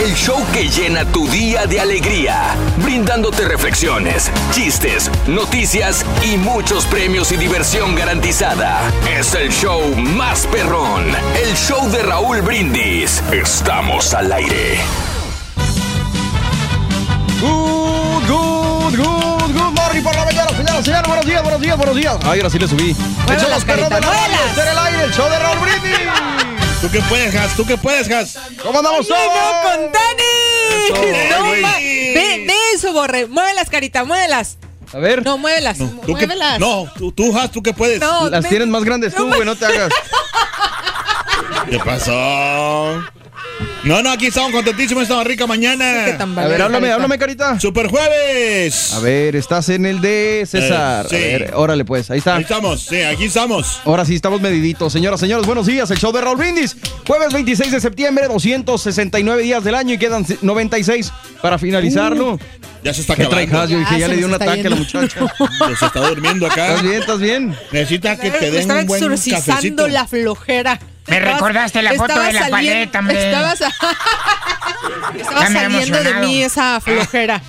El show que llena tu día de alegría, brindándote reflexiones, chistes, noticias y muchos premios y diversión garantizada. Es el show más perrón, el show de Raúl Brindis. Estamos al aire. Good, good, good, good morning por la mañana, señoras, señores. Buenos días, buenos días, buenos días. Ay, ahora sí le subí. El show perrón de la radio, está en el aire, el show de Raúl Brindis. ¿Tú qué puedes, Gas? ¿Tú qué puedes, Gas? ¿Cómo andamos todos? ¡No, con Dani! Eso, No, ve, ve eso, Borre. Muévelas, carita, muévelas. A ver, No, muévelas. No, ¿tú qué- muévelas. no, tú, tú, Gas, ¿tú qué puedes? No, las ve- tienes más grandes tú, güey, no te hagas. ¿Qué pasó? No, no, aquí estamos contentísimos esta rica mañana. Qué tan A ver, háblame, carita. háblame, carita. Super jueves. A ver, estás en el de César. Eh, sí. A ver, órale pues, ahí está. Ahí estamos, sí, aquí estamos. Ahora sí, estamos mediditos. Señoras, señores, buenos días. El show de Raúl Brindis. Jueves 26 de septiembre, 269 días del año y quedan 96 para finalizarlo. Ya se está ¿Qué trae acabando. Yo dije, Ya ya se le dio un ataque a la muchacha. Se está durmiendo acá. ¿Estás bien? ¿Estás bien? Necesita que te den un buen exorcizando cafecito. la flojera. Me recordaste la foto de la paleta, hombre. Estabas, estaba me saliendo de mí esa flojera.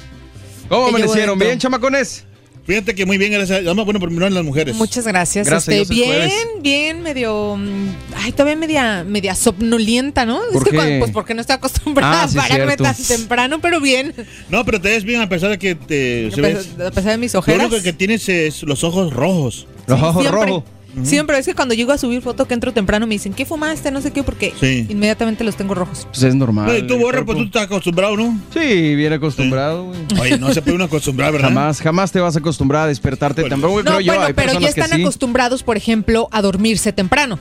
¿Cómo amanecieron? dentro. ¿Bien, chamacones? Fíjate que muy bien, gracias. Bueno, primero en las mujeres. Muchas gracias. Gracias este, bien, jueves. bien, medio. mm, Ay, todavía media, media somnolienta, ¿no? ¿Por es que qué? cuando- pues porque no estoy acostumbrada Ah, sí, a pararme cierto. tan temprano, pero bien. No, pero te ves bien a pesar de que te. A ves- pesar, a pesar de mis Lo ojeras. único que tienes es los ojos rojos. Los ojos siempre, es que cuando llego a subir foto que entro temprano me dicen, ¿qué fumaste? No sé qué, porque Sí. inmediatamente los tengo rojos. Pues es normal. No, y tú, Borre, pues tú estás acostumbrado, ¿no? Sí, bien acostumbrado, güey. Oye, no se puede uno acostumbrar, ¿verdad? Jamás, jamás te vas a acostumbrar a despertarte temprano. güey, No, yo, bueno, hay pero ya están sí. acostumbrados, por ejemplo, a dormirse temprano.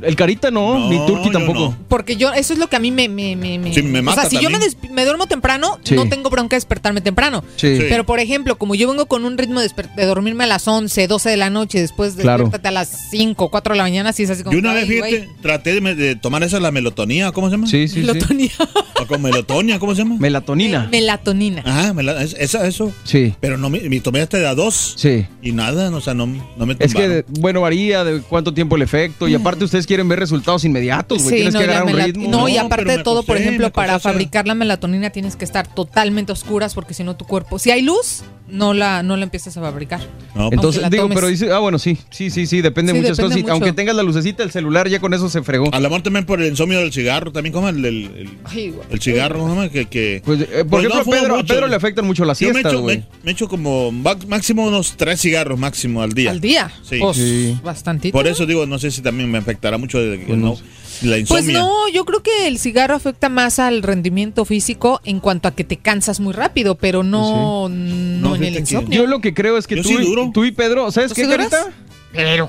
El carita no, No, ni Turki tampoco. no. Porque yo, eso es lo que a mí me... me, me, me- Sí, me o mata sea, si yo me, me duermo temprano, Sí. no tengo bronca de despertarme temprano. Sí. Sí. Pero, por ejemplo, como yo vengo con un ritmo de, desper- de dormirme a las 11, 12 de la noche, después Claro. despiértate a las 5, 4 de la mañana, sí es así como... Yo una vez, fíjate, traté de, tomar esa, la melotonía, ¿cómo se llama? Sí, sí, sí. Melotonía. O con melotonia, ¿cómo se llama? Melatonina. Melatonina. Ajá, mela- es- esa, eso. Sí, Pero no, me, tomé hasta de a dos. sí. Y nada, o sea, no, no me Es tumbaron. que, bueno, varía de cuánto tiempo el efecto. Y aparte, ustedes quieren ver resultados inmediatos, güey. Tienes no, que agarrar un ritmo. no, y aparte de todo, por ejemplo, para fabricar la melatonina tienes que estar totalmente oscuras porque si no tu cuerpo, si hay luz, no la, no la empiezas a fabricar. No, pues, Entonces, digo, tomes. pero dice, ah, bueno, sí, sí, sí, sí, depende de Sí, muchas depende cosas. Y mucho. aunque tengas la lucecita, el celular ya con eso se fregó. a la mejor también por el insomnio del cigarro, también como el, el, el, Ay, güey. el cigarro, ¿cómo se llama? Que, que, Pues, eh, por Pues no ejemplo, Pedro, a. Pedro le afectan mucho las yo me siestas, echo, güey. me, me echo como máximo unos tres cigarros máximo al día. Al día. Sí. Pues, Sí. bastantito. Por ¿no? eso digo, no sé si también me afectará mucho de que Pues no no, la Pues no, yo creo que el cigarro afecta más al rendimiento físico en cuanto a que te cansas muy rápido, pero no, no, No, en el que- insomnio. Yo lo que creo es que tú, sí y- duro. tú y Pedro, ¿sabes ¿Tú qué? Carita? Pero,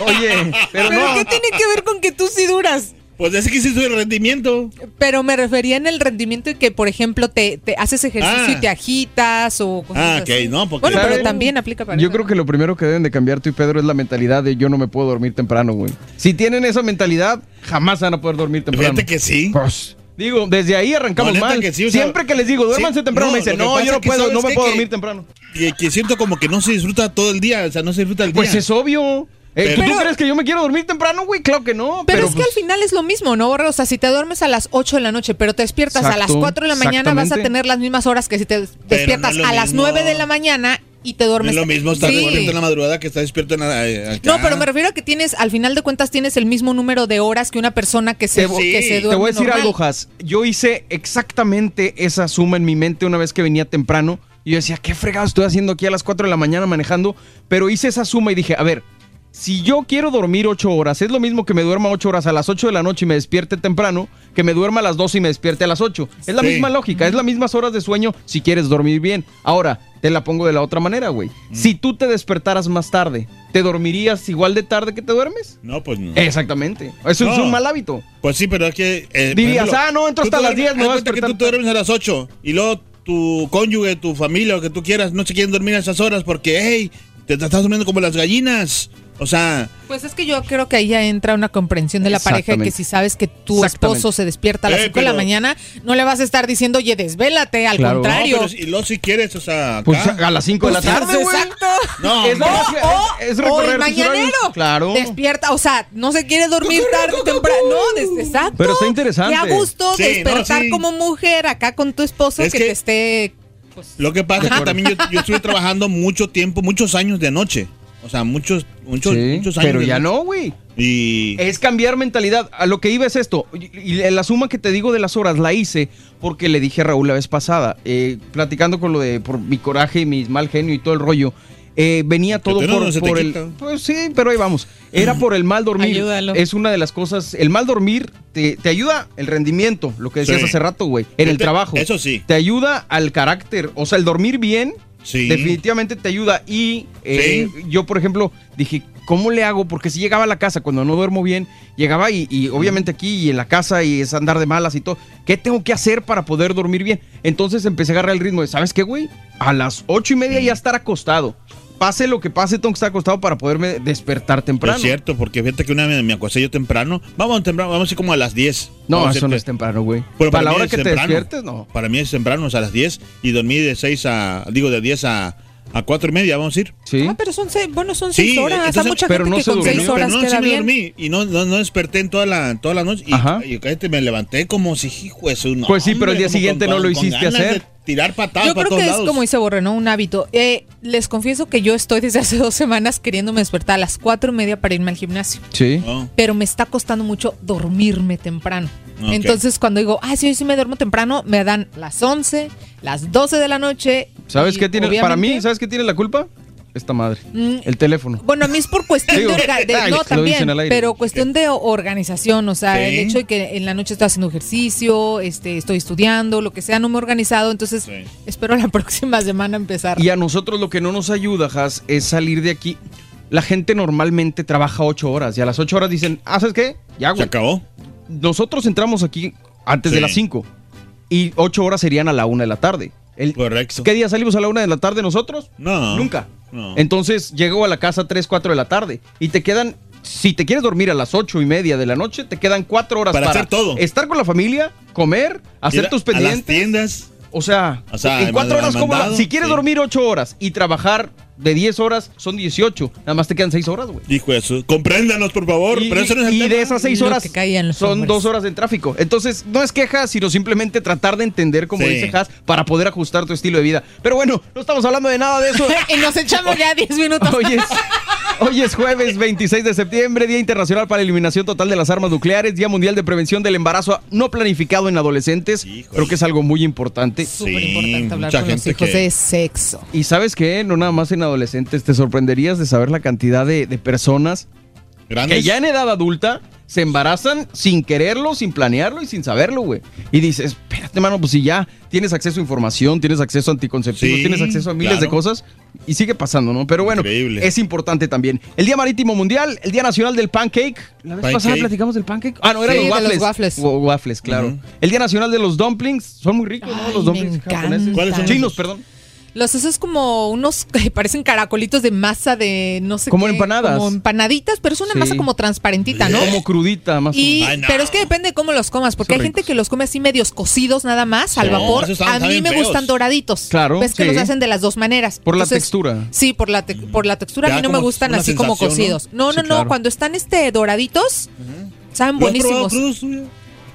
Oye, pero ¿Pero no. qué tiene que ver con que tú sí duras? Pues es que sí sube el rendimiento. Pero me refería en el rendimiento y que, por ejemplo, te, te haces ejercicio Ah. y te agitas o cosas Ah, así. ok, no, porque- Bueno, pero también aplica para Yo eso, creo que lo primero que deben de cambiar tú y Pedro es la mentalidad de yo no me puedo dormir temprano, güey. Si tienen esa mentalidad, jamás van a poder dormir temprano. Fíjate que sí. Pues, digo, desde ahí arrancamos mal. que sí, o sea, Siempre que les digo, duérmanse sí, temprano, no, me dicen, no, yo no puedo, ¿sabes no me puedo Que- dormir temprano. Que, que siento como que no se disfruta todo el día, o sea, no se disfruta el día. Pues es obvio. Eh, Pero- ¿Tú crees que yo me quiero dormir temprano, güey? Claro que no. Pero, Pero, es que pues, al final es lo mismo, ¿no, Borre? O sea, si te duermes a las 8 de la noche, pero te despiertas a las Exacto, 4 de la mañana, vas a tener las mismas horas que si te despiertas a las mismo. 9 de la mañana y te No duermes. es lo mismo estar Sí. despierto en la madrugada que estar despierto en la. eh, acá. No, pero me refiero a que tienes, al final de cuentas, tienes el mismo número de horas que una persona que se, Te- que se sí, duerme Te voy a decir normal. algo, Has. Yo hice exactamente esa suma en mi mente una vez que venía temprano. Y yo decía, ¿qué fregado estoy haciendo aquí a las 4 de la mañana manejando? Pero hice esa suma y dije, a ver, si yo quiero dormir 8 horas, es lo mismo que me duerma 8 horas a las 8 de la noche y me despierte temprano, que me duerma a las 12 y me despierte a las 8. Es la misma lógica, es las mismas horas de sueño si quieres dormir bien. Ahora, te la pongo de la otra manera, güey. Mm. Si tú te despertaras más tarde, ¿te dormirías igual de tarde que te duermes? No, pues no. Exactamente. Eso es un mal hábito. Pues sí, pero es que. eh, Dirías, ejemplo, ah, no, entro hasta las duermes- 10, me voy a cuenta que despertar tú te duermes a las 8 y luego tu cónyuge, tu familia, o que tú quieras, no se quieren dormir a esas horas porque, hey, te estás durmiendo como las gallinas. O sea, Pues es que yo creo que ahí ya entra una comprensión de la pareja que si sabes que tu esposo se despierta a las Eh, 5 de la mañana, no le vas a estar diciendo, oye, desvélate, al Claro. contrario. no, pero si- y luego si quieres, o sea, acá. Pues a las 5 de la Pues, tarde. Exacto. No, Es no. lo O, es o el mañanero. Claro. Despierta, o sea, no se quiere dormir tarde o temprano. No, des- exacto. Pero está interesante. Qué a gusto Sí, despertar no, sí. como mujer acá con tu esposo Es que, que- te esté. pues, Lo que pasa es que también yo, yo estuve trabajando mucho tiempo, muchos años de noche. O sea, muchos, muchos, Sí, muchos años. pero ya no, güey. Y. Es cambiar mentalidad. A lo que iba es esto. Y la suma que te digo de las horas la hice porque le dije a Raúl la vez pasada, eh, platicando con lo de por mi coraje y mi mal genio y todo el rollo. eh, venía todo por, no por el. quita. Pues sí, pero ahí vamos. Era por el mal dormir. Ayúdalo. Es una de las cosas. El mal dormir te, te ayuda el rendimiento, lo que decías Sí. hace rato, güey. En el te- trabajo. eso sí. Te ayuda al carácter. O sea, el dormir bien Sí. definitivamente te ayuda. Y eh, yo, por ejemplo, dije, ¿cómo le hago? Porque si llegaba a la casa cuando no duermo bien, llegaba y, y obviamente aquí y en la casa y es andar de malas y todo. ¿Qué tengo que hacer para poder dormir bien? Entonces empecé a agarrar el ritmo de, ¿sabes qué, güey? A las ocho y media ya estar acostado. Pase lo que pase, tengo que estar acostado para poderme despertar temprano. Es cierto, porque fíjate que una vez me acosté yo temprano. Vamos temprano, vamos a ir como a las 10. No, Vamos eso no es temprano, güey. Pero para la mí hora es que te temprano. despiertes, no. Para mí es temprano, o sea, a las 10. Y dormí de 6 a. Digo, de 10 a, a 4 y media, vamos a ir. Sí. Ah, pero son seis, bueno, son Sí, seis horas. Hay entonces- mucha pero gente no que se con durmió. seis Pero horas no, queda sí me dormí y no, no, no desperté en toda la, toda la noche. Y, Ajá. y cállate, me levanté como si, hijo de su- no, Pues sí, pero el día siguiente no lo hiciste hacer. de tirar patadas Yo para creo todos que es como dice Borre, ¿no? Un hábito. Eh, les confieso que yo estoy desde hace dos semanas queriéndome despertar a las cuatro y media para irme al gimnasio. Sí. No. Pero me está costando mucho dormirme temprano. Entonces, cuando digo, ah, sí, sí me duermo temprano, me dan las 11, las 12 de la noche. ¿Sabes qué tiene? Para mí, ¿sabes qué tiene la culpa? Esta madre. Mm, El teléfono. Bueno, a mí es por cuestión Digo, de, orga- de- no también, pero cuestión de organización, o sea, Sí. el hecho de que en la noche estoy haciendo ejercicio, este, estoy estudiando, lo que sea, no me he organizado, entonces Sí. espero la próxima semana empezar. Y a nosotros lo que no nos ayuda, Has, es salir de aquí. La gente normalmente trabaja ocho horas y a las ocho horas dicen, ah, ¿sabes qué? Ya, Se güey. acabó. Nosotros entramos aquí antes de las cinco y ocho horas serían a la una de la tarde. El- Correcto. ¿Qué día salimos a la una de la tarde nosotros? No. Nunca. No. Entonces llego a la casa 3, 4 de la tarde y te quedan, si te quieres dormir a las ocho y media de la noche, te quedan cuatro horas Para para, hacer todo. estar con la familia, comer, hacer a- tus A las pendientes. tiendas. O sea, O sea, en cuatro horas, mandado, Si quieres sí. dormir ocho horas y trabajar de 10 horas, son 18. Nada más te quedan seis horas, güey. Hijo de su- Compréndanos, por favor. Y, pero eso no es el y tema. de esas seis Lo horas que caían los son hombres. dos horas en tráfico. Entonces, no es queja, sino simplemente tratar de entender, como Sí. dice Has, para poder ajustar tu estilo de vida. Pero bueno, no estamos hablando de nada de eso. y nos echamos ya 10 minutos. Hoy es, hoy es jueves 26 de septiembre, Día Internacional para la Eliminación Total de las Armas Nucleares, Día Mundial de Prevención del Embarazo no planificado en adolescentes. Híjole. Creo que es algo muy importante. Súper Sí, importante hablar mucha con los hijos que- de sexo. Y sabes qué, no nada más en adolescentes, te sorprenderías de saber la cantidad de, de personas Grandes. que ya en edad adulta se embarazan sin quererlo, sin planearlo y sin saberlo, güey. Y dices, espérate, mano, pues si ya tienes acceso a información, tienes acceso a anticonceptivos, Sí, tienes acceso a miles de cosas y sigue pasando, ¿no? Pero bueno, Increíble. es importante también. El Día Marítimo Mundial, el Día Nacional del Pancake. La vez Pancake. pasada platicamos del pancake. Ah, no, eran Sí, los de waffles. los waffles. Wa- waffles, claro. El Día Nacional de los Dumplings. Son muy ricos, ¿no? Los dumplings japoneses. ¿Cuáles son Chinos, perdón. Los esos como unos que parecen caracolitos de masa de no sé Como qué, empanadas. Como empanaditas, pero es una Sí. masa como transparentita, ¿no? Como crudita, más o Y, menos. Ay, no. pero es que depende de cómo los comas, porque Son hay gente que los come así medios cocidos nada más, al No, vapor. están- A mí me feos. gustan doraditos. Claro, Ves que sí. los hacen de las dos maneras. Por la textura. Sí, por la, te- por la textura a mí no me gustan así como sensación, ¿no? cocidos. No, no, Sí, no, claro. cuando están este doraditos, saben ¿Lo has probado buenísimos.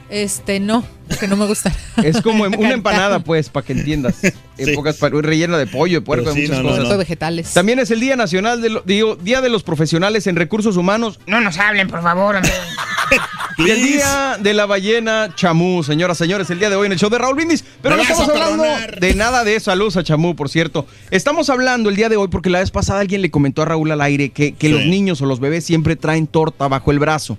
Este, no, que no me gustan. Es como una Carita. empanada, pues, para que entiendas. En Sí. pocas pa- rellena de pollo, de puerco, sí, muchas no, no, cosas. De vegetales. También es el Día Nacional, de lo- digo, Día de los Profesionales en Recursos Humanos No nos hablen, por favor, hombre. y el. Día de la Ballena Chamú. Señoras, señores, el día de hoy en el show de Raúl Brindis. Pero Me no estamos hablando de nada de eso. Saludos a Chamú, por cierto. Estamos hablando el día de hoy porque la vez pasada alguien le comentó a Raúl al aire que, que Sí. los niños o los bebés siempre traen torta bajo el brazo.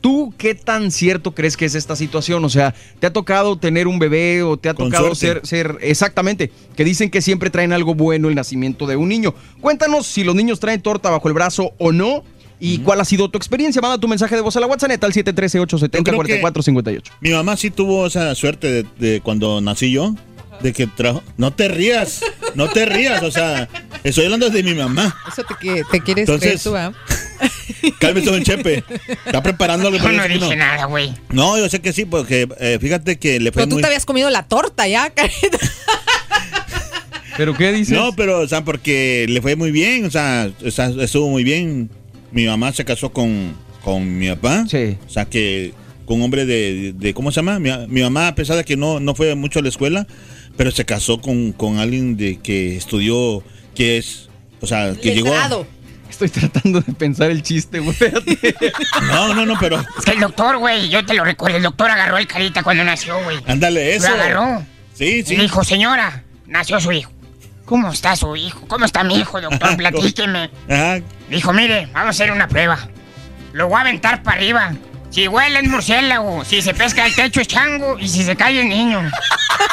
¿Tú qué tan cierto crees que es esta situación? O sea, ¿te ha tocado tener un bebé o te ha Con tocado ser, exactamente? Que dicen que siempre traen algo bueno el nacimiento de un niño. Cuéntanos si los niños traen torta bajo el brazo o no. ¿Y cuál ha sido tu experiencia? Manda tu mensaje de voz a la WhatsApp al 713-870-4458. Mi mamá sí tuvo esa suerte de, de cuando nací yo, de que trajo... No te rías, no te rías, o sea, estoy hablando de mi mamá. Eso te, te quieres Entonces- creer tú, ¿ah? Cálmese, don Chepe. Está preparando algo Yo para no el dije nada, güey. No, yo sé que sí, porque eh, fíjate que le fue Pero tú muy... te habías comido la torta ya, carita. ¿Pero qué dices? No, pero, o sea, porque le fue muy bien, o sea, o sea, estuvo muy bien. Mi mamá se casó con, con mi papá. Sí. O sea, que con un hombre de, de- ¿cómo se llama? Mi, mi mamá, a pesar de que no, no fue mucho a la escuela, pero se casó con, con alguien de que estudió, que es, o sea, que llegó... Letrado. Estoy tratando de pensar el chiste, güey. Espérate. No, no, no, pero Es que el doctor, güey, yo te lo recuerdo. El doctor agarró el carita cuando nació, güey. ándale, eso. Lo agarró. Sí, sí. Y dijo, señora, nació su hijo. ¿Cómo está su hijo? ¿Cómo está mi hijo, doctor? Platíqueme. Ajá. Dijo, mire, vamos a hacer una prueba. Lo voy a aventar para arriba. Si huele es murciélago, si se pesca el techo es chango y si se cae es niño.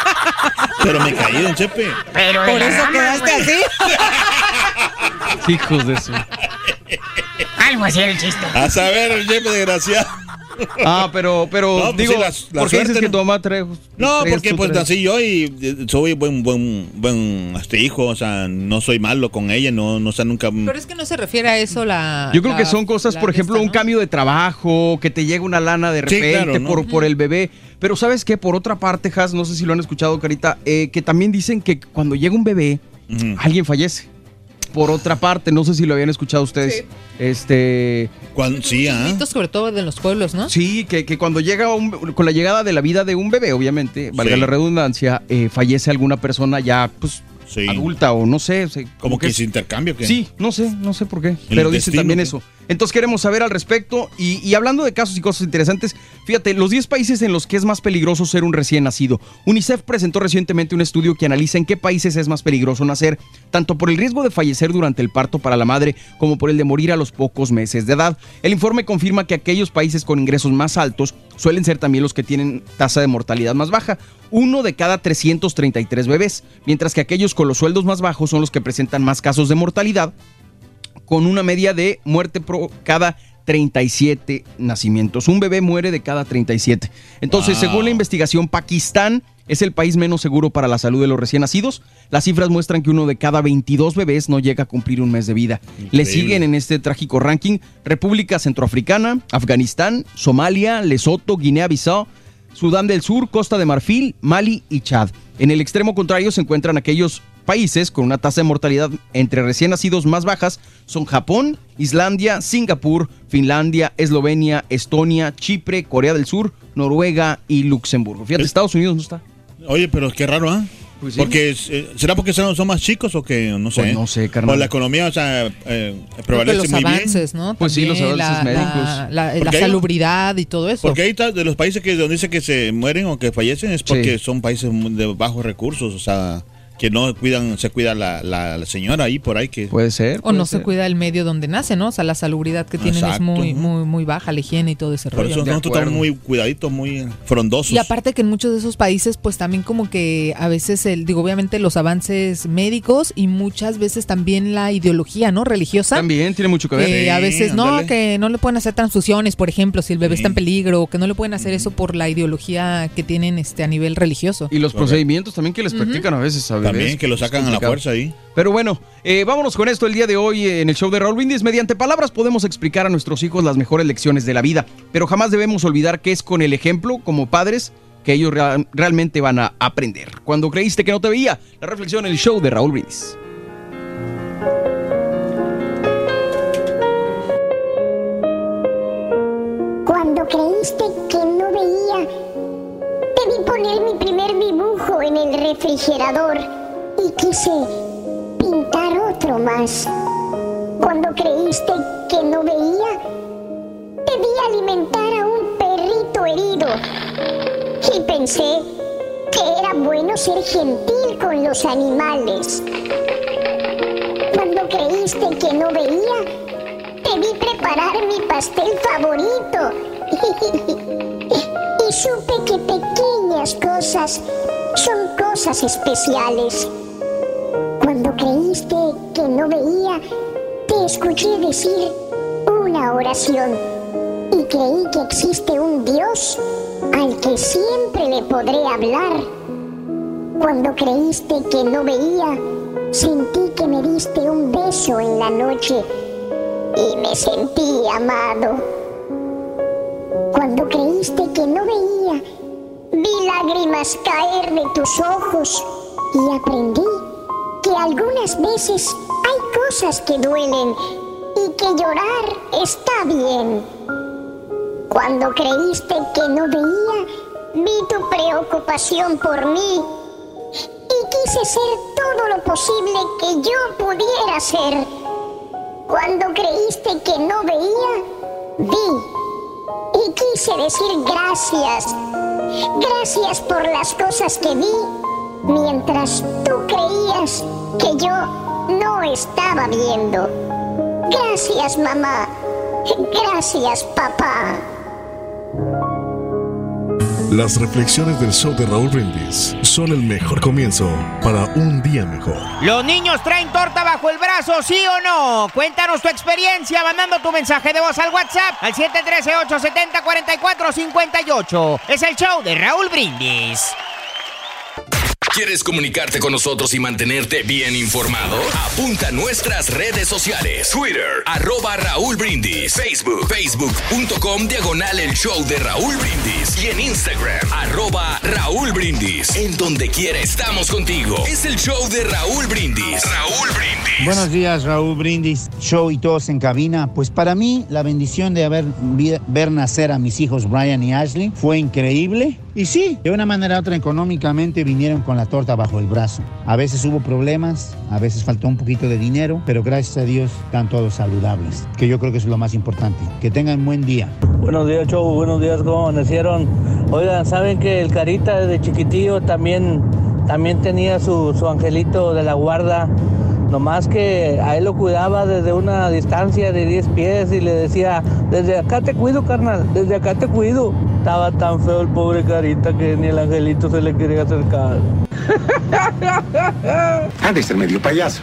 Pero me caí, don Chepe. Pero Por eso rama, quedaste así. Hijos de eso. Algo así era el chiste. A saber, don Chepe, desgraciado. Ah, pero, pero, No, pues digo, sí, las- la ¿por qué dices que ¿no? tu mamá trae? No, porque pues traes? nací yo y eh, soy buen, buen, buen este hijo, o sea, no soy malo con ella, no, no sé nunca. Pero es que no se refiere a eso la. Yo creo la- que son cosas, la por ejemplo, esta, un cambio de trabajo, que te llega una lana de Sí, repente claro, ¿no? por, por el bebé. Pero ¿sabes qué? Por otra parte, Has, no sé si lo han escuchado, Carita, eh, que también dicen que cuando llega un bebé, alguien fallece. Por otra parte, no sé si lo habían escuchado ustedes. Sí. Este, Cuan- sí, ah. Sobre todo de los pueblos, ¿no? sí, que, que cuando llega un- con la llegada de la vida de un bebé, obviamente, valga Sí. la redundancia, eh, fallece alguna persona ya, pues, Sí. adulta o no sé. se- Como que ese intercambio que. Sí, no sé, no sé por qué. pero dicen también ¿qué? eso. Entonces queremos saber al respecto. Y, hablando de casos y cosas interesantes, fíjate, los 10 países en los que es más peligroso ser un recién nacido. UNICEF presentó recientemente un estudio que analiza en qué países es más peligroso nacer, tanto por el riesgo de fallecer durante el parto para la madre como por el de morir a los pocos meses de edad. El informe confirma que aquellos países con ingresos más altos suelen ser también los que tienen tasa de mortalidad más baja, uno de cada 333 bebés, mientras que aquellos con los sueldos más bajos son los que presentan más casos de mortalidad, con una media de muerte por cada 37 nacimientos. Un bebé muere de cada 37. Entonces, Wow. según la investigación, Pakistán es el país menos seguro para la salud de los recién nacidos. Las cifras muestran que uno de cada 22 bebés no llega a cumplir un mes de vida. Le siguen en este trágico ranking República Centroafricana, Afganistán, Somalia, Lesoto, Guinea-Bissau, Sudán del Sur, Costa de Marfil, Mali y Chad. En el extremo contrario se encuentran aquellos países con una tasa de mortalidad entre recién nacidos más bajas son Japón, Islandia, Singapur, Finlandia, Eslovenia, Estonia, Chipre, Corea del Sur, Noruega y Luxemburgo. Fíjate, Eh. Estados Unidos no está. Oye, pero qué raro, ¿ah? Pues sí. Porque eh, será porque son, son más chicos o que no sé. Pues no sé, carnal. O la economía, o sea, eh, prevalece los muy bien. avances, ¿no? Pues sí, los avances la, médicos. La, la- la Porque hay- salubridad y todo eso. Porque ahí está, de los países que donde dice que se mueren o que fallecen es porque Sí. son países de bajos recursos, o sea, que no cuidan, se cuida la, la, la señora ahí por ahí que Puede ser. O no se cuida el medio donde nace, ¿no? O sea, la salubridad que tienen es muy, muy, muy baja, la higiene y todo ese por rollo. eso de nosotros estamos muy cuidaditos, muy frondosos. Y aparte que en muchos de esos países, pues también como que a veces, el, digo, obviamente los avances médicos y muchas veces también la ideología, ¿no? Religiosa. También tiene mucho que ver. que a Sí, veces no, que no le pueden hacer transfusiones, por ejemplo, si el bebé Sí. está en peligro, que no le pueden hacer eso por la ideología que tienen este a nivel religioso. Y los Correcto. procedimientos también que les practican a veces a También que lo sacan a la fuerza ahí. Pero bueno, eh, vámonos con esto el día de hoy en el show de Raúl Brindis. Mediante palabras podemos explicar a nuestros hijos las mejores lecciones de la vida, pero jamás debemos olvidar que es con el ejemplo, como padres, que ellos rea- realmente van a aprender. Cuando creíste que no te veía, la reflexión en el show de Raúl Brindis. Cuando creíste que no veía, vi poner mi primer dibujo en el refrigerador y quise pintar otro más. Cuando creíste que no veía, te vi alimentar a un perrito herido y pensé que era bueno ser gentil con los animales. Cuando creíste que no veía, te vi preparar mi pastel favorito. y supe que cosas son cosas especiales. Cuando creíste que no veía, te escuché decir una oración y creí que existe un Dios al que siempre le podré hablar. Cuando creíste que no veía, sentí que me diste un beso en la noche y me sentí amado. Cuando creíste que no veía, lágrimas caer de tus ojos y aprendí que algunas veces hay cosas que duelen y que llorar está bien. Cuando creíste que no veía, vi tu preocupación por mí y quise ser todo lo posible que yo pudiera ser. Cuando creíste que no veía, vi y quise decir gracias. Gracias por las cosas que vi mientras tú creías que yo no estaba viendo. Gracias mamá. Gracias papá. Las reflexiones del show de Raúl Brindis son el mejor comienzo para un día mejor. ¿Los niños traen torta bajo el brazo, sí o no? Cuéntanos tu experiencia mandando tu mensaje de voz al WhatsApp al 713-870-4458. Es el show de Raúl Brindis. ¿Quieres comunicarte con nosotros y mantenerte bien informado? Apunta a nuestras redes sociales. Twitter, arroba Raúl Brindis. Facebook, facebook.com, diagonal el show de Raúl Brindis. Y en Instagram, arroba Raúl Brindis. En donde quiera estamos contigo. Es el show de Raúl Brindis. Raúl Brindis. Buenos días, Raúl Brindis, show y todos en cabina. Pues para mí, la bendición de haber ver nacer a mis hijos Brian y Ashley fue increíble. Y sí, de una manera u otra económicamente vinieron con la torta bajo el brazo. A veces hubo problemas, a veces faltó un poquito de dinero, pero gracias a Dios están todos saludables, que yo creo que es lo más importante. Que tengan buen día. Buenos días, show. Buenos días, ¿cómo amanecieron? Oigan, ¿saben que el Carita desde chiquitillo también, también tenía su angelito de la guarda? Nomás que a él lo cuidaba desde una distancia de 10 pies y le decía, desde acá te cuido, carnal, desde acá te cuido. Estaba tan feo el pobre Carita que ni el angelito se le quería acercar. Han de ser medio payaso.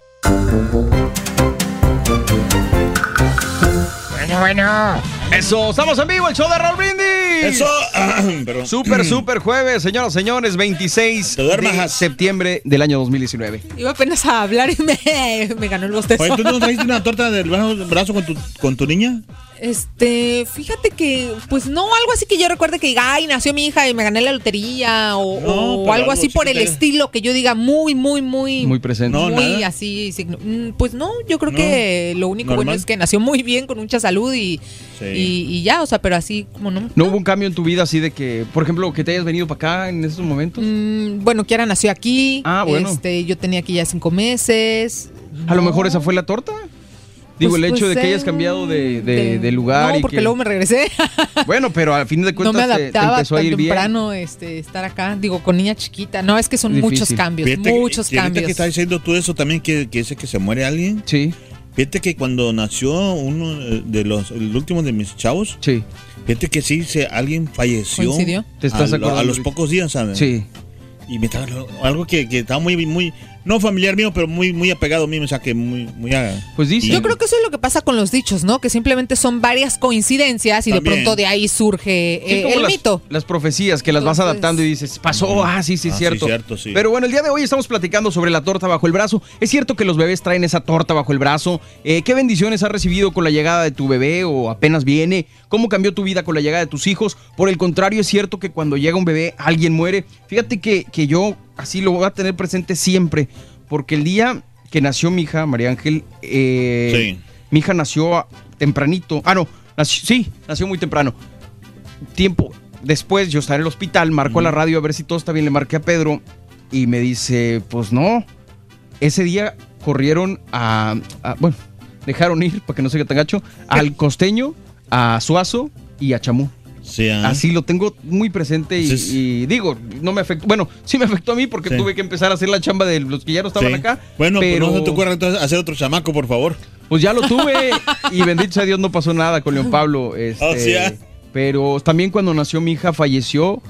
Bueno, bueno. Eso, estamos en vivo, el show de Raúl Brindis. Eso. Perdón. Super, super jueves, señoras, señores, 26 duermas, de septiembre del año 2019. Iba apenas a hablar y me, me ganó el bostezo. Oye, ¿tú no trajiste una torta del brazo, brazo con, tu, con tu niña? Este, fíjate que, pues no, algo así que yo recuerde que diga, ay, nació mi hija y me gané la lotería o, No, o pero algo algo así sí por el te- estilo que yo diga muy, muy, muy, Muy presente. No, muy nada. así. signo- Mm, Pues no, yo creo No, que lo único bueno es que nació muy bien, con mucha salud y, Sí. y, y ya, o sea, pero así como no. ¿No hubo un cambio en tu vida así de que, por ejemplo, que te hayas venido para acá en esos momentos? Mm, bueno, Kiara nació aquí. Ah, bueno. Este, yo tenía aquí ya cinco meses. A lo mejor esa fue la torta. Digo, Pues- el hecho pues, de que hayas eh, cambiado de, de- lugar. No, y porque que- luego me regresé. Bueno, pero al fin de no cuentas me te- te, adaptaba empezó a tan ir bien. temprano este, estar acá. Digo, con niña chiquita. No, es que son Difícil. muchos cambios, Fíjate muchos que cambios. que está diciendo tú eso también, que, que dice que se muere alguien. Sí. Fíjate que cuando nació uno de los, el último de mis chavos. Sí. Fíjate que sí, se, alguien falleció. ¿Coincidió? Te estás a, lo- a los pocos días, ¿sabes? Sí. Y me estaba, algo que, que estaba muy, muy, no familiar mío, pero muy, muy apegado a mí, o sea, que muy, muy a- Pues dice. Yo creo que eso es lo que pasa con los dichos, ¿no? Que simplemente son varias coincidencias y de pronto de ahí surge Sí, eh, como el las, mito. las profecías que las vas adaptando y dices, pasó, ah, sí, sí, Ah, sí, cierto. cierto, sí. Pero bueno, el día de hoy estamos platicando sobre la torta bajo el brazo. ¿Es cierto que los bebés traen esa torta bajo el brazo? Eh, ¿Qué bendiciones has recibido con la llegada de tu bebé o apenas viene? ¿Cómo cambió tu vida con la llegada de tus hijos? Por el contrario, ¿es cierto que cuando llega un bebé alguien muere? Fíjate que, que yo así lo voy a tener presente siempre, porque el día que nació mi hija, María Ángel, eh, mi hija nació tempranito. Ah, no, nació- sí, nació muy temprano tiempo después yo estaba en el hospital, marco a la radio a ver si todo está bien, le marqué a Pedro y me dice, pues no, ese día corrieron a, a- bueno, dejaron ir, para que no se quede tan gacho, al costeño, a Suazo y a Chamú. Sí, ah. Así lo tengo muy presente y, digo, no me afectó, bueno, sí me afectó a mí porque Sí. tuve que empezar a hacer la chamba de los que ya no estaban acá. Bueno, pero pues no se te ocurra entonces hacer otro chamaco, por favor. pues ya lo tuve y bendito sea Dios no pasó nada con León Pablo. Este, Oh, ah. Pero también cuando nació mi hija falleció,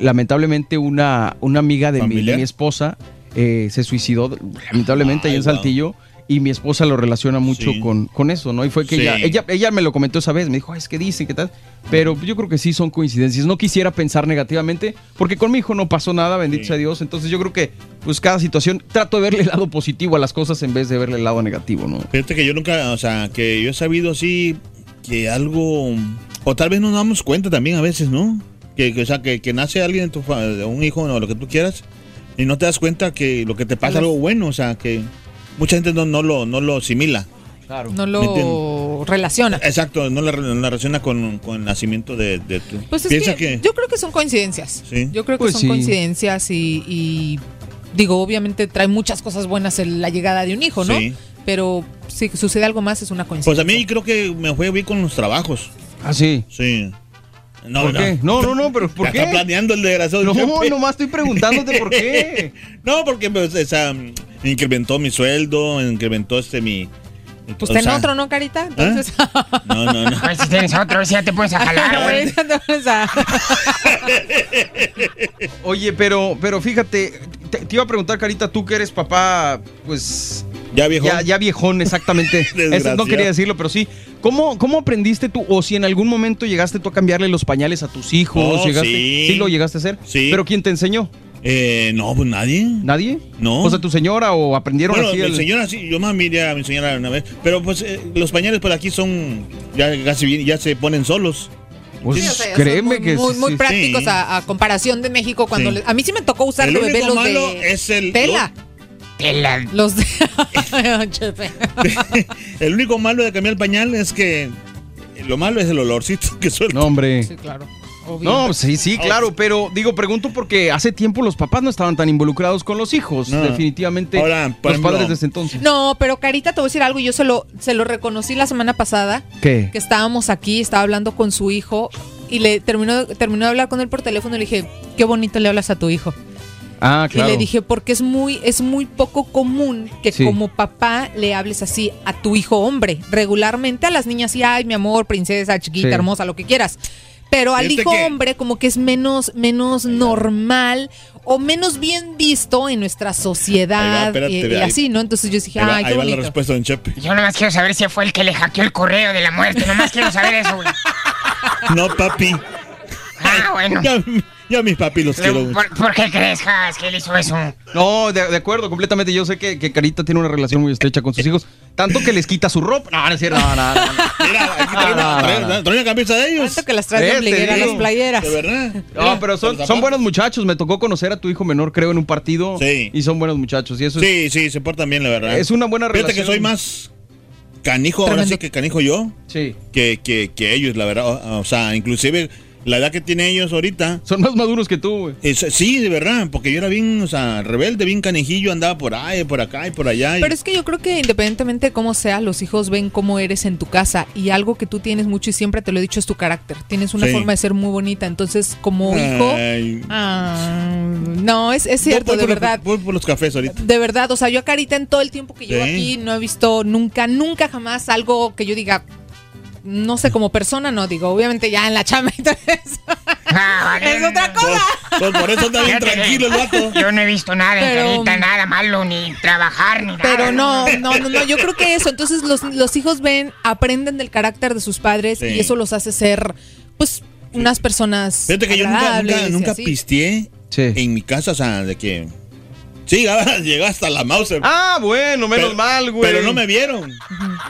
lamentablemente una, una amiga de mi, de mi esposa eh, se suicidó lamentablemente ahí en wow. Saltillo. Y mi esposa lo relaciona mucho Sí. con, con eso, ¿no? Y fue que Sí. ella, ella, ella me lo comentó esa vez, me dijo, "Ay, es que dicen que tal. Pero yo creo que sí son coincidencias. No quisiera pensar negativamente, porque con mi hijo no pasó nada, bendito Sí. sea Dios. Entonces yo creo que, pues cada situación, trato de verle el lado positivo a las cosas en vez de verle el lado negativo, ¿no? Fíjate que yo nunca, o sea, que yo he sabido así que algo, o tal vez no nos damos cuenta también a veces, ¿no? Que, que, o sea, que, que nace alguien en tu un hijo o lo que tú quieras y no te das cuenta que lo que te pasa es algo bueno, o sea, que mucha gente no, no lo no lo asimila. Claro. No ¿Me lo relaciona. Exacto, no la, la relaciona con, con el nacimiento de, de tu. Pues es Piensa que, yo creo que son coincidencias. Sí. Yo creo que Pues son sí. coincidencias y, y, digo, obviamente trae muchas cosas buenas el- la llegada de un hijo, ¿no? Sí. Pero si sucede algo más es una Pues coincidencia. a mí creo que me fue bien con los trabajos. Ah, sí. Sí. No, ¿Por qué? No, no, no, pero ¿por Ya qué? Está planeando el desgraciado. No, Chepe. nomás estoy preguntándote por qué. No, porque pues, o sea, incrementó mi sueldo, incrementó este mi. Pues ten sea, otro, ¿no, Carita? Entonces, No, no, no. A ver si tienes otro, a ver si ya te puedes a jalar, güey. Oye, pero, pero fíjate, te, te iba a preguntar, Carita, tú que eres papá, pues. Ya viejo. Ya, ya viejón, exactamente. Eso no quería decirlo, pero sí. ¿Cómo, ¿Cómo aprendiste tú? O si en algún momento llegaste tú a cambiarle los pañales a tus hijos. Oh, llegaste, sí. lo llegaste a hacer? Sí. ¿Pero quién te enseñó? Eh, no, pues nadie. ¿Nadie? No. O sea, tu señora o aprendieron Bueno, así. mi el- señora sí, yo más miré a mi señora una vez. Pero pues eh, los pañales por aquí son. Ya casi bien, ya se ponen solos. Pues, Sí, o sea, créeme muy, que muy, sí, muy sí. prácticos Sí. a, a comparación de México cuando Sí. le- a mí sí me tocó usar El de bebé los malo de es el. tela. Los de. El único malo de cambiar el pañal es que. Lo malo es el olorcito que suelta. No, hombre. Sí, claro. obvio. No, sí, sí, claro, pero digo, pregunto porque hace tiempo los papás no estaban tan involucrados con los hijos. No. Definitivamente Ahora, por los ejemplo- padres desde entonces. No, pero Carita, te voy a decir algo. Yo se lo, se lo reconocí la semana pasada. ¿Qué? Que estábamos aquí, estaba hablando con su hijo y le terminó, terminó de hablar con él por teléfono y le dije, qué bonito le hablas a tu hijo. Ah, claro. Y le dije, porque es muy, es muy poco común que Sí. como papá le hables así a tu hijo hombre. Regularmente a las niñas sí, ay, mi amor, princesa, chiquita, Sí. hermosa, lo que quieras. Pero al Fíjate hijo que- hombre como que es menos, menos normal o menos bien visto en nuestra sociedad espérate, y, y ahí- así, ¿no? Entonces yo dije, va, ay, ahí qué va la respuesta de Chepe. Yo nomás quiero saber si fue el que le hackeó el correo de la muerte. Nomás quiero saber eso, güey. No, papi. Ah, bueno. Ya, ya mis papi los quiero mucho. ¿Por, por qué crees, Jas, que él hizo eso? No, de, de acuerdo, completamente. Yo sé que, que Carita tiene una relación muy estrecha con sus hijos. Tanto que les quita su ropa. No, no es cierto. No, no, no. Mira, aquí trae una, trae- trae camisa de ellos. Tanto que las traes de Este, a las playeras. De verdad. No, pero son, son buenos muchachos. Me tocó conocer a tu hijo menor, creo, en un partido. Sí. Y son buenos muchachos. Y eso es, Sí, sí, se portan bien, la verdad. es una buena Fíjate relación. que soy más canijo, ahora sí que canijo yo, Sí. que, que, que ellos, la verdad. O, o sea, inclusive la edad que tienen ellos ahorita. Son más maduros que tú, güey. Es- sí, de verdad, porque yo era bien, o sea, rebelde, bien canejillo, andaba por ahí, por acá y por allá. y- Pero es que yo creo que independientemente de cómo sea, los hijos ven cómo eres en tu casa y algo que tú tienes mucho y siempre te lo he dicho es tu carácter. Tienes una Sí. forma de ser muy bonita, entonces como hijo... Ay. Ah, no, es, es cierto, Voy de por los- verdad. voy por los cafés ahorita. De verdad, o sea, yo a Carita en todo el tiempo que llevo Sí. aquí no he visto nunca, nunca jamás algo que yo diga, no sé, como persona, no digo, obviamente ya en la chama y todo eso. es otra cosa. Pues por eso está bien tranquilo el vato. Yo no he visto nada en Pero- Carita, nada malo, ni trabajar, ni nada. Pero no, no, no, no, yo creo que eso, entonces los, los hijos ven, aprenden del carácter de sus padres Sí. y eso los hace ser, pues, unas personas Fíjate que yo nunca, nunca, nunca pisteé en mi casa, o sea, de que. Sí, llegaba, hasta la mouse. Ah, bueno, menos mal, güey. Pero no me vieron.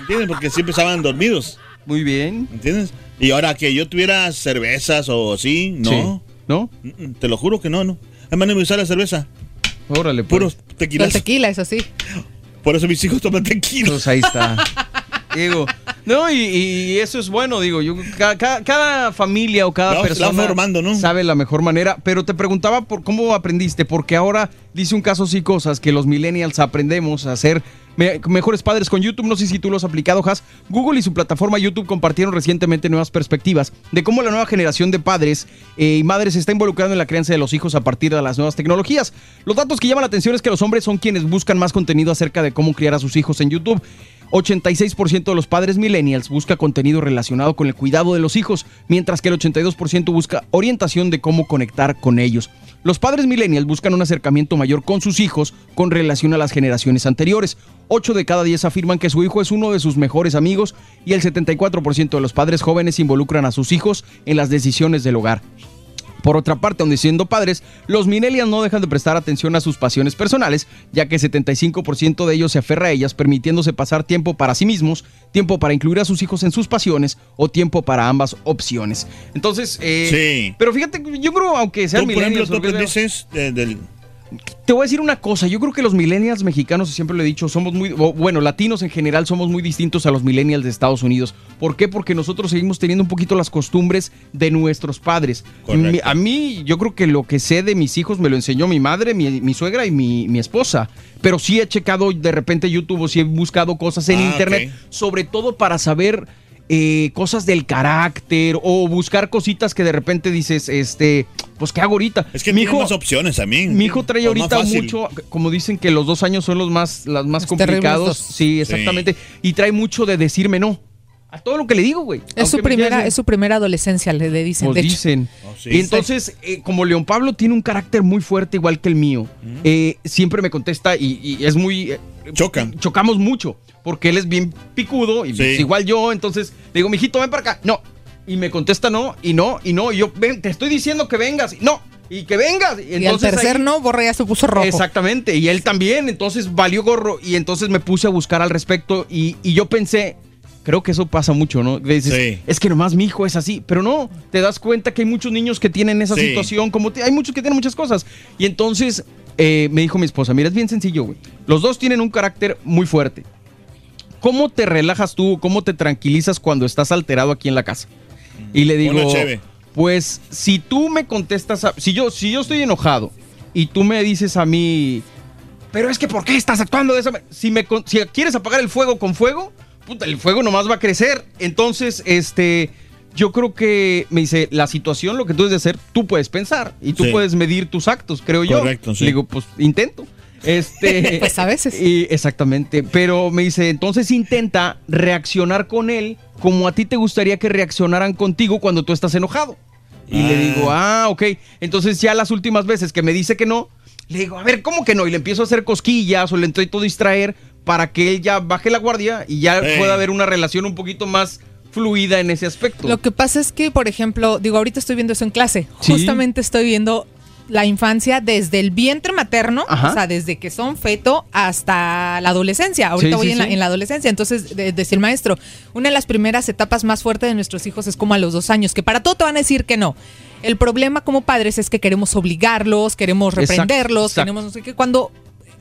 ¿Entiendes? Porque siempre estaban dormidos. Muy bien. ¿Entiendes? Y ahora que yo tuviera cervezas o así, no. Sí. ¿No? Te lo juro que no, no. Además, no me gusta la cerveza. Órale, pues. Puros tequilas. tequila, eso sí. Por eso mis hijos toman tequila. Pues ahí está. Digo, no, y, y eso es bueno, digo, yo ca- ca- cada, familia o cada No, se la persona formando, ¿no? sabe la mejor manera, pero te preguntaba por cómo aprendiste, porque ahora dice un caso sí cosas que los millennials aprendemos a hacer me- mejores padres con YouTube, no sé si tú lo has aplicado, Has. Google y su plataforma YouTube compartieron recientemente nuevas perspectivas de cómo la nueva generación de padres eh, y madres se está involucrando en la crianza de los hijos a partir de las nuevas tecnologías. Los datos que llaman la atención es que los hombres son quienes buscan más contenido acerca de cómo criar a sus hijos en YouTube. 86% de los padres millennials busca contenido relacionado con el cuidado de los hijos, mientras que el 82% busca orientación de cómo conectar con ellos. Los padres millennials buscan un acercamiento mayor con sus hijos con relación a las generaciones anteriores. 8 de cada 10 afirman que su hijo es uno de sus mejores amigos y el 74% de los padres jóvenes involucran a sus hijos en las decisiones del hogar. Por otra parte, aun siendo padres, los millennials no dejan de prestar atención a sus pasiones personales, ya que 75% de ellos se aferra a ellas, permitiéndose pasar tiempo para sí mismos, tiempo para incluir a sus hijos en sus pasiones o tiempo para ambas opciones. Entonces, eh, Sí. pero fíjate, yo creo, aunque sean Tú, por ejemplo, tú sea, aprendices de- del... te voy a decir una cosa, yo creo que los millennials mexicanos, y siempre lo he dicho, somos muy, bueno, latinos en general somos muy distintos a los millennials de Estados Unidos. ¿Por qué? Porque nosotros seguimos teniendo un poquito las costumbres de nuestros padres. Mi- a mí, yo creo que lo que sé de mis hijos me lo enseñó mi madre, mi, mi suegra y mi, mi esposa. Pero sí he checado de repente YouTube o sí he buscado cosas en Ah, internet, sobre todo para saber eh, cosas del carácter o buscar cositas que de repente dices, este, pues ¿qué hago ahorita? Es que mi tiene más opciones también. mi hijo trae ahorita mucho, como dicen que los dos años son los más, las más Los complicados. dos. Sí, exactamente. Y trae mucho de decirme no. A todo lo que le digo, güey. Es su primera, es su primera adolescencia, le, dicen. Pues de hecho. dicen. sí. Y entonces, eh, como León Pablo tiene un carácter muy fuerte, igual que el mío, eh, siempre me contesta y, y es muy. eh, Chocan. Chocamos mucho, porque él es bien picudo y Sí. pues, igual yo. Entonces, le digo, mijito, ven para acá. No. Y me contesta no, y no, y no. Y yo, ven, te estoy diciendo que vengas. Y no. Y que vengas. Y al entonces tercer ahí- no, Borre ya se puso rojo. Exactamente, y él también, entonces valió gorro y entonces me puse a buscar al respecto y, y yo pensé, creo que eso pasa mucho, ¿no? Dices, Sí. Es que nomás mi hijo es así, pero no, te das cuenta que hay muchos niños que tienen esa Sí. situación, como te- hay muchos que tienen muchas cosas. Y entonces eh, me dijo mi esposa, mira, es bien sencillo, güey. Los dos tienen un carácter muy fuerte. ¿Cómo te relajas tú, cómo te tranquilizas cuando estás alterado aquí en la casa? Y le digo, pues si tú me contestas, a- si yo si yo estoy enojado y tú me dices a mí, pero es que ¿por qué estás actuando de esa manera? Si me si quieres apagar el fuego con fuego, puta, el fuego nomás va a crecer. Entonces, este yo creo que me dice, la situación, lo que tú debes de hacer, tú puedes pensar y tú Sí. puedes medir tus actos, creo yo. Correcto, sí. Le digo, pues intento. Este, Pues a veces. y exactamente, pero me dice, entonces intenta reaccionar con él como a ti te gustaría que reaccionaran contigo cuando tú estás enojado. Y le Ah. digo, ah, ok. Entonces ya las últimas veces que me dice que no, le digo, a ver, ¿cómo que no? Y le empiezo a hacer cosquillas o le intento distraer para que él ya baje la guardia y ya Eh. pueda haber una relación un poquito más fluida en ese aspecto. Lo que pasa es que, por ejemplo, digo, ahorita estoy viendo eso en clase. Sí. Justamente estoy viendo la infancia desde el vientre materno, Ajá. o sea, desde que son feto hasta la adolescencia. Ahorita Sí, voy sí, en, la, sí. en la adolescencia. Entonces, de- decía el maestro, una de las primeras etapas más fuertes de nuestros hijos es como a los dos años, que para todo te van a decir que no. El problema como padres es que queremos obligarlos, queremos Exacto, reprenderlos, exacto. queremos no sé qué, cuando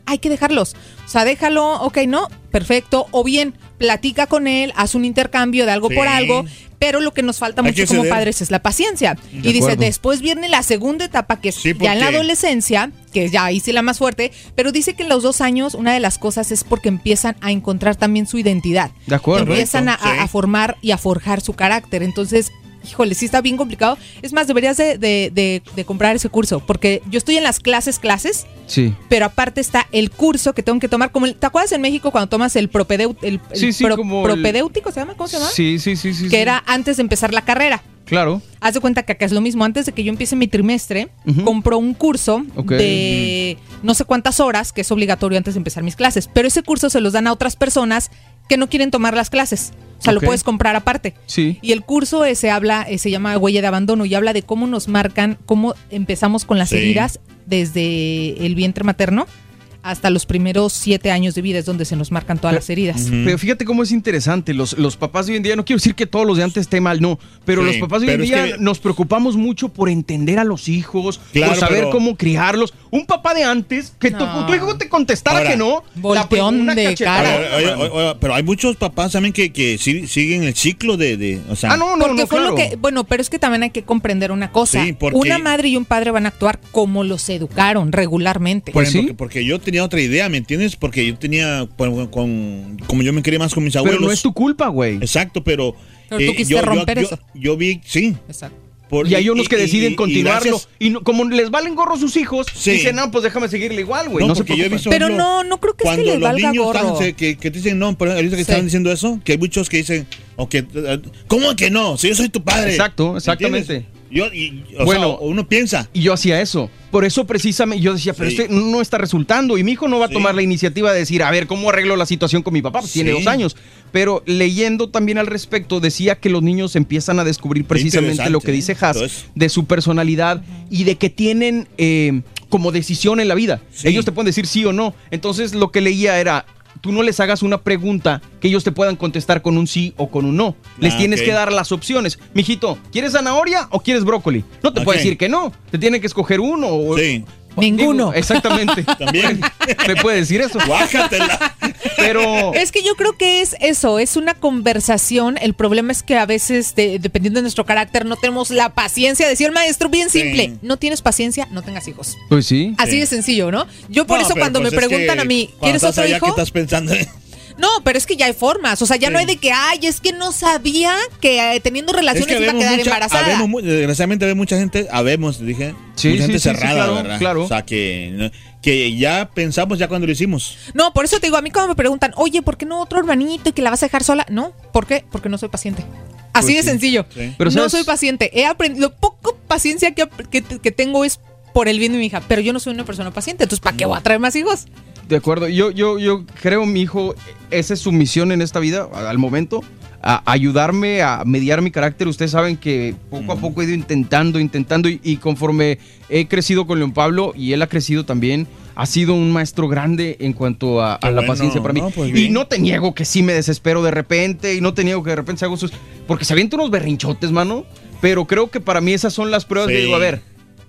hay que dejarlos. O sea, déjalo, ok, no, perfecto. O bien, platica con él, haz un intercambio de algo por algo. Pero lo que nos falta Hay mucho como ceder. padres es la paciencia. De y dice, acuerdo. después viene la segunda etapa, que es ya en la adolescencia, que ya ahí sí la más fuerte. Pero dice que en los dos años, una de las cosas es porque empiezan a encontrar también su identidad. De acuerdo. Empiezan sí. a formar y a forjar su carácter. Entonces, híjole, sí está bien complicado. Es más, deberías de, de- de- de comprar ese curso, porque yo estoy en las clases, clases, Sí. pero aparte está el curso que tengo que tomar. Como el- ¿Te acuerdas en México cuando tomas el, propedeut, el, el Sí, sí, pro- como propedéutico? ¿Se llama? ¿Cómo se llama? Sí, sí, sí, sí. Que era antes de empezar la carrera. Claro. Haz de cuenta que acá es lo mismo. Antes de que yo empiece mi trimestre, Ujú. compro un curso de no sé cuántas horas, que es obligatorio antes de empezar mis clases. Pero ese curso se los dan a otras personas que no quieren tomar las clases. O sea, lo puedes comprar aparte. Sí. Y el curso ese habla, eh, se llama Huella de Abandono y habla de cómo nos marcan, cómo empezamos con las Sí. heridas desde el vientre materno hasta los primeros siete años de vida, es donde se nos marcan todas las heridas. Pero fíjate cómo es interesante. Los, los papás de hoy en día, no quiero decir que todos los de antes estén mal, no. Pero Sí, los papás de hoy en es día que- nos preocupamos mucho por entender a los hijos, Claro, por saber pero- cómo criarlos. Un papá de antes, que tu, No. tu hijo te contestara Ahora, que no. Volteón una de cachetada. cara. Oye, oye, oye, pero hay muchos papás también que, que sí- siguen el ciclo de, de- o sea, Ah, no, no, porque no, fue claro. lo que, bueno, pero es que también hay que comprender una cosa. Sí, porque- Una madre y un padre van a actuar como los educaron regularmente. Por ejemplo, que- porque yo tenía otra idea, ¿me entiendes? Porque yo tenía, con, con- como yo me quería más con mis abuelos. Pero no es tu culpa, güey. Exacto, pero... eh, Pero tú quisiste yo, yo- romper yo- eso. Yo vi, sí. Exacto. Por- y hay unos que y- deciden y- y continuarlo. gracias- Y, no- como les valen gorro sus hijos, Sí. dicen, no, pues déjame seguirle igual, güey. No, No, se porque yo he visto, Pero no, no creo que es que cuando les los valga niños gorro. están- que, que te dicen no, pero ahorita que Sí. estaban diciendo eso, que hay muchos que dicen, o que, eh, ¿cómo que no? Si yo soy tu padre. Exacto, exactamente. Yo, y, o Bueno. sea, uno piensa. Y yo hacía eso. Por eso precisamente yo decía, pero Sí. este no está resultando. Y mi hijo no va a Sí. tomar la iniciativa de decir, a ver, ¿cómo arreglo la situación con mi papá? Pues tiene dos años. Pero leyendo también al respecto, decía que los niños empiezan a descubrir precisamente lo que dice Haas ¿eh? Entonces- de su personalidad y de que tienen eh, como decisión en la vida. Ellos te pueden decir sí o no. Entonces lo que leía era, tú no les hagas una pregunta que ellos te puedan contestar con un sí o con un no. Les Ah, tienes que dar las opciones. Mijito, ¿quieres zanahoria o quieres brócoli? No te puede Ok. decir que no. Te tiene que escoger uno. o- Sí. Ninguno. Digo, exactamente. También. Me puede decir eso. Guácatela. Pero. Es que yo creo que es eso, es una conversación. El problema es que a veces, de- dependiendo de nuestro carácter, no tenemos la paciencia. Decía el maestro, bien Sí. simple, no tienes paciencia, no tengas hijos. Pues sí. Así Sí. de sencillo, ¿no? Yo por No, eso cuando pues me es preguntan a mí, ¿quieres estás otro allá, hijo? ¿Qué estás pensando? No, pero es que ya hay formas. O sea, ya no hay de que, ay, es que no sabía que eh, teniendo relaciones iba a quedar mucha- embarazada. habemos desgraciadamente hay mucha gente, habemos, dije, Sí, mucha sí, gente sí, sí, cerrada, claro, ¿verdad? claro. O sea, que, que ya pensamos ya cuando lo hicimos. No, por eso te digo, a mí cuando me preguntan, oye, ¿por qué no otro hermanito y que la vas a dejar sola? No, ¿por qué? Porque no soy paciente. Así Pues de sí. sencillo. Sí. Pero no ¿sabes? soy paciente. He aprendido, lo poco paciencia que, que, que tengo es por el bien de mi hija, pero yo no soy una persona paciente, entonces ¿para qué voy a traer más hijos? De acuerdo. Yo, yo, yo creo, mi hijo, esa es su misión en esta vida, al momento, a ayudarme a mediar mi carácter. Ustedes saben que poco a poco he ido intentando, intentando, y, y conforme he crecido con León Pablo y él ha crecido también, ha sido un maestro grande en cuanto a, la bueno, paciencia para mí. no, pues y no te niego que sí me desespero de repente, y no te niego que de repente hago sus... Porque se avientan unos berrinchotes, mano. Pero creo que para mí esas son las pruebas que digo, a ver,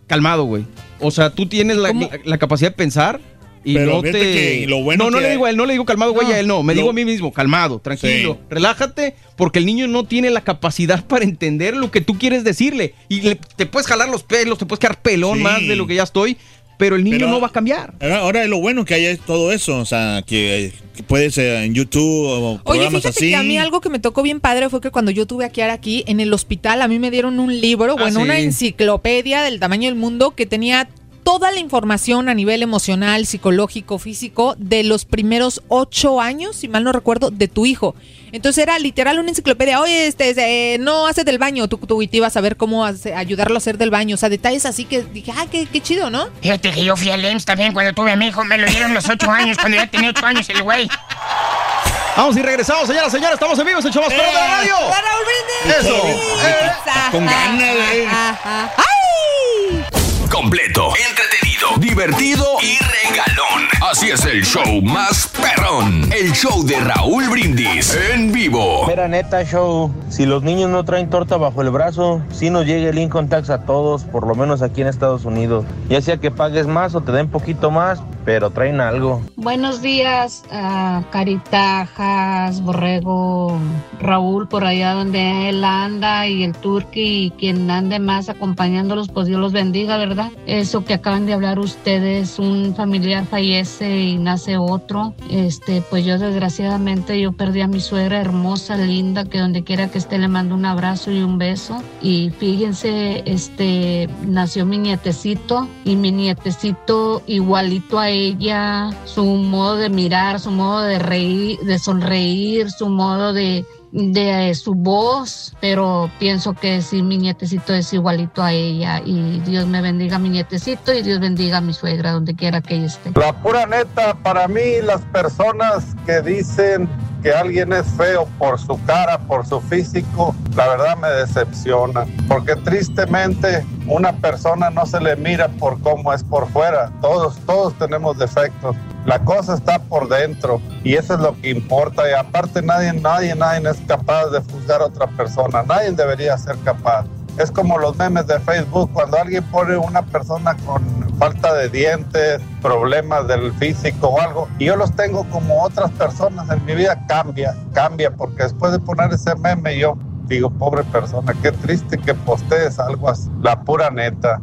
calmado, güey. O sea, tú tienes la- la capacidad de pensar y Pero no te... que lo bueno no, no que le digo a él, no le digo calmado, güey, No. a él no. Me Lo- digo a mí mismo, calmado, tranquilo, Sí. relájate, porque el niño no tiene la capacidad para entender lo que tú quieres decirle. Y le- te puedes jalar los pelos, te puedes quedar pelón Sí. más de lo que ya estoy, pero el niño Pero- no va a cambiar. Ahora, ahora lo bueno que hay es todo eso, o sea, que, que puedes eh, en YouTube o Oye, programas fíjate así. que a mí algo que me tocó bien padre fue que cuando yo tuve a Kiara aquí en el hospital, a mí me dieron un libro, Ah, bueno, sí. una enciclopedia del tamaño del mundo que tenía toda la información a nivel emocional, psicológico, físico de los primeros ocho años, si mal no recuerdo, de tu hijo. Entonces era literal una enciclopedia. Oye, este, eh, no hace del baño, tú, tú y te ibas a ver cómo hace- ayudarlo a hacer del baño. O sea, detalles así que dije, ah, qué, qué chido, ¿no? Fíjate que yo fui al EMS también cuando tuve a mi hijo. Me lo dieron los ocho años, cuando ya tenía ocho años el güey. Vamos y regresamos, señoras, señores, estamos en vivo, se echamos para la radio. ¡Va, Raúl Brindis! Eso. Eh. Con ganas, eh. ¡Ay! Completo, entretenido, divertido y regalón. Así es el show más perrón. El show de Raúl Brindis en vivo. Mira, neta, show, si los niños no traen torta bajo el brazo, si nos llega el income tax a todos, por lo menos aquí en Estados Unidos. Ya sea que pagues más o te den poquito más, pero traen algo. Buenos días, Caritajas, Borrego, Raúl, por allá donde él anda y el Turqui y quien ande más acompañándolos, pues Dios los bendiga, ¿verdad? Eso que acaban de hablar ustedes, un familiar fallece y nace otro. Este, pues yo desgraciadamente yo perdí a mi suegra hermosa, linda, que donde quiera que esté le mando un abrazo y un beso. Y fíjense, este, nació mi nietecito y mi nietecito igualito a ella, su modo de mirar, su modo de reír, de sonreír, su modo de de su voz, pero pienso que sí, mi nietecito es igualito a ella y Dios me bendiga mi nietecito y Dios bendiga a mi suegra donde quiera que ella esté. La pura neta, para mí las personas que dicen que alguien es feo por su cara, por su físico, la verdad me decepciona, porque tristemente una persona no se le mira por cómo es por fuera, todos, todos tenemos defectos. La cosa está por dentro y eso es lo que importa. Y aparte nadie, nadie, nadie es capaz de juzgar a otra persona. Nadie debería ser capaz. Es como los memes de Facebook, cuando alguien pone una persona con falta de dientes, problemas del físico o algo, y yo los tengo como otras personas en mi vida, cambia, cambia, porque después de poner ese meme yo digo, pobre persona, qué triste que postees algo así, la pura neta.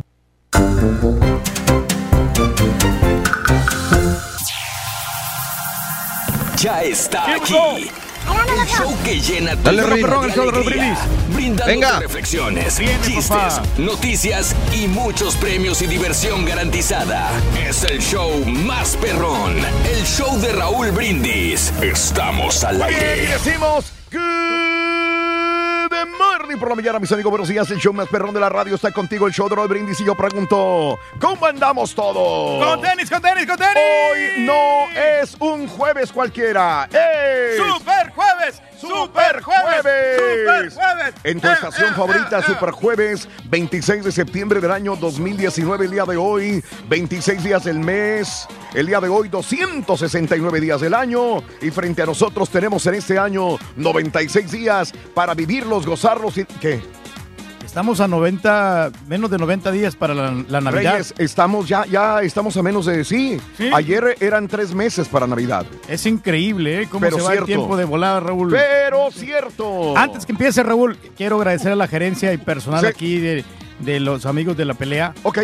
Ya está aquí. El show que llena tu Dale, Perrón, de el show de Raúl alegría, Brindis. Brindándote Venga. reflexiones, Viene, chistes, papá. noticias y muchos premios y diversión garantizada. Es el show más perrón. El show de Raúl Brindis. Estamos al Muy bien, y aire. decimos Good por la mañana, mis amigos. Buenos días. El show más perrón de la radio está contigo. El show de Roll Brindis. Y yo pregunto: ¿Cómo andamos todos? Con tenis, con tenis, con tenis. Hoy no es un jueves cualquiera. ¡Es Super jueves, super jueves, super jueves. En tu Eh, estación eh, favorita, eh, eh. Super Jueves, 26 de septiembre del año 2019, el día de hoy, 26 días del mes, el día de hoy, 269 días del año, y frente a nosotros tenemos en este año 96 días para vivirlos, gozarlos y... ¿Qué? Estamos a 90, menos de 90 días para la, la Navidad. Reyes, estamos ya, ya estamos a menos de... Sí, Sí. ayer eran tres meses para Navidad. Es increíble, ¿eh? Cómo Pero se va cierto. el tiempo de volada, Raúl. Pero cierto. Antes que empiece, Raúl, quiero agradecer a la gerencia y personal Sí. aquí de, de los amigos de la pelea. Ok.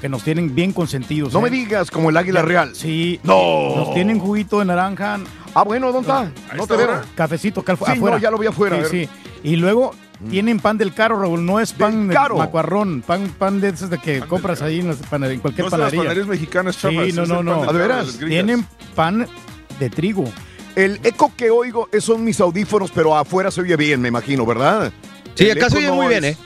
Que nos tienen bien consentidos. No ¿eh? me digas como el águila real. Sí. No. Nos tienen juguito de naranja. Ah, bueno, ¿dónde está? No te veo. Cafecito acá Sí, afuera. no, ya lo vi afuera, Sí, sí. Y luego tienen pan del carro, Raúl. No es pan de carro. macuarrón. Pan, pan de esos de que compras ahí en, las pana- en cualquier No de las panadería. panaderías mexicanas, chavas, Sí, no, no, no. del ¿A veras? Tienen pan de trigo. El eco que oigo es- son mis audífonos, pero afuera se oye bien, me imagino, ¿verdad? Sí, El acá se oye muy bien, ¿eh?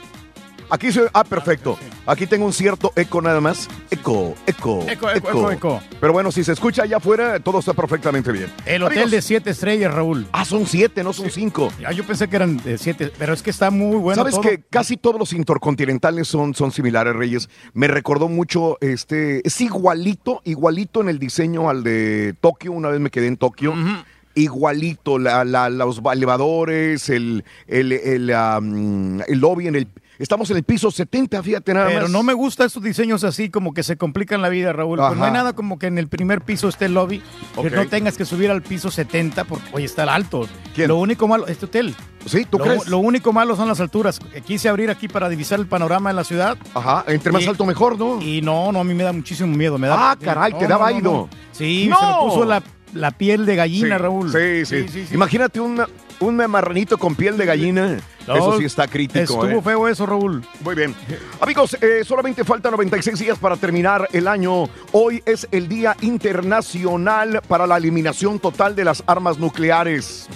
Aquí se Ah, perfecto. Aquí tengo un cierto eco nada más. Eco, eco, Eco, eco, eco, eco. Pero bueno, si se escucha allá afuera, todo está perfectamente bien. El hotel Amigos, de siete estrellas, Raúl. Ah, son siete, no son cinco. Ah, yo pensé que eran de siete, pero es que está muy bueno Sabes todo. que casi todos los intercontinentales son, son similares, Reyes. Me recordó mucho, este, es igualito, igualito en el diseño al de Tokio. Una vez me quedé en Tokio. Igualito, la, la- los elevadores, el, el, el, el lobby en el... Estamos en el piso 70, fíjate nada Pero más. no me gusta estos diseños así como que se complican la vida, Raúl. Pues no hay nada como que en el primer piso esté el lobby, que no tengas que subir al piso 70 porque, oye, está alto. ¿Quién? Lo único malo, este hotel. Sí, ¿tú lo, crees? Lo único malo son las alturas. Quise abrir aquí para divisar el panorama de la ciudad. Ajá, entre más Y- alto mejor, ¿no? Y no, no, a mí me da muchísimo miedo. Me da, Ah, caray, no, te daba no. Sí, ¡No! se me puso la, la piel de gallina, Sí, Raúl. Sí, sí. Imagínate un, un marranito con piel de gallina. No, Eso sí está crítico. Estuvo ¿eh? feo eso, Raúl. Muy bien. Amigos, eh, solamente faltan 96 días para terminar el año. Hoy es el Día Internacional para la Eliminación Total de las Armas Nucleares.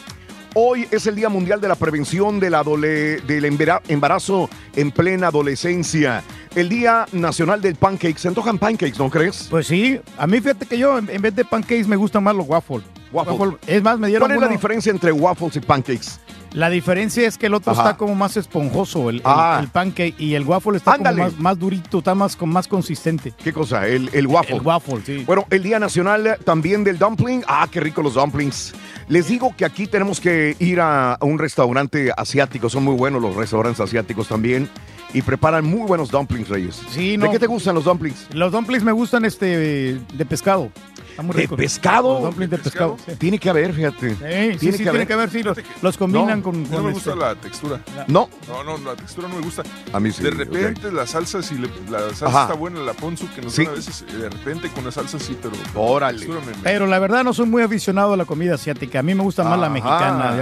Hoy es el Día Mundial de la Prevención de la del embara- embarazo en plena adolescencia. El Día Nacional del Pancake. Se antojan pancakes, ¿no crees? Pues sí, a mí fíjate que yo en vez de pancakes me gustan más los waffles. Waffle. Es más, me dieron ¿Cuál es la diferencia entre waffles y pancakes? La diferencia es que el otro Ajá. está como más esponjoso, el, el- Ah. el pancake, y el waffle está como más, más durito, está más, con más consistente. ¿Qué cosa? El, el waffle. El waffle, sí. Bueno, el Día Nacional también del Dumpling. Ah, qué rico los dumplings. Les digo que aquí tenemos que ir a, a un restaurante asiático. Son muy buenos los restaurantes asiáticos también. Y preparan muy buenos dumplings, Reyes. Sí, ¿De no. qué te gustan los dumplings? Los dumplings me gustan este de pescado. ¿De pescado? Los dumplings de pescado. sí. Tiene que haber, fíjate. Sí, sí, sí, tiene que haber, sí, los, los combinan No, con, No con me este- gusta la textura. No. No, no, la textura no me gusta. A mí sí, De repente la salsa, si le- la salsa Ajá. está buena, la ponzu, que nos Sí. dan a veces, eh, de repente con la salsa sí, pero... pero Órale. la me- me- Pero la verdad no soy muy aficionado a la comida asiática. A mí me gusta más la mexicana.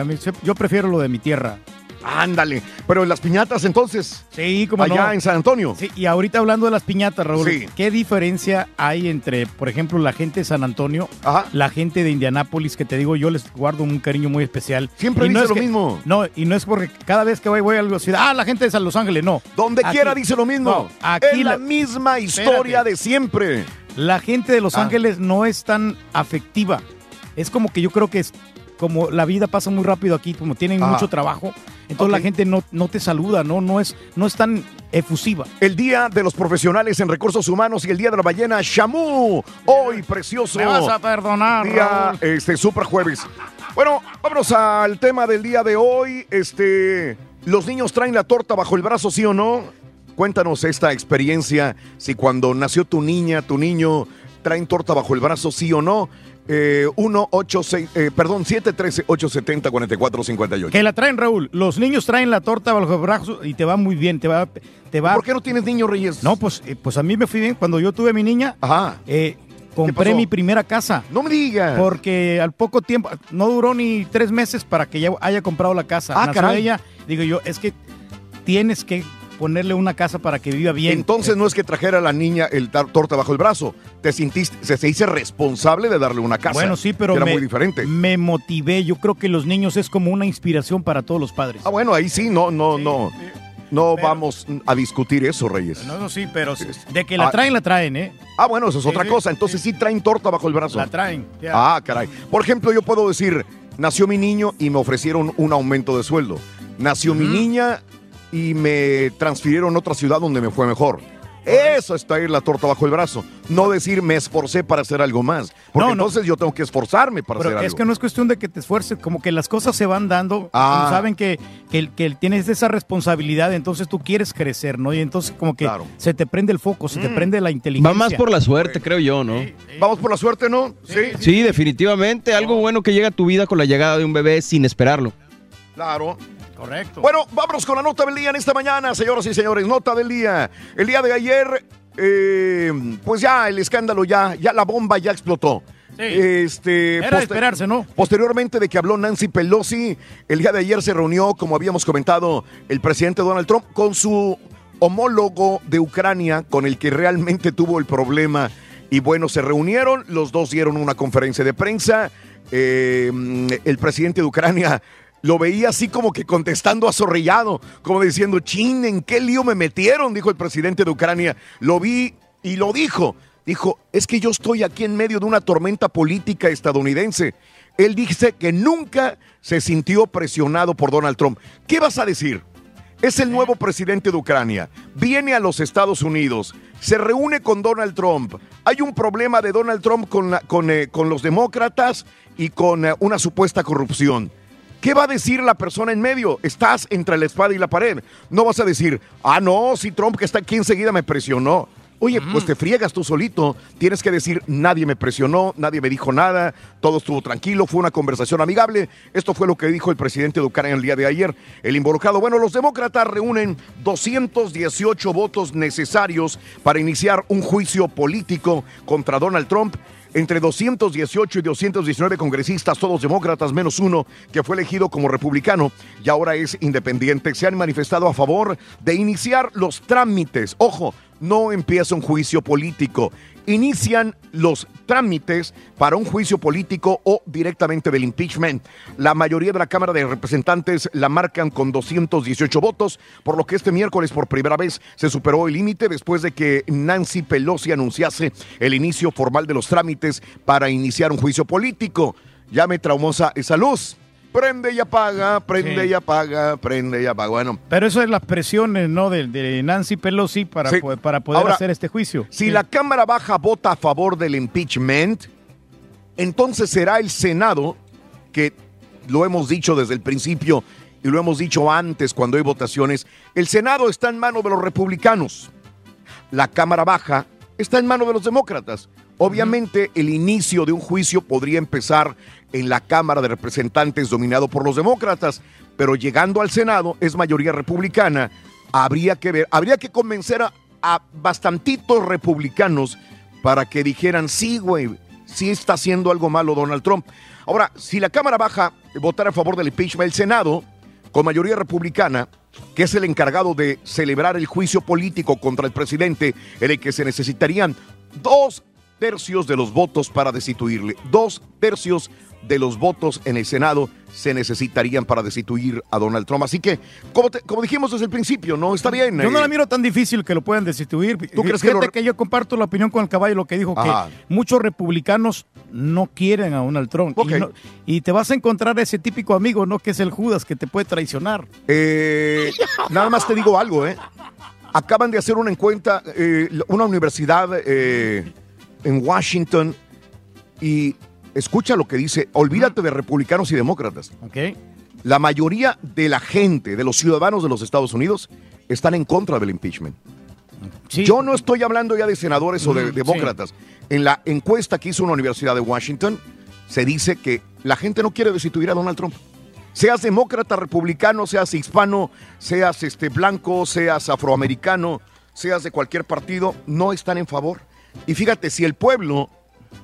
Yo prefiero lo de mi tierra. Ándale. Pero en las piñatas entonces. Sí, como Allá no. en San Antonio. Sí, y ahorita hablando de las piñatas, Raúl, Sí. ¿qué diferencia hay entre, por ejemplo, la gente de San Antonio, la gente de Indianápolis, que te digo, yo les guardo un cariño muy especial? Siempre Y no dice es lo que- mismo. No, y no es porque cada vez que voy, voy a la ciudad, ah, la gente de San Los Ángeles, no. Donde Aquí- quiera dice lo mismo. No, aquí es la, misma historia Espérate. de siempre. La gente de Los Ah. Ángeles no es tan afectiva. Es como que yo creo que es como la vida pasa muy rápido aquí, como tienen Ajá. mucho trabajo, entonces la gente no, no te saluda, no, no es, no es tan efusiva. El Día de los Profesionales en Recursos Humanos y el Día de la Ballena Shamu. Hoy, precioso. Me vas a perdonar, Día, Raúl. este, super jueves. Bueno, vámonos al tema del día de hoy. Este, ¿los niños traen la torta bajo el brazo, sí o no? Cuéntanos esta experiencia, si cuando nació tu niña, tu niño, traen torta bajo el brazo, sí o no. Eh, 1, 8, 6, eh, perdón, 713 870 4458 Que la traen, Raúl. Los niños traen la torta bajo el brazo y te va muy bien, te va, te va. ¿Por qué no tienes niños, Reyes? No, pues, eh, pues a mí me fui bien. Cuando yo tuve mi niña, eh, compré mi primera casa. No me digas. Porque al poco tiempo, no duró ni tres meses para que ya haya comprado la casa. Ah, Nació caray. ella, digo yo, es que tienes que ponerle una casa para que viva bien. Entonces no es que trajera a la niña el torta bajo el brazo. Te sintiste, se, se hice responsable de darle una casa. Bueno, sí, pero Era me, muy diferente. me motivé. Yo creo que los niños es como una inspiración para todos los padres. Ah, bueno, ahí sí, no, no, no. No vamos a discutir eso, Reyes. No, no, sí, pero de que la Ah, traen, la traen, ¿eh? Ah, bueno, eso es Sí, otra cosa. Entonces sí traen torta bajo el brazo. La traen. ya. Ah, caray. Por ejemplo, yo puedo decir, nació mi niño y me ofrecieron un aumento de sueldo. Nació mi niña y me transfirieron a otra ciudad donde me fue mejor. Eso es traer la torta bajo el brazo. No decir me esforcé para hacer algo más. Porque No, no. entonces yo tengo que esforzarme para Pero hacer es algo. que no es cuestión de que te esfuerces, como que las cosas se van dando, Ah. saben que, que, que tienes esa responsabilidad, entonces tú quieres crecer, ¿no? Y entonces como que se te prende el foco, se te prende la inteligencia. Va más por la suerte, creo yo, ¿no? Vamos por la suerte, ¿no? Sí. Sí, definitivamente. Algo bueno que llega a tu vida con la llegada de un bebé sin esperarlo. Claro. Correcto. Bueno, vámonos con la nota del día en esta mañana, señoras y señores. Nota del día. El día de ayer, eh, pues ya el escándalo, ya, ya la bomba ya explotó. Este, Era de esperarse, ¿no? Posteriormente de que habló Nancy Pelosi, el día de ayer se reunió, como habíamos comentado, el presidente Donald Trump con su homólogo de Ucrania, con el que realmente tuvo el problema. Y bueno, se reunieron, los dos dieron una conferencia de prensa. Eh, el presidente de Ucrania lo veía así como que contestando azorrillado, como diciendo, chin, ¿en qué lío me metieron? Dijo el presidente de Ucrania. Lo vi y lo dijo. Dijo, es que yo estoy aquí en medio de una tormenta política estadounidense. Él dice que nunca se sintió presionado por Donald Trump. ¿Qué vas a decir? Es el nuevo presidente de Ucrania. Viene a los Estados Unidos. Se reúne con Donald Trump. Hay un problema de Donald Trump con, con, eh, con los demócratas y con eh, una supuesta corrupción. ¿Qué va a decir la persona en medio? Estás entre la espada y la pared. No vas a decir, ah, no, si Trump que está aquí enseguida me presionó. Oye, pues te friegas tú solito. Tienes que decir, nadie me presionó, nadie me dijo nada, todo estuvo tranquilo, fue una conversación amigable. Esto fue lo que dijo el presidente de Ucrania el día de ayer. El involucrado, bueno, los demócratas reúnen 218 votos necesarios para iniciar un juicio político contra Donald Trump. Entre 218 y 219 congresistas, todos demócratas, menos uno que fue elegido como republicano y ahora es independiente, se han manifestado a favor de iniciar los trámites. Ojo, no empieza un juicio político. Inician los trámites para un juicio político o directamente del impeachment. La mayoría de la Cámara de Representantes la marcan con 218 votos, por lo que este miércoles por primera vez se superó el límite después de que Nancy Pelosi anunciase el inicio formal de los trámites para iniciar un juicio político. Ya me traumó esa, esa luz. Prende y apaga, prende Sí. y apaga, prende y apaga. Bueno, Pero eso es las presiones, ¿no? De, de Nancy Pelosi para, Sí. po- para poder Ahora, hacer este juicio. Si Sí. la Cámara Baja vota a favor del impeachment, entonces será el Senado, que lo hemos dicho desde el principio y lo hemos dicho antes cuando hay votaciones, el Senado está en manos de los republicanos. La Cámara Baja está en manos de los demócratas. Obviamente el inicio de un juicio podría empezar en la Cámara de Representantes dominado por los demócratas, pero llegando al Senado es mayoría republicana. Habría que ver, habría que convencer a, bastantitos republicanos para que dijeran, sí, güey, sí está haciendo algo malo Donald Trump. Ahora, si la Cámara Baja votara a favor del impeachment, el Senado, con mayoría republicana, que es el encargado de celebrar el juicio político contra el presidente, en el que se necesitarían dos tercios de los votos para destituirle. Dos tercios de los votos en el Senado se necesitarían para destituir a Donald Trump. Así que, como, te- como dijimos desde el principio, no está bien. Yo no eh, la miro tan difícil que lo puedan destituir. ¿Tú crees que lo- que yo comparto la opinión con el caballo, lo que dijo, Ajá. que muchos republicanos no quieren a Donald Trump. Y, no- y te vas a encontrar ese típico amigo, ¿no? Que es el Judas, que te puede traicionar. Eh, nada más te digo algo, ¿eh? Acaban de hacer una encuesta, eh, una universidad eh, en Washington y escucha lo que dice, olvídate de republicanos y demócratas. La mayoría de la gente, de los ciudadanos de los Estados Unidos, están en contra del impeachment. Yo no estoy hablando ya de senadores o de demócratas. En la encuesta que hizo una universidad de Washington, se dice que la gente no quiere destituir a Donald Trump. Seas demócrata, republicano, seas hispano, seas este blanco, seas afroamericano, seas de cualquier partido, no están en favor. Y fíjate, si el pueblo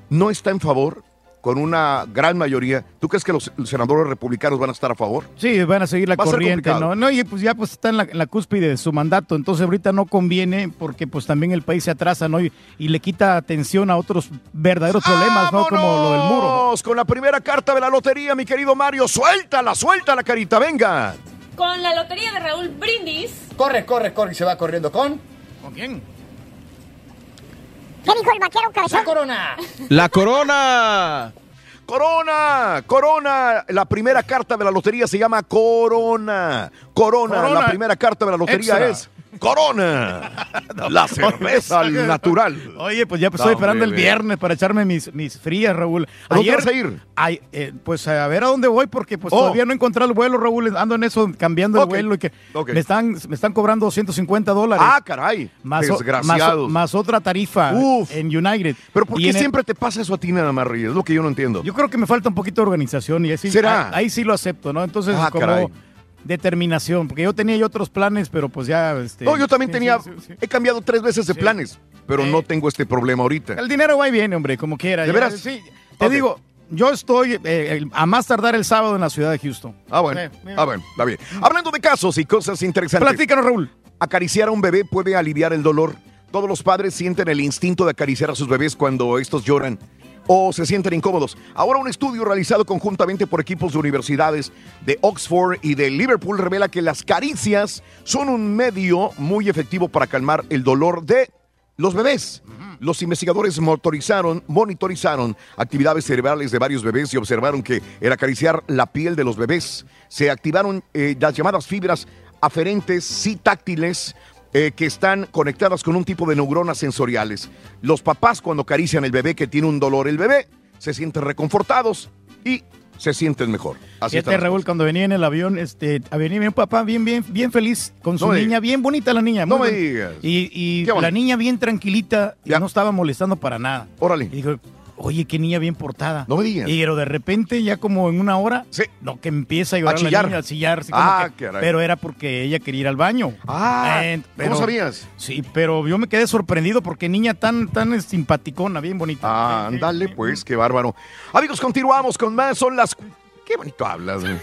no está en favor, con una gran mayoría, ¿tú crees que los senadores republicanos van a estar a favor? Sí, van a seguir la Va corriente. ¿no? No, y pues ya pues está en la, en la cúspide de su mandato, entonces ahorita no conviene porque pues también el país se atrasa, ¿no? Y, y le quita atención a otros verdaderos problemas, ¿no? Como lo del muro. ¿no? Vamos con la primera carta de la lotería, mi querido Mario. Suéltala, suéltala, carita, venga. Con la lotería de Raúl Brindis. Corre, corre, corre, y se va corriendo con. ¿Con quién? ¿Qué dijo el vaquero cabezón? ¡La corona! La corona. Corona, Corona, la primera carta de la lotería se llama Corona. Corona, Corona. la primera carta de la lotería Extra. es Corona. La cerveza al natural. Oye, pues ya pues, estoy esperando el viernes para echarme mis, mis frías, Raúl. ¿A dónde vas a ir? ay, eh, pues a ver a dónde voy, porque pues Oh. todavía no he encontrado el vuelo, Raúl. Ando en eso, cambiando el vuelo y que me, están, me están cobrando 250 dólares. Ah, caray. Más, o- Desgraciados. más, más otra tarifa Uf. en United. Pero ¿por qué el- siempre te pasa eso a ti nada más, Reyes? Es lo que yo no entiendo. Yo creo que me falta un poquito de organización y así, ¿Será? Ahí, ahí sí lo acepto, ¿no? Entonces, Ah, como caray. Determinación, porque yo tenía yo otros planes, pero pues ya... Este, No, yo también sí, tenía, sí, sí, he cambiado tres veces de planes, pero no tengo este problema ahorita. El dinero va y viene, hombre, como quiera. ¿De Ya, veras? Sí. Te Ok. digo, yo estoy eh, a más tardar el sábado en la ciudad de Houston. Ah, bueno. Mira. Ah, bueno, está bien. Hablando de casos y cosas interesantes. Platícanos, Raúl. Acariciar a un bebé puede aliviar el dolor. Todos los padres sienten el instinto de acariciar a sus bebés cuando estos lloran o se sienten incómodos. Ahora un estudio realizado conjuntamente por equipos de universidades de Oxford y de Liverpool revela que las caricias son un medio muy efectivo para calmar el dolor de los bebés. Los investigadores motorizaron, monitorizaron actividades cerebrales de varios bebés y observaron que el acariciar la piel de los bebés se activaron eh, las llamadas fibras aferentes y táctiles eh, que están conectadas con un tipo de neuronas sensoriales. Los papás cuando acarician el bebé que tiene un dolor, el bebé se sienten reconfortados y se sienten mejor. Así Fíjate, Raúl, cuando venía en el avión, este, venía mi papá bien, bien, bien feliz con su No niña, bien bonita la niña. No me digas. Y, la niña bien tranquilita y no estaba molestando para nada. Órale. Y dijo, oye, qué niña bien portada. No me digas. Y pero de repente, ya como en una hora, no, que empieza a llorar A chillar. la niña, a chillar. así como Ah, que- caray. pero era porque ella quería ir al baño. Ah, Eh, ¿cómo sabías? Sí, pero yo me quedé sorprendido porque niña tan, tan simpaticona, bien bonita. Ah, ándale, pues, qué bárbaro. Amigos, continuamos con más. Son las. Qué bonito hablas. güey.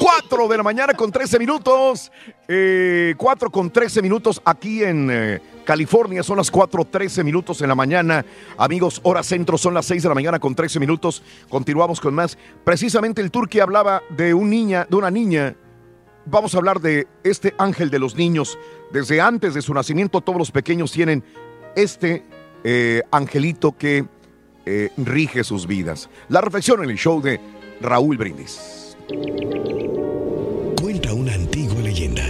Cuatro de la mañana con 13 minutos. Eh, cuatro con 13 minutos aquí en eh, California. Son las 4.13 minutos en la mañana. Amigos, hora centro son las 6 de la mañana con 13 minutos. Continuamos con más. Precisamente el turqui hablaba de un niña, de una niña. Vamos a hablar de este ángel de los niños. Desde antes de su nacimiento, todos los pequeños tienen este eh, angelito que eh, rige sus vidas. La reflexión en el show de Raúl Brindis. Cuenta una antigua leyenda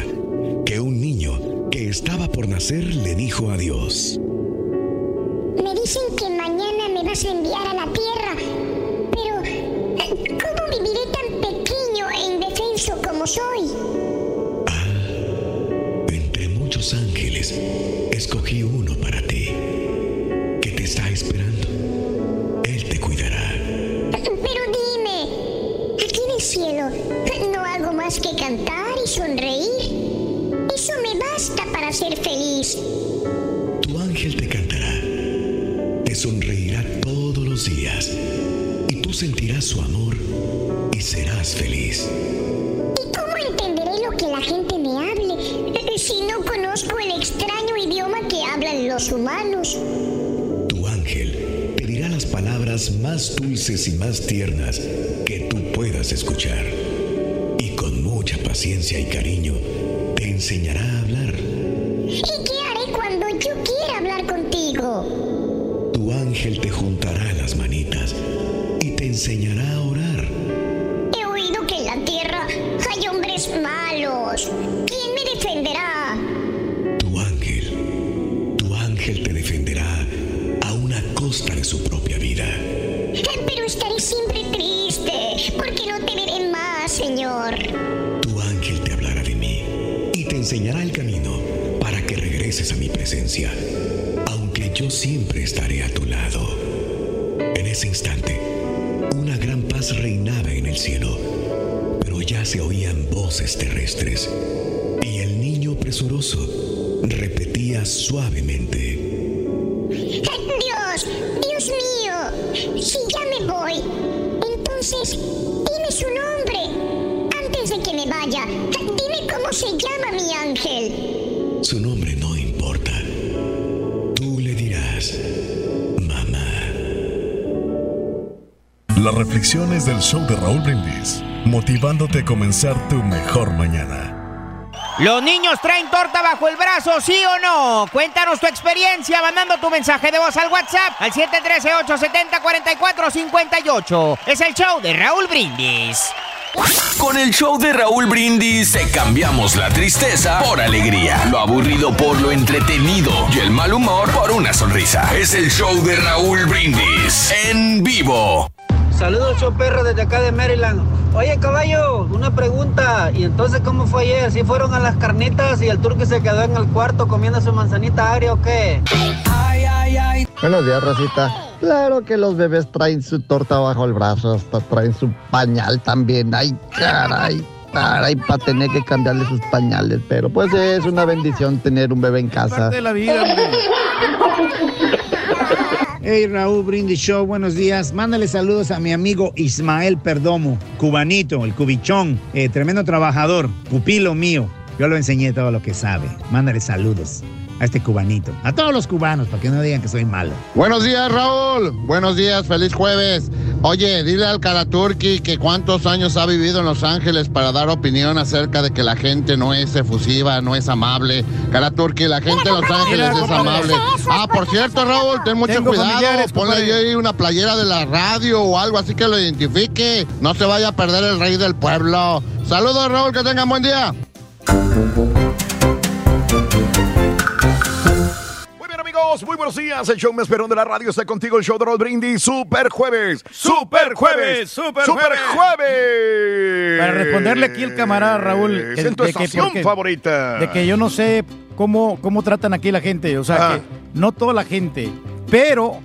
que un niño que estaba por nacer le dijo a Dios. Me dicen que mañana me vas a enviar a la tierra, pero eh, ¿cómo viviré tan pequeño e indefenso como soy? Entre muchos ángeles, escogí uno para ti, que te está esperando. Más que cantar y sonreír? Eso me basta para ser feliz. Tu ángel te cantará, te sonreirá todos los días y tú sentirás su amor y serás feliz. ¿Y cómo entenderé lo que la gente me hable eh, si no conozco el extraño idioma que hablan los humanos? Tu ángel te dirá las palabras más dulces y más tiernas que tú puedas escuchar. Mucha paciencia y cariño te enseñará a hablar. ¿Y qué haré cuando yo quiera hablar contigo? Tu ángel te juntará las manitas y te enseñará a enseñará el camino para que regreses a mi presencia, aunque yo siempre estaré a tu lado. En ese instante, una gran paz reinaba en el cielo, pero ya se oían voces terrestres y el niño presuroso repetía suavemente. Reflexiones del show de Raúl Brindis, motivándote a comenzar tu mejor mañana. ¿Los niños traen torta bajo el brazo, sí o no? Cuéntanos tu experiencia mandando tu mensaje de voz al WhatsApp al 713-870-4458. Es el show de Raúl Brindis. Con el show de Raúl Brindis te cambiamos la tristeza por alegría, lo aburrido por lo entretenido y el mal humor por una sonrisa. Es el show de Raúl Brindis en vivo. Saludos, show perro, desde acá de Maryland. Oye, caballo, una pregunta. ¿Y entonces cómo fue ayer? ¿Sí fueron a las carnitas y el turque se quedó en el cuarto comiendo su manzanita agria o qué? Ay, ay, ay. Buenos días, Rosita. Claro que los bebés traen su torta bajo el brazo, hasta traen su pañal también. Ay, caray, caray, para tener que cambiarle sus pañales. Pero pues es una bendición tener un bebé en casa. de la vida, hombre. Hey Raúl Brindis Show, buenos días. Mándale saludos a mi amigo Ismael Perdomo, cubanito, el cubichón, eh, tremendo trabajador, pupilo mío. Yo lo enseñé todo lo que sabe. Mándale saludos a este cubanito. A todos los cubanos, para que no digan que soy malo. Buenos días, Raúl. Buenos días, feliz jueves. Oye, dile al Karaturki que cuántos años ha vivido en Los Ángeles para dar opinión acerca de que la gente no es efusiva, no es amable. Karaturki, la gente de Los Ángeles es amable. Ah, por cierto, Raúl, ten mucho cuidado. Ponle ahí una playera de la radio o algo así que lo identifique. No se vaya a perder el rey del pueblo. Saludos, Raúl, que tengan buen día. Amigos, muy buenos días. El show más perrón de la radio está contigo. El show de Raúl Brindis. Super jueves. Super jueves. Super Super jueves. Para responderle aquí el camarada Raúl. Es en tu estación porque- favorita. De que yo no sé cómo, cómo tratan aquí la gente. O sea, Ah. que no toda la gente. Pero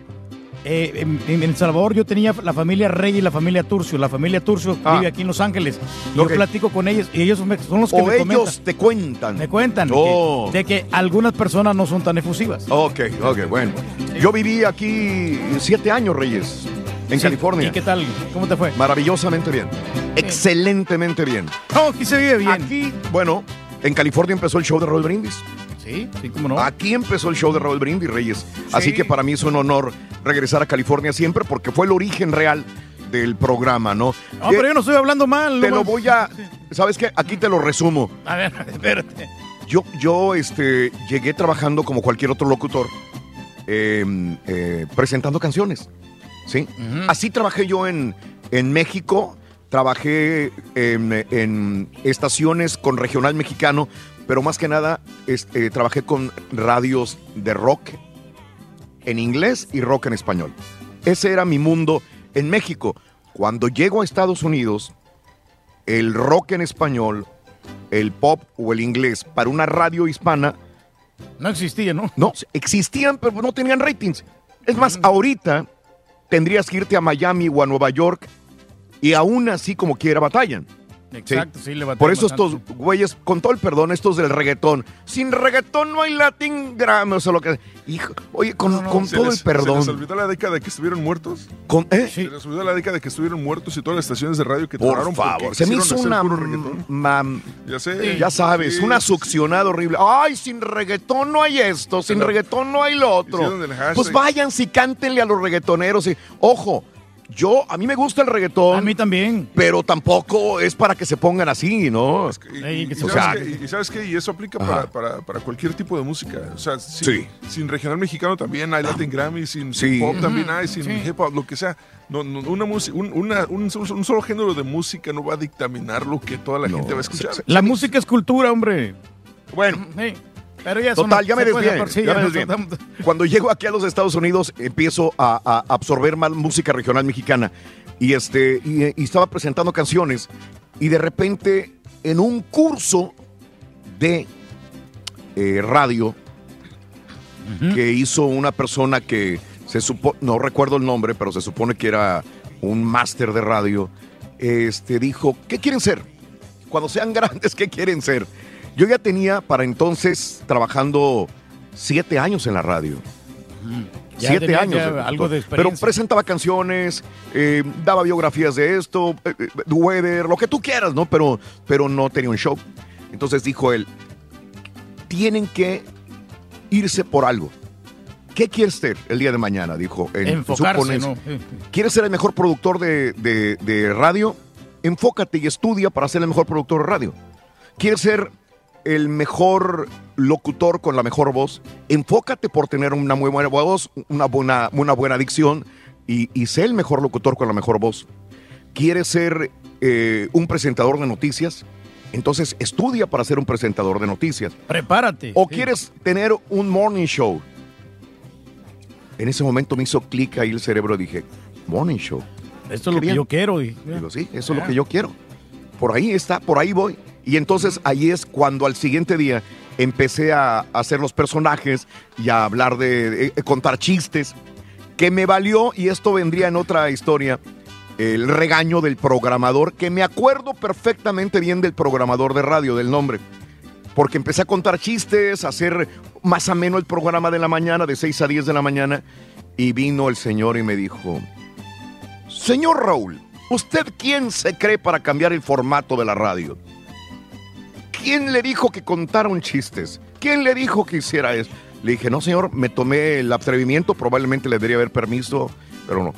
eh, en, en El Salvador yo tenía la familia Rey y la familia Turcio. La familia Turcio Ah. vive aquí en Los Ángeles. Y yo platico con ellos y ellos son los que O me ellos comentan. te cuentan. Me cuentan Oh. que- de que algunas personas no son tan efusivas. Ok, ok, bueno. Yo viví aquí siete años, Reyes, en Sí, California. ¿Y qué tal? ¿Cómo te fue? Maravillosamente bien. Excelentemente bien. No, aquí se vive bien. Aquí, bueno, en California empezó el show de Raúl Brindis. Sí, sí, cómo no. Aquí empezó el show de Raúl Brindis, Reyes. Así que para mí es un honor regresar a California siempre porque fue el origen real del programa, ¿no? No, pero yo no estoy hablando mal. te no lo voy a... ¿Sabes qué? Aquí te lo resumo. A ver, espérate. Yo, yo este, llegué trabajando como cualquier otro locutor, eh, eh, presentando canciones. ¿sí? Así trabajé yo en, en México trabajé en, en estaciones con regional mexicano, pero más que nada este, trabajé con radios de rock en inglés y rock en español. Ese era mi mundo en México. Cuando llego a Estados Unidos, el rock en español, el pop o el inglés para una radio hispana No existía, ¿no? no, existían, pero no tenían ratings. Es más, ahorita tendrías que irte a Miami o a Nueva York y aún así como quiera batallan. Exacto, sí, le batallan Por eso bastante. estos güeyes, con todo el perdón, estos del reggaetón. Sin reggaetón no hay Latin Grammy, o sea, lo que... Hijo, oye, con, todo les- el perdón. ¿Se les olvidó la década de que estuvieron muertos? Con, ¿eh? Se les olvidó la década de que estuvieron muertos y todas las estaciones de radio que Por favor, se me hizo una... mam- Ya sé. ya sabes, Sí. una succionada horrible. Ay, sin reggaetón no hay esto, sin reggaetón no hay lo otro. Pues vayan, si cántenle a los reggaetoneros. y- Ojo, yo, a mí me gusta el reggaetón. A mí también. Pero tampoco es para que se pongan así, ¿no? Y, y O sabes sea, qué? Y sabes qué? Y eso aplica para, para, para cualquier tipo de música. O sea, sin, Sí. sin regional mexicano también hay Latin Grammy, sin, Sí. sin pop también hay, sin sí. hip hop, lo que sea. No, no, una música, un, una- un, solo- un solo género de música no va a dictaminar lo que toda la gente va a escuchar. La música es cultura, hombre. Bueno. Sí, pero ya Total, ya me desvié. por sí, ya ya me nos desvié. tratamos- Cuando llego aquí a los Estados Unidos, empiezo a, a absorber más música regional mexicana. Y, este, y, y estaba presentando canciones. Y de repente, en un curso de eh, radio que hizo una persona que se supo, no recuerdo el nombre, pero se supone que era un máster de radio, este, dijo, ¿qué quieren ser? Cuando sean grandes, ¿qué quieren ser? Yo ya tenía para entonces trabajando siete años en la radio. Ya siete años. algo de Pero presentaba canciones, eh, daba biografías de esto, eh, eh, weather, lo que tú quieras, ¿no? Pero, pero no tenía un show. Entonces dijo él, tienen que irse por algo. ¿Qué quieres ser el día de mañana? Dijo. en- Enfocarse. ¿no? ¿Quieres ser el mejor productor de, de- de radio? Enfócate y estudia para ser el mejor productor de radio. ¿Quieres ser el mejor locutor con la mejor voz? Enfócate por tener una muy buena voz, una buena, una buena dicción y, y sé el mejor locutor con la mejor voz. ¿Quieres ser eh, un presentador de noticias? Entonces estudia para ser un presentador de noticias. Prepárate. ¿O quieres tener un morning show? En ese momento me hizo clic ahí el cerebro y dije, morning show. Esto es lo que yo quiero. Y, Digo, sí, eso es lo que yo quiero. Por ahí está, por ahí voy. Y entonces ahí es cuando al siguiente día empecé a hacer los personajes y a hablar de, de- contar chistes, que me valió, y esto vendría en otra historia, el regaño del programador, que me acuerdo perfectamente bien del programador de radio, del nombre. Porque empecé a contar chistes, a hacer más ameno el programa de la mañana, de 6 a 10 de la mañana, y vino el señor y me dijo, Señor Raúl, ¿usted quién se cree para cambiar el formato de la radio? ¿Quién le dijo que contaron chistes? ¿Quién le dijo que hiciera eso? Le dije, no, señor, me tomé el atrevimiento, probablemente le debería haber permiso, pero no.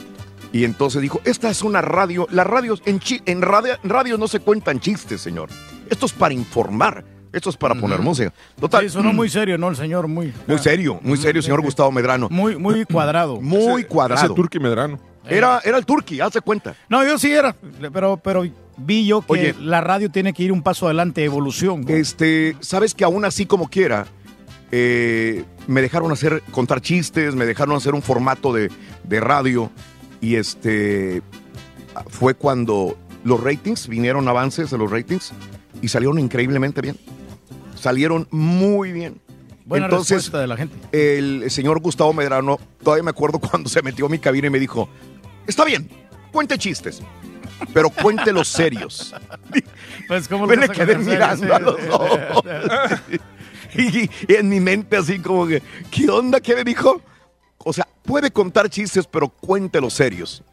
Y entonces dijo, esta es una radio, las radios, en, chi- en radio, radios no se cuentan chistes, señor. Esto es para informar, esto es para poner música. Total, Sí, sonó muy serio, ¿no? El señor muy... muy serio, muy serio, señor Gustavo Medrano. Muy, muy cuadrado. Muy cuadrado. Ese Turqui Medrano. Era, era el Turqui, hace cuenta. No, yo sí era, pero, pero vi yo que Oye. la radio tiene que ir un paso adelante, evolución. ¿no? Este, sabes que aún así como quiera, eh, me dejaron hacer, contar chistes, me dejaron hacer un formato de, de radio y este, fue cuando los ratings, vinieron avances de los ratings y salieron increíblemente bien. Salieron muy bien. Buena Entonces, respuesta de la gente. el señor Gustavo Medrano, todavía me acuerdo cuando se metió a mi cabina y me dijo, está bien, cuente chistes, pero cuente los serios. Pues, ¿cómo Me lo le quedé mirando a los ojos. y, y en mi mente así como que, ¿qué onda? ¿Qué me dijo? O sea, puede contar chistes, pero cuente los serios.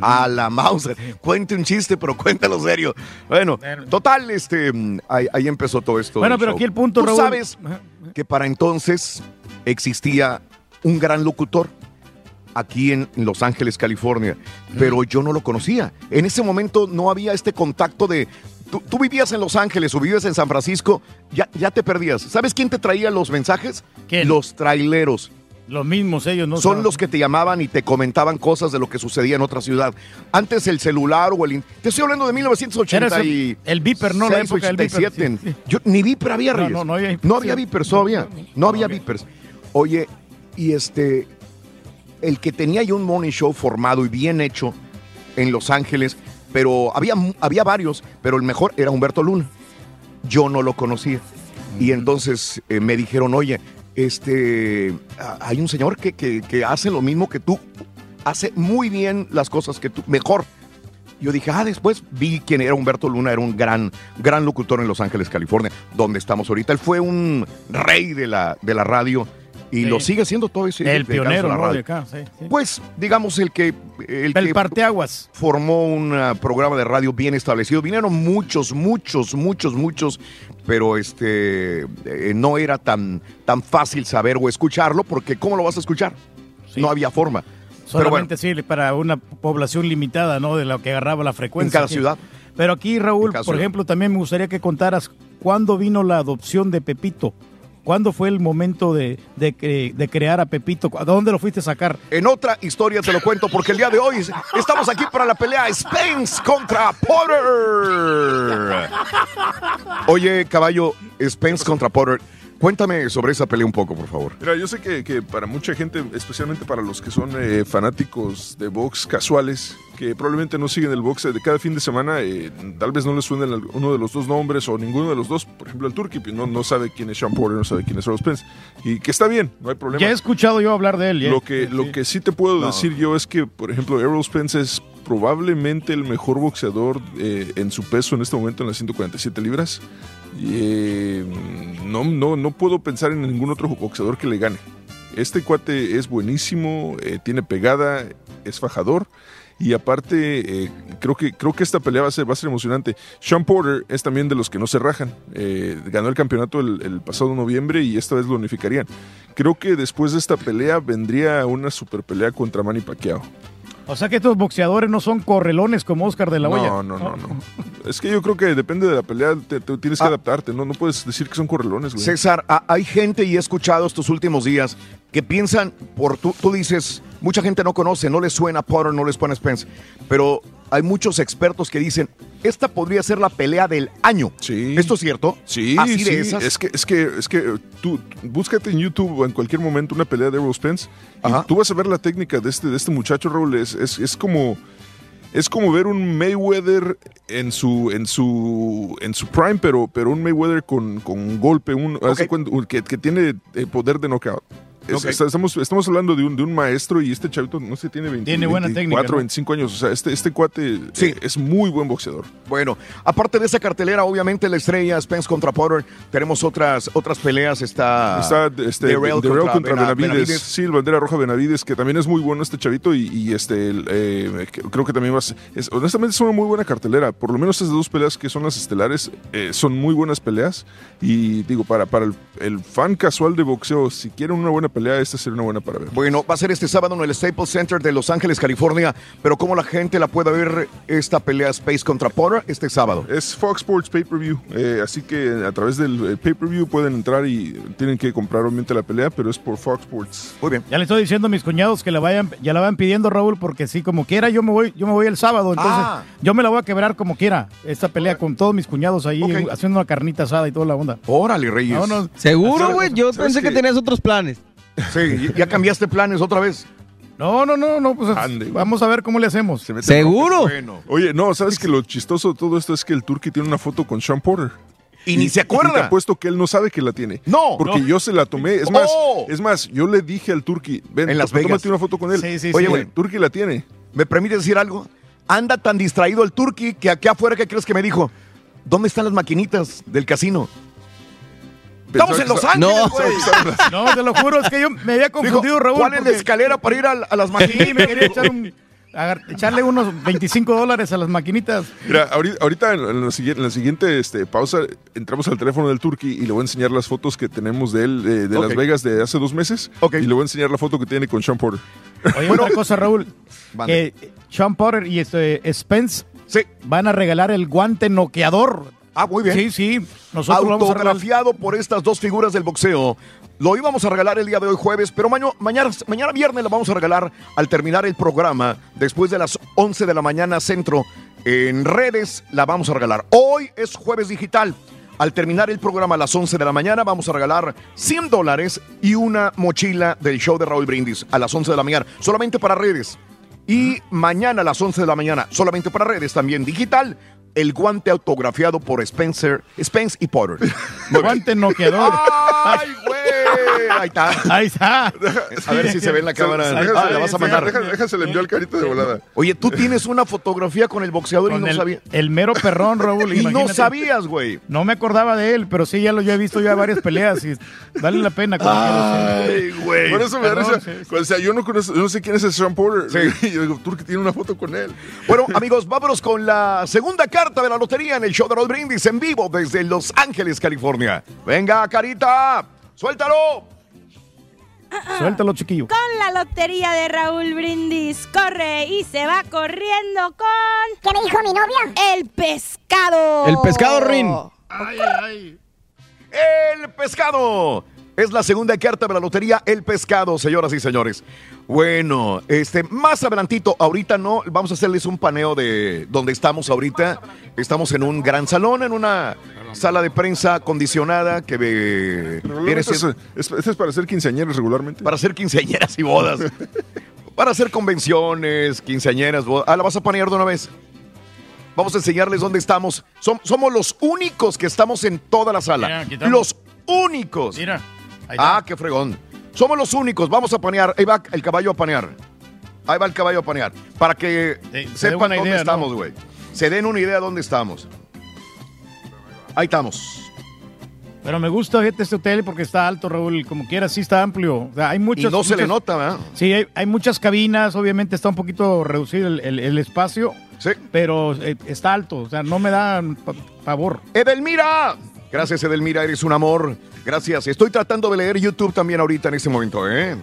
A la mouse. Cuente un chiste, pero cuéntalo serio. Bueno, total, este, ahí, ahí empezó todo esto. Bueno, pero show. aquí el punto, Tú Raúl- sabes que para entonces existía un gran locutor aquí en Los Ángeles, California, pero yo no lo conocía. En ese momento no había este contacto de... Tú, tú vivías en Los Ángeles o vivías en San Francisco, ya, ya te perdías. ¿Sabes quién te traía los mensajes? Los traileros. Los mismos ellos, ¿no? Son los que te llamaban y te comentaban cosas de lo que sucedía en otra ciudad. Antes el celular o el... Te estoy hablando de 1980 Era ese- y... el Viper, ¿no? La época del Viper, 87. sí. Yo, ni Viper había, No, Reyes. no, no había- No había Vipers todavía. No había Vipers. Oye, y este... El que tenía ya un morning show formado y bien hecho en Los Ángeles, pero había, había varios, pero el mejor era Humberto Luna. Yo no lo conocía. Y entonces eh, me dijeron, oye, este, hay un señor que, que- que hace lo mismo que tú, hace muy bien las cosas que tú, mejor. Yo dije, ah, después vi quién era Humberto Luna, era un gran, gran locutor en Los Ángeles, California, donde estamos ahorita. Él fue un rey de la, de la radio y Sí. lo sigue siendo todo ese El pionero, la radio. Acá, sí, sí. Pues, digamos, el que. El, El que parteaguas. Formó un ah, programa de radio bien establecido. Vinieron muchos, muchos, muchos, muchos, pero este eh, no era tan, tan fácil saber o escucharlo, porque ¿cómo lo vas a escuchar? No había forma. Pero bueno, Solamente sí, para una población limitada, ¿no? De lo que agarraba la frecuencia. En cada ciudad. Pero aquí, Raúl, por ejemplo, también me gustaría que contaras cuándo vino la adopción de Pepito. ¿Cuándo fue el momento de, de cre- de crear a Pepito? ¿A dónde lo fuiste a sacar? en otra historia te lo cuento, porque el día de hoy estamos aquí para la pelea Spence contra Potter. Oye, caballo, Spence contra Potter. Cuéntame sobre esa pelea un poco, por favor. Mira, yo sé que, que para mucha gente, especialmente para los que son eh, fanáticos de box casuales, que probablemente no siguen el box de cada fin de semana, eh, tal vez no les suene uno de los dos nombres o ninguno de los dos. Por ejemplo, el Turkey pues, no, no sabe quién es Sean Porter, no sabe quién es Earl Spence. Y que está bien, no hay problema. Ya he escuchado yo hablar de él. ya. Lo que, lo que sí te puedo No. decir yo es que, por ejemplo, Errol Spence es probablemente el mejor boxeador eh, en su peso en este momento en las 147 libras. Eh, no, no, no puedo pensar en ningún otro boxeador que le gane. Este cuate es buenísimo, eh, tiene pegada, es fajador. Y aparte, eh, creo, que, creo que esta pelea va a ser, va a ser emocionante. Sean Porter es también de los que no se rajan. Ganó el campeonato el, el pasado noviembre y esta vez lo unificarían. Creo que después de esta pelea vendría una super pelea contra Manny Pacquiao. O sea que estos boxeadores no son correlones como Oscar de la Hoya. No, no, no, no. Es que yo creo que depende de la pelea, te, te tienes que adaptarte, ¿no? No puedes decir que son correlones, güey. César, a- hay gente y he escuchado estos últimos días que piensan, por tú, tú dices, mucha gente no conoce, no les suena Potter, no les suena Spence, pero hay muchos expertos que dicen, esta podría ser la pelea del año. Sí. ¿Esto es cierto? Sí, Así sí, de esas. es que, es que, es que tú búscate en YouTube o en cualquier momento una pelea de Errol Spence y tú vas a ver la técnica de este, de este muchacho, Raúl, es, es, es como es como ver un Mayweather en su en su en su prime, pero, pero un Mayweather con, con un golpe, un, un- que, que tiene eh, poder de knockout. Es- estamos, estamos hablando de un, de un maestro y este chavito, no sé, tiene 20, Tiene buena 24, técnica, ¿no? 25 años. O sea, este, este cuate eh, es muy buen boxeador. Bueno, aparte de esa cartelera, obviamente la estrella Spence contra Potter, tenemos otras otras peleas. Está, Está este, Darrell Darrell contra, Bena- Benavides. Sí, el bandera roja Benavides, que también es muy bueno este chavito y, y, este el, eh, creo que también va a ser- es, honestamente es una muy buena cartelera. Por lo menos esas dos peleas que son las estelares eh, son muy buenas peleas. Y digo, para, para el, el fan casual de boxeo, si quieren una buena pelea, esta sería una buena para ver. Bueno, va a ser este sábado en el Staples Center de Los Ángeles, California. Pero ¿cómo la gente la puede ver esta pelea Space contra Potter este sábado? Es Fox Sports Pay-Per-View, eh, así que a través del eh, Pay-Per-View pueden entrar y tienen que comprar obviamente la pelea, pero es por Fox Sports. Muy bien. Ya le estoy diciendo a mis cuñados que la vayan, ya la van pidiendo, Raúl, porque sí, como quiera, yo me voy, yo me voy el sábado, entonces Ah. yo me la voy a quebrar como quiera, esta pelea con todos mis cuñados ahí, haciendo una carnita asada y toda la onda. Órale, Reyes. Vámonos. Seguro, güey. Yo ¿Sabes pensé que tenías otros planes. Sí, ya cambiaste planes otra vez. No, no, no, no, pues vamos a ver cómo le hacemos. ¿Seguro? Oye, no, ¿sabes que lo chistoso de todo esto es que el Turkey tiene una foto con Sean Porter? Y ni se acuerda. Y te apuesto que él no sabe que la tiene. No. Porque No. yo se la tomé. Es más, Oh. es más, yo le dije al Turkey, ven, En Las tómate Vegas. una foto con él. Sí, sí, Oye, sí. güey, Turkey la tiene. ¿Me permite decir algo? Anda tan distraído el turqui que aquí afuera, ¿qué crees que me dijo? ¿Dónde están las maquinitas del casino? Estamos en Los Ángeles, güey. No, te lo juro, es que yo me había confundido, Dijo, Raúl. ¿Cuál es la porque- escalera para ir a, a las maquinitas? Sí, me quería echar un- agar- echarle unos 25 dólares a las maquinitas. Mira, ahorita, ahorita en, la siguiente, en la siguiente este, pausa entramos al teléfono del Turkey y le voy a enseñar las fotos que tenemos de él eh, de. Las Vegas de hace dos meses. Y le voy a enseñar la foto que tiene con Sean Porter. Oye, otra cosa, Raúl. Que Sean Potter y este Spence van a regalar el guante noqueador. Ah, muy bien. Sí, sí. Nosotros vamos a. Autografiado por estas dos figuras del boxeo. Lo íbamos a regalar el día de hoy jueves, pero maño- mañana, mañana viernes lo vamos a regalar al terminar el programa, después de las 11 de la mañana centro. En redes la vamos a regalar. Hoy es jueves digital. Al terminar el programa a las 11 de la mañana vamos a regalar 100 dólares y una mochila del show de Raúl Brindis a las 11 de la mañana, solamente para redes. Y mañana a las 11 de la mañana, solamente para redes, también digital, el guante autografiado por Spencer, Spence y Potter. Guante noqueador. ¡Ay, güey! Ahí está. Ahí está. A ver si se ve en la cámara. Déjase- Ah, la vas a mandar. déjase- déjase le envió al carito de volada. Oye, tú tienes una fotografía con el boxeador y no el, sabías. el mero perrón, Raúl. Y no sabías, güey. No me acordaba de él, pero sí, ya lo yo he visto ya varias peleas y vale la pena. Ay, güey. Por eso me da risa. O sea, yo no, conozco- yo no sé quién es el Sean Porter. Y yo digo, tú que tiene una foto con él. Bueno, amigos, vámonos con la segunda carta de la lotería en el show de Raúl Brindis en vivo desde Los Ángeles, California. Venga, carita, suéltalo. Suéltalo, chiquillo. Con la lotería de Raúl Brindis. Corre y se va corriendo con. ¿Qué me dijo mi novia? El pescado. El pescado Rin. El pescado. Es la segunda carta de la lotería, el pescado, señoras y señores. Bueno, este, más adelantito, ahorita no, vamos a hacerles un paneo de donde estamos ahorita. Estamos en un gran salón, en una sala de prensa acondicionada que ve- es, es- es para hacer quinceañeros regularmente. para hacer quinceañeras y bodas. para hacer convenciones, quinceañeras, bodas. Ah, ¿la vas a panear de una vez? Vamos a enseñarles dónde estamos. Som- somos los únicos que estamos en toda la sala. Mira, los únicos. Mira. Ah, qué fregón. Somos los únicos. Vamos a panear. Ahí va el caballo a panear. Ahí va el caballo a panear. Para que Sí, sepan dónde estamos, güey. Se den una idea de dónde estamos. Ahí estamos. Pero me gusta este hotel porque está alto, Raúl. Como quiera, sí está amplio. O sea, hay muchas, y no se le nota, ¿verdad? Sí, hay, hay muchas cabinas. Obviamente está un poquito reducido el, el- el espacio. Sí. Pero eh, está alto. O sea, no me da pa- favor. Edelmira. Gracias, Edelmira, eres un amor. Gracias. Estoy tratando de leer YouTube también ahorita en este momento, ¿eh?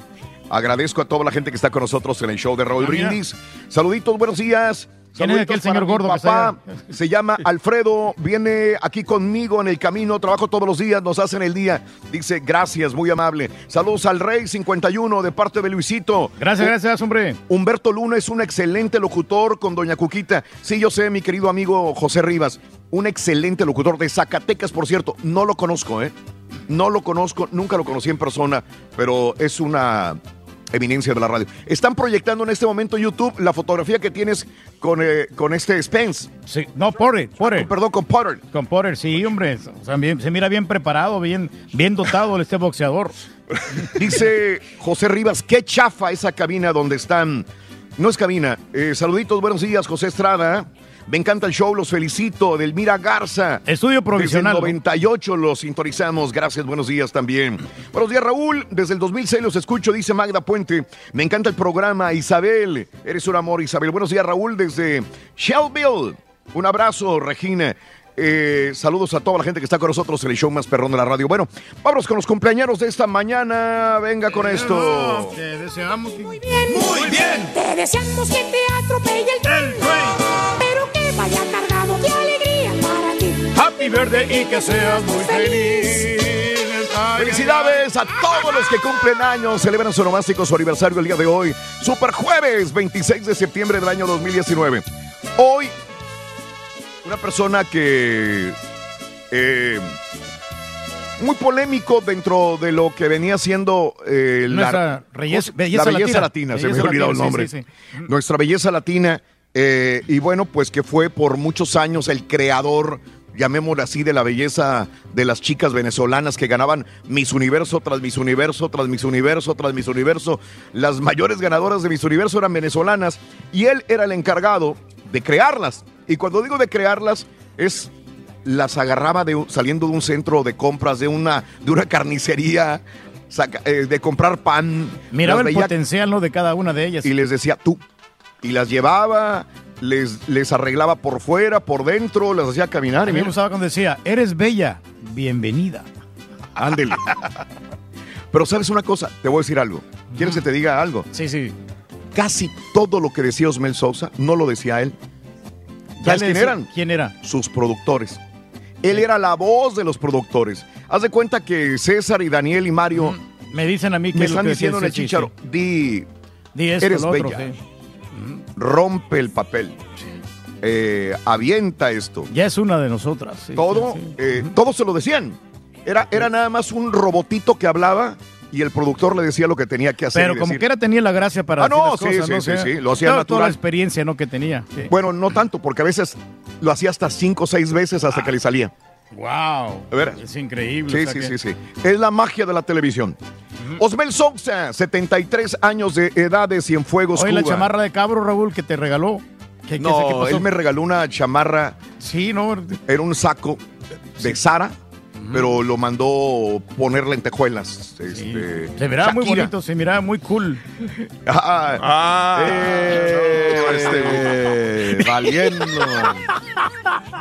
Agradezco a toda la gente que está con nosotros en el show de Raúl Ah. Brindis. Saluditos, buenos días. ¿Quién es aquel señor gordo que papá. está Se llama Alfredo, viene aquí conmigo en el camino, trabajo todos los días, nos hacen el día. Dice, gracias, muy amable. Saludos al Rey 51 de parte de Luisito. Gracias, gracias, hombre. Humberto Luna es un excelente locutor con Doña Cuquita. Sí, yo sé, mi querido amigo José Rivas. Un excelente locutor de Zacatecas, por cierto. No lo conozco, ¿eh? No lo conozco, nunca lo conocí en persona, pero es una eminencia de la radio. Están proyectando en este momento en YouTube la fotografía que tienes con, eh, con este Spence. Sí, no, Potter, Potter. Perdón, con Potter. Con Potter, sí, hombre. O sea, bien- se mira bien preparado, bien, bien dotado este boxeador. Dice José Rivas, qué chafa esa cabina donde están. No es cabina. Eh, saluditos, buenos días, José Estrada. Me encanta el show, los felicito. Delmira Garza. Estudio provisional. Desde el 98 los sintonizamos. Gracias, buenos días también. Buenos días, Raúl. Desde el 2006 los escucho, dice Magda Puente. Me encanta el programa. Isabel, eres un amor, Isabel. Buenos días, Raúl, desde Shelbyville. Un abrazo, Regina. Eh, saludos a toda la gente que está con nosotros en el show más perrón de la radio. Bueno, vámonos con los cumpleaños de esta mañana. Venga con esto. Te deseamos que... Muy bien. Te deseamos que te atropelle el tren. Pero Happy birthday y que seas muy feliz. Felicidades a todos los que cumplen años, celebran su nomástico, su aniversario el día de hoy. Super jueves 26 de septiembre del año 2019. Hoy, una persona que... eh, muy polémico dentro de lo que venía siendo eh, Nuestra reyes- belleza la belleza latina, latina. se me ha olvidado el nombre. sí, sí, Nuestra belleza latina, eh, y bueno, pues que fue por muchos años el creador, llamémoslo así, de la belleza de las chicas venezolanas que ganaban Miss Universo tras Miss Universo, tras Miss Universo, tras Miss Universo. Las mayores ganadoras de Miss Universo eran venezolanas y él era el encargado de crearlas. Y cuando digo de crearlas, es las agarraba de, saliendo de un centro de compras, de una, de una carnicería, saca- eh, de comprar pan. Miraba el veía potencial ¿no? de cada una de ellas. y les decía tú. Y las llevaba, les, les arreglaba por fuera, por dentro, las hacía caminar. A Y mí me gustaba cuando decía, eres bella, bienvenida. ándele. Pero sabes una cosa, te voy a decir algo. ¿Quieres que te diga algo? Sí, sí. Casi todo lo que decía Osmel Sousa no lo decía él. ¿Sabes quién eran? ¿Quién era? Sus productores. Él era la voz de los productores. Haz de cuenta que César y Daniel y Mario Me dicen a mí que me lo están que diciendo en el chicharo, di, Di esto, eres lo otro, bella, sí. Rompe el papel, Eh, avienta esto. Ya es una de nosotras. sí, todo, sí, sí. eh, todo se lo decían. Era, era nada más un robotito que hablaba y el productor le decía lo que tenía que hacer. Pero como que era tenía la gracia para Ah, no, las sí, cosas, sí, sí, sí, lo hacía toda, toda natural. la experiencia ¿no? que tenía. sí. Bueno, no tanto, porque a veces lo hacía hasta cinco o seis veces hasta que le salía. Wow. Es increíble. Sí, o sea sí, que- sí, sí. Es la magia de la televisión. Osmel Sousa, 73 años de edad de Cienfuegos, Oye, la Cuba. chamarra de cabro, Raúl, que te regaló. ¿Qué, qué- qué No, pasó? él me regaló una chamarra. Sí, no. Era un saco de Sara, pero lo mandó poner lentejuelas. Este, Se miraba muy bonito, se miraba muy cool. Ah, eh, valiendo.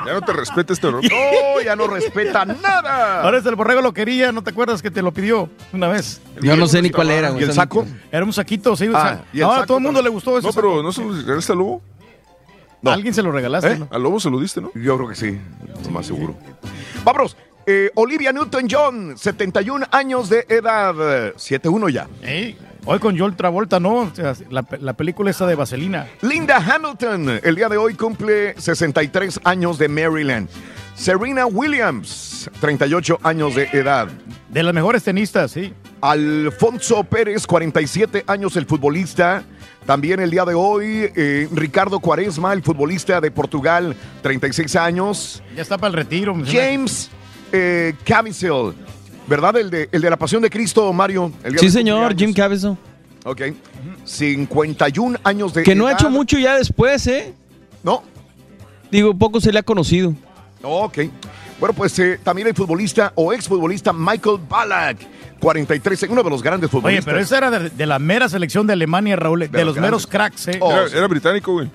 Ya no te respeta este honor. No, ya no respeta nada. Ahora el borrego lo quería, ¿no te acuerdas que te lo pidió una vez? Yo no sé ni cuál era, güey. ¿Y el saco? Era un saquito, sí. o Ah, sea, y el ahora saco todo el mundo le gustó eso. No, pero ¿no se lo regalaste al lobo? ¿A alguien se lo regalaste? ¿Eh? no? Al lobo se lo diste, ¿no? Yo creo que sí, lo más seguro. Vámonos. Eh, Olivia Newton-John, 71 años de edad. 7-1 ya. Hoy con Joel Travolta, ¿no? O sea, la, la película esa de Vaselina. Linda Hamilton, el día de hoy cumple 63 años de Maryland. Serena Williams, 38 años de edad. De las mejores tenistas, sí. Alfonso Pérez, 47 años, el futbolista. También el día de hoy, eh, Ricardo Cuaresma, el futbolista de Portugal, 36 años. Ya está para el retiro. James eh, Caviezel, ¿verdad? El de, el de la Pasión de Cristo, Mario. El Sí, señor. Jim Caviezel. Ok. 51 años de Que no ha hecho mucho ya después, ¿eh? No. Digo, poco se le ha conocido. Ok. Bueno, pues eh, también el futbolista o exfutbolista Michael Ballack, 43, uno de los grandes Oye, futbolistas. pero esa era de, de la mera selección de Alemania, Raúl. De, los los meros cracks, ¿eh? Oh, Era, sí. era británico, güey.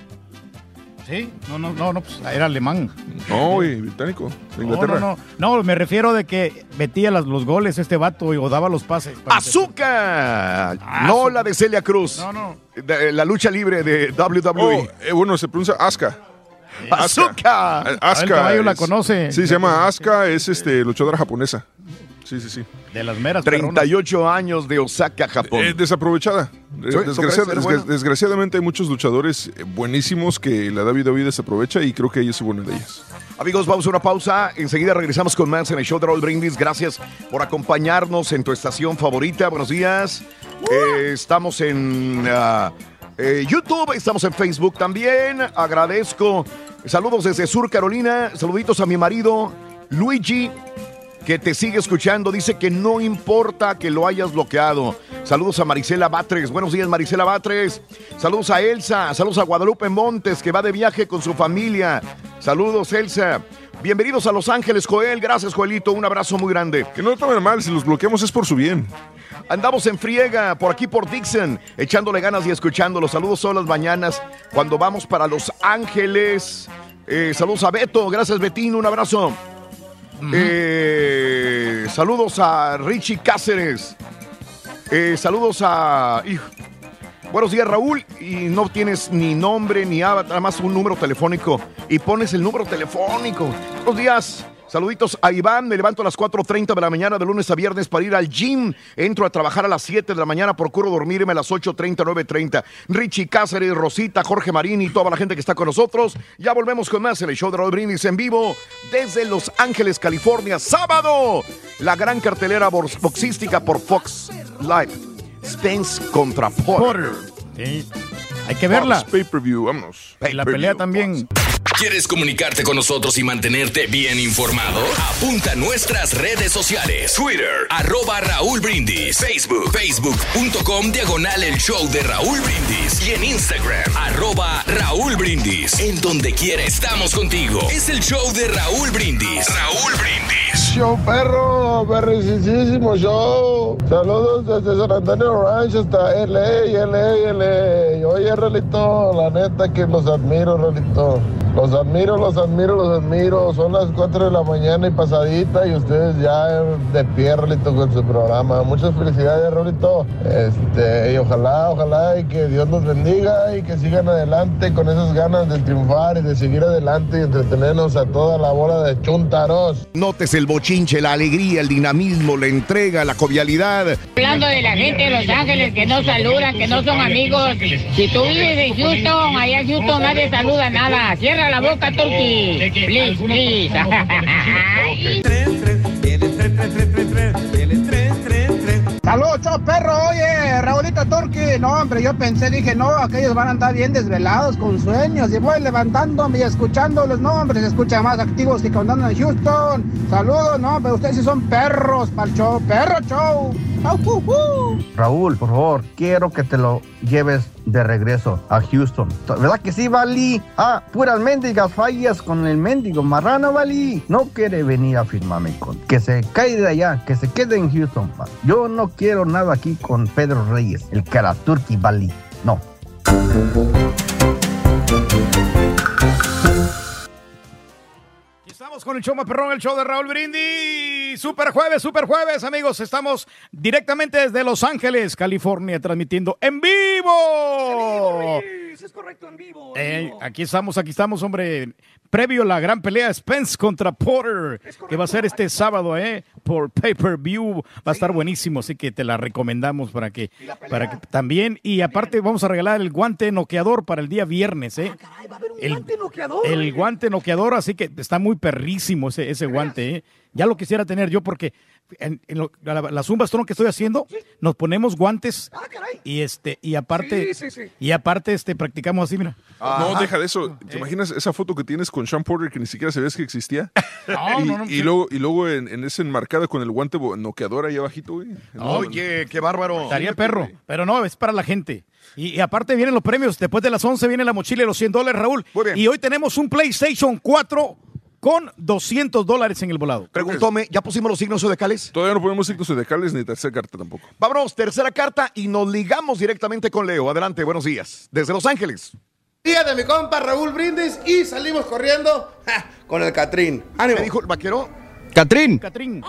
Sí, no, no, no, no, pues era alemán. No, güey, británico. De Inglaterra. no, no, no, me refiero de que metía las- los goles este vato y, o daba los pases. ¡Azúcar! no la de Celia Cruz. No, no. De- la lucha libre de WWE. Oh, eh, bueno, se pronuncia Aska. ¡Azúcar! Ah, el caballo la conoce. Sí, se llama Aska, es este luchadora japonesa. Sí, sí, sí. De las meras. perronas. 38 años de Osaka, Japón. Eh, desaprovechada. Sí, Desgracia- ¿tú crees? ¿Eres desgra- buena? desgraciadamente hay muchos luchadores eh, buenísimos que la WWE desaprovecha y creo que ella es una de ellas. Amigos, vamos a una pausa. Enseguida regresamos con más en el show de Raúl Brindis. Gracias por acompañarnos en tu estación favorita. Buenos días. Eh, estamos en ah, eh, YouTube, estamos en Facebook también. Agradezco. Saludos desde Sur Carolina. Saluditos a mi marido, Luigi que te sigue escuchando, dice que no importa que lo hayas bloqueado. Saludos a Marisela Batres. Buenos días, Marisela Batres. Saludos a Elsa. Saludos a Guadalupe Montes, que va de viaje con su familia. Saludos, Elsa. Bienvenidos a Los Ángeles, Joel. Gracias, Joelito. Un abrazo muy grande. Que no lo tomen mal, si los bloqueamos es por su bien. Andamos en friega, por aquí por Dixon, echándole ganas y escuchando. Los saludos todas las mañanas cuando vamos para Los Ángeles. Eh, saludos a Beto. Gracias, Betino. Un abrazo. Eh, saludos a Richie Cáceres. Eh, saludos a. Buenos días, Raúl. Y no tienes ni nombre ni avatar, nada más un número telefónico. Y pones el número telefónico. Buenos días. Saluditos a Iván. Me levanto a las 4:30 de la mañana de lunes a viernes para ir al gym. Entro a trabajar a las 7 de la mañana. Procuro dormirme a las 8:30, 9:30. Richie Cáceres, Rosita, Jorge Marín y toda la gente que está con nosotros. Ya volvemos con más en el show de Raúl Brindis en vivo desde Los Ángeles, California. Sábado, la gran cartelera box- boxística por Fox Live. Spence contra Porter. Sí. Hay que verla. Pay-per-view, vámonos. Y la pelea también. ¿Quieres comunicarte con nosotros y mantenerte bien informado? Apunta a nuestras redes sociales. Twitter, arroba Raúl Brindis. Facebook, facebook.com, diagonal el show de Raúl Brindis. Y en Instagram, arroba Raúl Brindis. En donde quiera estamos contigo. Es el show de Raúl Brindis. Raúl Brindis. Show perro, perricisísimo show. Saludos desde San Antonio Ranch hasta LA, LA, LA. Oye, Rolito, la neta que los admiro, Rolito. Admiro, los admiro, los admiro. Son las 4 de la mañana y pasadita y ustedes ya de pie, Rolito, con su programa. Muchas felicidades, Rolito. Este, y ojalá, ojalá y que Dios los bendiga y que sigan adelante con esas ganas de triunfar y de seguir adelante y entretenernos a toda la bola de chuntaros. Notes el bochinche, la alegría, el dinamismo, la entrega, la jovialidad. Hablando de la gente de Los Ángeles que no saludan, que no son amigos. Si tú vives en Houston, allá en Houston nadie saluda nada. Cierra la boca, Turkey. Please, please. Saludos, chao, perro. Oye, Raulito Turki. No, hombre, yo pensé, dije, no, aquellos van a andar bien desvelados con sueños. Y voy levantándome y escuchándolos. No, hombre, se escuchan más activos que cuando en Houston. Saludos, no, pero ustedes sí son perros para. Perro show. Raúl, por favor, quiero que te lo lleves de regreso a Houston. ¿Verdad que sí, Vali? Ah, puras mendigas fallas con el mendigo marrano, Vali. No quiere venir a firmarme con. Que se caiga de allá, que se quede en Houston. Yo no quiero nada aquí con Pedro Reyes, el Karaturki, Vali. No. Estamos con el show más perrón, el show de Raúl Brindis. Super jueves, super jueves, amigos. Estamos directamente desde Los Ángeles, California, transmitiendo en vivo. Es correcto, en vivo. Eh, aquí estamos, aquí estamos, hombre. Previo a la gran pelea Spence contra Porter, que va a ser este sábado, ¿eh? Por pay-per-view. Va a estar buenísimo, así que te la recomendamos para que, para que también. Y aparte, vamos a regalar el guante noqueador para el día viernes, ¿eh? el, guante noqueador. el guante noqueador, así que está muy perrísimo ese, ese guante, ¿eh? Ya lo quisiera tener yo porque en, en lo- la, la zumba strong que estoy haciendo, nos ponemos guantes y este y aparte Sí, sí, sí. y aparte este practicamos así, mira. No, deja de eso. ¿Te imaginas esa foto que tienes con Sean Porter que ni siquiera sabías que existía? No, y, no, no, y luego, y luego en, en esa enmarcada con el guante bo- noqueador ahí abajito, güey. Oye, qué bárbaro. Estaría perro, pero no, es para la gente. Y, y aparte vienen los premios, después de las 11 viene la mochila de los 100 dólares, Raúl. Y hoy tenemos un PlayStation 4 con 200 dólares en el volado. Preguntóme, ¿ya pusimos los signos zodiacales? Todavía no ponemos signos zodiacales ni tercera carta tampoco. Vámonos, tercera carta y nos ligamos directamente con Leo. Adelante, buenos días. Desde Los Ángeles. Día de mi compa Raúl Brindis y salimos corriendo ja, con el Catrín. ¡Ánimo! dijo el vaquero? Catrín. Catrín.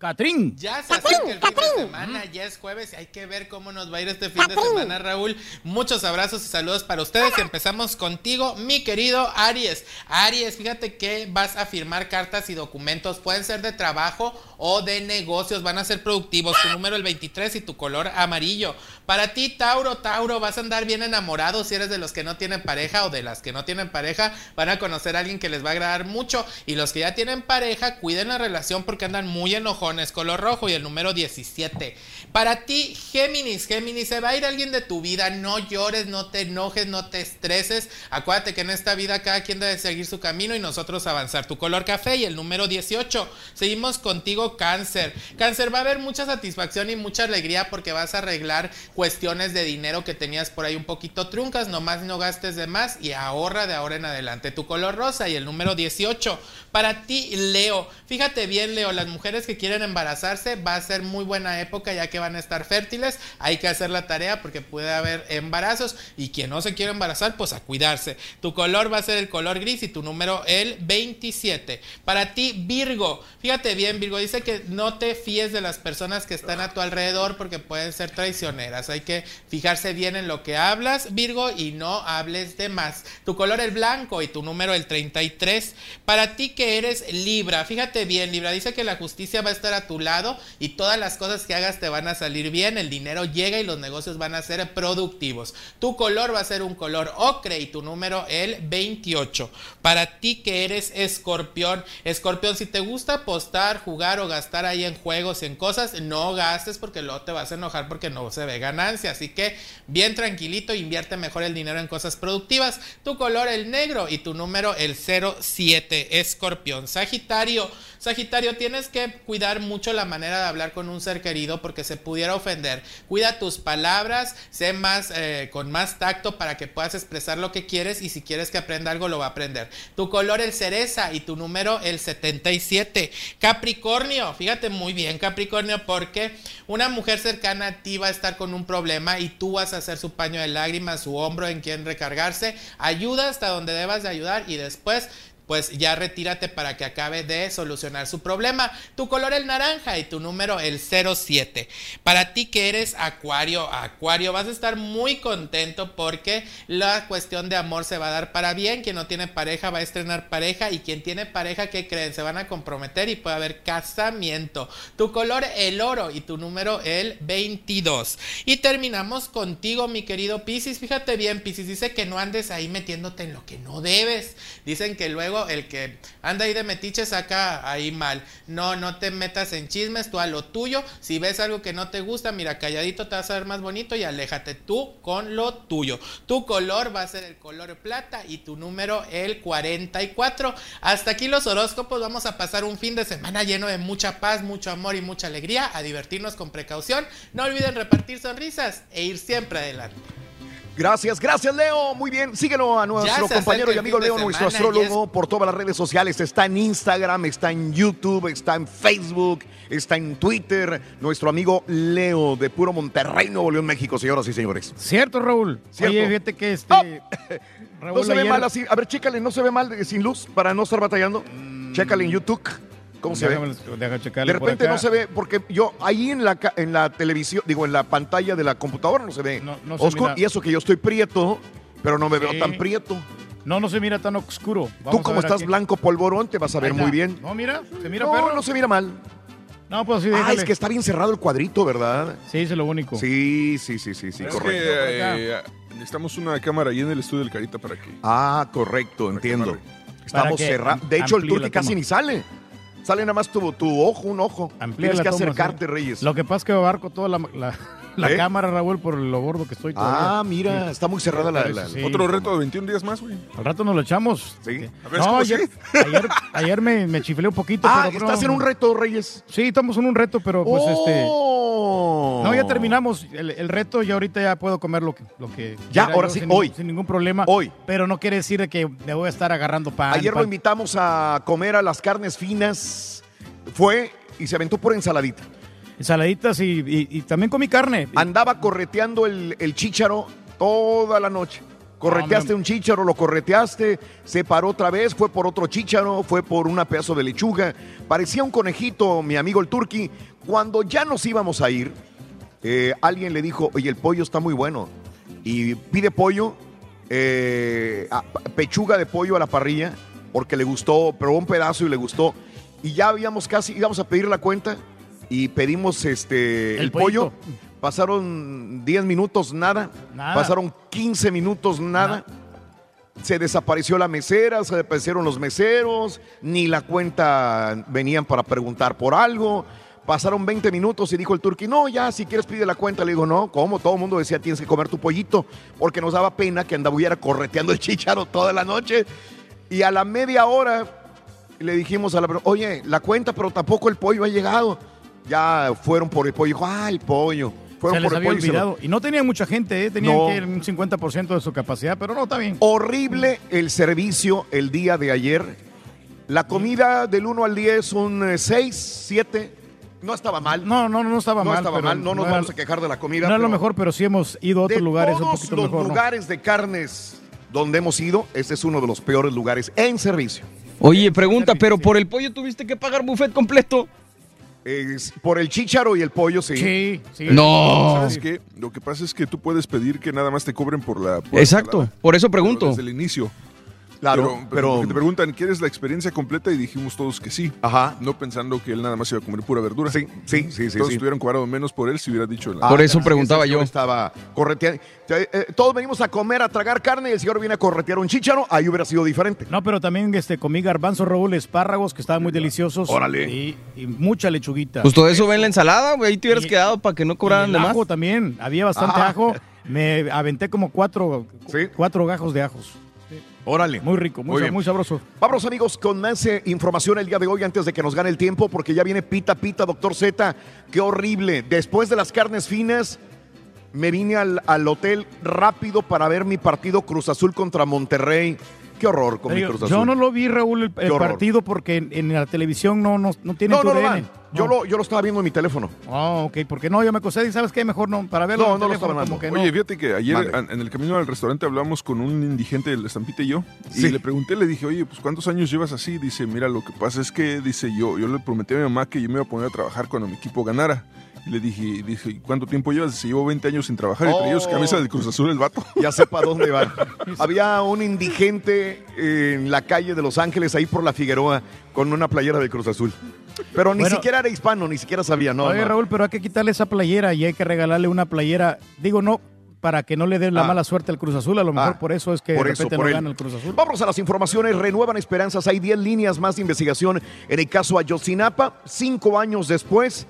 Catrín. Ya se acerca el fin de semana, ya es jueves y hay que ver cómo nos va a ir este fin de semana, Raúl. Muchos abrazos y saludos para ustedes. Y empezamos contigo, mi querido Aries. Aries, fíjate que vas a firmar cartas y documentos, pueden ser de trabajo o de negocios, van a ser productivos. Tu número el 23 y tu color amarillo. Para ti, Tauro, Tauro, vas a andar bien enamorado si eres de los que no tienen pareja o de las que no tienen pareja, van a conocer a alguien que les va a agradar mucho. Y los que ya tienen pareja, cuiden la relación porque andan muy enojones. Color rojo y el número 17. Para ti, Géminis, Géminis, se va a ir alguien de tu vida. No llores, no te enojes, no te estreses. Acuérdate que en esta vida cada quien debe seguir su camino y nosotros avanzar. Tu color café y el número 18. Seguimos contigo, Cáncer. Cáncer, va a haber mucha satisfacción y mucha alegría porque vas a arreglar cuestiones de dinero que tenías por ahí un poquito truncas. Nomás no gastes de más y ahorra de ahora en adelante. Tu color rosa y el número 18. Para ti, Leo. Fíjate bien, Leo, las mujeres que quieren embarazarse va a ser muy buena época ya que van a estar fértiles. Hay que hacer la tarea porque puede haber embarazos y quien no se quiere embarazar, pues a cuidarse. Tu color va a ser el color gris y tu número el 27. Para ti, Virgo. Fíjate bien, Virgo, dice que no te fíes de las personas que están a tu alrededor porque pueden ser traicioneras. Hay que fijarse bien en lo que hablas, Virgo, y no hables de más. Tu color el blanco y tu número el 33. Para ti que eres Libra, fíjate bien, Libra, dice que la justicia va a estar a tu lado y todas las cosas que hagas te van a salir bien, el dinero llega y los negocios van a ser productivos. Tu color va a ser un color ocre y tu número el 28. Para ti que eres escorpión, escorpión, si te gusta apostar, jugar o gastar ahí en juegos, en cosas, no gastes porque luego te vas a enojar porque no se ve ganancia. Así que bien tranquilito, invierte mejor el dinero en cosas productivas. Tu color el negro y tu número el 07, escorpión. Sagitario, Sagitario, tienes que cuidar mucho la manera de hablar con un ser querido porque se pudiera ofender. Cuida tus palabras, sé más eh, con más tacto para que puedas expresar lo que quieres y si quieres que aprenda algo lo va a aprender. Tu color el cereza y tu número el 77. Capricornio, fíjate muy bien Capricornio, porque una mujer cercana a ti va a estar con un problema y tú vas a ser su paño de lágrimas, su hombro en quien recargarse. Ayuda hasta donde debas de ayudar y después pues ya retírate para que acabe de solucionar su problema. Tu color el naranja y tu número el 07. Para ti que eres acuario, acuario, vas a estar muy contento porque la cuestión de amor se va a dar para bien. Quien no tiene pareja va a estrenar pareja y quien tiene pareja, ¿qué creen? Se van a comprometer y puede haber casamiento. Tu color el oro y tu número el 22. Y terminamos contigo, mi querido Piscis. Fíjate bien, Piscis dice que no andes ahí metiéndote en lo que no debes. Dicen que luego el que anda ahí de metiche saca ahí mal. No, no te metas en chismes, tú a lo tuyo. Si ves algo que no te gusta, mira, calladito te vas a ver más bonito y aléjate tú con lo tuyo. Tu color va a ser el color plata y tu número el 44. Hasta aquí los horóscopos. Vamos a pasar un fin de semana lleno de mucha paz, mucho amor y mucha alegría. A divertirnos con precaución. No olviden repartir sonrisas e ir siempre adelante. Gracias, gracias Leo. Muy bien, síguelo a nuestro compañero y amigo Leo, nuestro astrólogo, por todas las redes sociales. Está en Instagram, está en YouTube, está en Facebook, está en Twitter. Nuestro amigo Leo de Puro Monterrey, Nuevo León, México, señoras y señores. Cierto, Raúl. Cierto. Oye, fíjate que este. Raúl, no se ve mal así. A ver, chécale, no se ve mal eh, sin luz para no estar batallando. Chécale en YouTube. ¿Cómo se ve? De por repente acá. no se ve, porque yo ahí en la, en la televisión, digo, en la pantalla de la computadora no se ve no se oscuro. mira. Y eso que yo estoy prieto, pero no me veo tan prieto. No, no se mira tan oscuro. Tú Vamos como estás aquí. blanco polvorón, te vas a ver muy bien. No, mira, se mira no, perro. no se mira mal. No, pues sí, Ah, déjale. es que está bien cerrado el cuadrito, ¿verdad? Sí, es lo único. Sí, sí, sí, sí, sí, Es correcto. que, eh, necesitamos una cámara ahí en el estudio del Carita para que. Ah, correcto, entiendo. Estamos cerrados. De hecho, el la casi ni sale. Sale nada más tu, tu ojo, un ojo. Amplía Tienes que toma, acercarte, sí. Reyes. Lo que pasa es que abarco toda la, la, la ¿Eh? cámara, Raúl, por lo gordo que estoy todavía. Ah, mira, está muy cerrada la- la- Otro reto de 21 días más, güey. Al rato nos lo echamos. Sí. A ver, No, ¿cómo ayer, ayer, ayer me, me chiflé un poquito. Ah, pero ¿estás no. en un reto, Reyes? Sí, estamos en un reto, pero pues este. Oh. No, ya terminamos el, el reto y ahorita ya puedo comer lo que, lo que Ya, ahora sí, sin, hoy. Sin ningún problema. Hoy. Pero no quiere decir de que me voy a estar agarrando pan. Ayer lo invitamos a comer a las carnes finas. Fue y se aventó por ensaladita. Ensaladitas y, y- y también comí carne. Andaba correteando el, el chícharo toda la noche. Correteaste un chícharo, lo correteaste, se paró otra vez, fue por otro chícharo, fue por una pedazo de lechuga. Parecía un conejito, mi amigo el turqui. Cuando ya nos íbamos a ir, eh, alguien le dijo, oye, el pollo está muy bueno. Y pide pollo, eh, a- pechuga de pollo a la parrilla, porque le gustó, probó un pedazo y le gustó. Y ya habíamos casi, íbamos a pedir la cuenta y pedimos este, el, El pollo. Pasaron 10 minutos, nada. Nada. Pasaron 15 minutos, nada. Se desapareció la mesera, se desaparecieron los meseros, ni la cuenta venían para preguntar por algo. Pasaron 20 minutos y dijo el turqui, no, ya, si quieres pide la cuenta. Le digo, no, ¿cómo? Todo el mundo decía, tienes que comer tu pollito, porque nos daba pena que anduviera correteando el chicharo toda la noche. Y a la media hora le dijimos a la oye, la cuenta, pero tampoco el pollo ha llegado. Ya fueron por el pollo. Dijo, ah, el pollo. Fueron Se les por el había pollo y se lo- olvidado. Y no tenía mucha gente, ¿eh? tenían No. que un 50% de su capacidad, pero no, está bien. Horrible el servicio el día de ayer. La comida del 1 al 10, un 6, 7. No estaba mal. No, no, no estaba No mal. estaba pero mal, no nos era- vamos a quejar de la comida. No es lo mejor, pero sí hemos ido a otros de lugares un todos poquito los mejor. ¿no? lugares de carnes donde hemos ido, este es uno de los peores lugares en servicio. Oye, pregunta, pero por el pollo tuviste que pagar buffet completo. Es por el chícharo y el pollo, sí. Sí, sí. No. ¿Sabes qué? Lo que pasa es que tú puedes pedir que nada más te cobren por la. por Exacto, por eso pregunto. Desde el inicio. Claro, pero, pero- porque te preguntan, ¿quieres la experiencia completa? Y dijimos todos que sí. Ajá. No pensando que él nada más iba a comer pura verdura. Sí, sí, sí, sí. Todos sí. estuvieran cobrado menos por él si hubiera dicho la. Por eso Ah, preguntaba yo. Estaba correteando. Eh, todos venimos a comer, a tragar carne y el señor viene a corretear un chícharo. Ahí hubiera sido diferente. No, pero también este, comí garbanzo, Raúl, espárragos, que estaban muy deliciosos. Órale. Y, y mucha lechuguita. Pues todo eso ve en la ensalada, güey. Ahí te hubieras Y- quedado para que no cobraran de más. ajo también. Había bastante Ah. ajo. Me aventé como cuatro, Sí. cuatro gajos de ajos. Órale. Muy rico, muy, bien. muy sabroso. Vamos amigos con más eh, información el día de hoy antes de que nos gane el tiempo porque ya viene Pita Pita, doctor Z. Qué horrible. Después de las carnes finas me vine al, al hotel rápido para ver mi partido Cruz Azul contra Monterrey. Qué horror con mi Cruz yo, Azul. yo no lo vi, Raúl, el, partido porque en, en la televisión no, no, no tiene No, no lo dan. Yo, lo, yo lo estaba viendo en mi teléfono. Ah, ok, porque no, yo me acosé y ¿sabes qué? Mejor no, para verlo No, en no lo teléfono, estaba que no. Oye, fíjate que ayer en el camino al restaurante hablamos con un indigente del Estampita y yo. Y le pregunté, le dije, oye, pues ¿cuántos años llevas así? Dice, mira, lo que pasa es que, dice, yo, yo le prometí a mi mamá que yo me iba a poner a trabajar cuando mi equipo ganara. Y le dije, dije, "¿Y ¿cuánto tiempo llevas? Dice, llevo 20 años sin trabajar. Y traía su Oh. camisa del Cruz Azul el vato. Ya sé para dónde va. Había un indigente en la calle de Los Ángeles, ahí por la Figueroa, con una playera de Cruz Azul. Pero ni Bueno. siquiera era hispano, ni siquiera sabía, ¿no? Oye, no. Raúl, pero hay que quitarle esa playera y hay que regalarle una playera. Digo, no, para que no le dé la Ah. mala suerte al Cruz Azul. A lo mejor Ah, por eso es que por de eso, repente por no él. gana el Cruz Azul. Vamos a las informaciones. Renuevan esperanzas. Hay 10 líneas más de investigación en el caso Ayotzinapa. Cinco años después.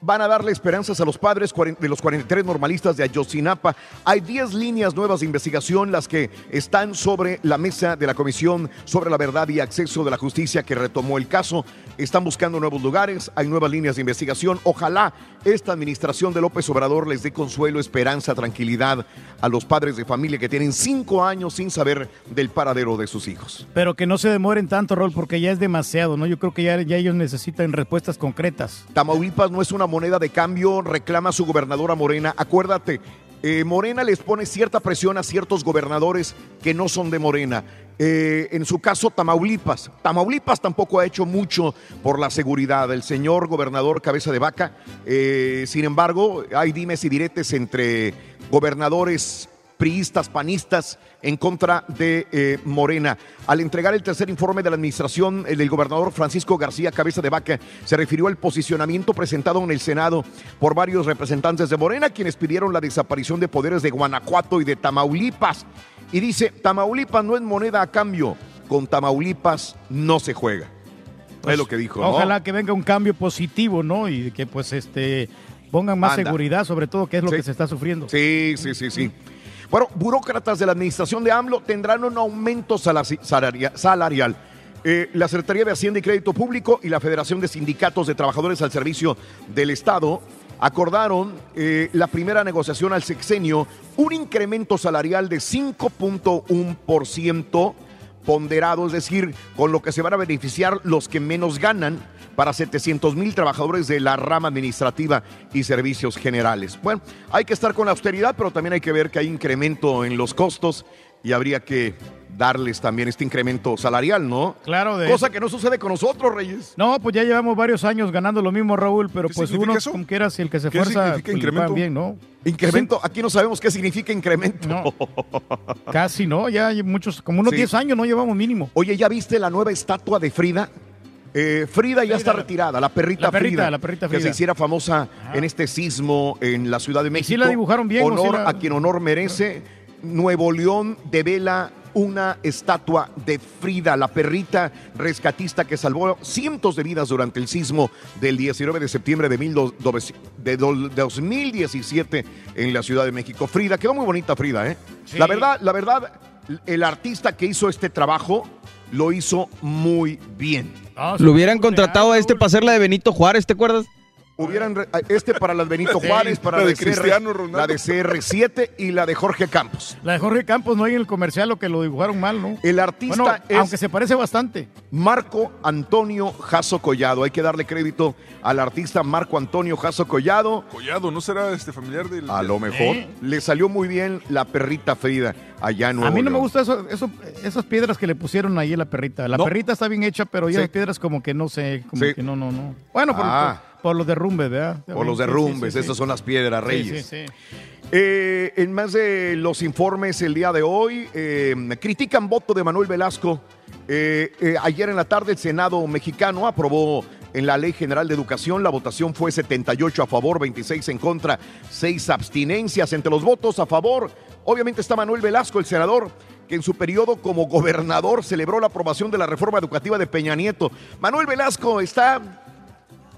Van a darle esperanzas a los padres de los 43 normalistas de Ayotzinapa. Hay 10 líneas nuevas de investigación, las que están sobre la mesa de la Comisión sobre la Verdad y Acceso de la Justicia que retomó el caso. Están buscando nuevos lugares, hay nuevas líneas de investigación. Ojalá esta administración de López Obrador les dé consuelo, esperanza, tranquilidad a los padres de familia que tienen cinco años sin saber del paradero de sus hijos. Pero que no se demoren tanto, Raúl, porque ya es demasiado, ¿no? Yo creo que ya, ya ellos necesitan respuestas concretas. Tamaulipas no es una moneda de cambio, reclama su gobernadora Morena. Acuérdate, eh, Morena les pone cierta presión a ciertos gobernadores que no son de Morena. Eh, en su caso, Tamaulipas. Tamaulipas tampoco ha hecho mucho por la seguridad. El señor gobernador Cabeza de Vaca, eh, sin embargo, hay dimes y diretes entre gobernadores priistas, panistas en contra de eh, Morena. Al entregar el tercer informe de la administración, el del gobernador Francisco García Cabeza de Vaca se refirió al posicionamiento presentado en el Senado por varios representantes de Morena, quienes pidieron la desaparición de poderes de Guanajuato y de Tamaulipas. Y dice, Tamaulipas no es moneda a cambio, con Tamaulipas no se juega. es lo que dijo. ¿no? Ojalá que venga un cambio positivo, ¿no? Y que pues este pongan más Anda. seguridad, sobre todo, que es lo Sí. que se está sufriendo. Sí, sí, sí, sí. Bueno, burócratas de la administración de AMLO tendrán un aumento salarial. Eh, la Secretaría de Hacienda y Crédito Público y la Federación de Sindicatos de Trabajadores al Servicio del Estado acordaron eh, la primera negociación al sexenio un incremento salarial de 5.1% ponderado, es decir, con lo que se van a beneficiar los que menos ganan para 700 mil trabajadores de la rama administrativa y servicios generales. Bueno, hay que estar con la austeridad, pero también hay que ver que hay incremento en los costos y habría que darles también este incremento salarial, ¿no? Claro, de Cosa que no sucede con nosotros, Reyes. No, pues ya llevamos varios años ganando lo mismo, Raúl, pero pues uno eso? como quiera, si el que se ¿Qué esfuerza, significa pues, bien, ¿no? Incremento, aquí no sabemos qué significa incremento. Casi, ¿no? Ya hay muchos, como unos Sí. 10 años no llevamos mínimo. Oye, ¿ya viste la nueva estatua de Frida? Eh, Frida ya está retirada, la perrita, La perrita, Frida, la perrita que se Frida. hiciera famosa en este sismo en la Ciudad de México. sí la dibujaron bien, Honor la- a quien honor merece. Nuevo León devela una estatua de Frida, la perrita rescatista que salvó cientos de vidas durante el sismo del 19 de septiembre de, mil do- dobe- de do- 2017 en la Ciudad de México. Frida, quedó muy bonita Frida, ¿eh? Sí. La verdad, la verdad, el artista que hizo este trabajo lo hizo muy bien. Lo hubieran contratado a este para hacer la de Benito Juárez, ¿te acuerdas? Hubieran este para las Benito Juárez, para la de de CR Cristiano Ronaldo. la de CR7 y la de Jorge Campos. La de Jorge Campos no hay en el comercial, lo que lo dibujaron mal, ¿no? El artista Bueno, es aunque se parece bastante. Marco Antonio Jasso Collado. Hay que darle crédito al artista Marco Antonio Jasso Collado. Collado, ¿no será este familiar del.? A lo mejor ¿Eh? le salió muy bien la perrita Frida allá en Nuevo A mí no me gusta eso, eso- esas piedras que le pusieron ahí a la perrita. La No. perrita está bien hecha, pero ya Sí. las piedras como que no sé, como Sí. que no, no, no. Bueno, por, Ah. por- por los derrumbes, ¿verdad? Por los derrumbes, esas son las piedras reyes. Eh, en más de los informes el día de hoy, eh, critican voto de Manuel Velasco. Eh, ayer en la tarde el Senado mexicano aprobó en la Ley General de Educación. La votación fue 78 a favor, 26 en contra, 6 abstinencias. Entre los votos a favor, obviamente está Manuel Velasco, el senador que en su periodo como gobernador celebró la aprobación de la reforma educativa de Peña Nieto. Manuel Velasco está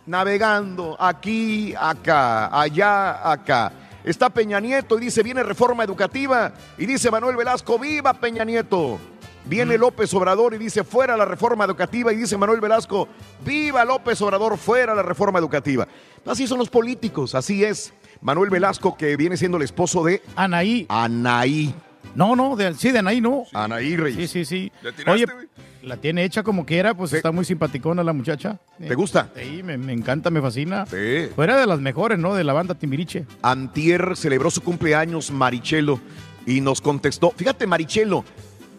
navegando aquí, acá, allá, acá. Está Peña Nieto y dice, viene reforma educativa. Y dice Manuel Velasco, viva Peña Nieto. Viene López Obrador y dice, fuera la reforma educativa. Y dice Manuel Velasco, viva López Obrador, fuera la reforma educativa. Así son los políticos, así es. Manuel Velasco, que viene siendo el esposo de Anaí. Anaí. No, no, de, sí, de Anaí no. Anaí Reyes. Sí, sí, sí. ¿Le atinaste, Oye, güey? la tiene hecha como quiera, pues está muy simpaticona la muchacha. ¿Te gusta? Sí, me, me encanta, me fascina. Sí. Fuera de las mejores, ¿no? De la banda Timbiriche. Antier celebró su cumpleaños Marichelo y nos contestó. Fíjate, Marichelo,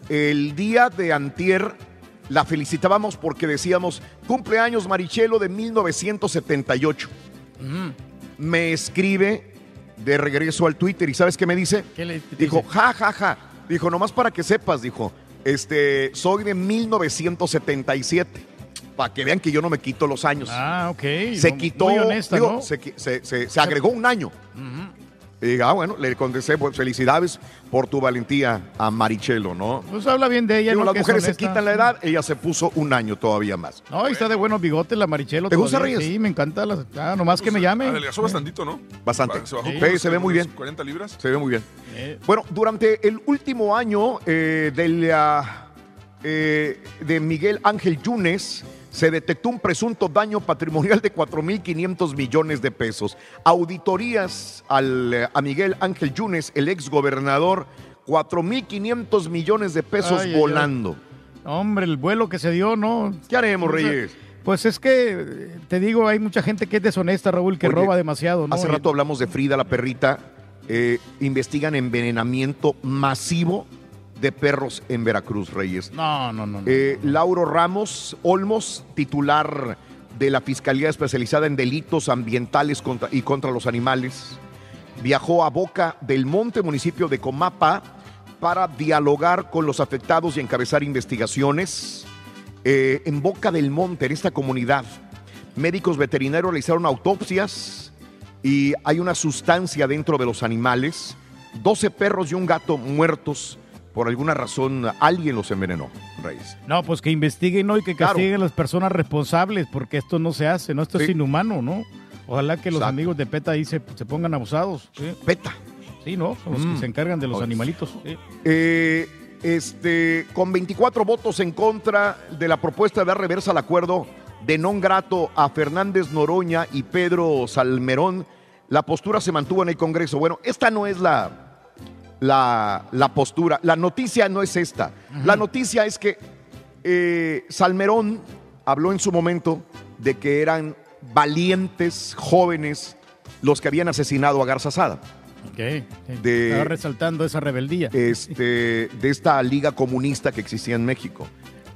el día de Antier la felicitábamos porque decíamos cumpleaños Marichelo de 1978. Me escribe de regreso al Twitter y ¿sabes qué me dice? ¿Qué le te Dijo, ja, ja, ja. Dijo, nomás para que sepas, dijo, este, soy de 1977. Para que vean que yo no me quito los años. Ah, ok. Se quitó, Muy honesta, digo, ¿no? se, qui- se- se- se agregó un año. Y diga, ah, bueno, le contesté, pues felicidades por tu valentía a Marichelo, ¿no? Pues habla bien de ella, Digo, ¿no? las Que es mujeres se honesta. quitan la edad, ella se puso un año todavía más. No, y está de buenos bigotes la Marichelo. ¿Te gusta, todavía. Reyes? Sí, me encanta. La, ah, nomás que me llame. Adelgazó bastantito, ¿no? Bastante. Se bajó Sí, como se ve muy bien. 40 libras. Se ve muy bien. Bueno, durante el último año eh, del, ah, eh, de Miguel Ángel Yunes, se detectó un presunto daño patrimonial de 4.500 millones de pesos. Auditorías al, eh, a Miguel Ángel Yunes, el ex gobernador, 4.500 millones de pesos Ay, ay, ay. volando. Hombre, el vuelo que se dio, ¿no? ¿Qué haremos, sea, Reyes? Pues es que, te digo, hay mucha gente que es deshonesta, Raúl, que Oye, roba demasiado, ¿no? Hace rato hablamos de Frida la perrita. Eh, investigan envenenamiento masivo de perros en Veracruz, Reyes. No, no, no. no. Eh, Lauro Ramos Olmos, titular de la Fiscalía Especializada en Delitos Ambientales contra- y contra los Animales, viajó a Boca del Monte, municipio de Comapa, para dialogar con los afectados y encabezar investigaciones. Eh, en Boca del Monte, en esta comunidad, médicos veterinarios realizaron autopsias y hay una sustancia dentro de los animales. 12 perros y un gato muertos. Por alguna razón, alguien los envenenó, Reyes. No, pues que investiguen ¿no? y que Claro. castiguen a las personas responsables, porque esto no se hace, ¿no? Esto es inhumano, ¿no? Ojalá que los Exacto. amigos de PETA ahí se, se pongan abusados. ¿sí? PETA. Sí, ¿no? Son los Mm. que se encargan de los Oye. animalitos. sí. Eh, este, con 24 votos en contra de la propuesta de dar reversa al acuerdo de non grato a Fernández Noroña y Pedro Salmerón, la postura se mantuvo en el Congreso. Bueno, esta no es la, la, la postura, la noticia no es esta. La noticia es que eh, Salmerón habló en su momento de que eran valientes jóvenes los que habían asesinado a Garza Sada. De- Estaba resaltando esa rebeldía. este, de esta liga comunista que existía en México.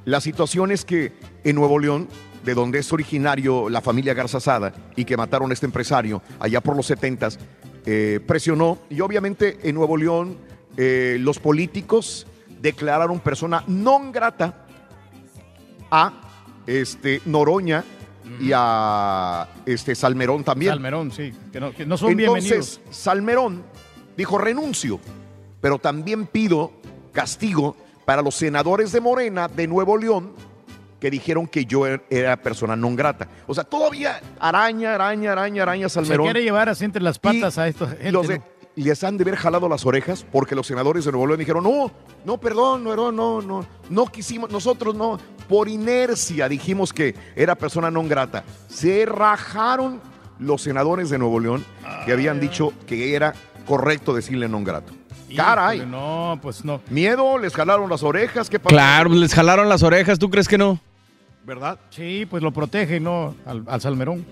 La situación es que en Nuevo León, de donde es originario la familia Garza Sada y que mataron a este empresario allá por los 70 presionó y obviamente en Nuevo León eh, los políticos declararon persona non grata a este, Noroña y a este, Salmerón también. Salmerón, sí. Que no, que no son Entonces, bienvenidos. Salmerón dijo renuncio, pero también pido castigo para los senadores de Morena de Nuevo León que dijeron que yo er- era persona non grata. O sea, todavía araña, araña, araña, araña Se Salmerón. quiere llevar así entre las patas a estos gente, Los de- ¿no? les han de haber jalado las orejas porque los senadores de Nuevo León dijeron, no, no, perdón, no, no, no, no, no quisimos, nosotros no, por inercia dijimos que era persona non grata. Se rajaron los senadores de Nuevo León que habían dicho que era correcto decirle non grato. Caray, Híjole, No, pues no. miedo, les jalaron las orejas, ¿qué pasó? Claro, les jalaron las orejas, ¿tú crees que no? ¿Verdad? Sí, pues lo protege, ¿no? Al, al Salmerón.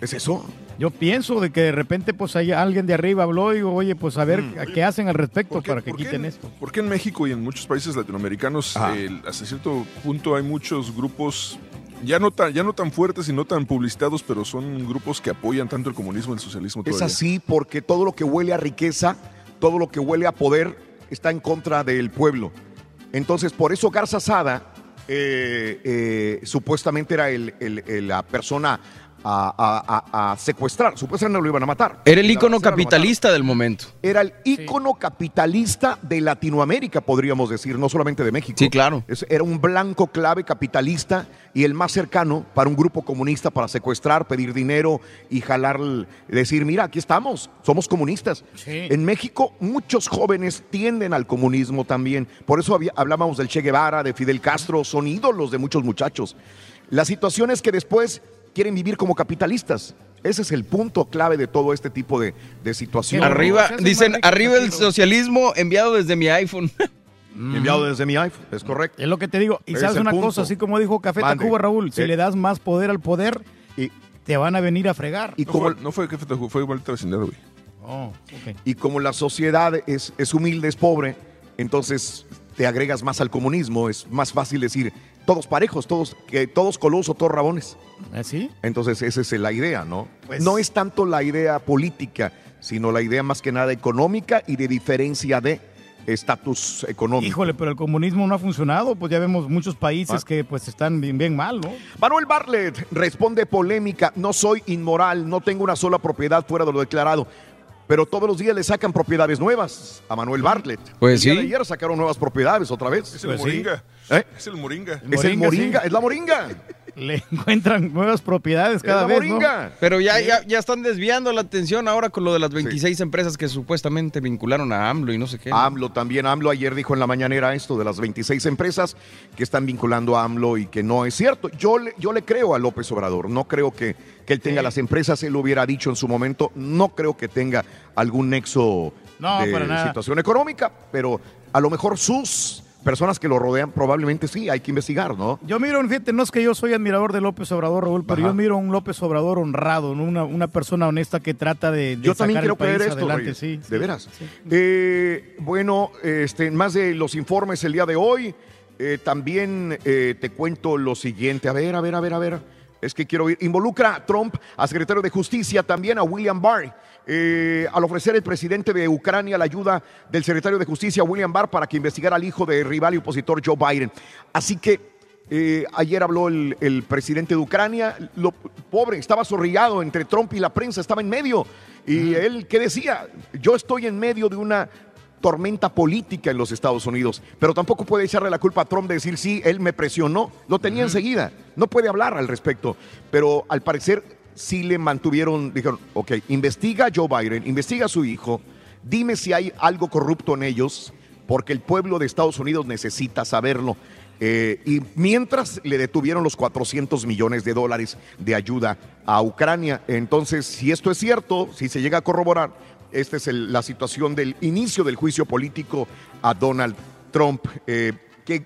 ¿Es eso? Yo pienso de que de repente pues hay alguien de arriba habló y digo, oye, pues a ver a qué hacen al respecto para que Mm. quiten en- esto. ¿Por qué en México y en muchos países latinoamericanos eh, hasta cierto punto hay muchos grupos ya no tan ya no tan fuertes y no tan publicitados, pero son grupos que apoyan tanto el comunismo y el socialismo Es todavía? así porque todo lo que huele a riqueza, todo lo que huele a poder está en contra del pueblo. Entonces, por eso Garza Sada eh, eh, supuestamente era el- la persona a, a- a- a secuestrar. Supuestamente lo iban a matar. Era el ícono capitalista del momento. era el ícono capitalista de Latinoamérica, podríamos decir, no solamente de México. Sí, claro. Es- era un blanco clave capitalista y el más cercano para un grupo comunista para secuestrar, pedir dinero y jalar, decir, mira, aquí estamos, somos comunistas. En México muchos jóvenes tienden al comunismo también. Por eso había- hablábamos del Che Guevara, de Fidel Castro, son ídolos de muchos muchachos. La situación es que después quieren vivir como capitalistas. Ese es el punto clave de todo este tipo de, de situaciones. Arriba, dicen, arriba el socialismo enviado desde mi iPhone. Enviado desde mi iPhone, es correcto. Es lo que te digo. Y sabes una punto. cosa, así como dijo Café Mande. Tacuba Raúl, si Eh. le das más poder al poder, Y- te van a venir a fregar. Y No como, fue, no fue de ju- fue vuelta vecindad, güey. Oh, ok. y como la sociedad es, es humilde, es pobre, entonces te agregas más al comunismo. Es más fácil decir todos parejos, todos, que todos colosos, todos rabones. ¿Así? Entonces esa es la idea, ¿no? Pues- no es tanto la idea política, sino la idea más que nada económica y de diferencia de estatus económico. Híjole, pero el comunismo no ha funcionado, pues ya vemos muchos países Ah. que pues están bien, bien mal, ¿no? Manuel Bartlett responde polémica, no soy inmoral, no tengo una sola propiedad fuera de lo declarado. Pero todos los días le sacan propiedades nuevas a Manuel Bartlett. Pues el día sí. de ayer sacaron nuevas propiedades otra vez. Es el Pues sí. moringa. ¿Eh? Es el moringa. Es el Moringa, moringa, sí. es la moringa. Le encuentran nuevas propiedades cada vez, ¿no? Pero ya, ya, ya están desviando la atención ahora con lo de las 26 empresas que supuestamente vincularon a AMLO y no sé qué. AMLO también, AMLO ayer dijo en la mañanera esto de las 26 empresas que están vinculando a AMLO y que no es cierto. Yo le, yo le creo a López Obrador, no creo que, que él tenga las empresas, él lo hubiera dicho en su momento, no creo que tenga algún nexo No, de para nada. situación económica, pero a lo mejor sus personas que lo rodean probablemente sí, hay que investigar, ¿no? Yo miro, fíjate, no es que yo soy admirador de López Obrador, Raúl, pero Ajá. yo miro a un López Obrador honrado, ¿no? una, una persona honesta que trata de, de Yo también quiero el país creer esto, adelante, sí. de sí. veras. Eh, bueno, este, más de los informes el día de hoy, eh, también eh, te cuento lo siguiente. A ver, a ver, a ver, a ver. Es que quiero ir. Involucra a Trump, a secretario de Justicia, también a William Barr. Eh, al ofrecer el presidente de Ucrania la ayuda del secretario de Justicia, William Barr, para que investigara al hijo del rival y opositor Joe Biden. Así que eh, ayer habló el, el presidente de Ucrania, lo, pobre, estaba zorrillado entre Trump y la prensa, estaba en medio. Y él, ¿qué decía? Yo estoy en medio de una tormenta política en los Estados Unidos, pero tampoco puede echarle la culpa a Trump de decir, sí, él me presionó, lo tenía enseguida, no puede hablar al respecto, pero al parecer sí le mantuvieron, dijeron, ok, investiga a Joe Biden, investiga a su hijo, dime si hay algo corrupto en ellos, porque el pueblo de Estados Unidos necesita saberlo. Eh, y mientras le detuvieron los 400 millones de dólares de ayuda a Ucrania. Entonces, si esto es cierto, si se llega a corroborar, esta es la situación del inicio del juicio político a Donald Trump. eh, que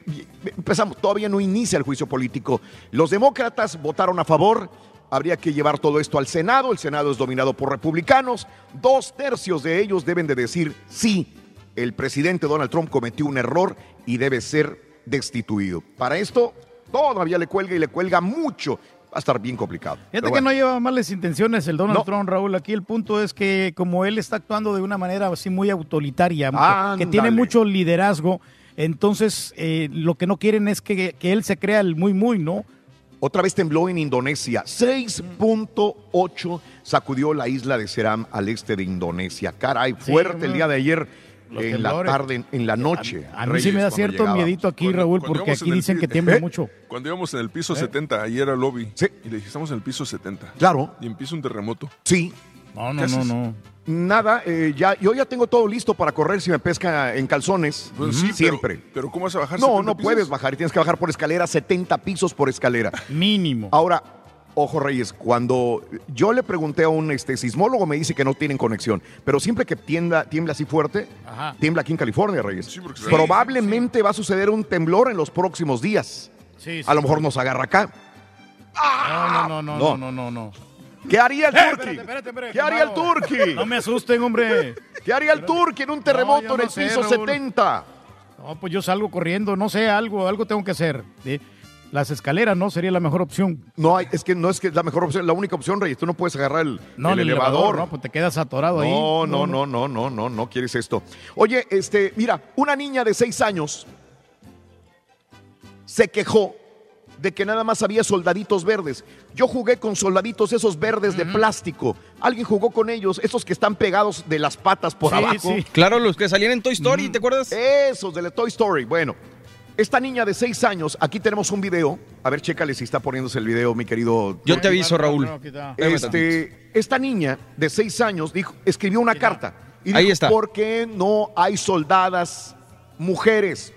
empezamos, todavía no inicia el juicio político. Los demócratas votaron a favor. Habría que llevar todo esto al Senado. El Senado es dominado por republicanos. Dos tercios de ellos deben de decir sí. El presidente Donald Trump cometió un error y debe ser destituido. Para esto todavía le cuelga y le cuelga mucho. Va a estar bien complicado. Fíjate que no lleva malas intenciones el Donald No. Trump, Raúl. Aquí el punto es que como él está actuando de una manera así muy autoritaria, que- tiene mucho liderazgo, entonces eh, lo que no quieren es que, que él se crea el muy muy, ¿no? Otra vez tembló en Indonesia. 6.8 sacudió la isla de Seram al este de Indonesia. Caray, fuerte el día de ayer, Los en la tarde, en, la noche. A mí sí me da cierto miedito aquí, Cuando- Raúl, cuando porque aquí el dicen que tiembla ¿Eh? mucho. Cuando íbamos en el piso ¿Eh? 70, ayer al lobby. Sí. Y le dije, estamos en el piso 70. Claro. Y empieza un terremoto. Sí. No, ¿Qué no, no, no. Nada, eh, ya, yo ya tengo todo listo para correr si me pesca en calzones. Pues sí, siempre. Pero, ¿cómo vas a bajar no, 70 no pisos? puedes bajar, tienes que bajar por escalera, 70 pisos por escalera. Mínimo. Ahora, ojo Reyes, cuando yo le pregunté a un este, sismólogo, me dice que no tienen conexión, pero siempre que tiembla, tiembla así fuerte, Ajá. tiembla aquí en California, Reyes. Sí, porque se- Probablemente va a suceder un temblor en los próximos días. Sí, sí. A lo mejor nos agarra acá. No, no, no, no, No. no, no, no. ¿Qué haría el Eh, Turqui? espérate, espérate, espérate, ¿Qué haría el. Turqui? No me asusten, hombre. ¿Qué haría el Turqui en un terremoto en el sé, piso Raúl. 70? No, pues yo salgo corriendo, no sé, algo, algo tengo que hacer. ¿sí? Las escaleras no sería la mejor opción. No, hay, es que no es que la mejor opción, la única opción, Reyes. Tú no puedes agarrar el, No, el el elevador. no, pues te quedas atorado ahí. No, no, no, no, no, no, no quieres esto. Oye, este, mira, una niña de seis años se quejó de que nada más había soldaditos verdes. Yo jugué con soldaditos esos verdes de plástico. Alguien jugó con ellos, esos que están pegados de las patas por Sí, abajo. sí. Claro, los que salían en Toy Story, ¿te acuerdas? Esos de la Toy Story. Bueno, esta niña de seis años, aquí tenemos un video. A ver, chécale si está poniéndose el video, mi querido. Yo te aviso, Raúl. Espérame. Este, esta niña de seis años dijo, escribió una carta. Y Ahí dijo, está. ¿Por qué no hay soldadas mujeres?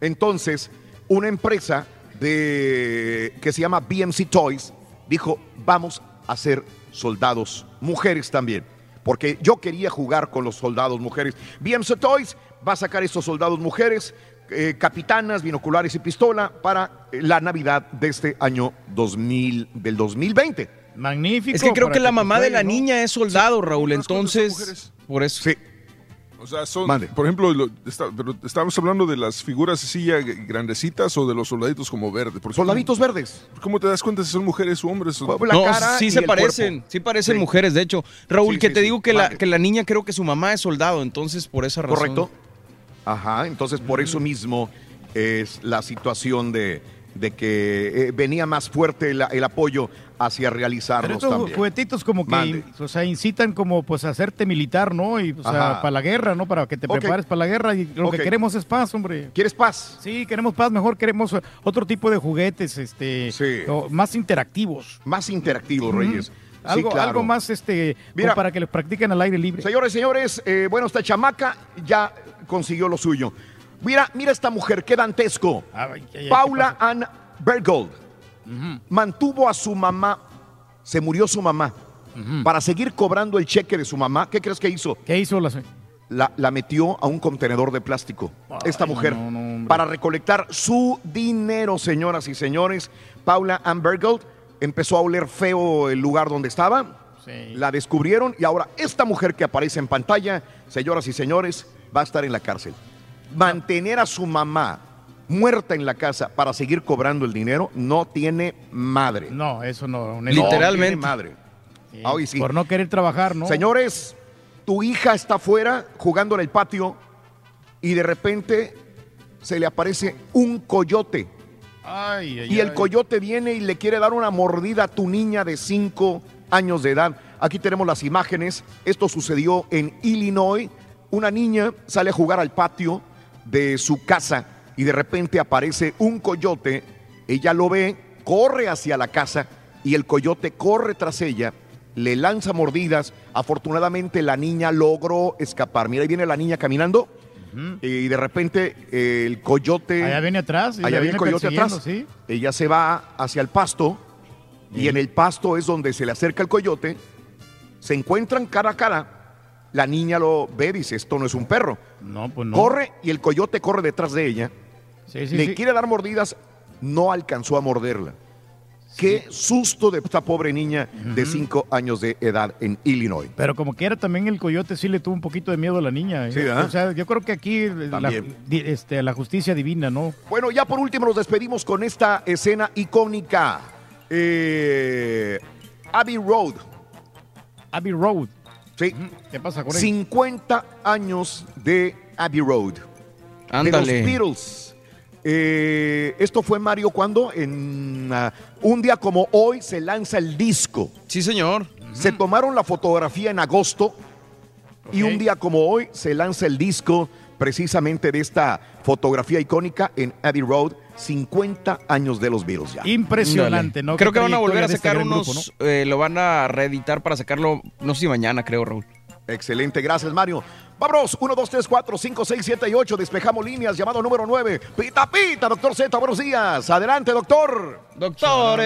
Entonces, una empresa de, que se llama BMC Toys dijo, vamos a hacer soldados mujeres también. Porque yo quería jugar con los soldados mujeres. BMC Toys va a sacar estos soldados mujeres, eh, capitanas, binoculares y pistola para eh, la Navidad de este año 2000, del 2020. Magnífico. Es que creo que la mamá de la niña es soldado, Raúl. Entonces, por eso. Sí. O sea, son, por ejemplo, lo- está- pero estábamos hablando de las figuras así ya grandecitas o de los soldaditos como verdes. Porque Soldaditos verdes. ¿Cómo te das cuenta si son mujeres o hombres? no, sí se parecen, sí parecen Sí. mujeres. De hecho, Raúl, Sí, que sí, te sí. digo que la, que la niña creo que su mamá es soldado, entonces por esa razón. ¿Correcto? Ajá, entonces por eso mismo es la situación de, de que eh, venía más fuerte el, el apoyo hacia Pero realizarlos estos también. juguetitos como que, Mande. o sea, incitan como pues a hacerte militar, ¿no? Y, o sea, Ajá. para la guerra, ¿no? Para que te prepares para la guerra y lo que queremos es paz, hombre. ¿Quieres paz? Sí, queremos paz, mejor queremos otro tipo de juguetes, este, más interactivos. Más interactivos. Reyes. Sí, Algo, claro. algo más, este, Mira. para que les practiquen al aire libre. Señores, señores, eh, bueno, esta chamaca ya consiguió lo suyo. Mira, mira esta mujer, qué dantesco. ay, ay, Paula Ann Bergold mantuvo a su mamá, se murió su mamá, para seguir cobrando el cheque de su mamá. ¿Qué crees que hizo? ¿Qué hizo la La, la metió a un contenedor de plástico. esta mujer. no, no, hombre. para recolectar su dinero, señoras y señores. Paula Ann Bergold empezó a oler feo el lugar donde estaba. La descubrieron y ahora esta mujer que aparece en pantalla, señoras y señores, va a estar en la cárcel. Mantener a su mamá muerta en la casa para seguir cobrando el dinero no tiene madre. No, eso no. No Literalmente. tiene madre. Ah, sí. Por no querer trabajar, ¿no? Señores, tu hija está afuera jugando en el patio y de repente se le aparece un coyote. Ay, ay, Y el ay. coyote viene y le quiere dar una mordida a tu niña de 5 años de edad. Aquí tenemos las imágenes. Esto sucedió en Illinois. Una niña sale a jugar al patio de su casa y de repente aparece un coyote. Ella lo ve, corre hacia la casa y el coyote corre tras ella, le lanza mordidas. Afortunadamente la niña logró escapar. Mira, ahí viene la niña caminando y de repente eh, el coyote... Allá viene atrás. y Allá viene el coyote atrás. ¿sí? Ella se va hacia el pasto y en el pasto es donde se le acerca el coyote. Se encuentran cara a cara. La niña lo ve, dice, esto no es un perro. No, pues no. Corre y el coyote corre detrás de ella. Sí, sí, le sí. quiere dar mordidas, no alcanzó a morderla. Qué susto de esta pobre niña de 5 años de edad en Illinois. Pero como quiera, también el coyote sí le tuvo un poquito de miedo a la niña. ¿eh? Sí, ¿verdad? O sea, yo creo que aquí eh, la, este, la justicia divina, ¿no? Bueno, ya por último nos despedimos con esta escena icónica. Eh, Abbey Road. Abbey Road. Sí. ¿Qué pasa con él? 50 años de Abbey Road. Ándale. De los Beatles. Eh, esto fue Mario cuando en ah, un día como hoy se lanza el disco. Sí, señor. Se tomaron la fotografía en agosto y un día como hoy se lanza el disco precisamente de esta fotografía icónica en Abbey Road, 50 años de los Beatles ya. Impresionante, ¿no? Creo que van a volver a este sacar gran unos, grupo, ¿no? eh, lo van a reeditar para sacarlo, no sé si mañana, creo, Raúl. Excelente, gracias Mario. Vámonos, 1, 2, 3, 4, 5, 6, 7 y 8. Despejamos líneas, llamado número 9. Pita, pita, doctor Z, buenos días. Adelante, doctor. Doctor.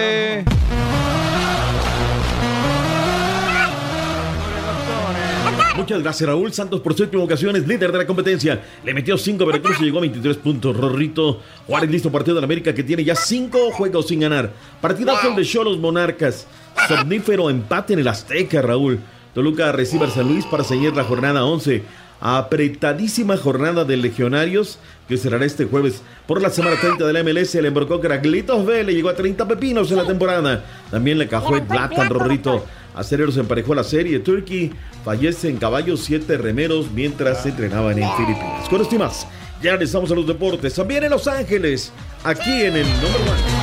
Muchas gracias, Raúl Santos, por su última ocasión. Es líder de la competencia. Le metió 5 Veracruz y llegó a 23 puntos. Rorrito Juárez, listo partido de la América que tiene ya 5 juegos sin ganar. Partidazo el de Cholos Monarcas. Somnífero empate en el Azteca, Raúl. Toluca recibe al San Luis para seguir la jornada 11. Apretadísima jornada de Legionarios que cerrará este jueves por la semana 30 de la MLS. Le embarcó Craglitos B, le llegó a 30 pepinos en la temporada. También le cajó el Blatan Rorrito. Acereros emparejó la serie. Turkey fallece en caballos 7 remeros mientras se entrenaban en Filipinas. Con esto y más, ya regresamos a los deportes. También en Los Ángeles, aquí en el número 1.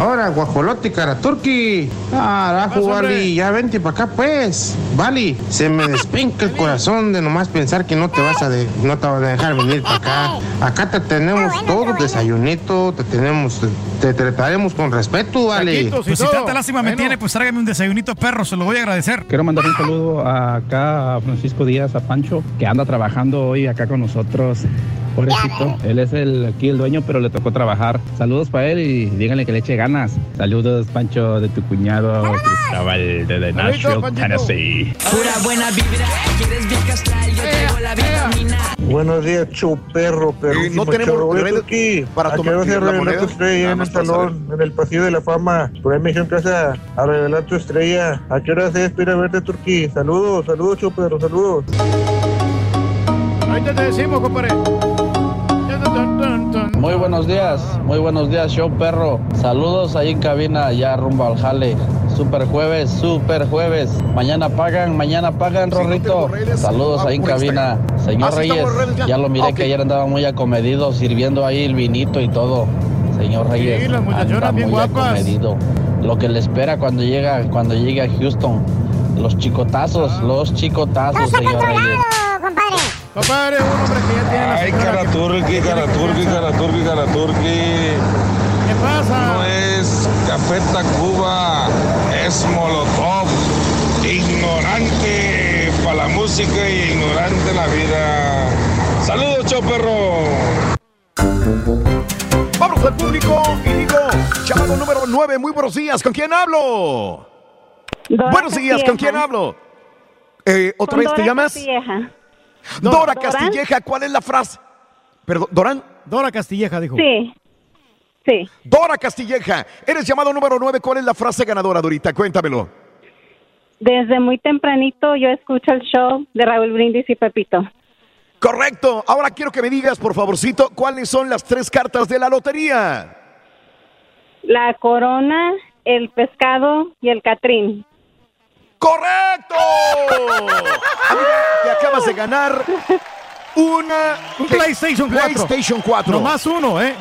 Ahora, guajolote y caraturqui. Carajo, Vali, ya vente para acá, pues. Vali, se me despenca el corazón de nomás pensar que no te vas a, de- no te vas a dejar venir para acá. Acá te tenemos todo, desayunito, te tenemos, te trataremos con respeto, Vali. Pues si tanta lástima me tiene, pues tráigame un desayunito perro, se lo voy a agradecer. Quiero mandar un saludo a- acá a Francisco Díaz, a Pancho, que anda trabajando hoy acá con nosotros. Pobrecito, él es el, aquí el dueño, pero le tocó trabajar. Saludos para él y díganle que le eche ganas. Saludos, Pancho, de tu cuñado Cristóbal de Nashville, Tennessee. Pura buena vibra, quieres Astral, yo tengo la vitamina. Buenos días, show perro, perro. no tenemos redes para tomar la revelar moneda? tu estrella en el salón, en el pasillo de la fama. Por ahí me dijeron que vas a, a revelar tu estrella. ¿A qué hora es esto? Ir a verte, Turquí. Saludos, saludos, show perro, saludos. Ahorita te decimos, compadre. Muy buenos días, muy buenos días, show perro. Saludos ahí en cabina, ya rumbo al jale. Super jueves, super jueves. Mañana pagan, mañana pagan, Rorrito. Saludos ahí en cabina. Señor Ah, sí, Reyes, ya. ya lo miré que ayer andaba muy acomedido, sirviendo ahí el vinito y todo. Señor Reyes, anda bien muy guapas. acomedido. Lo que le espera cuando llega, cuando llegue a Houston. Los chicotazos, los chicotazos, señor Reyes. compadre. Compadre, un hombre que ya tiene la Ay, Caraturki, Caraturki, Caraturki, Caraturki. ¿Qué pasa? No es Café Tacuba, es Molotov. Ignorante para la música y ignorante la vida. Saludos, choperro. Vamos al público y digo, llamado número 9, muy buenos días, ¿con quién hablo? Dora buenos días, ¿con quién hablo? Eh, ¿Otra Con vez te llamas? Castilleja. Dora, Dora. Castilleja, ¿cuál es la frase? Perdón, ¿Dorán? Dora Castilleja dijo. Sí. Sí. Dora Castilleja, eres llamado número 9, ¿cuál es la frase ganadora, Dorita? Cuéntamelo. Desde muy tempranito yo escucho el show de Raúl Brindis y Pepito. Correcto, ahora quiero que me digas, por favorcito, cuáles son las tres cartas de la lotería. La corona, el pescado y el catrín. ¡Correcto! Amiga, te acabas de ganar una... Un PlayStation 4. PlayStation 4. No más uno, ¿eh?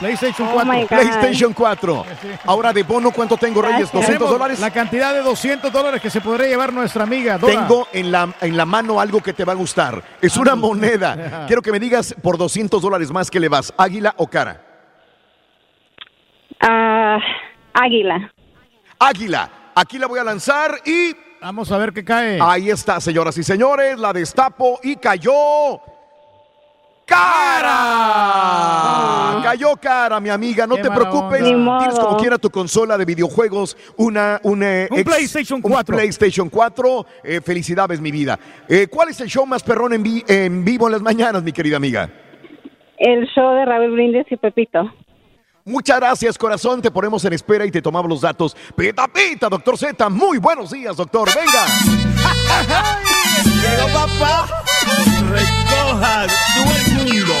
PlayStation 4. PlayStation 4. Ahora de bono, ¿cuánto tengo, Reyes? ¿200 Tenemos dólares? La cantidad de 200 dólares que se podría llevar nuestra amiga Dora. Tengo en la, en la mano algo que te va a gustar. Es una moneda. Quiero que me digas por 200 dólares más que le vas, águila o cara. Ah, águila. Águila. Aquí la voy a lanzar y... Vamos a ver qué cae. Ahí está, señoras y señores. La destapo y cayó... ¡Cara! Cayó cara, mi amiga. No Qué te preocupes. Tienes como quiera tu consola de videojuegos, una, una Un PlayStation 4. Un PlayStation 4. Eh, felicidades, mi vida. Eh, ¿Cuál es el show más perrón en, vi- en vivo en las mañanas, mi querida amiga? El show de Raúl Brindis y Pepito. Muchas gracias, corazón. Te ponemos en espera y te tomamos los datos. Pita, pita, doctor Z. Muy buenos días, doctor. Venga. Llegó papá. Recoja todo el mundo.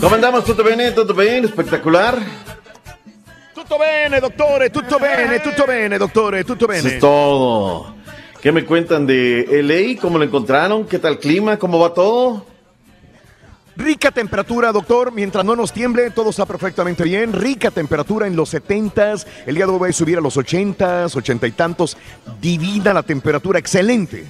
¿Cómo andamos? ¿Todo bien? ¿Todo bien? Espectacular. Tutto bene, dottore, tutto bene, tutto bene, dottore, tutto Eso bene. es todo. ¿Qué me cuentan de LA? ¿Cómo lo encontraron? ¿Qué tal clima? ¿Cómo va todo? Rica temperatura, doctor. Mientras no nos tiemble, todo está perfectamente bien. Rica temperatura en los 70s. El día de hoy va a subir a los 80s, 80 y tantos. Divina la temperatura, excelente.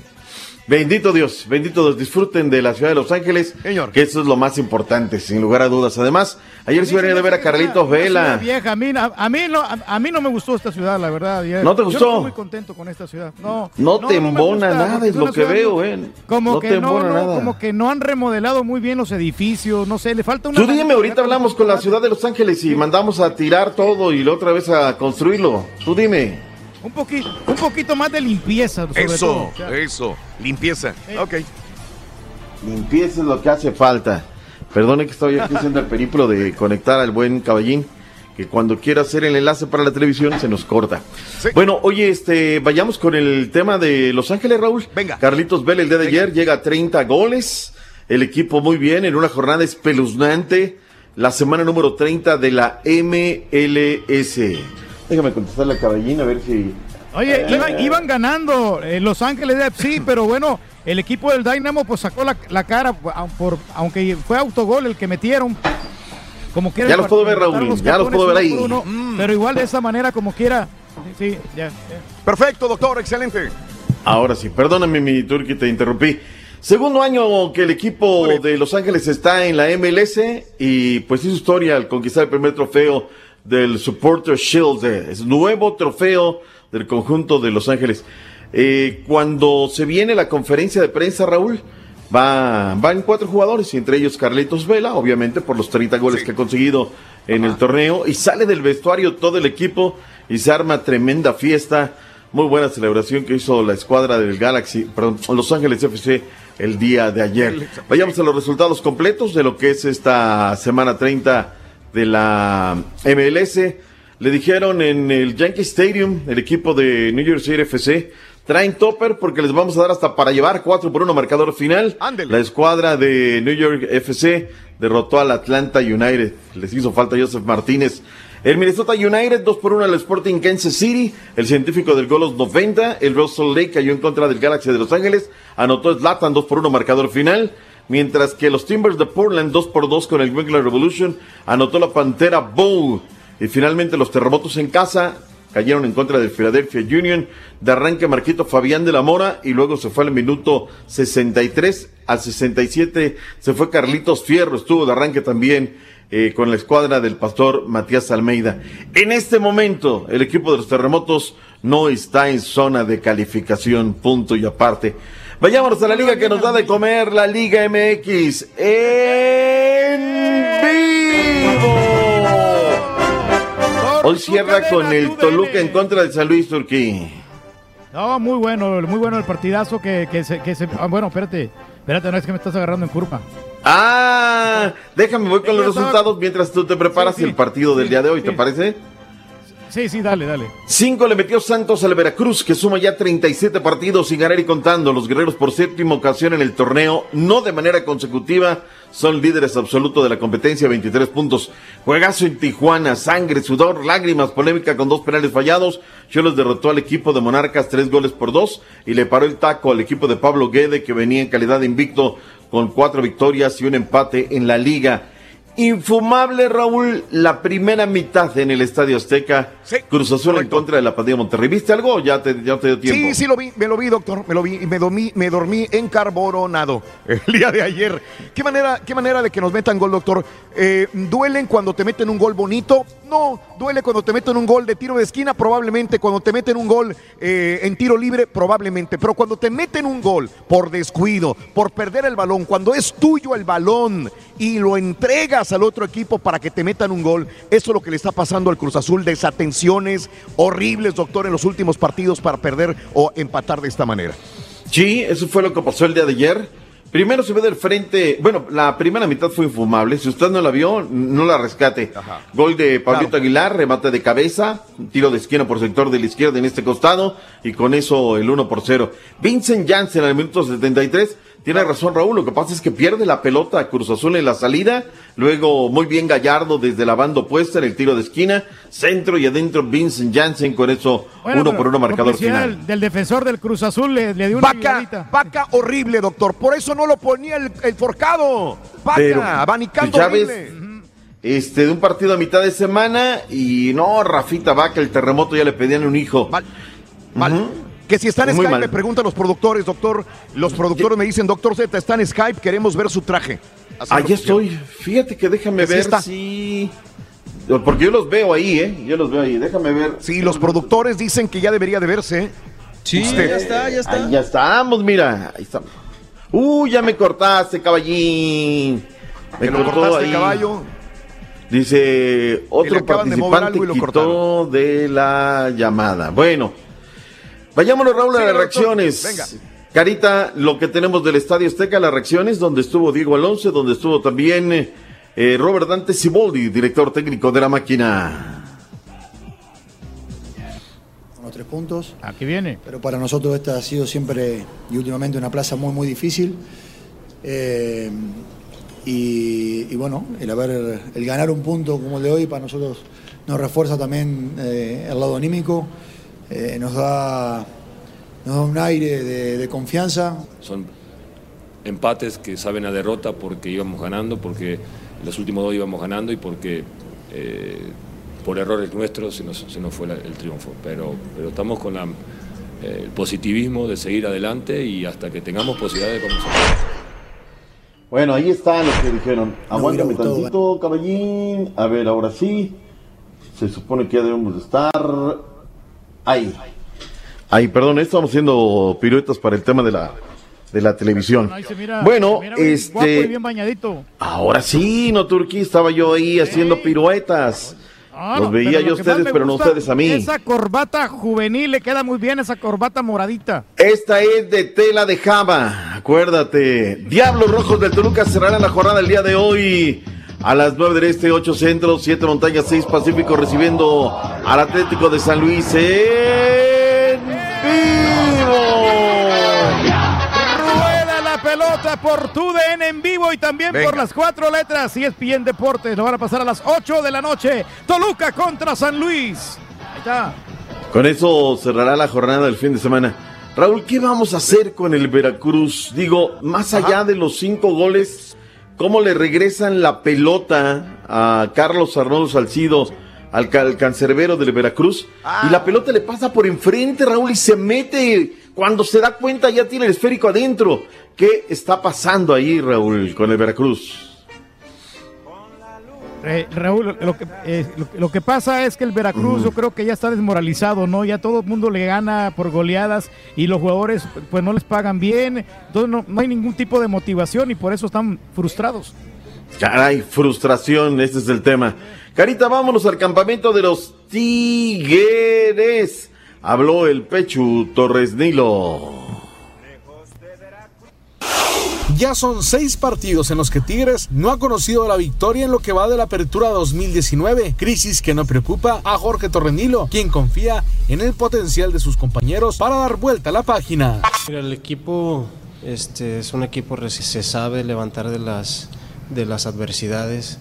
Bendito Dios, bendito Dios. Disfruten de la ciudad de Los Ángeles. Señor. Que eso es lo más importante, sin lugar a dudas. Además, ayer se venía de ver a Carlitos Vela. vieja, a mí, a, a mí no, a, a mí no me gustó esta ciudad, la verdad. Yo- ¿No te Yo gustó? no estoy muy contento con esta ciudad. No, No te me embona nada, es lo que veo, eh. Como No que te no, no, nada. como que no han remodelado muy bien los edificios, no sé, le falta una... Tú dime, ahorita hablamos con la ciudad de Los Ángeles y mandamos a tirar todo y la otra vez a construirlo. Tú dime. Un poquito, un poquito más de limpieza, sobre todo. Eso, O sea, eso. Limpieza. Ok. Limpieza es lo que hace falta. Perdone que estoy aquí haciendo el periplo de conectar al buen caballín, que cuando quiera hacer el enlace para la televisión se nos corta. Bueno, oye, este, vayamos con el tema de Los Ángeles, Raúl. Venga. Carlitos Vela el día de ayer llega a 30 goles. El equipo muy bien en una jornada espeluznante. La semana número 30 de la MLS. Déjame contestarle a caballín a ver si. Oye, iban, iban ganando eh, Los Ángeles FC, pero bueno, el equipo del Dynamo pues sacó la, la cara, por, aunque fue autogol el que metieron. Como quiera, Ya los puedo ver, Raúl, los ya los puedo ver ahí. uno Pero igual de esa manera, como quiera. Sí, ya. ya. Perfecto, doctor, excelente. Ahora sí, perdóname mi Turki, te interrumpí. Segundo año que el equipo de Los Ángeles está en la MLS y pues hizo historia al conquistar el primer trofeo del Supporter Shield. Es nuevo trofeo del conjunto de Los Ángeles. Eh, cuando se viene la conferencia de prensa, Raúl, va, van cuatro jugadores, y entre ellos Carlitos Vela, obviamente por los 30 goles que ha conseguido en el torneo, y sale del vestuario todo el equipo y se arma tremenda fiesta. Muy buena celebración que hizo la escuadra del Galaxy, perdón, Los Ángeles FC el día de ayer. Vayamos a los resultados completos de lo que es esta semana 30 de la MLS. Le dijeron en el Yankee Stadium, el equipo de New York City FC, traen topper porque les vamos a dar hasta para llevar 4 por 1 marcador final. La escuadra de New York FC derrotó al Atlanta United. Les hizo falta Joseph Martínez. El Minnesota United 2 por 1 al Sporting Kansas City. El científico del gol los 90. El Russell Lake cayó en contra del Galaxy de Los Ángeles. Anotó Zlatan 2 por 1 marcador final. Mientras que los Timbers de Portland 2 por 2 con el Winkler Revolution. Anotó la Pantera Bowl. Y finalmente los terremotos en casa cayeron en contra del Philadelphia Union. De arranque Marquito Fabián de la Mora y luego se fue al minuto 63 al 67 se fue Carlitos Fierro, estuvo de arranque también eh, con la escuadra del pastor Matías Almeida. En este momento el equipo de los terremotos no está en zona de calificación, punto y aparte. Vayámonos a la liga que nos da de comer, la Liga MX en vivo. Hoy cierra con el Toluca en contra de San Luis Turquí. No, muy bueno, muy bueno el partidazo que, que se, que se- ah, bueno, espérate, espérate, no es que me estás agarrando en curva. Ah, déjame voy con los resultados mientras tú te preparas Sí, sí, el partido del sí, día de hoy, ¿te parece? Sí, sí, dale, dale. Cinco le metió Santos al Veracruz, que suma ya 37 partidos sin ganar y contando. Los guerreros por séptima ocasión en el torneo, no de manera consecutiva, son líderes absolutos de la competencia, 23 puntos. Juegazo en Tijuana, sangre, sudor, lágrimas, polémica con dos penales fallados. Cholos derrotó al equipo de Monarcas tres goles por dos y le paró el taco al equipo de Pablo Guede, que venía en calidad de invicto con cuatro victorias y un empate en la liga. Infumable, Raúl, la primera mitad en el Estadio Azteca. Cruz Azul en contra de la Padilla Monterrey. ¿Viste algo? Ya te, ya te dio tiempo. Sí, sí lo vi, me lo vi, doctor, me lo vi y me dormí, me dormí encarboronado el día de ayer. ¿Qué manera, qué manera de que nos metan gol, doctor? Eh, ¿Duelen cuando te meten un gol bonito? No, duele cuando te meten un gol de tiro de esquina, probablemente. Cuando te meten un gol eh, en tiro libre, probablemente. Pero cuando te meten un gol por descuido, por perder el balón, cuando es tuyo el balón y lo entregas al otro equipo para que te metan un gol, eso es lo que le está pasando al Cruz Azul. Desatenciones horribles, doctor, en los últimos partidos para perder o empatar de esta manera. Sí, eso fue lo que pasó el día de ayer. Primero se ve del frente, bueno, la primera mitad fue infumable. Si usted no la vio, no la rescate. Gol de Pablito Aguilar, remate de cabeza, tiro de esquina por sector de la izquierda en este costado, y con eso el 1 por 0. Vincent Janssen al minuto 73. Tiene razón Raúl, lo que pasa es que pierde la pelota a Cruz Azul en la salida, luego muy bien Gallardo desde la banda opuesta en el tiro de esquina, centro y adentro Vincent Janssen con eso Bueno, uno por uno marcador final. Del, del defensor del Cruz Azul le, le dio una Vaca, vaca horrible, doctor. Por eso no lo ponía el, el forcado. Vaca, Pero, abanicando pues, ya ves, horrible. este, de un partido a mitad de semana y no, Rafita Vaca, el terremoto ya le pedían un hijo. Mal, mal. Que si está en Muy Skype, mal. me preguntan los productores, doctor. Los productores me dicen, doctor Z, está en Skype, queremos ver su traje. Ahí estoy. Fíjate que déjame Que sí ver está. si... Porque yo los veo ahí, ¿eh? Yo los veo ahí. Déjame ver. Sí, los productores dicen que ya debería de verse. Sí, Usted. ya está, ya está. Ahí ya estamos, mira. Ahí estamos. Uh, ya me cortaste, caballín. Me lo cortó cortaste, ahí. caballo. Dice, otro de participante lo quitó de la llamada. Bueno, vayámonos, Raúl, a las reacciones. Venga. Carita, lo que tenemos del Estadio Azteca, las reacciones, donde estuvo Diego Alonso, donde estuvo también eh, Robert Dante Siboldi, director técnico de la máquina. Con los tres puntos. Aquí viene. Pero para nosotros esta ha sido siempre y últimamente una plaza muy, muy difícil. Eh, y, y bueno, el haber, el ganar un punto como el de hoy para nosotros nos refuerza también eh, el lado anímico, eh, nos da nos da un aire de, de confianza. Son empates que saben a derrota porque íbamos ganando, porque los últimos dos íbamos ganando y porque eh, por errores nuestros se nos, se nos fue la- el triunfo. Pero, pero estamos con la, eh, el positivismo de seguir adelante y hasta que tengamos posibilidades vamos a Bueno, ahí están los que dijeron. Aguántame hubiera gustado, tantito, caballín. A ver, ahora sí. Se supone que ya debemos de estar. Ahí. Ahí, perdón, estamos haciendo piruetas para el tema de la, de la televisión. Ahí se mira- bueno, se mira bien guapo y este. bien bañadito. Ahora sí, no Turquí, estaba yo ahí haciendo piruetas. Ah, Los veía yo a ustedes, pero no ustedes a mí. Esa corbata juvenil le queda muy bien, esa corbata moradita. Esta es de tela de Java, acuérdate. Diablos Rojos del Toluca cerrarán la jornada el día de hoy. A las 9 del Este, 8 Centro, 7 Montañas, 6 Pacífico, recibiendo al Atlético de San Luis en vivo. Rueda la pelota por TUDN en vivo y también Venga. por las cuatro letras. Y es bien Deportes. Lo van a pasar a las 8 de la noche. Toluca contra San Luis. Ahí está. Con eso cerrará la jornada del fin de semana. Raúl, ¿qué vamos a hacer con el Veracruz? Digo, más allá de los cinco goles, ¿cómo le regresan la pelota a Carlos Arnoldo Salcido, al, al cancerbero del Veracruz? Y la pelota le pasa por enfrente, Raúl, y se mete. Cuando se da cuenta ya tiene el esférico adentro. ¿Qué está pasando ahí, Raúl, con el Veracruz? Eh, Raúl, lo que, eh, lo, que- lo que pasa es que el Veracruz yo creo que ya está desmoralizado, ¿no? Ya todo el mundo le gana por goleadas y los jugadores pues no les pagan bien, entonces no, no hay ningún tipo de motivación y por eso están frustrados. Caray, frustración, este es el tema. Carita, vámonos al campamento de los Tigres. Habló el Pechu Torres Nilo. Ya son seis partidos en los que Tigres no ha conocido la victoria en lo que va de la apertura 2019, crisis que no preocupa a Jorge Torrenilo, quien confía en el potencial de sus compañeros para dar vuelta a la página. Mira, el equipo este, es un equipo que se sabe levantar de las, de las adversidades.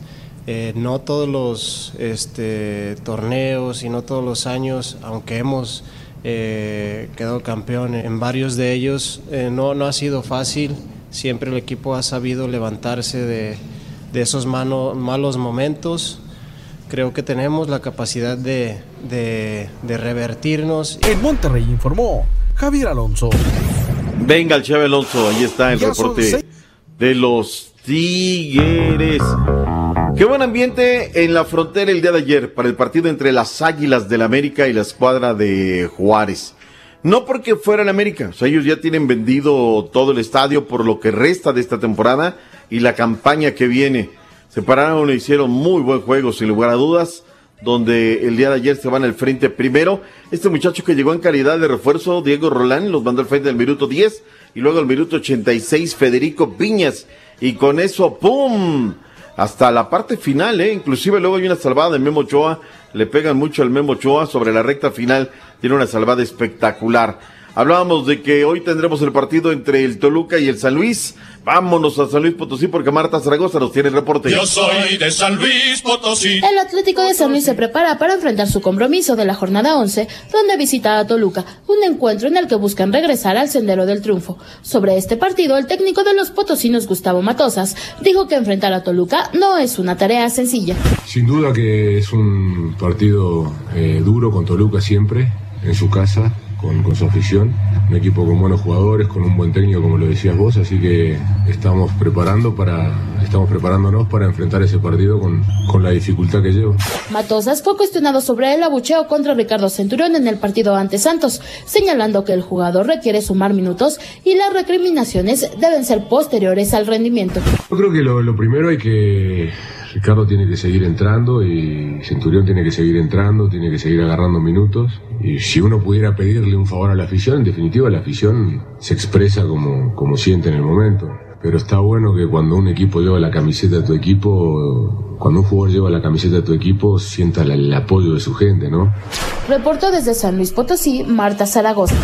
Eh, no todos los este, torneos y no todos los años, aunque hemos eh, quedado campeón en varios de ellos, eh, no, no ha sido fácil. Siempre el equipo ha sabido levantarse de, de esos mano- malos momentos. Creo que tenemos la capacidad de, de- de revertirnos. En Monterrey informó Javier Alonso. Venga el Cheve Alonso, ahí está el Ya reporte seis. de los Tigres. Qué buen ambiente en la frontera el día de ayer para el partido entre las Águilas del América y la escuadra de Juárez. No porque fueran América, o sea, ellos ya tienen vendido todo el estadio por lo que resta de esta temporada y la campaña que viene. Se pararon e hicieron muy buen juego, sin lugar a dudas, donde el día de ayer se van al frente primero. Este muchacho que llegó en calidad de refuerzo, Diego Rolán, los mandó al frente del minuto 10 y luego al minuto 86 Federico Piñas. Y con eso, ¡pum! Hasta la parte final, ¿eh? Inclusive luego hay una salvada de Memo Ochoa. Le pegan mucho al Memo Ochoa sobre la recta final. Tiene una salvada espectacular. Hablábamos de que hoy tendremos el partido entre el Toluca y el San Luis. Vámonos a San Luis Potosí porque Marta Zaragoza nos tiene el reporte. Yo soy de San Luis Potosí. El Atlético de San Luis se prepara para enfrentar su compromiso de la jornada 11, donde visita a Toluca, un encuentro en el que buscan regresar al sendero del triunfo. Sobre este partido, el técnico de los potosinos, Gustavo Matosas, dijo que enfrentar a Toluca no es una tarea sencilla. Sin duda que es un partido eh, duro con Toluca siempre, en su casa, con, con su afición. Un equipo con buenos jugadores, con un buen técnico, como lo decías vos, así que estamos preparando para, estamos preparándonos para enfrentar ese partido con, con la dificultad que lleva. Matosas fue cuestionado sobre el abucheo contra Ricardo Centurión en el partido ante Santos, señalando que el jugador requiere sumar minutos y las recriminaciones deben ser posteriores al rendimiento. Yo creo que lo, lo primero hay que Ricardo tiene que seguir entrando y Centurión tiene que seguir entrando, tiene que seguir agarrando minutos. Y si uno pudiera pedirle un favor a la afición, en definitiva la afición se expresa como, como siente en el momento. Pero está bueno que cuando un equipo lleva la camiseta de tu equipo, cuando un jugador lleva la camiseta de tu equipo, sienta la- el apoyo de su gente, ¿no? Reportó desde San Luis Potosí, Marta Zaragoza.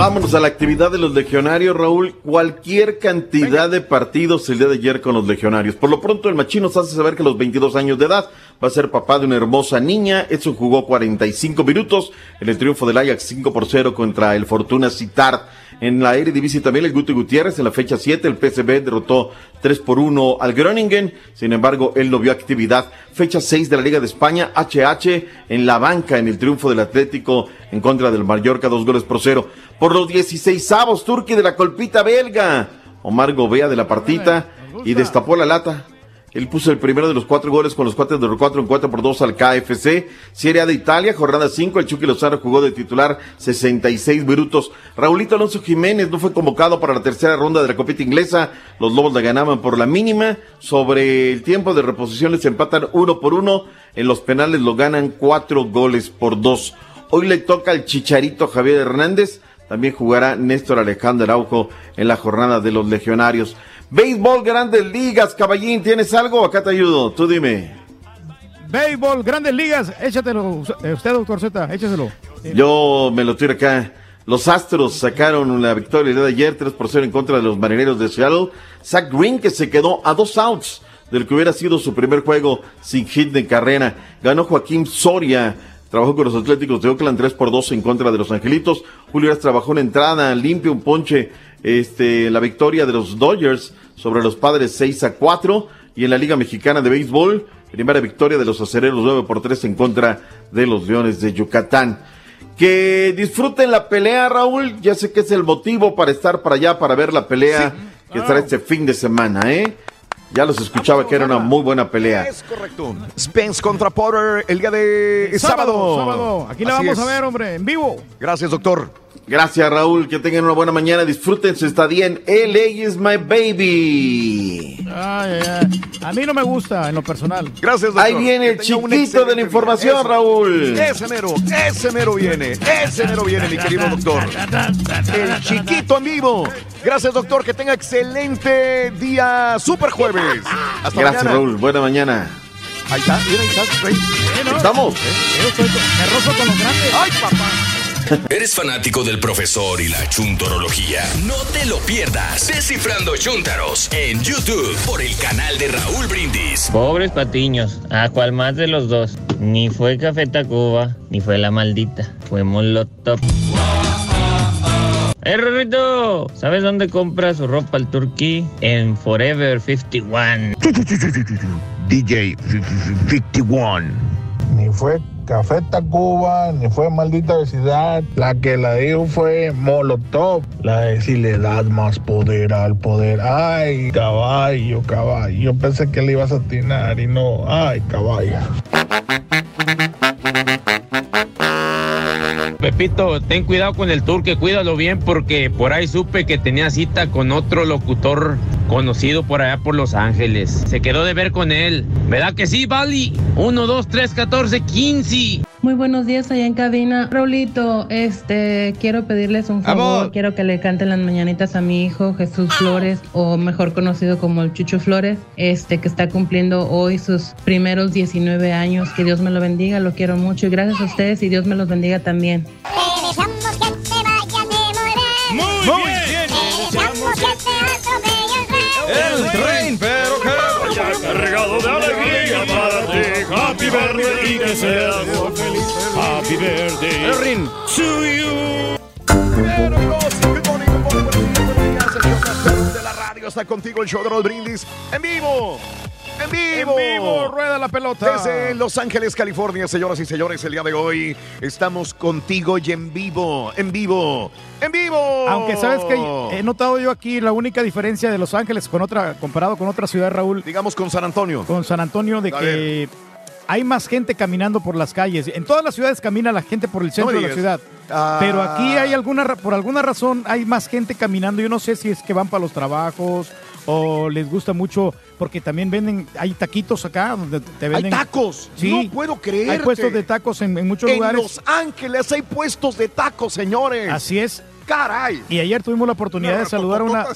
Vámonos a la actividad de los legionarios, Raúl. Cualquier cantidad de partidos el día de ayer con los legionarios. Por lo pronto, el Machín nos hace saber que a los 22 años de edad va a ser papá de una hermosa niña. Edson jugó 45 minutos en el triunfo del Ajax 5 por 0 contra el Fortuna Citar. En la Eredivisie también el Guti Gutiérrez en la fecha 7 el PSV derrotó 3 por 1 al Groningen. Sin embargo, él no vio actividad. Fecha 6 de la Liga de España, HH en la banca en el triunfo del Atlético en contra del Mallorca, dos goles por cero. Por los 16 avos, Turqui de la colpita belga. Omar Gobea de la partita y destapó la lata. Él puso el primero de los cuatro goles con los cuatro de los cuatro en cuatro por dos al KFC. Serie A de Italia, jornada 5. El Chucky Lozano jugó de titular 66 minutos. Raulito Alonso Jiménez no fue convocado para la tercera ronda de la copita inglesa. Los Lobos la ganaban por la mínima. Sobre el tiempo de reposiciones se empatan uno por uno. En los penales lo ganan cuatro goles por dos. Hoy le toca al Chicharito Javier Hernández. También jugará Néstor Alejandro Araujo en la jornada de los legionarios. Béisbol, grandes ligas, caballín, ¿tienes algo? Acá te ayudo, tú dime. Béisbol, grandes ligas, échatelo. eh, Usted, doctor Z, échaselo. Yo me lo tiro acá. Los Astros sacaron la victoria el día de ayer, 3 por 0 en contra de los marineros de Seattle. Zach Green, que se quedó a dos outs del que hubiera sido su primer juego sin hit de carrera. Ganó Joaquín Soria. Trabajó con los Atléticos de Oakland 3 por 2 en contra de los Angelitos. Julio Urias trabajó una entrada limpia, un ponche. Este, la victoria de los Dodgers sobre los Padres 6 a 4. Y en la Liga Mexicana de Béisbol, primera victoria de los Acereros 9 por 3 en contra de los Leones de Yucatán. Que disfruten la pelea, Raúl. Ya sé que es el motivo para estar para allá, para ver la pelea que estará este fin de semana, ¿eh? Ya los escuchaba que era una muy buena pelea. Es correcto. Spence contra Potter el día de sábado. Sábado. Aquí la Así vamos es. a ver, hombre, en vivo. Gracias, doctor. Gracias, Raúl. Que tengan una buena mañana. Disfruten su estadía en LA is my baby. Ay, ay, ay. A mí no me gusta en lo personal. Gracias, Ahí viene el chiquito de la información, Raúl. Ese mero, ese mero viene, ese mero viene, mi querido doctor. El chiquito en vivo. Gracias, doctor. Que tenga excelente día, super jueves. Hasta Gracias, mañana. Raúl. Buena mañana. Ahí está, mira, ahí está. Estamos. Me rozo con los grandes. Ay, papá. ¿Eres fanático del profesor y la chuntorología? No te lo pierdas. Descifrando Chuntaros en YouTube por el canal de Raúl Brindis. Pobres patiños, ¿a cuál más de los dos? Ni fue Café Tacuba, ni fue la maldita, fue Molotov. ¡Eh, Rorrito! ¿Sabes dónde compra su ropa el turquí? En Forever 51. DJ 51. Ni fue Café Tacuba, ni fue Maldita Vecindad. La que la dijo fue Molotov. La de si le das más poder al poder. Ay, caballo, caballo. Yo pensé que le ibas a atinar y no. Ay, caballo. Pepito, ten cuidado con el turque, cuídalo bien porque por ahí supe que tenía cita con otro locutor conocido por allá por Los Ángeles. Se quedó de ver con él. ¿Verdad que sí, Bali? 1, 2, 3, 14, 15. Muy buenos días allá en cabina. Raulito, este, quiero pedirles un favor. Amor. Quiero que le canten las mañanitas a mi hijo Jesús Flores, o mejor conocido como el Chucho Flores, este, que está cumpliendo hoy sus primeros 19 años. Que Dios me lo bendiga, lo quiero mucho y gracias a ustedes y Dios me los bendiga también. Muy bien. El tren, pero que vaya cargado de. Happy birthday y que seas muy feliz. Happy birthday to you. De la radio está contigo, el show de los brindis. En vivo. En vivo. En vivo, rueda la pelota. Desde Los Ángeles, California, señoras y señores, el día de hoy estamos contigo y en vivo, en vivo, en vivo. Aunque sabes que he notado yo aquí la única diferencia de Los Ángeles con otra, comparado con otra ciudad, Raúl. Digamos con San Antonio. Con San Antonio, de A que hay más gente caminando por las calles. En todas las ciudades camina la gente por el centro de la ciudad. Ah. Pero aquí hay alguna, por alguna razón, hay más gente caminando. Yo no sé si es que van para los trabajos o les gusta mucho, porque también venden, hay taquitos acá donde te venden. tacos. Sí. No puedo creerte. Hay puestos de tacos en, en muchos En lugares. Los Ángeles hay puestos de tacos, señores. Así es. Caray. Y ayer tuvimos la oportunidad de saludar a una,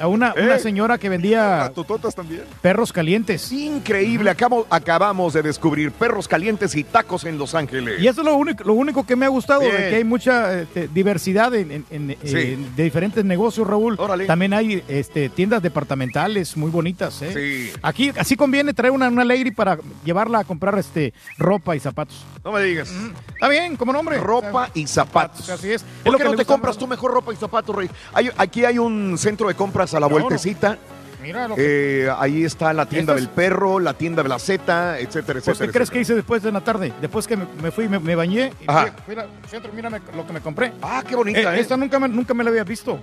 a una, una señora que vendía también. perros calientes. Increíble, acabo- acabamos de descubrir perros calientes y tacos en Los Ángeles. Y eso es lo único, lo único que me ha gustado, Bien. de que hay mucha este, diversidad en, en- en- Sí. en- de diferentes negocios, Raúl. También hay este, tiendas departamentales muy bonitas. ¿eh? Sí. Aquí así conviene traer una, una lady para llevarla a comprar este, ropa y zapatos. No me digas. Está bien, como nombre. Ropa y zapatos. Así es. Es ¿Por lo qué que no te compras tú mejor ropa y zapatos, Rey? Hay- aquí hay un centro de compras a la Claro. vueltecita. Mira lo que- Eh, ahí está la tienda Estas- del perro, la tienda de la Z, etcétera, Pues, etcétera. ¿Qué crees que hice después de la tarde? Después que me, me fui, me, me bañé y Ajá. fui, fui al centro, mírame lo que me compré. Ah, qué bonita, ¿eh? Esta nunca me, nunca me la había visto.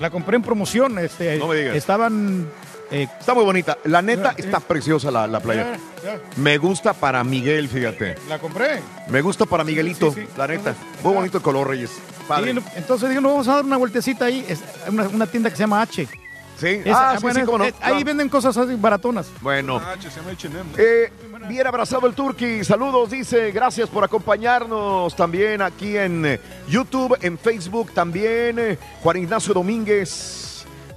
La compré en promoción. Este, No me digas. Estaban... eh, Está muy bonita. La neta, Eh, está preciosa la, la playa. ya, ya. Me gusta para Miguel, fíjate. La compré. Me gusta para Miguelito, Sí, sí. la neta. Muy bonito el color, Reyes. Padre. Entonces digo, no vamos a dar una vueltecita ahí. Es una, una tienda que se llama H. Sí, Esa- ah, sí, bueno, sí, cómo no. eh, Ahí venden cosas así baratonas. Bueno. Ah. Eh, bien abrazado el Turqui. Saludos, dice. Gracias por acompañarnos también aquí en eh, YouTube, en Facebook también. eh, Juan Ignacio Domínguez.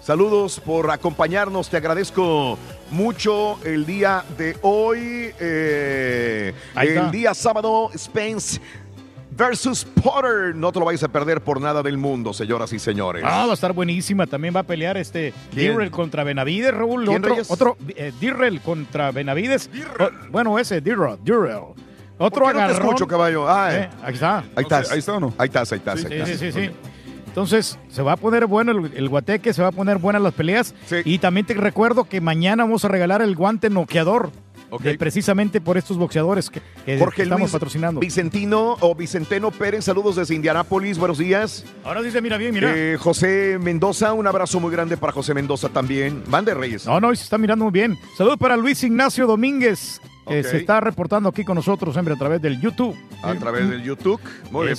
Saludos por acompañarnos. Te agradezco mucho el día de hoy. eh, Ahí el día sábado, Spence versus Potter. No te lo vais a perder por nada del mundo, señoras y señores. Ah, va a estar buenísima. También va a pelear este. Dirrell contra Benavides, Raúl. ¿Quién, otro, otro eh, Dirrell contra Benavides. O- bueno, ese, Dirrell. Dirrell. Otro ¿Por qué no te escucho, caballo? Ah, Eh, ahí está. Ahí estás. Ahí está o no? Ahí estás, ahí estás. Sí, ahí estás. sí, sí, sí. Entonces, se va a poner bueno el, el guateque, se va a poner buenas las peleas. Y también te recuerdo que mañana vamos a regalar el guante noqueador. de- precisamente por estos boxeadores que, que Jorge estamos Luis patrocinando. Vicentino o Vicenteno Pérez, saludos desde Indianápolis, buenos días. Ahora dice, mira bien, mira. Eh, José Mendoza, un abrazo muy grande para José Mendoza también. Mande Reyes. No, no, se está mirando muy bien. Saludos para Luis Ignacio Domínguez, que se está reportando aquí con nosotros, hombre, a través del YouTube. A través del YouTube. Muy bien.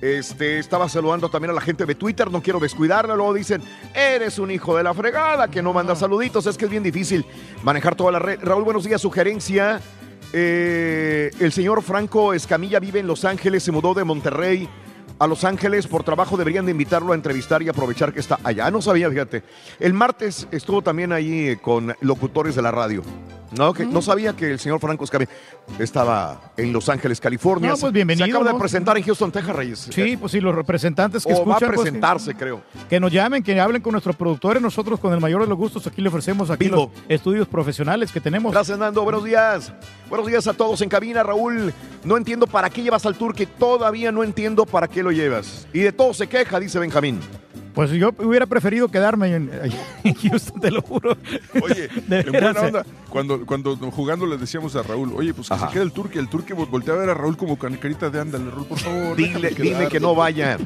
Este, estaba saludando también a la gente de Twitter, no quiero descuidarla. Luego dicen, eres un hijo de la fregada, que no manda saluditos. Es que es bien difícil manejar toda la red. Raúl, buenos días. Sugerencia. eh, el señor Franco Escamilla vive en Los Ángeles, se mudó de Monterrey a Los Ángeles por trabajo. Deberían de invitarlo a entrevistar y aprovechar que está allá. No sabía, fíjate. El martes estuvo también ahí eh, con locutores de la radio. No, que, no sabía que el señor Franco Escamilla estaba en Los Ángeles, California. No, pues bienvenido, Se acaba de presentar en Houston, Texas, Reyes. Sí, pues sí, los representantes que O va a escuchan. pues, presentarse, que, creo. que nos llamen, que hablen con nuestros productores. Nosotros, con el mayor de los gustos, aquí le ofrecemos aquí Vivo. los estudios profesionales que tenemos. Gracias, Nando. Buenos días. Buenos días a todos en cabina, Raúl. No entiendo para qué llevas al Turque. Todavía no entiendo para qué lo llevas. Y de todo se queja, dice Benjamín. Pues yo hubiera preferido quedarme en, en Houston, te lo juro. Oye, en buena onda, cuando, cuando jugando le decíamos a Raúl, oye, pues que se quede el turque, el turque voltea a ver a Raúl como con carita de ándale, Raúl, por favor. Dile, déjame dile quedar". que no vaya.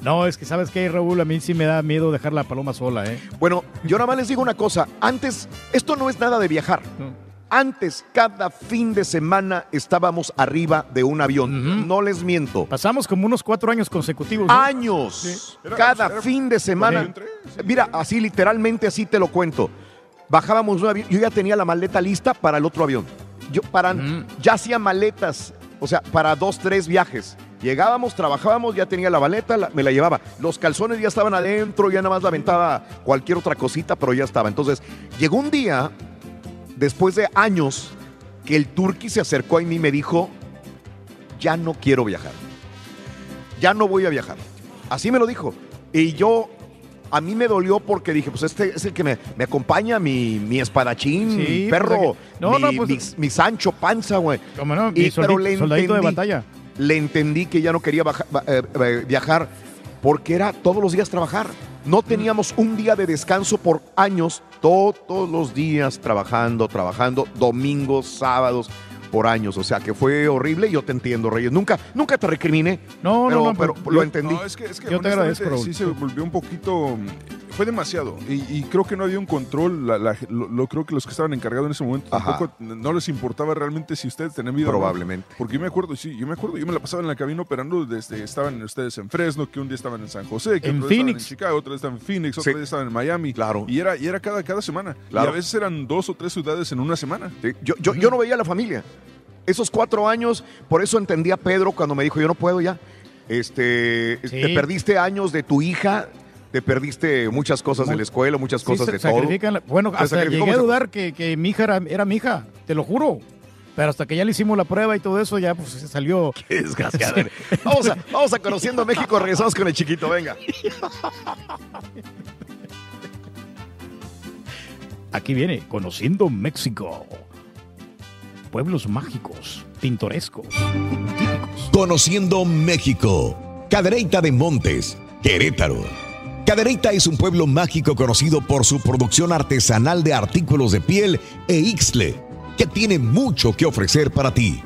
No, es que sabes que Raúl, a mí sí me da miedo dejar la paloma sola, ¿eh? Bueno, yo nada más les digo una cosa. Antes, esto no es nada de viajar. Antes, cada fin de semana estábamos arriba de un avión. No les miento. Pasamos como unos cuatro años consecutivos. ¿no? Años. Cada fin de semana. Mira, así literalmente así te lo cuento. Bajábamos un avión. Yo ya tenía la maleta lista para el otro avión. Yo para, ya hacía maletas, o sea, para dos, tres viajes. Llegábamos, trabajábamos, ya tenía la maleta, la- me la llevaba. Los calzones ya estaban adentro, ya nada más la aventaba cualquier otra cosita, pero ya estaba. Entonces, llegó un día, después de años, que el turqui se acercó a mí y me dijo, ya no quiero viajar. Ya no voy a viajar. Así me lo dijo. Y yo, a mí me dolió porque dije, pues este es el que me, me acompaña, mi, mi espadachín, Sí, mi pues, perro, no, mi, no, pues- mi- mi Sancho Panza, güey. Y, pero le soldadito de entendí, batalla. Le entendí que ya no quería baja- eh, eh, viajar porque era todos los días trabajar. No teníamos un día de descanso por años, todos los días trabajando, trabajando, domingos, sábados, por años. O sea que fue horrible y yo te entiendo, Reyes. Nunca, nunca te recriminé. No, pero, no, no, pero pero- lo entendí. No, es que, es que Yo te agradezco, Raúl. sí se volvió un poquito... Fue demasiado y, y creo que no había un control. La, la- lo, lo- creo que los que estaban encargados en ese momento Ajá. tampoco no les importaba realmente si ustedes tenían vida. Probablemente. Porque yo me acuerdo, sí, yo me acuerdo, yo me la pasaba en la cabina operando desde estaban ustedes en Fresno, que un día estaban en San José, que En otro día estaban Phoenix. en Chicago, otro día estaban en Phoenix, Sí. otro día estaban en Miami. Claro. Y era, y era cada, cada semana. Claro. Y a veces eran dos o tres ciudades en una semana. Sí, Yo, yo, yo no veía a la familia. Esos cuatro años, por eso entendí a Pedro cuando me dijo, yo no puedo ya. Este, Sí. Te perdiste años de tu hija, te perdiste muchas cosas de la escuela, muchas Sí, cosas se de todo. sacrifican la- Bueno, Se hasta llegué a dudar que, que mi hija era, era mi hija, te lo juro. Pero hasta que ya le hicimos la prueba y todo eso, ya pues se salió. Qué desgraciado. Vamos a, vamos a Conociendo México, regresamos con el chiquito, venga. Aquí viene, conociendo México. Pueblos mágicos, pintorescos. Conociendo México. Cadereyta de Montes, Querétaro. Cadereyta es un pueblo mágico conocido por su producción artesanal de artículos de piel e ixtle, que tiene mucho que ofrecer para ti.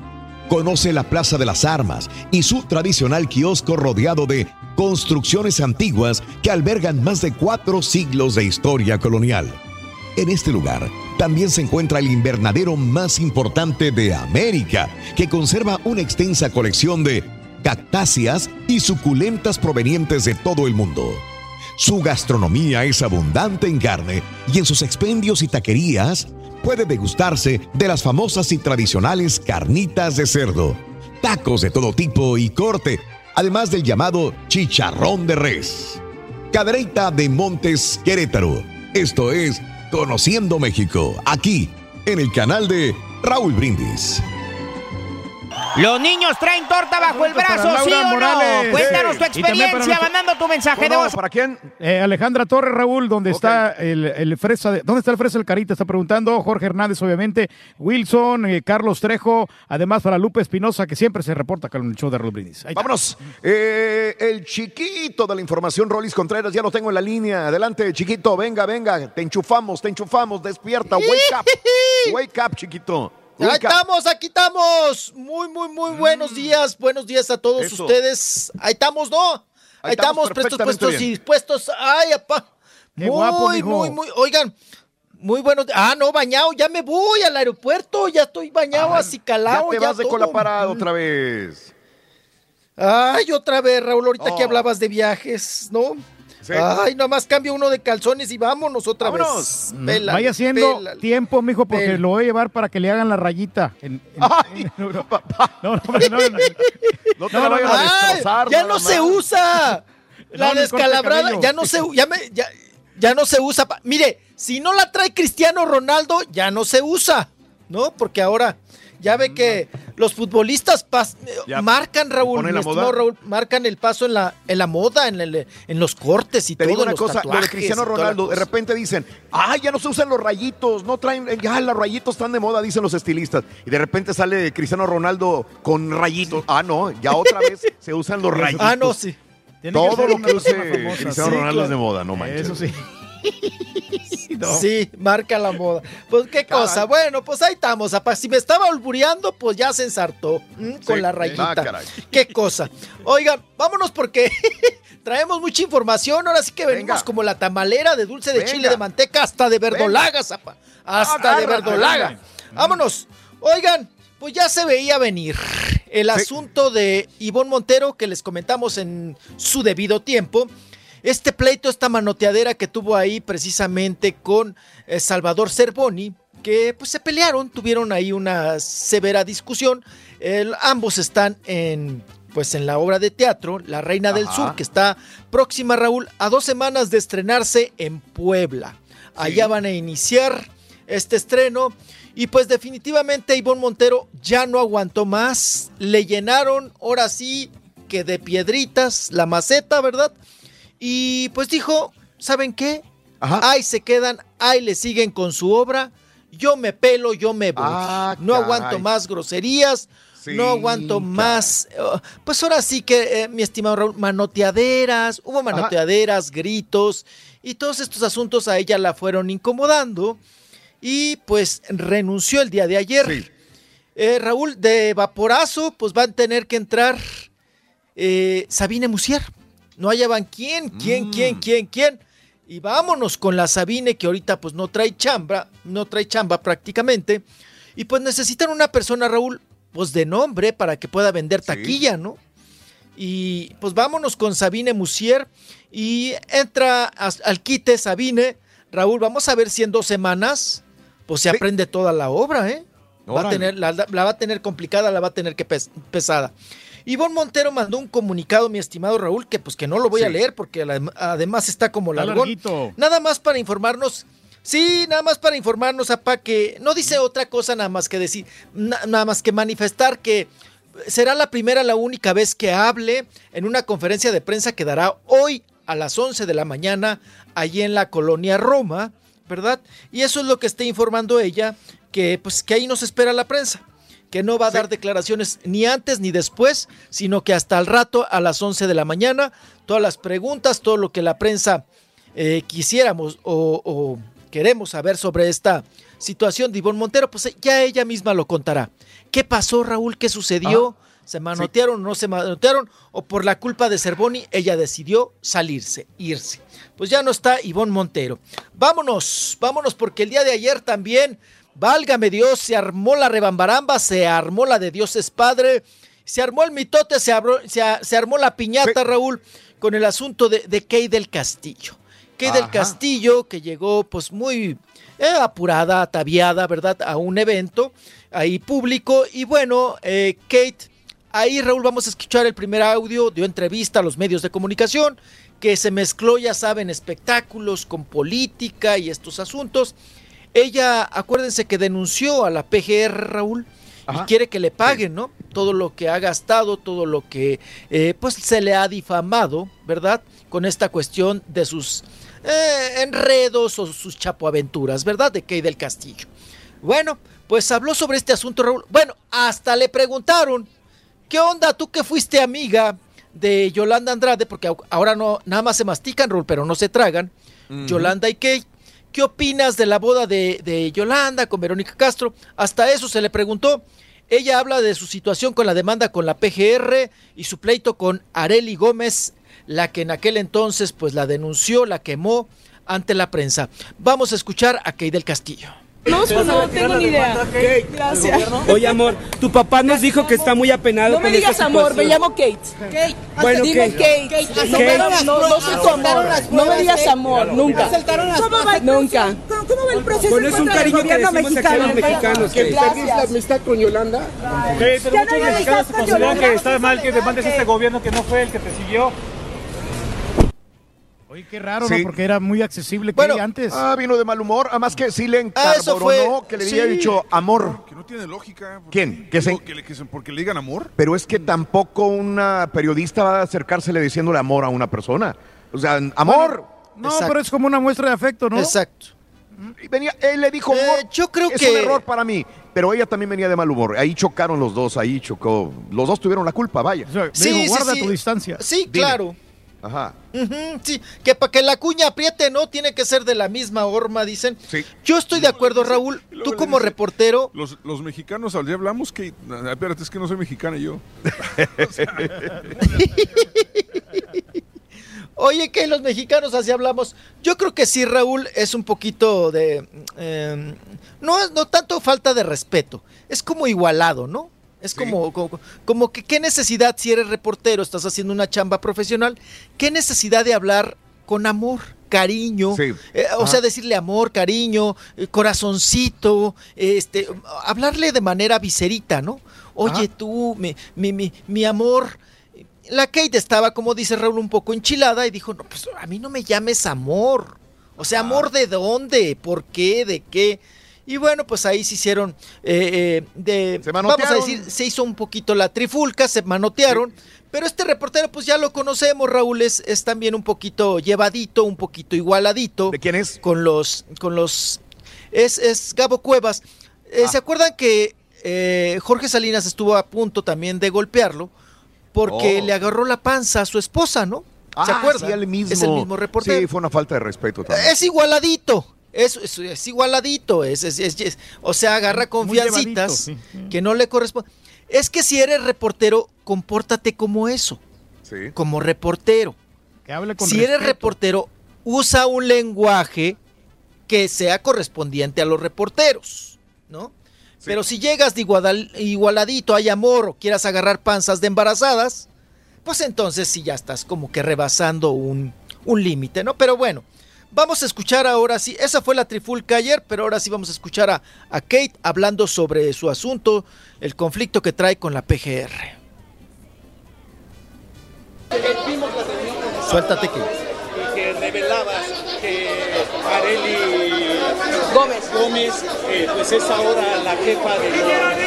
Conoce la Plaza de las Armas y su tradicional kiosco rodeado de construcciones antiguas que albergan más de cuatro siglos de historia colonial. En este lugar también se encuentra el invernadero más importante de América, que conserva una extensa colección de cactáceas y suculentas provenientes de todo el mundo. Su gastronomía es abundante en carne y en sus expendios y taquerías puede degustarse de las famosas y tradicionales carnitas de cerdo, tacos de todo tipo y corte, además del llamado chicharrón de res. Cadereyta de Montes Querétaro. Esto es Conociendo México, aquí en el canal de Raúl Brindis. Los niños traen torta bajo el brazo, ¿sí o no? Cuéntanos tu experiencia mandando tu mensaje de voz. ¿Para quién? Eh, Alejandra Torres, Raúl, ¿dónde está el, el fresa? De, ¿Dónde está el fresa del Carita? Está preguntando. Jorge Hernández, obviamente. Wilson, eh, Carlos Trejo. Además, para Lupe Espinosa, que siempre se reporta acá en el show de Raúl Brindis. Ahí está. Vámonos. Eh, el chiquito de la información, Rolis Contreras, ya lo tengo en la línea. Adelante, chiquito, venga, venga. Te enchufamos, te enchufamos, despierta. Wake up. Wake up, chiquito. Ya up. estamos, aquí estamos. Muy, muy, muy buenos días. Buenos días a todos Eso. ustedes. Ahí estamos, ¿no? Ahí, Ahí estamos, prestos, puestos y dispuestos. Ay, apá. Muy, guapo, mijo. muy, muy. Oigan, muy buenos. Ah, no, bañado. Ya me voy al aeropuerto. Ya estoy bañado, así Ya calado. te vas de todo. cola parada otra vez. Ay, otra vez, Raúl, ahorita que hablabas de viajes, ¿no? Sí. Ay, nomás cambio uno de calzones y vámonos otra Vámonos. vez. Pélale, Vaya haciendo pélale. tiempo, mijo, porque Pélale. lo voy a llevar para que le hagan la rayita. En- en- no, no, no, no, no, no. No te No, la vayan no. a destrozar. ya no se usa. La descalabrada ya no se ya me- ya, ya no se usa. pa- Mire, si no la trae Cristiano Ronaldo, ya no se usa, ¿no? Porque ahora ya ve que los futbolistas pas- Ya marcan Raúl, estimado. Raúl, marcan el paso en la en la moda, en, el- en los cortes y Te todo, digo una los cosa, lo de Cristiano Ronaldo, de repente dicen, ah, ya no se usan los rayitos, no traen, ya los rayitos están de moda, dicen los estilistas. Y de repente sale Cristiano Ronaldo con rayitos. Ah, no, ya otra vez se usan los rayitos. Ah, no, sí. Tiene Todo lo que use. Cristiano Sí, Ronaldo claro. es de moda, no manches. Eso sí. No. Sí, marca la moda. Pues qué Caray. cosa. Bueno, pues ahí estamos. Si me estaba olbureando, pues ya se ensartó ¿m? con Sí. la rayita. Ah, caray. qué cosa. Oigan, vámonos porque traemos mucha información. Ahora sí que venimos Venga. como la tamalera de dulce de Venga. chile de manteca hasta de verdolaga, zapa. Hasta de Agárrate, verdolaga. Vámonos. Oigan, pues ya se veía venir el Sí. asunto de Ivonne Montero que les comentamos en su debido tiempo. Este pleito, esta manoteadera que tuvo ahí precisamente con eh, Salvador Cervoni, que pues se pelearon, tuvieron ahí una severa discusión. El- ambos están en pues en la obra de teatro La Reina del. Sur, que está próxima, Raúl, a dos semanas de estrenarse en Puebla. Allá van a iniciar este estreno. Y pues definitivamente Ivonne Montero ya no aguantó más. Le llenaron, ahora sí, que de piedritas la maceta, ¿verdad? Y pues dijo, ¿saben qué? Ahí se quedan, ahí le siguen con su obra. Yo me pelo, yo me voy. Ah, no caray. aguanto más groserías. Sí, no aguanto caray. más. uh, pues ahora sí que, eh, mi estimado Raúl, manoteaderas, hubo manoteaderas, gritos, y todos estos asuntos a ella la fueron incomodando. Y pues renunció el día de ayer. Eh, Raúl, de vaporazo, pues van a tener que entrar eh, Sabine Musier. No hallaban quién, quién, quién, quién, quién. Y vámonos con la Sabine, que ahorita pues no trae chamba, no trae chamba prácticamente. Y pues necesitan una persona, Raúl, pues de nombre para que pueda vender taquilla, ¿no? Y pues vámonos con Sabine Musier. Y entra al quite Sabine. Raúl, vamos a ver si en dos semanas pues se aprende toda la obra, ¿eh? Va a tener, la, la va a tener complicada, la va a tener que pes- pesada. Ivonne Montero mandó un comunicado, mi estimado Raúl, que pues que no lo voy a leer porque además está como Está largón. larguito. Nada más para informarnos. Sí, nada más para informarnos, apa, que no dice otra cosa nada más que decir, na- nada más que manifestar que será la primera, la única vez que hable en una conferencia de prensa que dará hoy a las 11 de la mañana allí en la colonia Roma, ¿verdad? Y eso es lo que está informando ella, que pues que ahí nos espera la prensa, que no va a dar declaraciones ni antes ni después, sino que hasta el rato a las 11 de la mañana, todas las preguntas, todo lo que la prensa eh, quisiéramos o, o queremos saber sobre esta situación de Ivonne Montero, pues ya ella misma lo contará. ¿Qué pasó, Raúl? ¿Qué sucedió? ¿Se manotearon o no se manotearon? ¿O por la culpa de Cervoni ella decidió salirse, irse? Pues ya no está Ivonne Montero. Vámonos, vámonos, porque el día de ayer también, válgame Dios, se armó la rebambaramba, se armó la de Dios es Padre, se armó el mitote, se, abro- se, armó la piñata, Raúl, con el asunto de, de Kay del Castillo. Kay del Ajá. Castillo, que llegó pues muy eh, apurada, ataviada, ¿verdad? A un evento ahí público. Y bueno, eh, Kate, ahí Raúl vamos a escuchar el primer audio, dio entrevista a los medios de comunicación, que se mezcló, ya saben, espectáculos con política y estos asuntos. Ella, acuérdense que denunció a la PGR, Raúl, y quiere que le paguen, ¿no? Todo lo que ha gastado, todo lo que eh, pues se le ha difamado, ¿verdad? Con esta cuestión de sus eh, enredos o sus chapoaventuras, ¿verdad? De Kay del Castillo. Bueno, pues habló sobre este asunto, Raúl. Bueno, hasta le preguntaron, ¿qué onda tú que fuiste amiga de Yolanda Andrade? Porque ahora no, nada más se mastican, Raúl, pero no se tragan. Yolanda y Kay. ¿Qué opinas de la boda de, de Yolanda con Verónica Castro? Hasta eso se le preguntó. Ella habla de su situación con la demanda con la PGR y su pleito con Areli Gómez, la que en aquel entonces pues la denunció, la quemó ante la prensa. Vamos a escuchar a Kay del Castillo. No, pues no tengo ni idea. Gracias. Oye, amor, tu papá nos dijo que está muy apenado No me digas amor, me llamo Kate. Kate. Bueno, Dime Kate. Kate. Kate. Las- No, no soy tu amor. No me digas amor, nunca. ¿Cómo va el Nunca. proceso? ¿Cómo va el proceso Bueno, es un cariño que decimos aquí a los mexicano? mexicanos, Que Kate. gracias. la amistad con Yolanda? Sí, pero muchos mexicanos consideran que está mal que demandes a este gobierno que no fue el que te siguió. Oye, qué raro, Sí. ¿no? Porque era muy accesible que Bueno, antes. ah, vino de mal humor, además que sí le Ah, eso encarboronó fue- que le sí. había dicho amor. Que no tiene lógica. ¿Quién? Que se- Que le- que se- porque le digan amor. Pero es que tampoco una periodista va a acercársele diciéndole amor a una persona. O sea, amor. no, pero es como una muestra de afecto, ¿no? Exacto. Y venía, él le dijo amor. Eh, yo creo es que- un error para mí. Pero ella también venía de mal humor. Ahí chocaron los dos, ahí chocó. Los dos tuvieron la culpa, vaya. Sí, sí, sí. Sí, claro. Ajá. Sí, que para que la cuña apriete, ¿no? Tiene que ser de la misma horma, dicen. Yo estoy de acuerdo, Raúl. Tú como reportero, Los, los mexicanos, al día hablamos que. Espérate, es que no soy mexicana yo. Oye, que los mexicanos así hablamos. Yo creo que sí, Raúl, es un poquito de. eh, no es no tanto falta de respeto, es como igualado, ¿no? Es como, como, como que qué necesidad, si eres reportero, estás haciendo una chamba profesional, qué necesidad de hablar con amor, cariño, Sí. eh, o sea, decirle amor, cariño, eh, corazoncito, este, hablarle de manera viserita, ¿no? Oye, tú, mi, mi, mi, mi amor, la Kate estaba, como dice Raúl, un poco enchilada y dijo, no, pues a mí no me llames amor. O sea, amor de dónde, por qué, de qué. Y bueno, pues ahí se hicieron, eh, eh, de, vamos a decir, se hizo un poquito la trifulca, se manotearon. Pero este reportero, pues ya lo conocemos, Raúl, es, es también un poquito llevadito, un poquito igualadito. ¿De quién es? Con los, con los, es, es Gabo Cuevas. Eh, ¿Se acuerdan que eh, Jorge Salinas estuvo a punto también de golpearlo? Porque Oh. le agarró la panza a su esposa, ¿no? ¿Se Ah, acuerdan? sí, el mismo. Es el mismo reportero. Sí, fue una falta de respeto también. Es igualadito. Es, es, es igualadito. Es, es- es- es- o sea, agarra confiancitas llevadito, sí. que no le corresponde. Es que si eres reportero, compórtate como eso. Sí. Como reportero. Que hable con si eres reportero, usa un lenguaje que sea correspondiente a los reporteros, ¿no? Pero si llegas de igualadito, hay amor o quieras agarrar panzas de embarazadas, pues entonces sí ya estás como que rebasando un, un límite, ¿no? Pero bueno, Vamos a escuchar ahora sí, esa fue la trifulca ayer, pero ahora sí vamos a escuchar a, a Kate hablando sobre su asunto, el conflicto que trae con la PGR. Suéltate que. Que revelabas que Areli Gómez, Gómez eh, pues es ahora la jefa de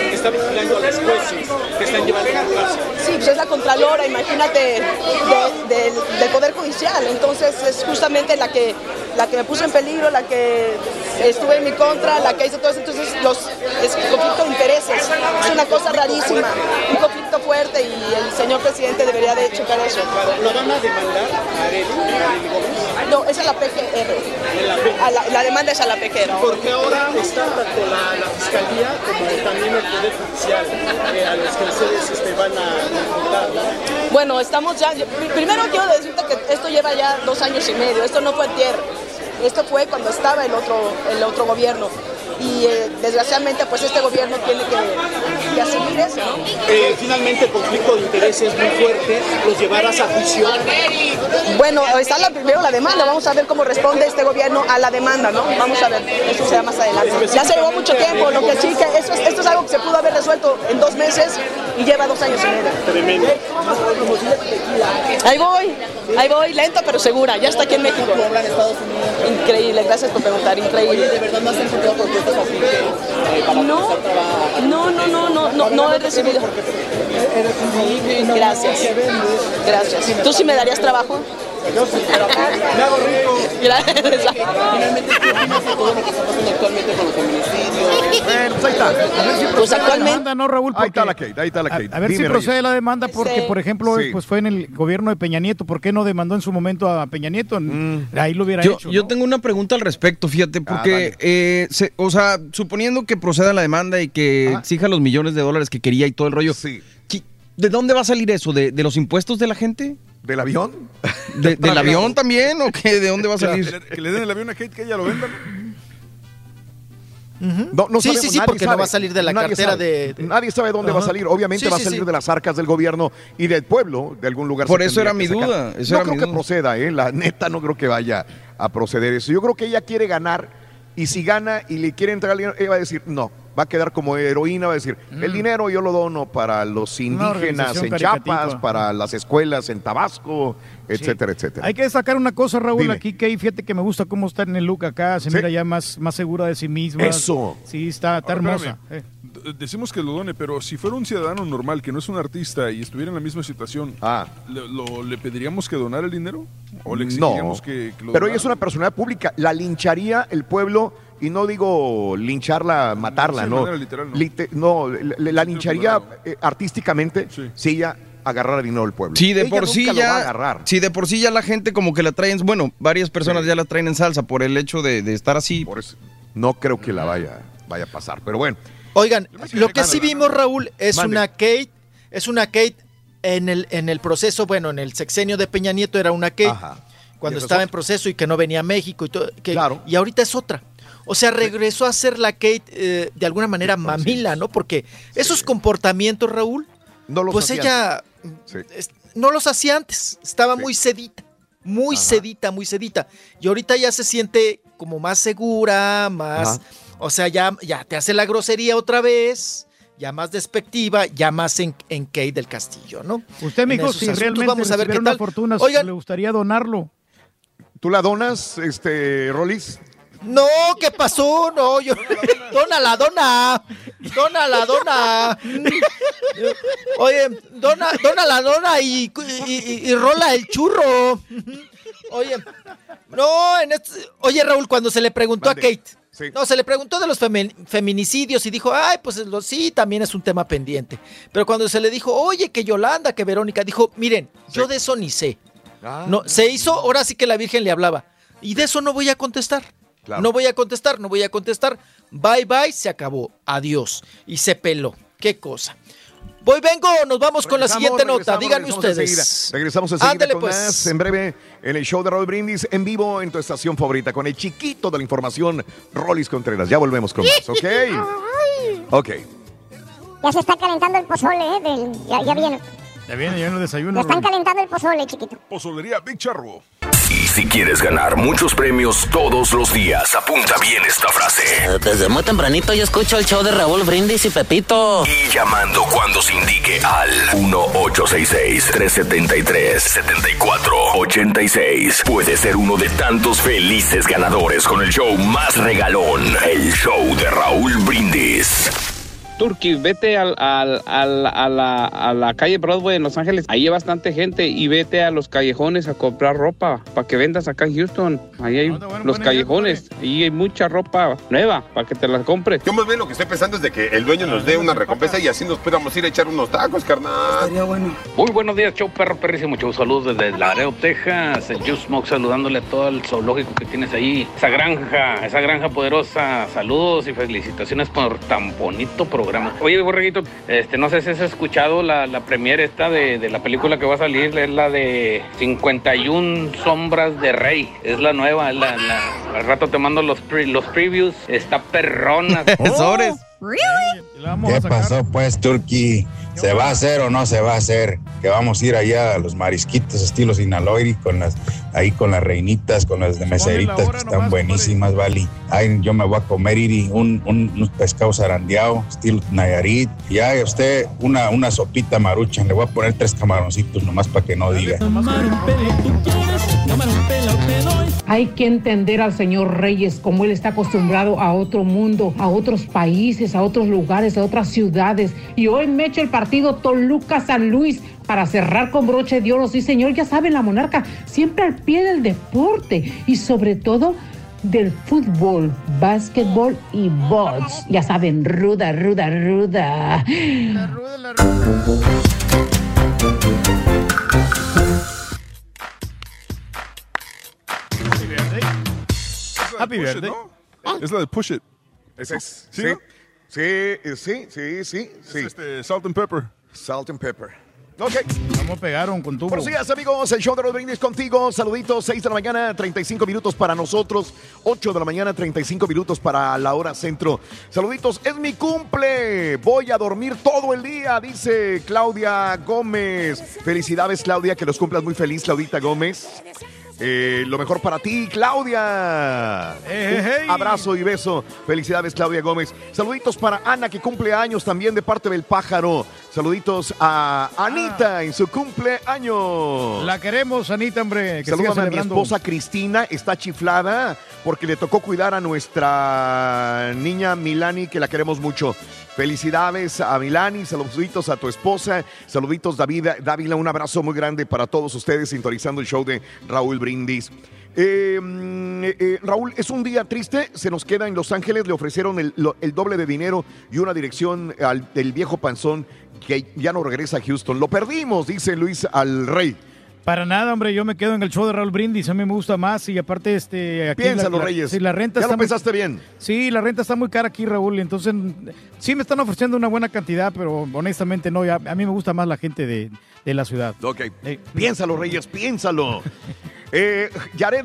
que está vigilando a los jueces que están llevando el caso. Sí, pues es la Contralora, imagínate, de- del- del Poder Judicial. Entonces es justamente la que, la que me puso en peligro, la que estuve en mi contra, la que hizo todo eso. Entonces los, es conflicto de intereses. Es una cosa rarísima, un conflicto fuerte y el señor presidente debería de checar eso. ¿Lo van a demandar a Gómez? No, esa es la PGR. A la, la demanda es a la PGR. Porque ahora está tanto la, fiscalía como también el Poder Judicial eh, a los que ustedes este, van a. ¿no? Bueno, estamos ya. primero quiero decirte que esto lleva ya dos años y medio. Esto no fue tierra. Esto fue cuando estaba el otro, el otro gobierno. Y eh, desgraciadamente, pues este gobierno tiene que, que asumir eso, ¿no? Eh, finalmente el conflicto de intereses muy fuerte los llevarás a juicio. Bueno, está la, primero la demanda. Vamos a ver cómo responde este gobierno a la demanda, ¿no? Vamos a ver. Eso será más adelante. Ya se llevó mucho tiempo. Lo que sí que esto es, esto es algo que se pudo haber resuelto en dos meses y lleva dos años y medio. Tremendo. Ahí voy, ahí voy, lento pero segura. Ya está aquí en México. Increíble, gracias por preguntar, increíble. ¿De verdad no has encontrado No, no, no, no, no, no, no he recibido. Gracias, gracias. ¿Tú sí me darías trabajo? Yo sí, pero me hago rico. Gracias. Finalmente, ¿qué opinas de todo lo que está pasando actualmente con los feminicidios? Bueno, pues ahí está. A ver si Pues procede la actualmente- demanda, ¿no, Raúl? Ahí está la Kate, ahí está la A, Kate. a ver si procede Reyes. la demanda, porque, Sí. por ejemplo, Sí. pues fue en el gobierno de Peña Nieto. ¿Por qué no demandó en su momento a Peña Nieto? Mm. Ahí lo hubiera Yo, hecho. yo ¿no? tengo una pregunta al respecto, fíjate, Ah, porque, eh, se- o sea, suponiendo que proceda la demanda y que Ajá. exija los millones de dólares que quería y todo el rollo, Sí. ¿qué- ¿de dónde va a salir eso? ¿De, de los impuestos de la gente? ¿Del avión? ¿De- ¿Del avión también o qué? ¿De dónde va a salir? que le den el avión a Kate, que ella lo venda. No, no Sí, sabemos, sí, sí, nadie porque no sabe. va a salir de la Nadie cartera sabe. de- de- Nadie sabe dónde va a salir. Obviamente Sí, va a salir sí. de las arcas del gobierno y del pueblo, de algún lugar. Por eso era mi sacar. duda, eso no era creo mi que duda. proceda, ¿eh? La neta no creo que vaya a proceder eso. Yo creo que ella quiere ganar y si gana y le quiere entregar el dinero, ella va a decir, no, va a quedar como heroína, va a decir, el dinero yo lo dono para los indígenas en Chiapas, para las escuelas en Tabasco, etcétera, etcétera. Hay que destacar una cosa, Raúl, Dime. aquí que fíjate que me gusta cómo está en el look acá, se Sí. mira ya más, más segura de sí misma. Eso. Sí, está, está Ahora, hermosa. eh. Decimos que lo done, pero si fuera un ciudadano normal, que no es un artista y estuviera en la misma situación, Ah. ¿le, lo- le pediríamos que donara el dinero? ¿O le No, que, que lo pero ella es una personalidad pública. La lincharía el pueblo, y no digo lincharla, matarla, Sí, no. literal, ¿no? No, la, la lincharía eh, artísticamente Sí. si ella agarrara dinero del pueblo. Sí, de Ella por nunca sí lo va a ya. agarrar. Sí, de por sí ya la gente como que la traen. Bueno, varias personas Sí. ya la traen en salsa por el hecho de, de estar así. Por eso no creo que la vaya, vaya a pasar. Pero bueno, Oigan, lo que sí vimos, Raúl, es Mande. una Kate, es una Kate en el, en el proceso, bueno, en el sexenio de Peña Nieto era una Kate, Ajá. cuando estaba otra. en proceso y que no venía a México y todo, que- Claro. y ahorita es otra. O sea, regresó a ser la Kate eh, de alguna manera mamila, ¿no? Porque esos comportamientos, Raúl, no los pues hacía ella Sí. no los hacía antes, estaba Sí. muy sedita, muy Ajá. sedita, muy sedita. Y ahorita ya se siente como más segura, más, Ajá. o sea, ya, ya te hace la grosería otra vez, ya más despectiva, ya más en, en Kate del Castillo, ¿no? Usted, mijo, si asuntos, realmente vamos a ver qué recibiera una tal. fortuna, Oigan, le gustaría donarlo. ¿Tú la donas, este, Rolis? No, ¿qué pasó? No, yo, dona la dona, dona la dona. Oye, dona, dona la dona y, y, y- y rola el churro. Oye, no, en este- oye Raúl, cuando se le preguntó Mande. a Kate, Sí. no, se le preguntó de los feminicidios y dijo, ay, pues lo, sí, también es un tema pendiente. Pero cuando se le dijo, oye, que Yolanda, que Verónica, dijo, miren, yo de eso ni sé. Ah, No, se hizo, ahora sí que la Virgen le hablaba. Y de eso no voy a contestar. Claro. No voy a contestar, no voy a contestar. Bye bye, se acabó. Adiós. Y se peló. Qué cosa. Voy, vengo, nos vamos con la siguiente nota. Díganme ustedes. enseguida. Regresamos enseguida Ándale, con pues. más en breve en el show de Raúl Brindis en vivo en tu estación favorita con el chiquito de la información, Rolis Contreras. Ya volvemos con más, ¿ok? Ok. Ya se está calentando el pozole, ¿eh? Del- ya, ya viene. Ya viene, ya el desayuno. Ya están calentando el pozole, chiquito. Pozolería Big Charro. Si quieres ganar muchos premios todos los días, apunta bien esta frase. Desde muy tempranito yo escucho el show de Raúl Brindis y Pepito. Y llamando cuando se indique al 1-866-373-7486. Puede ser uno de tantos felices ganadores con el show más regalón, el show de Raúl Brindis. Turkey, vete al, al- al- a, la, a la calle Broadway en Los Ángeles. Ahí hay bastante gente y vete a los callejones a comprar ropa para que vendas acá en Houston. Ahí hay los callejones. Ahí hay mucha ropa nueva para que te la compres. Yo más bien lo que estoy pensando es de que el dueño nos dé una recompensa y así nos podamos ir a echar unos tacos, carnal. Estaría bueno. Muy buenos días, show perro perrísimo. Muchos saludos desde Laredo, Texas. El Juice Smoke saludándole a todo el zoológico que tienes ahí. Esa granja, esa granja poderosa. Saludos y felicitaciones por tan bonito programa. Oye, Borreguito, este, no sé si has escuchado la, la premiere esta de, de la película que va a salir. Es la de 51 sombras de rey. Es la nueva. la- al rato te mando los, pre- los previews. Está perrona. Sobres. ¿Qué pasó pues, Turkey? ¿Se va a hacer o no se va a hacer? Que vamos a ir allá a los marisquitos estilo Sinaloiri con las, ahí con las reinitas, con las de meseritas que están buenísimas, Vali. Ahí yo me voy a comer iri, un, un, unos pescados zarandeados, estilo Nayarit. Y ahí a usted una, una sopita maruchan, le voy a poner tres camaroncitos nomás para que no diga. Hay que entender al señor Reyes como él está acostumbrado a otro mundo, a otros países, a otros lugares, a otras ciudades. Y hoy me echo el partido Toluca-San Luis para cerrar con broche de oro. Sí, señor, ya saben, la monarca siempre al pie del deporte y sobre todo del fútbol, básquetbol y box. Ya saben, ruda, ruda, ruda. Happy birthday. Es la de Push It. Ese es. ¿Sí? Sí. no? Sí, eh, sí, sí, sí, este, Salt and Pepper. Salt and Pepper. Ok. ¿Cómo pegaron con tu Buenos días, amigos. El show de los brindis contigo. Saluditos. 6 de la mañana, 35 minutos para nosotros. 8 de la mañana, 35 minutos para la hora centro. Saluditos. Es mi cumple. Voy a dormir todo el día, dice Claudia Gómez. Felicidades, Claudia. Que los cumplas muy feliz, Claudita Gómez. Eh, lo mejor para ti, Claudia. Un abrazo y beso. Felicidades, Claudia Gómez. Saluditos para Ana, que cumple años también de parte del pájaro. Saluditos a Anita en su cumpleaños. La queremos, Anita, hombre. Que Salúdame a mi esposa Cristina, está chiflada porque le tocó cuidar a nuestra niña Milani, que la queremos mucho. Felicidades a Milani, saluditos a tu esposa, saluditos David, Dávila, un abrazo muy grande para todos ustedes sintonizando el show de Raúl Brindis. Eh, mm, eh, Raúl, es un día triste, se nos queda en Los Ángeles, le ofrecieron el, el doble de dinero y una dirección al, del viejo panzón que ya no regresa a Houston. Lo perdimos, dice Luis al Rey. Para nada, hombre, yo me quedo en el show de Raúl Brindis, a mí me gusta más y aparte este aquí Piénsalo, la, Reyes. Sí, la renta Ya está lo muy- pensaste bien. Sí, la renta está muy cara aquí, Raúl, entonces sí me están ofreciendo una buena cantidad, pero honestamente no, a mí me gusta más la gente de, de la ciudad. Ok. Piénsalo, Reyes, piénsalo. Eh,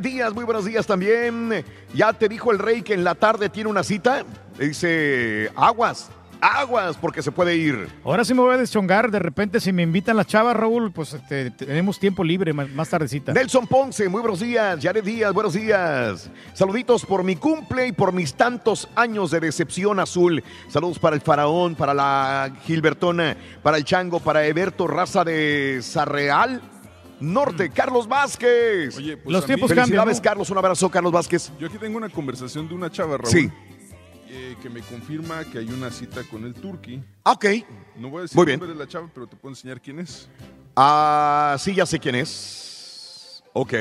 Díaz, muy buenos días también. Ya te dijo el rey que en la tarde tiene una cita. Dice, aguas, aguas, porque se puede ir. Ahora sí me voy a deschongar, de repente si me invitan las chavas, Raúl, pues este, tenemos tiempo libre más, tardecita. Nelson Ponce, muy buenos días. Yaret Díaz, buenos días. Saluditos por mi cumple y por mis tantos años de decepción azul. Saludos para el faraón, para la Gilbertona, para el chango, para Eberto Raza de Sarreal. Norte, Carlos Vázquez. Oye, pues Los mí- tiempos Felicidades, cambian, ¿no? Carlos. Un abrazo, Carlos Vázquez. Yo aquí tengo una conversación de una chava, Raúl. Sí. Eh, que me confirma que hay una cita con el Turqui. Ok. No voy a decir Muy el bien. nombre de la chava, pero te puedo enseñar quién es. Ah, sí, ya sé quién es. Ok.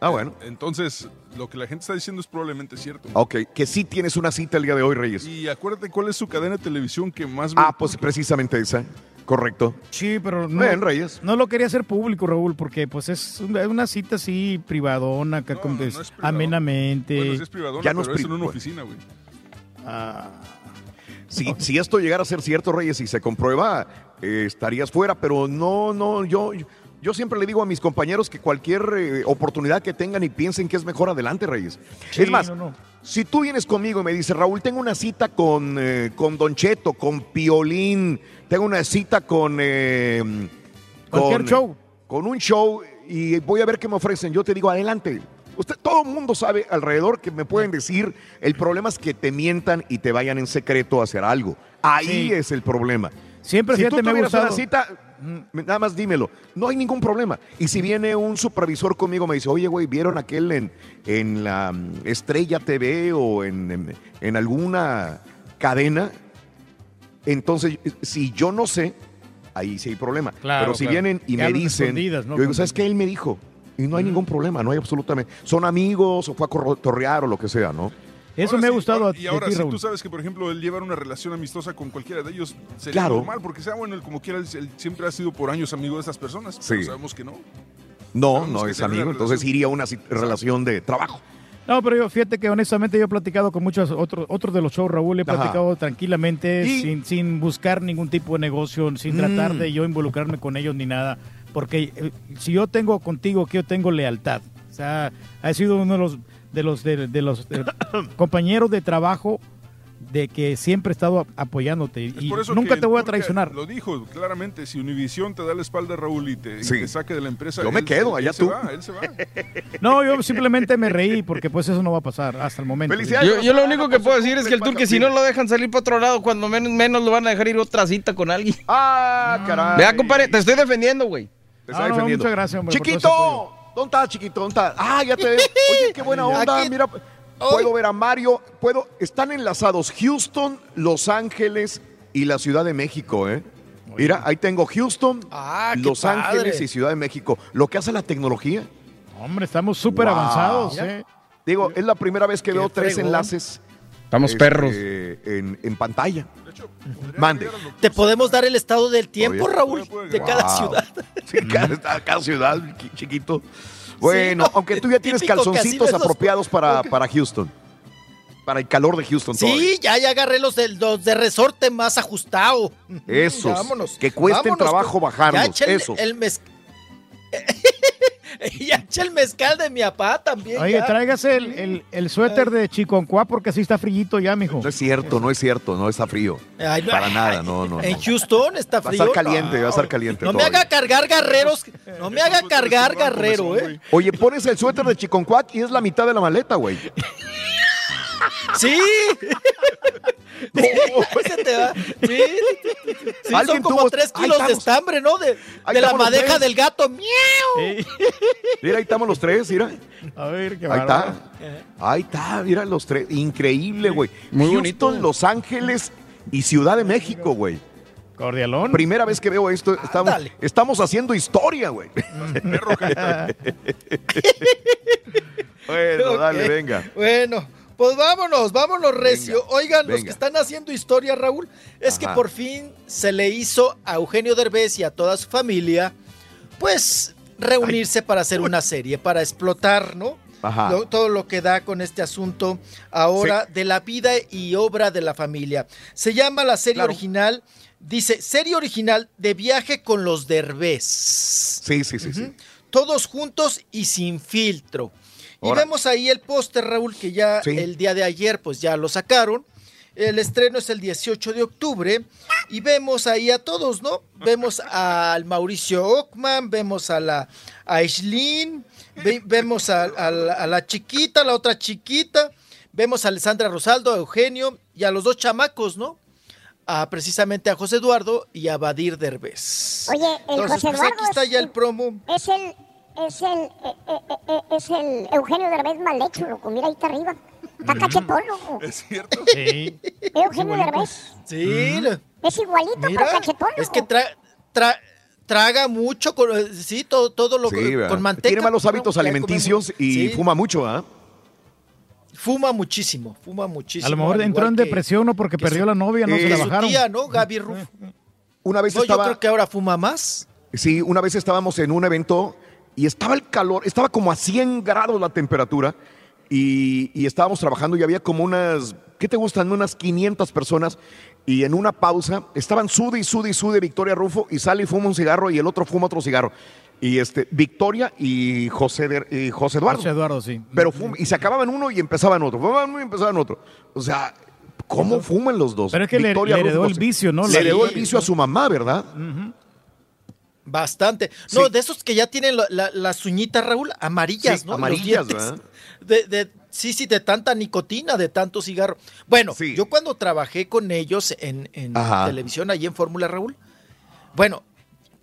Ah, bueno. Entonces, lo que la gente está diciendo es probablemente cierto. Ok, que sí tienes una cita el día de hoy, Reyes. Y acuérdate cuál es su cadena de televisión que más ve Ah, pues precisamente esa. Correcto. Sí, pero no, Ven, Reyes. no lo quería hacer público, Raúl, porque pues es una, cita así privadona, acá con- des- amenamente. Bueno, sí es privadona, Ya no pero es es en pri- una oficina, güey. Ah. Si, si esto llegara a ser cierto, Reyes, y se comprueba, eh, estarías fuera, pero no, no, yo, yo siempre le digo a mis compañeros que cualquier eh, oportunidad que tengan y piensen que es mejor adelante, Reyes. Sí, es más, no, no. si tú vienes conmigo y me dices, Raúl, tengo una cita con, eh, con Don Cheto, con Piolín, tengo una cita con... eh, Cualquier con- show. Con un show y voy a ver qué me ofrecen. Yo te digo, adelante. Usted, todo el mundo sabe alrededor que me pueden decir, el problema es que te mientan y te vayan en secreto a hacer algo. Ahí Sí. es el problema. Siempre, si tú me tuvieras una cita, mm, nada más dímelo. No hay ningún problema. Y si viene un supervisor conmigo, me dice, oye, güey, ¿vieron aquel en, en la mm, Estrella TV o en, en- en alguna cadena? Entonces, si yo no sé, ahí sí hay problema. Claro, Pero si claro. vienen y me dicen, ¿no? yo digo, ¿sabes qué? Él me dijo. Y no hay ningún problema, no hay absolutamente. Son amigos o fue a corretear o lo que sea, ¿no? Eso Ahora me ha gustado ahora- a- Y ahora, ti, si Raúl. tú sabes que, por ejemplo, él llevar una relación amistosa con cualquiera de ellos, sería Claro. normal, porque sea bueno, él como quiera, él, siempre ha sido por años amigo de estas personas. Sí. Pero sabemos que no. No, Sabemos no es amigo, entonces iría a una relación de trabajo. No, pero yo, fíjate que honestamente yo he platicado con muchos otros otros de los shows, Raúl, he Ajá. platicado tranquilamente, Y- sin, sin buscar ningún tipo de negocio, sin Mm. tratar de yo involucrarme con ellos ni nada, porque eh, si yo tengo contigo, que yo tengo lealtad. O sea, ha sido uno de los de los de, de los eh, compañeros de trabajo de que siempre he estado apoyándote Es y por eso nunca que te voy a traicionar. Lo dijo claramente, si Univision te da la espalda, Raúl, y te, y Sí. te saque de la empresa, Yo me él- quedo, él allá se tú. va, él se va. No, yo simplemente me reí porque pues eso no va a pasar hasta el momento. Felicidades. Yo, yo lo único que puedo decir es que el turque, si no lo dejan salir para otro lado, cuando menos, menos lo van a dejar ir otra cita con alguien. Ah, caray. Vea, compadre, te estoy defendiendo, güey. Te está no, defendiendo. muchas gracias, hombre, Chiquito, ¿dónde estás, chiquito? ¿Dónde estás? Ah, ya te veo. Oye, qué buena onda. Aquí- Mira, puedo ver a Mario. Puedo. Están enlazados Houston, Los Ángeles y la Ciudad de México, ¿eh? Mira, ahí tengo Houston, Ah, Los padre. Ángeles y Ciudad de México. Lo que hace la tecnología. Hombre, estamos súper Wow. avanzados. ¿eh? Digo, es la primera vez que Qué veo tres fregón. enlaces. Estamos este, perros. En, en pantalla. Mande. Te podemos dar el estado del tiempo. Raúl, de cada ciudad. Sí, cada, cada ciudad, chi- chiquito. Bueno, no, aunque tú ya tienes calzoncitos los- apropiados para, para Houston. Para el calor de Houston. todavía. Sí, ya, ya agarré los de, los de resorte más ajustado. Esos, Ya, vámonos. que cuesten Vámonos, trabajo bajarlos, Ya esos. el ya eché el mezcal de mi papá también. Oye, ya. tráigase el, el, el suéter de Chiconcuá porque así está frillito ya, mijo. No es cierto, no es cierto, no está frío. Ay, no, Para ay, nada, no, no. En no. Houston está Va a frío. estar caliente, No. va a estar caliente. No me haga cargar guerreros. No me haga cargar guerrero, ¿eh? Oye, pones el suéter de Chiconcuac y es la mitad de la maleta, güey. Sí. Ese te va. Sí, sí, son como tuvo- tres kilos de estambre, ¿no? De, de la madeja del gato. ¡Miau! Mira, ahí estamos los tres, mira. A ver, qué Ahí bárbaro. está. Ahí está, mira los tres. Increíble, güey. Muy Houston, bonito. Los Ángeles y Ciudad de México, güey. Cordialón. Primera vez que veo esto, estamos, Ándale. estamos haciendo historia, güey. bueno, Ok. dale, venga. Bueno, pues vámonos, vámonos, Recio. Venga, Oigan, los que están haciendo historia, Raúl, es que por fin se le hizo a Eugenio Derbez y a toda su familia, pues, reunirse para hacer una serie, para explotar, ¿no? Ajá. Lo- todo lo que da con este asunto ahora de la vida y obra de la familia. Se llama la serie Claro. original, dice, serie original de viaje con los Derbez. Sí, sí, sí, sí. Todos juntos y sin filtro. Y Ahora. vemos ahí el póster, Raúl, que ya Sí. el día de ayer pues ya lo sacaron. El estreno es el 18 de octubre y vemos ahí a todos, ¿no? Vemos al Mauricio Ockman, vemos a la a Aislinn, ve- vemos a, a la, a la chiquita, la otra chiquita, vemos a Alessandra Rosaldo, a Eugenio y a los dos chamacos, ¿no? A, precisamente a José Eduardo y a Badir Derbez. Oye, el Entonces, José pues, Eduardo aquí está es ya el- el promo. Es el, es el, eh, eh, eh, es el Eugenio Derbez mal hecho, loco. Mira, ahí está arriba. Está cachetón, loco. Es cierto. Sí. Eugenio Derbez. Sí, Es igualito, Mira, pero cachetón, es loco. que tra- tra- traga mucho, con, sí, todo, todo lo Sí, con manteca. Tiene malos hábitos alimenticios y sí, fuma mucho, ¿ah? Fuma muchísimo, fuma muchísimo. A lo mejor entró en que- depresión ¿no? porque que perdió su- la novia, no Eh, se la que su bajaron. tía, ¿no? Gaby Ruf. Una vez No, yo estaba... creo que ahora fuma más. Sí, una vez estábamos en un evento y estaba el calor, estaba como a 100 grados la temperatura y, y estábamos trabajando y había como unas, ¿qué te gustan? Unas 500 personas y en una pausa estaban sude y sude y sude Victoria Rufo y sale y fuma un cigarro y el otro fuma otro cigarro. Y este, Victoria y José, y José Eduardo. José Eduardo, sí. Pero fum- y se acababan uno y empezaban otro. Fumaban uno y empezaban otro. O sea, ¿cómo fuman los dos? Pero es que le- le heredó Rufo, el vicio, ¿no? Le heredó el vicio a su mamá, ¿verdad? Bastante. No, de esos que ya tienen la- la- las uñitas, Raúl, amarillas, Sí, ¿no? Amarillas. ¿verdad? De, de- sí, sí, de tanta nicotina, de tanto cigarro. Bueno, yo cuando trabajé con ellos en, televisión, allí en Fórmula, Raúl, bueno,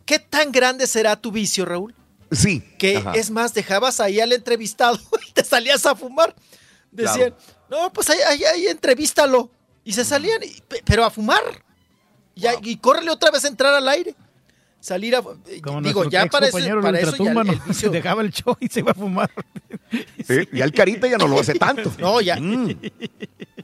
¿qué tan grande será tu vicio, Raúl? Sí. Que Ajá. es más, dejabas ahí al entrevistado y te salías a fumar. Decían, no, pues ahí, ahí, ahí entrevístalo. Y se salían, y- pero a fumar. Y, a- y córrele otra vez a entrar al aire. Salir a. Como digo, ya para el para eso ya el- el vicio- dejaba el show y se iba a fumar. Sí, y al Carita ya no lo hace tanto. No, ya. Mm.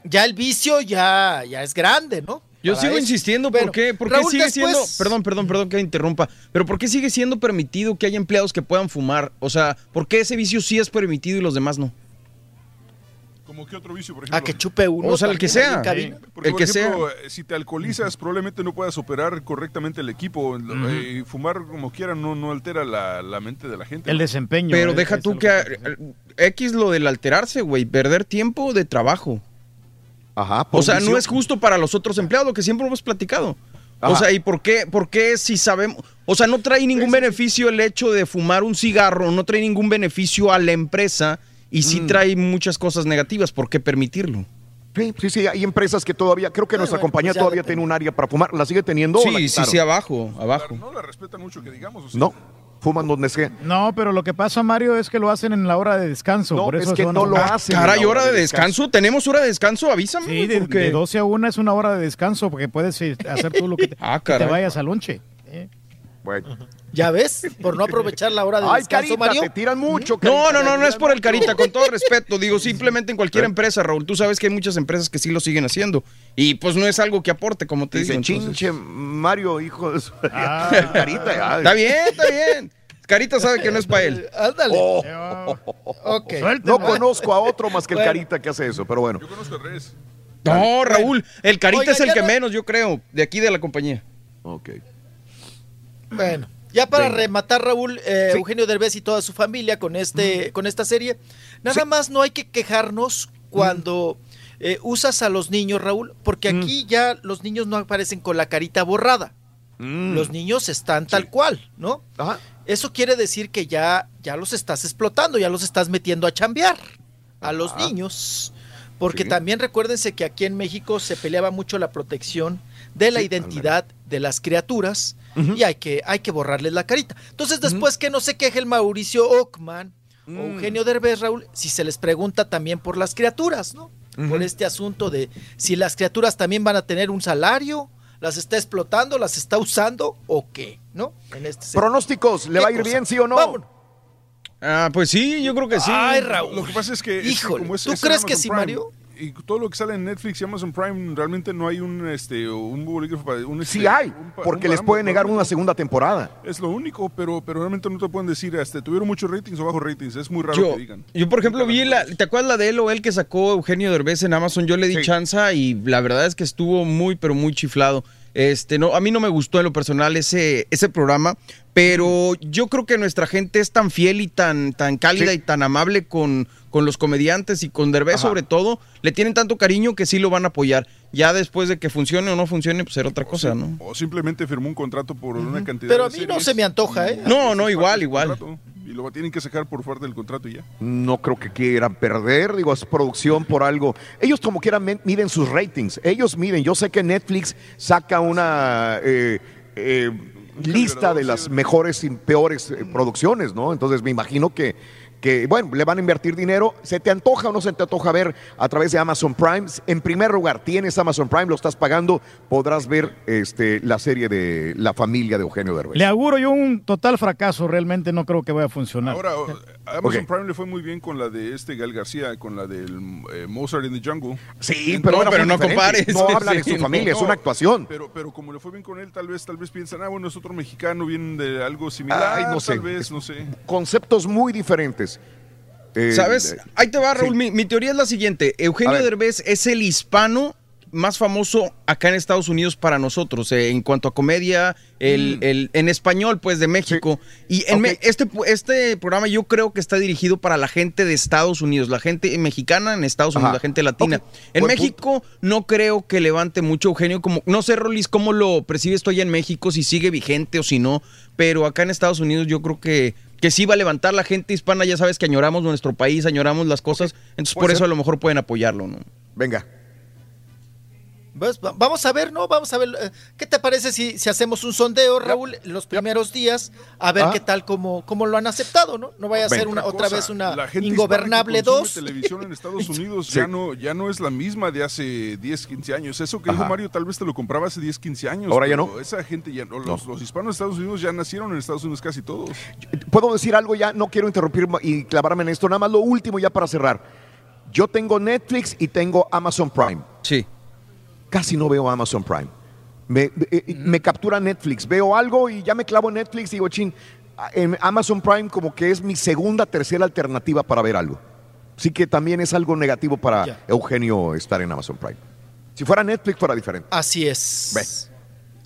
Ya el vicio ya, ya es grande, ¿no? Yo Para sigo eso. insistiendo, Bueno, ¿por qué, por qué Raúl, sigue después- siendo, perdón, perdón, perdón que interrumpa, pero ¿por qué sigue siendo permitido que haya empleados que puedan fumar? O sea, ¿por qué ese vicio sí es permitido y los demás no? ¿Como qué otro vicio, por ejemplo? A que chupe uno. O sea, el que sea. en cabina. Porque, el por que ejemplo, eh, si te alcoholizas, probablemente no puedas operar correctamente el equipo. Ujú. Eh, y fumar como quiera no, no altera la, la mente de la gente. El ¿no? desempeño. Pero eh, deja tú que X lo del alterarse, güey, perder tiempo de trabajo. Ajá. O sea, no es justo para los otros empleados, lo que siempre hemos platicado. O sea, ¿y por qué, por qué si sabemos? O sea, no trae ningún beneficio el hecho de fumar un cigarro, no trae ningún beneficio a la empresa y sí Mm. trae muchas cosas negativas. ¿Por qué permitirlo? Sí, sí, sí, hay empresas que todavía, creo que nuestra bueno, compañía pues ya todavía tiene un área para fumar. ¿La sigue teniendo? o la Sí, sí, sí, abajo, abajo. No la respetan mucho, que digamos. o sea, No, fuman donde sea. No, pero lo que pasa, Mario, es que lo hacen en la hora de descanso. No, por eso es que no lo Ah, hacen. Caray, hora de descanso. ¿Tenemos hora de descanso? Avísame. Sí, de, porque- de 12 a 1 es una hora de descanso porque puedes eh, hacer tú lo que te, Ah, que te caray. vayas al lonche. eh. ¿Ya ves? Por no aprovechar la hora de Ay, descanso, Carita, Mario. te tiran mucho. No, Carita, no, te no, no es por el carita, con todo respeto. Digo, simplemente en cualquier empresa, Raúl. Tú sabes que hay muchas empresas que sí lo siguen haciendo. Y pues no es algo que aporte, como te Dice, digo. entonces- chinche, Mario, hijo de su... Ah. Carita, ya. Está bien, está bien. Carita sabe que no es para él. Ándale. Oh. Ok. No conozco a otro más que el Bueno. Carita que hace eso, pero bueno. Yo conozco al revés. No, Raúl, el Carita Oiga, es el que no- menos, yo creo, de aquí de la compañía. Ok. Bueno, ya para rematar, Raúl, eh, Sí. Eugenio Derbez y toda su familia con este, con esta serie, nada Sí. más no hay que quejarnos cuando eh, usas a los niños, Raúl, porque Mm. aquí ya los niños no aparecen con la carita borrada. Mm. Los niños están tal cual, ¿no? Ajá. Eso quiere decir que ya, ya los estás explotando, ya los estás metiendo a chambear a los niños. Porque también recuérdense que aquí en México se peleaba mucho la protección de la identidad de las criaturas y hay que, hay que borrarles la carita. Entonces, después que no se queje el Mauricio Ockman o Mm. Eugenio Derbez, Raúl, si se les pregunta también por las criaturas, ¿no? Por este asunto de si las criaturas también van a tener un salario, las está explotando, las está usando o qué, ¿no? En este sentido. Pronósticos, ¿le ¿Qué va a ir cosa? bien, sí o no? Vámonos. Ah, pues sí, yo creo que sí. Ay, Raúl. Lo que pasa es que, es que Híjole, como es- ¿tú es crees que sí, Prime, Mario? Y todo lo que sale en Netflix y Amazon Prime, realmente no hay un, este, un bolígrafo para... Un, este, Sí hay, un porque un les pueden negar una segunda temporada. Es lo único, pero, pero realmente no te pueden decir, este, tuvieron muchos ratings o bajos ratings. Es muy raro Yo, que digan. yo, por ejemplo, vi la. ¿Te acuerdas la de él o él que sacó Eugenio Derbez en Amazon? Yo le di Sí. chanza y la verdad es que estuvo muy, pero muy chiflado. Este, no, a mí no me gustó en lo personal ese, ese programa, pero yo creo que nuestra gente es tan fiel y tan, tan cálida Sí. y tan amable con, con los comediantes y con Derbez Ajá. sobre todo, le tienen tanto cariño que sí lo van a apoyar. Ya después de que funcione o no funcione, pues será otra cosa, ¿no? O simplemente firmó un contrato por una cantidad Pero a de mí no se me antoja, ¿eh? No, no, igual, igual. contrato, Y lo tienen que sacar por fuerte del contrato y ya. No creo que quieran perder, digo, es producción por algo. Ellos como quieran miden sus ratings. Ellos miden, yo sé que Netflix saca una eh, eh, lista de las mejores y peores eh, producciones, ¿no? Entonces me imagino que, que, bueno, le van a invertir dinero. ¿Se te antoja o no se te antoja ver a través de Amazon Prime? En primer lugar, tienes Amazon Prime, lo estás pagando, podrás ver este, la serie de La familia de Eugenio Derbez. Le auguro yo un total fracaso, realmente no creo que vaya a funcionar. Ahora, Amazon. Prime le fue muy bien con la de este Gal García, con la del eh, Mozart in the Jungle. Sí, pero, No, pero compares. No habla de Sí, su no. familia, es una actuación. Pero, pero como le fue bien con él, tal vez, tal vez piensan, ah, bueno, es otro mexicano, viene de algo similar. Ay, no sé. Tal vez, no sé. Conceptos muy diferentes. Eh, ¿Sabes? eh, Ahí te va, Raúl. sí. Mi, mi teoría es la siguiente. Eugenio. Derbez es el hispano más famoso acá en Estados Unidos para nosotros, eh, en cuanto a comedia, el, Mm. el- en español, pues, de México. Y en me- este, este programa yo creo que está dirigido para la gente de Estados Unidos, la gente mexicana en Estados Unidos, Ajá. la gente latina. En Buen México no creo que levante mucho, Eugenio, como, no sé, Rolis, cómo lo percibes tú allá en México, si sigue vigente o si no, pero acá en Estados Unidos yo creo que, que sí va a levantar la gente hispana, ya sabes que añoramos nuestro país, añoramos las cosas, entonces por eso a lo mejor pueden apoyarlo, ¿no? Venga. Pues, va- vamos a ver, ¿no? Vamos a ver. eh, ¿Qué te parece si, si hacemos un sondeo, Raúl, los primeros días? A ver Ah. qué tal, cómo, cómo lo han aceptado, ¿no? No vaya a ser una, otra Cosa, vez una la gente ingobernable hispana que 2. consume televisión en Estados Unidos Sí. ya, no, ya no es la misma de hace 10, 15 años. Eso que Ajá. dijo Mario tal vez te lo compraba hace 10, 15 años. Ahora ya no. Esa gente ya no. Los, los hispanos de Estados Unidos ya nacieron en Estados Unidos casi todos. ¿Puedo decir algo ya? No quiero interrumpir y clavarme en esto. Nada más lo último ya para cerrar. Yo tengo Netflix y tengo Amazon Prime. Sí. Casi no veo Amazon Prime. Me, eh, me captura Netflix. Veo algo y ya me clavo en Netflix y digo, chin, en Amazon Prime como que es mi segunda, tercera alternativa para ver algo. Así que también es algo negativo para. Eugenio estar en Amazon Prime. Si fuera Netflix fuera diferente. Así es. Ve.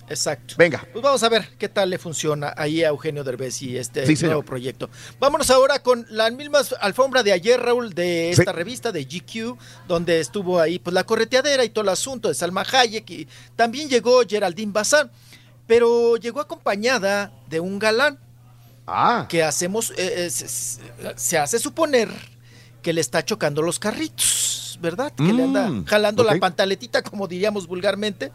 Exacto. Venga. Pues vamos a ver qué tal le funciona ahí a Eugenio Derbez y este Sí, nuevo proyecto. Vámonos ahora con la misma alfombra de ayer, Raúl, de esta Sí. revista de GQ, donde estuvo ahí pues la correteadera y todo el asunto de Salma Hayek y también llegó Geraldine Bazán, pero llegó acompañada de un galán Ah. que hacemos, eh, eh, se, hace suponer que le está chocando los carritos, ¿verdad? Que le anda Mm, jalando la pantaletita, como diríamos vulgarmente.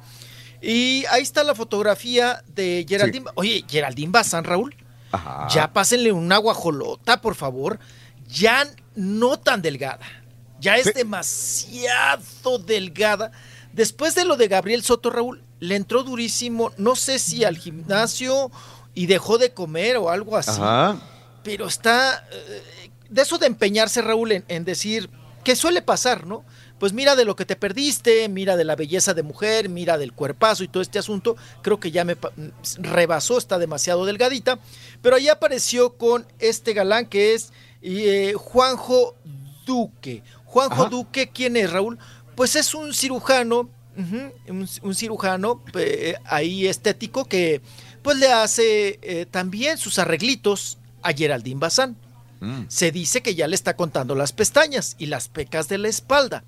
Y ahí está la fotografía de Geraldine. Oye, Geraldine Bazán, Raúl, Ajá. ya pásenle una guajolota, por favor. Ya no tan delgada. Ya es Sí. demasiado delgada. Después de lo de Gabriel Soto, Raúl, le entró durísimo, no sé si al gimnasio y dejó de comer o algo así. Ajá. Pero está eh, de eso de empeñarse, Raúl, en, en decir que suele pasar, ¿no? Pues mira de lo que te perdiste, mira de la belleza de mujer, mira del cuerpazo y todo este asunto. Creo que ya me rebasó, está demasiado delgadita. Pero ahí apareció con este galán que es eh, Juanjo Duque. Juanjo Ajá. Duque, ¿quién es, Raúl? Pues es un cirujano, un cirujano eh, ahí estético que pues le hace eh, también sus arreglitos a Geraldine Bazán. Mm. Se dice que ya le está contando las pestañas y las pecas de la espalda.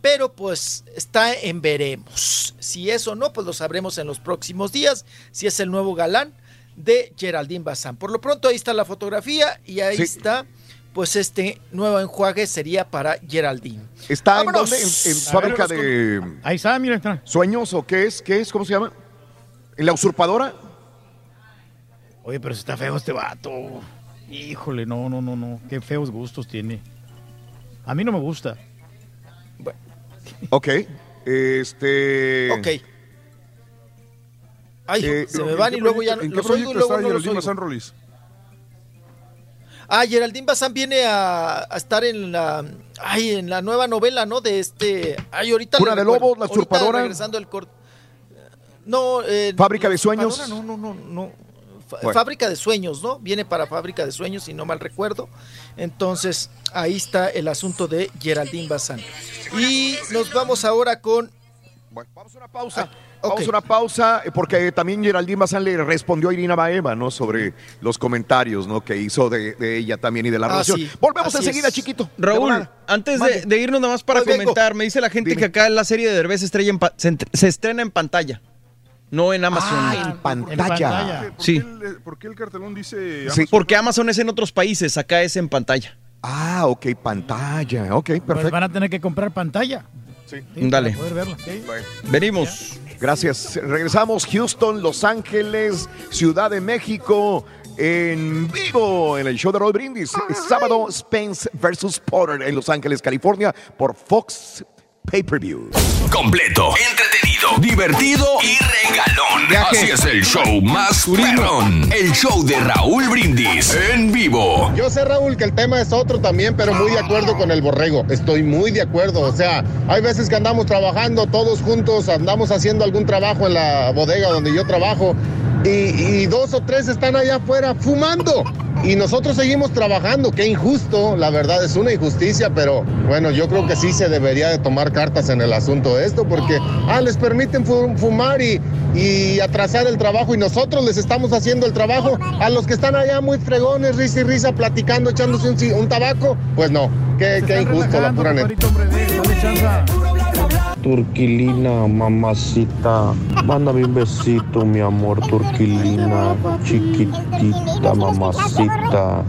Pero pues está en veremos. Si es o no, pues lo sabremos en los próximos días. Si es el nuevo galán de Geraldine Bazán. Por lo pronto ahí está la fotografía y ahí Sí. está. Pues este nuevo enjuague sería para Geraldine. ¿Está en dónde? ¿En, en fábrica ver, de Ahí está, mira, está. sueños o qué es? ¿Qué es? ¿Cómo se llama? ¿En la usurpadora? Oye, pero está feo este vato. Híjole, no, no, no, no. Qué feos gustos tiene. A mí no me gusta. Ok. Este. Ok. Ay, Eh, se ¿En me van y luego ya ¿En qué oigo proyecto luego está no Geraldine oigo. Bazán Rolis? Ah, Geraldine Bazán viene a, a estar en la ay, en la nueva novela, ¿no? De este. Ay, ahorita. Cuna de. Lobos, La Usurpadora. regresando el corte. No, eh, Fábrica de Sueños. No, no, no, no. Bueno. Fábrica de Sueños, ¿no? Viene para Fábrica de Sueños, si no mal recuerdo. Entonces, ahí está el asunto de Geraldine Bazán. Y nos vamos ahora con. vamos a una pausa. Ah, ok. Vamos a una pausa eh, porque también Geraldine Bazán le respondió a Irina Baeva, ¿no? Sobre los comentarios, ¿no? Que hizo de, de ella también y de la Ah, relación. sí. Volvemos Así enseguida, es. chiquito. Raúl, antes de, irnos nada más para Hoy vengo. comentar, me dice la gente Dime. que acá la serie de Derbez estrella en pa- se, entre- se estrena en pantalla, no en Amazon. Ah, en En pantalla. ¿Por, Sí. qué el, ¿Por qué el cartelón dice Sí. Porque Amazon es en otros países, acá es en pantalla. Ah, ok, pantalla. Ok, Pues perfecto. van a tener que comprar pantalla. Sí. Sí, Dale. Para poder verla. sí. Venimos. Gracias. Regresamos Houston, Los Ángeles, Ciudad de México, en vivo en el show de Roll Brindis. Sábado, Spence versus Potter en Los Ángeles, California, por Fox Pay-Per-View. Completo, entretenido, divertido y regalón. Así es el show más perrón. El show de Raúl Brindis en vivo. Yo sé, Raúl, que el tema es otro también, pero muy de acuerdo con el borrego. Estoy muy de acuerdo. O sea, hay veces que andamos trabajando todos juntos, andamos haciendo algún trabajo en la bodega donde yo trabajo y, y dos o tres están allá afuera fumando. y nosotros seguimos trabajando. Qué injusto, la verdad es una injusticia, pero bueno, yo creo que sí se debería de tomar cartas en el asunto de esto, porque ah, les permiten fu- fumar y, y atrasar el trabajo y nosotros les estamos haciendo el trabajo a los que están allá muy fregones, risa y risa, platicando, echándose un tabaco. Pues no, qué, qué injusto, la pura neta. Turquilina, mamacita, mándame un besito, mi amor, Turquilina, chiquitita, mamacita.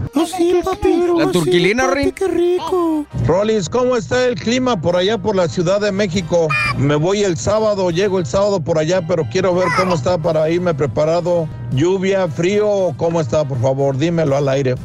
La turquilina, Rin. qué rico. Rolis, ¿cómo está el clima por allá por la Ciudad de México? Me voy el sábado, llego el sábado por allá, pero quiero ver cómo está para irme preparado. Lluvia, frío, ¿cómo está? Por favor, dímelo al aire.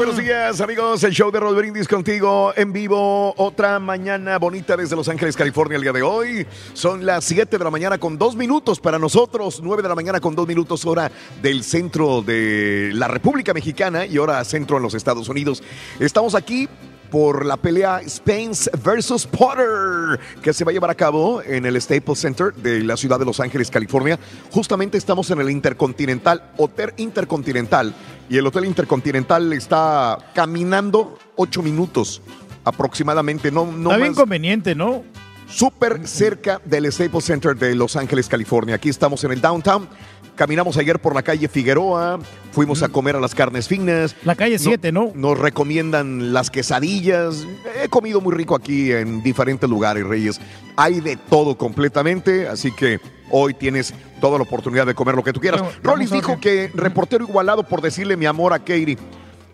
Buenos días, amigos. El show de Rod Brindis contigo en vivo. Otra mañana bonita desde Los Ángeles, California, el día de hoy. Son las 7 de la mañana con dos minutos para nosotros. 9 de la mañana con dos minutos, hora del centro de la República Mexicana y hora centro en los Estados Unidos. Estamos aquí por la pelea Spence versus Potter, que se va a llevar a cabo en el Staples Center de la ciudad de Los Ángeles, California. Justamente estamos en el Intercontinental, Hotel Intercontinental, y el Hotel Intercontinental está caminando ocho minutos aproximadamente. No, no Está bien conveniente, ¿no? Súper cerca del Staples Center de Los Ángeles, California. Aquí estamos en el downtown. Caminamos ayer por la calle Figueroa, fuimos a comer a las carnes finas. La calle 7, ¿no? Nos recomiendan las quesadillas. He comido muy rico aquí en diferentes lugares, Reyes. Hay de todo completamente, así que hoy tienes toda la oportunidad de comer lo que tú quieras. A dijo que reportero igualado por decirle mi amor a Katie.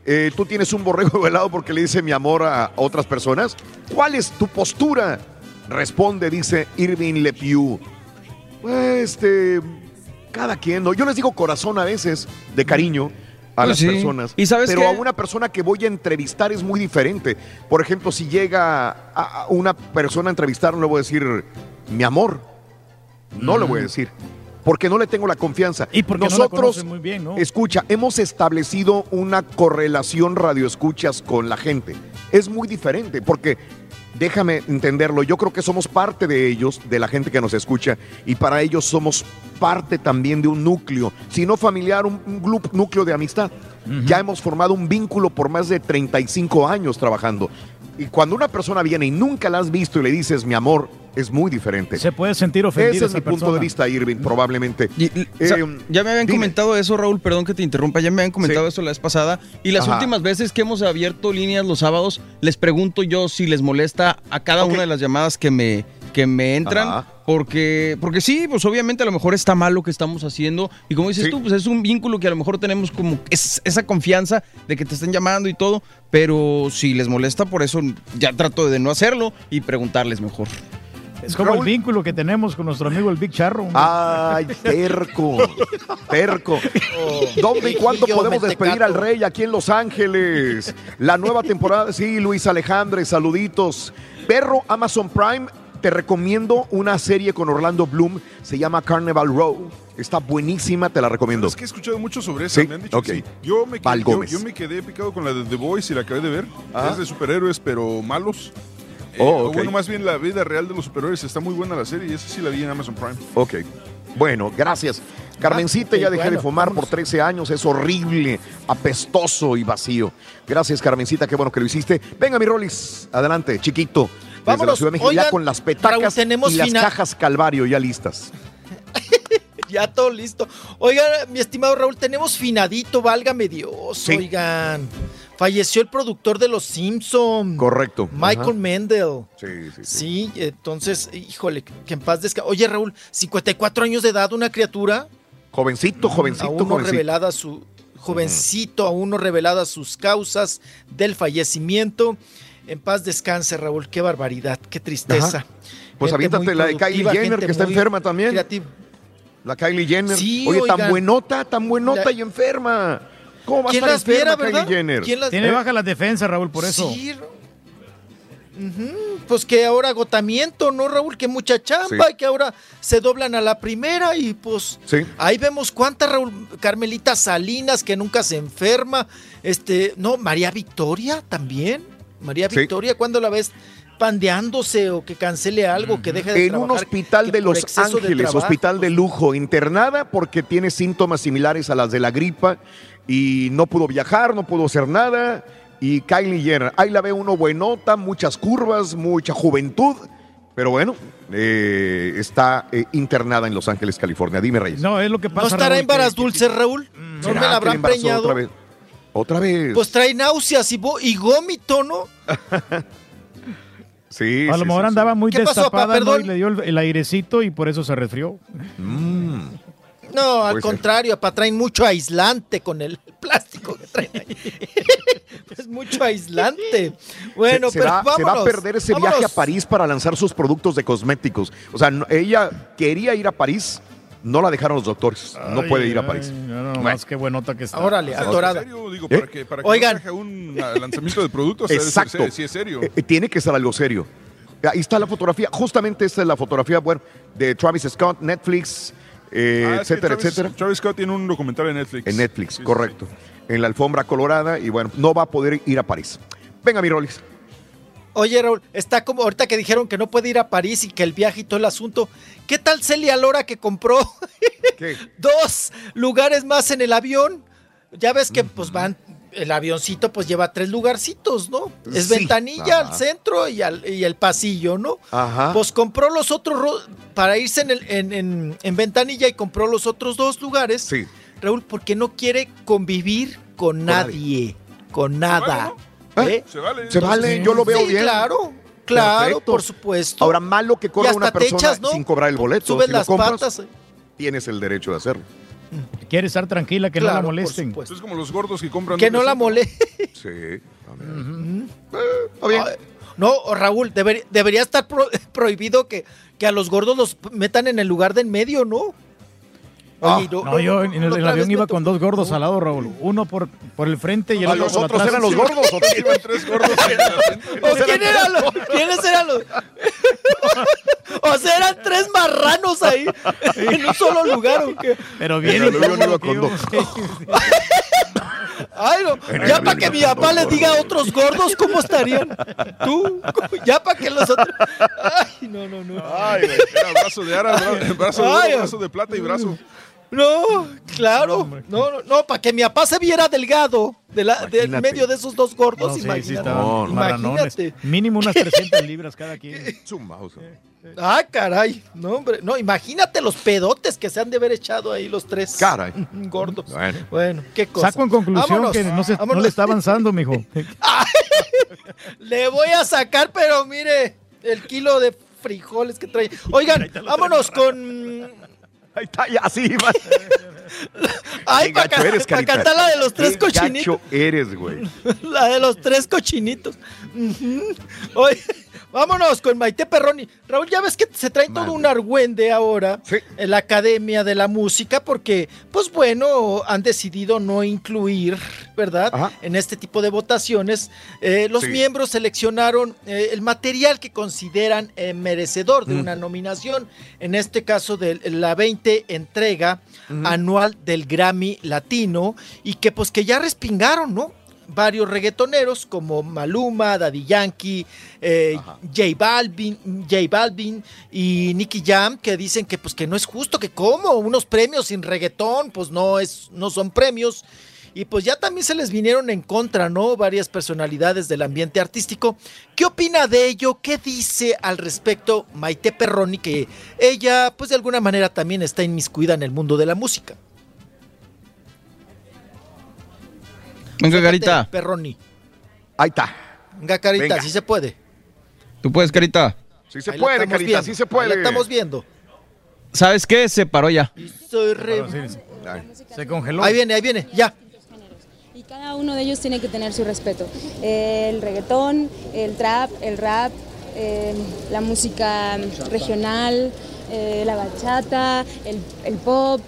Eh, ¿Tú tienes un borrego igualado porque le dice mi amor a otras personas? ¿Cuál es tu postura? Responde, dice Irving Lepiu. Pues, este, cada quien, ¿no? Yo les digo corazón a veces, de cariño a Pues las sí. personas. ¿Y sabes Pero qué? a una persona que voy a entrevistar es muy diferente. Por ejemplo, si llega a una persona a entrevistar, no le voy a decir mi amor. No le voy a decir. Porque no le tengo la confianza. Y porque no la Nosotros, muy bien, ¿no? escucha, hemos establecido una correlación radioescuchas con la gente. Es muy diferente porque déjame entenderlo, yo creo que somos parte de ellos, de la gente que nos escucha, y para ellos somos parte también de un núcleo, si no familiar, un, núcleo de amistad. Ya hemos formado un vínculo por más de 35 años trabajando. Y cuando una persona viene y nunca la has visto y le dices mi amor, es muy diferente. Se puede sentir ofendido Ese es esa mi punto de vista, Irving, probablemente. O sea, Eh, ya me habían dime. comentado eso, Raúl, perdón que te interrumpa, ya me habían comentado eso la vez pasada. Y las Ajá. últimas veces que hemos abierto líneas los sábados, les pregunto yo si les molesta a cada una de las llamadas que me, que me entran. Ajá. Porque, porque sí, pues obviamente a lo mejor está mal lo que estamos haciendo. Y como dices Sí. tú, pues es un vínculo que a lo mejor tenemos como es- esa confianza de que te estén llamando y todo. Pero si les molesta, por eso ya trato de no hacerlo y preguntarles mejor. Es como el vínculo que tenemos con nuestro amigo el Big Charro. hombre. Ay, terco, terco. ¿Dónde y cuándo podemos despedir al rey aquí en Los Ángeles? La nueva temporada, sí, Luis Alejandre, saluditos. Perro Amazon Prime, te recomiendo una serie con Orlando Bloom, se llama Carnival Row. Está buenísima, te la recomiendo. Es que he escuchado mucho sobre eso, Sí, me han dicho ok. que sí. Yo me, quedé, yo, me quedé picado con la de The Boys y la acabé de ver. Ah. Es de superhéroes, pero malos. Eh, Oh, o ok. Bueno, más bien la vida real de los superhéroes. Está muy buena la serie y esa sí la vi en Amazon Prime. Ok. Bueno, gracias. Carmencita Ah, ya dejé de fumar por 13 años, es horrible, apestoso y vacío. Gracias, Carmencita, qué bueno que lo hiciste. Venga, mi Rolis, adelante, chiquito. Desde la Vámonos, Ciudad de México, ya con las Raúl, petacas tenemos y las cajas Calvario ya listas. Ya todo listo. Oigan, mi estimado Raúl, tenemos finadito, válgame Dios. Sí. Oigan, falleció el productor de Los Simpson. Correcto. Michael Ajá. Mendel. Sí, sí, Sí, entonces, híjole, que en paz descanse. Oye, Raúl, 54 años de edad, una criatura. Jovencito, jovencito, aún no jovencito. revelada su jovencito, aún no reveladas sus causas del fallecimiento. En paz descanse, Raúl. Qué barbaridad, qué tristeza. Ajá. Pues Gente aviéntate la de Kylie Jenner, que está enferma también. creativa. La Kylie Jenner. Sí, Oye, tan oigan. buenota, tan buenota La- y enferma. ¿Cómo va a ¿Quién estar las viera, enferma verdad? Kylie Jenner? ¿Quién las- Tiene ¿Eh? baja las defensas, Raúl, por eso. Sí, Pues que ahora agotamiento, ¿no, Raúl? Que mucha chamba Sí. y que ahora se doblan a la primera y pues Sí. ahí vemos cuántas, Raúl, Carmelita Salinas que nunca se enferma, este, no, María Victoria también, María Sí. Victoria, ¿cuándo la ves? pandeándose o que cancele algo, que deje de En un hospital de Los de Ángeles, trabajo. hospital de lujo, internada porque tiene síntomas similares a las de la gripa y no pudo viajar, no pudo hacer nada. Y Kylie Jenner, ahí la ve uno buenota, muchas curvas, mucha juventud, pero bueno, eh, está eh, internada en Los Ángeles, California. Dime, Reyes. No, es lo que ¿No pasa. estará Raúl, en varas dulces, Raúl? ¿No ¿Será me la habrán preñado? Otra vez. Otra vez. Pues trae náuseas y, y gómito, ¿no? sí, A sí, lo mejor sí, andaba sí. muy ¿Qué pasó, pa? destapada ¿no? Y le dio el, el airecito y por eso se resfrió. Mm. No, al Puede ser. contrario, pa, traen mucho aislante con el plástico que traen ahí. es mucho aislante. Bueno, se, se pero va, vámonos. se va a perder ese viaje a. París para lanzar sus productos de cosméticos. O sea, no- ella quería ir a París, no la dejaron los doctores. no puede ir a París. No, más que buenota que está. Órale, atorada. ¿En serio? Digo, ¿Eh? para que, para que Oigan. no un lanzamiento de productos, Exacto. serio, sí es serio. Eh, eh, tiene que ser algo serio. Ahí está la fotografía. Justamente esta es la fotografía bueno, de Travis Scott, Netflix, eh, Ah, etcétera, Travis- etcétera. Travis Scott tiene un documental en Netflix. En Netflix, Sí, sí, correcto. En la alfombra colorada y bueno, no va a poder ir a París. Venga, mi Rolis. Oye, Raúl, está como ahorita que dijeron que no puede ir a París y que el viaje y todo el asunto. ¿Qué tal Celia Lora que compró ¿Qué? dos lugares más en el avión? Ya ves que pues van, el avioncito pues lleva tres lugarcitos, ¿no? Es Sí. ventanilla al centro y, al- y el pasillo, ¿no? Ajá. Pues compró los otros ro- para irse en, el- en- en- en ventanilla y compró los otros dos lugares. Sí. Raúl, porque no quiere convivir con, nadie, con nada. ¿Eh? Se vale. Se vale, yo lo veo Sí, bien. claro, claro, Perfecto. por supuesto. Ahora, malo que corra una persona echas, ¿no? sin cobrar el boleto. Subes si las compras, patas. tienes el derecho de hacerlo. Quiere estar tranquila, que no la molesten. Es como los gordos que compran. Que no la cinta. moleste. Sí. también. Eh, está bien. No, Raúl, deber- debería estar pro- prohibido que, que a los gordos los metan en el lugar de en medio, ¿no? Oye, Ah, No, yo en el, avión iba con dos gordos al lado, Raúl. Uno por, por el frente y el otro los por otros atrás. eran los gordos. ¿o qué? Iban tres gordos en. ¿O quién eran los? ¿Quiénes eran los? o sea, eran tres marranos ahí en un solo lugar, ¿o qué? Pero bien El avión iba con dos. Ay, no. Ya para que mi papá les diga a otros gordos cómo estarían. Tú, ya para que los otros. Ay, no, no, no. Ay, brazo de ara, brazo brazo de plata y brazo. No, claro. No, no, no, para que mi papá se viera delgado de la, del medio de esos dos gordos, No, sí, sí, imagínate. estaban. Mínimo unas 300 libras cada quien. Ah, caray. No, hombre. No, imagínate los pedotes que se han de haber echado ahí los tres. Caray. Gordos. Bueno. Bueno, qué cosa. Saco en conclusión Vámonos, que no, se, no le está avanzando, mijo. Le voy a sacar, pero mire, el kilo de frijoles que trae. Oigan, vámonos con. Ahí está, ya así va. Ay, Qué para eres, Carita. cantar la de los tres Qué cochinitos. gacho eres, güey. La de los tres cochinitos. Ujú. Oye, vámonos con Maite Perroni. Raúl, ya ves que se trae todo un argüende ahora Sí. en la Academia de la Música porque, pues bueno, han decidido no incluir, ¿verdad? Ajá. En este tipo de votaciones. Eh, los Sí. miembros seleccionaron eh, el material que consideran eh, merecedor de Mm. una nominación, en este caso de la 20 entrega anual del Grammy Latino y que pues que ya respingaron, ¿no? Varios reggaetoneros como Maluma, Daddy Yankee, eh, J Balvin, J Balvin y Nicky Jam que dicen que pues que no es justo que como unos premios sin reggaetón, pues no es no son premios. Y pues ya también se les vinieron en contra, ¿no? Varias personalidades del ambiente artístico. ¿Qué opina de ello? ¿Qué dice al respecto Maite Perroni? Que ella, pues de alguna manera también está inmiscuida en el mundo de la música. Venga, Carita. Perroni. Ahí está. Venga, Carita, Venga. sí se puede. Tú puedes, Carita. Sí se Ahí puede, estamos Carita, viendo, sí se ahí puede. la estamos viendo. ¿Sabes qué? Se paró ya. Re- Se congeló. Ahí viene, ahí viene, ya. Y cada uno de ellos tiene que tener su respeto. El reggaetón, el trap, el rap, eh, la música regional, eh, la bachata, el, el pop.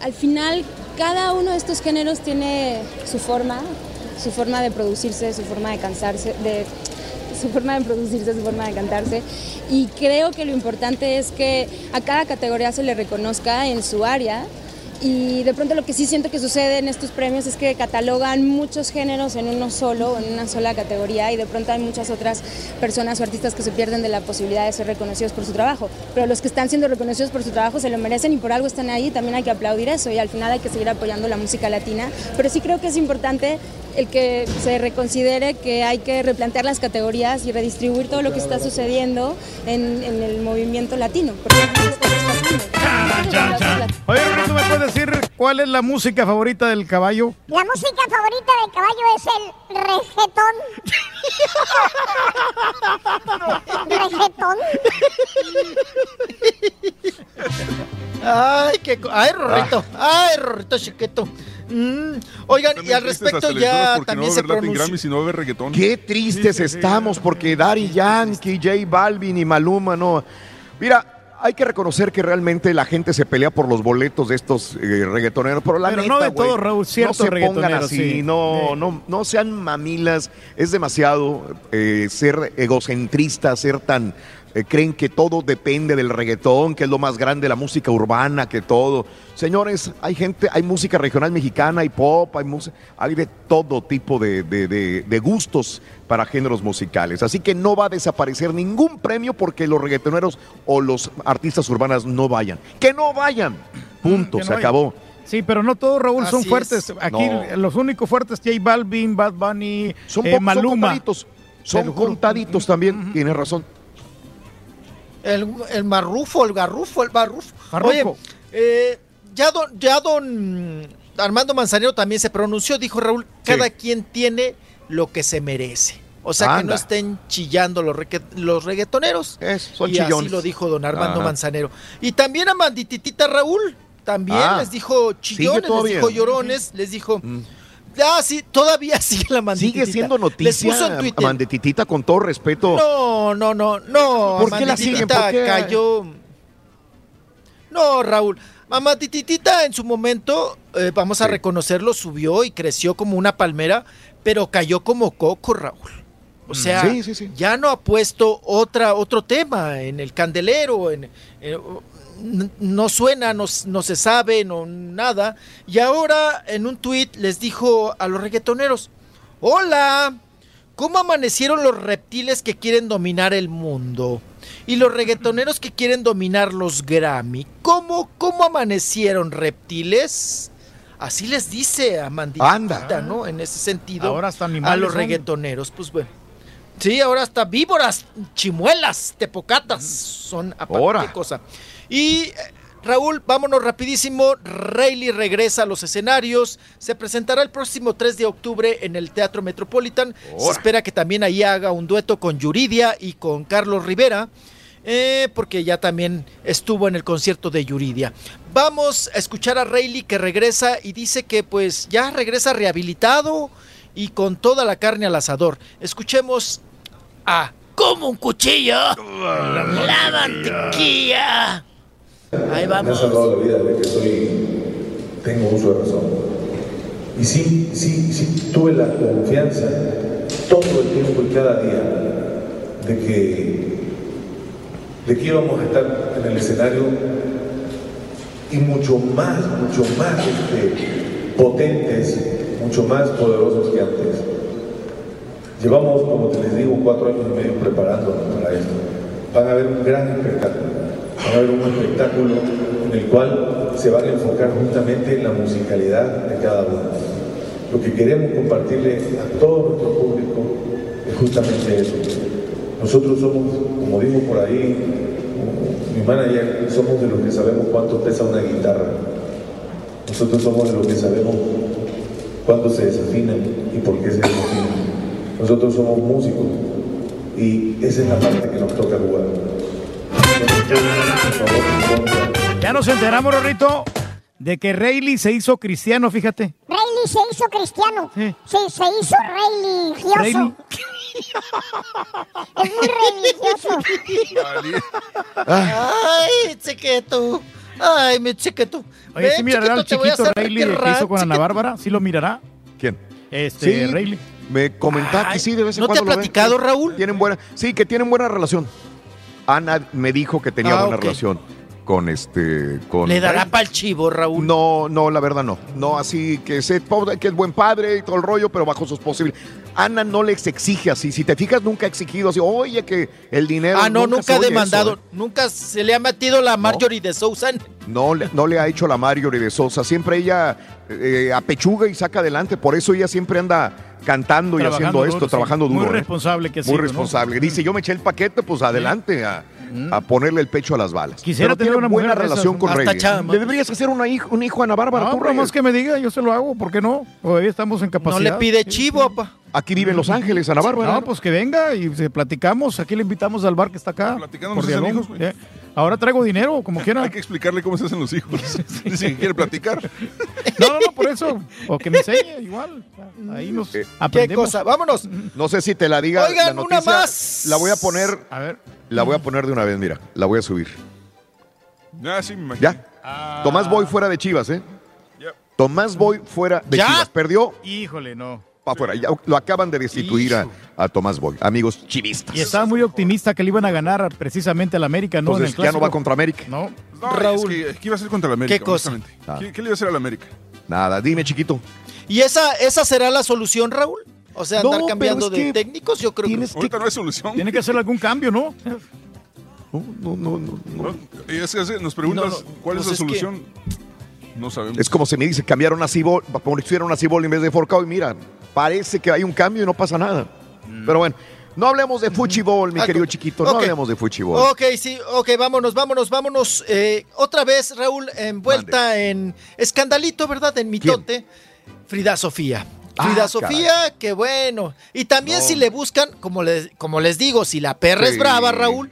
Al final, cada uno de estos géneros tiene su forma, su forma de producirse, su forma de cansarse, de su forma de producirse, su forma de cantarse. Y creo que lo importante es que a cada categoría se le reconozca en su área y de pronto lo que sí siento que sucede en estos premios es que catalogan muchos géneros en uno solo, en una sola categoría y de pronto hay muchas otras personas o artistas que se pierden de la posibilidad de ser reconocidos por su trabajo. Pero los que están siendo reconocidos por su trabajo se lo merecen y por algo están ahí, también hay que aplaudir eso y al final hay que seguir apoyando la música latina. Pero sí creo que es importante el que se reconsidere que hay que replantear las categorías y redistribuir todo lo que está sucediendo en, en el movimiento latino. porque. Oye, ¿tú me puedes decir cuál es la música favorita del caballo? La música favorita del caballo es el regetón. regetón. Ay, qué. Ay, Rorrito. Ay, Rorrito chiquito. Mm, Oigan, y al respecto ya no también va a se pronunció. No va a haber reggaetón. Qué tristes estamos porque Daddy Yankee, J Balvin y Maluma no. Mira, hay que reconocer que realmente la gente se pelea por los boletos de estos eh, reggaetoneros, pero la Pero neta, no de güey, todos, Raúl, no se pongan así, sí. no, Sí. no, no sean mamilas, es demasiado eh, ser egocentrista, ser tan eh, creen que todo depende del reggaetón, que es lo más grande de la música urbana, que todo. Señores, hay gente, hay música regional mexicana, hay pop, hay música, hay de todo tipo de, de- de- de gustos para géneros musicales. Así que no va a desaparecer ningún premio porque los reggaetoneros o los artistas urbanas no vayan. Que no vayan. Punto, Que no se vayan. acabó. Sí, pero no todos, Raúl, son fuertes. es. Aquí No. los únicos fuertes, J Balvin, Bad Bunny, Son, eh, son contaditos. Son contaditos también, tienes razón. El, el marrufo, el garrufo, el barrufo. Marrufo. Oye, eh, ya don, ya don Armando Manzanero también se pronunció, dijo Raúl, cada quien tiene lo que se merece. O sea, que no estén chillando los, los reggaetoneros. son y así lo dijo don Armando Ajá. Manzanero. Y también a Mandititita Raúl, también Ah. les dijo chillones, les dijo llorones, les dijo... Ah, sí, todavía sigue la mandititita. Sigue siendo noticia. Amandetitita, con todo respeto. No, no, no, no. ¿Por qué la siguen? Amandititita ¿Por qué? cayó. No, Raúl. Amandititita en su momento, eh, vamos a reconocerlo, subió y creció como una palmera, pero cayó como coco, Raúl. O sea, Sí, sí, sí. ya no ha puesto otra, otro tema en el candelero, en, no suena, no, no se sabe, no nada. Y ahora en un tuit les dijo a los reggaetoneros, hola, ¿cómo amanecieron los reptiles que quieren dominar el mundo? Y los reggaetoneros que quieren dominar los Grammy, ¿cómo, cómo amanecieron reptiles? Así les dice a Mandita, Anda. ¿no? En ese sentido. Ahora hasta a los reggaetoneros, pues bueno. Sí, ahora hasta víboras, chimuelas, tepocatas, son aparte Ahora. qué cosa. Y eh, Raúl, vámonos rapidísimo. Rayleigh regresa a los escenarios. Se presentará el próximo 3 de octubre en el Teatro Metropolitan. Se espera que también ahí haga un dueto con Yuridia y con Carlos Rivera. eh, porque ya también estuvo en el concierto de Yuridia. Vamos a escuchar a Rayleigh que regresa y dice que pues ya regresa rehabilitado y con toda la carne al asador. Escuchemos a como un cuchillo. La mantequilla. Ahí Me ha vamos. salvado la vida de que soy, tengo uso de razón. Y sí, sí, sí, tuve la confianza todo el tiempo y cada día de que, de que íbamos a estar en el escenario y mucho más, mucho más este, potentes, mucho más poderosos que antes. Llevamos, como te les digo, cuatro años y medio preparándonos para esto. Van a ver un gran espectáculo. Van a ver un espectáculo en el cual se van a enfocar justamente en la musicalidad de cada uno. Lo que queremos compartirle a todo nuestro público es justamente eso. Nosotros somos, como dijo por ahí mi manager, somos de los que sabemos cuánto pesa una guitarra. Nosotros somos de los que sabemos cuándo se desafinan y por qué se desafinan. Nosotros somos músicos y esa es la parte que nos toca jugar. Ya nos enteramos, Rorrito, de que Rayleigh se hizo cristiano, fíjate. Rayleigh se hizo cristiano. Sí, se hizo religioso. Rayleigh. Es muy religioso. Ay, chiquito. Ay, mi chiquito. Oye, Ven, ¿sí mirará chiquito, al chiquito Rayleigh que hizo con Ana chiquito. Bárbara? ¿Sí lo mirará? ¿Quién? Este, Sí, Rayleigh. Me comentaba que sí, de vez en ¿no te cuando ha lo ven. platicado, Raúl? Tienen buena, sí, que tienen buena relación. Ana me dijo que tenía Ah, buena relación con este. Con ¿Le dará para el chivo, Raúl? No, no, la verdad no. No, así que se, que es buen padre y todo el rollo, pero bajo sus posibilidades. Ana no les exige así. Si te fijas, nunca ha exigido así. Oye, que el dinero. Ah, no, nunca, ha demandado. eso, ¿eh? Nunca se le ha metido la Marjorie de Sousa. No, le- no le ha hecho la Marjorie de Sosa. Siempre ella eh, apechuga y saca adelante. Por eso ella siempre anda cantando y Trabajando haciendo esto, duro, trabajando Muy duro. ¿eh? responsable que Muy sido, ¿no? responsable. Dice, yo me eché el paquete, pues adelante a, a ponerle el pecho a las balas. Quisiera Pero tener una buena esas, relación con Reyes. Le deberías hacer una hijo, un hijo a Ana Bárbara. No, tú, Reyes. más que me diga, yo se lo hago, ¿por qué no? Todavía estamos en capacidad. le pide chivo, papá. Aquí vive en Los Ángeles, Ana Bárbara. No, pues que venga y se platicamos. Aquí le invitamos al bar que está acá. Platicando por nos Eh, Ahora traigo dinero, como quiera. Hay que explicarle cómo se hacen los hijos. Dice que quiere platicar. No, no, no, por eso. O que me enseñe, igual. Ahí nos ¿Qué aprendemos. cosa? Vámonos. No sé si te la diga Oigan, la una noticia. más. La voy a poner. A ver. La voy a poner de una vez, mira. La voy a subir. Ya, sí, me imagino. Ya. Tomás Boy fuera de Chivas, ¿eh? Tomás Boy fuera de ¿Ya? Chivas. Perdió Híjole, no. Para afuera. Ya lo acaban de destituir a, a Tomás Boy. Amigos chivistas. Y estaba muy optimista que le iban a ganar precisamente al América, ¿no? En Entonces el ya no va contra América. No. No, Raúl. Es que, ¿Qué iba a hacer contra la América? ¿Qué cosa? Ah. ¿Qué, qué le iba a hacer a la América? Nada, dime, chiquito. ¿Y esa, esa será la solución, Raúl? O sea, andar cambiando es de técnicos, yo creo que... tienes Ahorita no hay solución. Tiene que hacer algún cambio, ¿no? No, no, no, no, no. No, y es que nos preguntas No, no, cuál es pues la es que- solución. No sabemos. Es como se me dice, cambiaron a Cibol, pusieron a Cibol en vez de Forcao y mira, parece que hay un cambio y no pasa nada. Pero bueno, no hablemos de fuchibol, mi Ah, querido chiquito, no hablemos de fuchibol. Ok, sí, ok, vámonos, vámonos, vámonos. Eh, otra vez, Raúl, envuelta en escandalito, ¿verdad? En mitote. Frida Sofía. Ah, Frida Sofía, que bueno. Y también No. si le buscan, como les, como les digo, si la perra Sí. es brava, Raúl,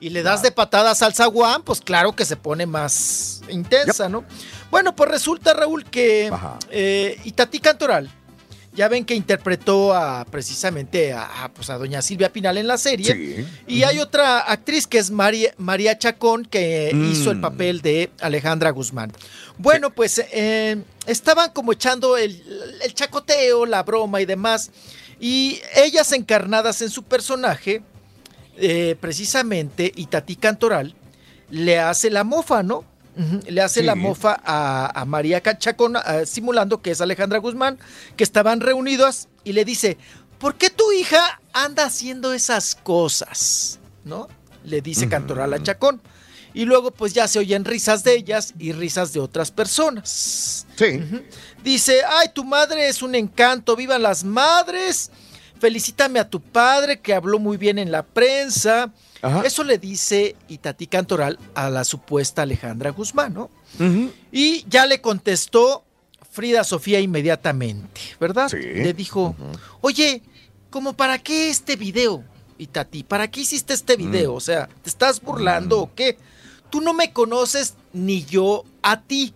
y le das de patadas al zaguán, pues claro que se pone más intensa, ¿no? Bueno, pues resulta, Raúl, que Ajá. eh, Itatí Cantoral, ya ven que interpretó a precisamente a, a, pues, a doña Silvia Pinal en la serie. Sí. Y hay otra actriz que es María, María Chacón que Mm. hizo el papel de Alejandra Guzmán. Bueno, pues eh, estaban como echando el, el chacoteo, la broma y demás. Y ellas encarnadas en su personaje, eh, precisamente Itatí Cantoral, le hace la mofa, ¿no? Le hace Sí. la mofa a, a María Ca- Chacón, ah, simulando que es Alejandra Guzmán, que estaban reunidos y le dice, ¿por qué tu hija anda haciendo esas cosas? ¿No? Le dice Cantoral a Chacón. Y luego pues ya se oyen risas de ellas y risas de otras personas. Sí. Dice, ay, tu madre es un encanto, vivan las madres. Felicítame a tu padre que habló muy bien en la prensa. Ajá. Eso le dice Itatí Cantoral a la supuesta Alejandra Guzmán, ¿no? Y ya le contestó Frida Sofía inmediatamente, ¿verdad? Sí. Le dijo, oye, ¿cómo para qué este video, Itatí? ¿Para qué hiciste este Mm. video? O sea, ¿te estás burlando o qué? Tú no me conoces ni yo a ti.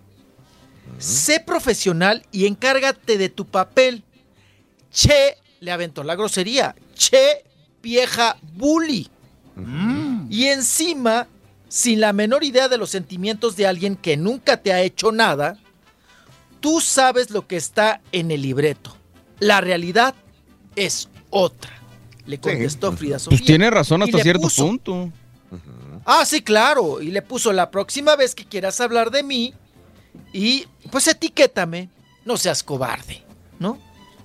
Mm. Sé profesional y encárgate de tu papel. Che, le aventó la grosería. Che, vieja bully. Y encima, sin la menor idea de los sentimientos de alguien que nunca te ha hecho nada, tú sabes lo que está en el libreto. La realidad es otra. Le contestó Frida Sofía. Pues tiene razón hasta cierto puso- punto. Ah, sí, claro. Y le puso la próxima vez que quieras hablar de mí y pues etiquétame, no seas cobarde, ¿no?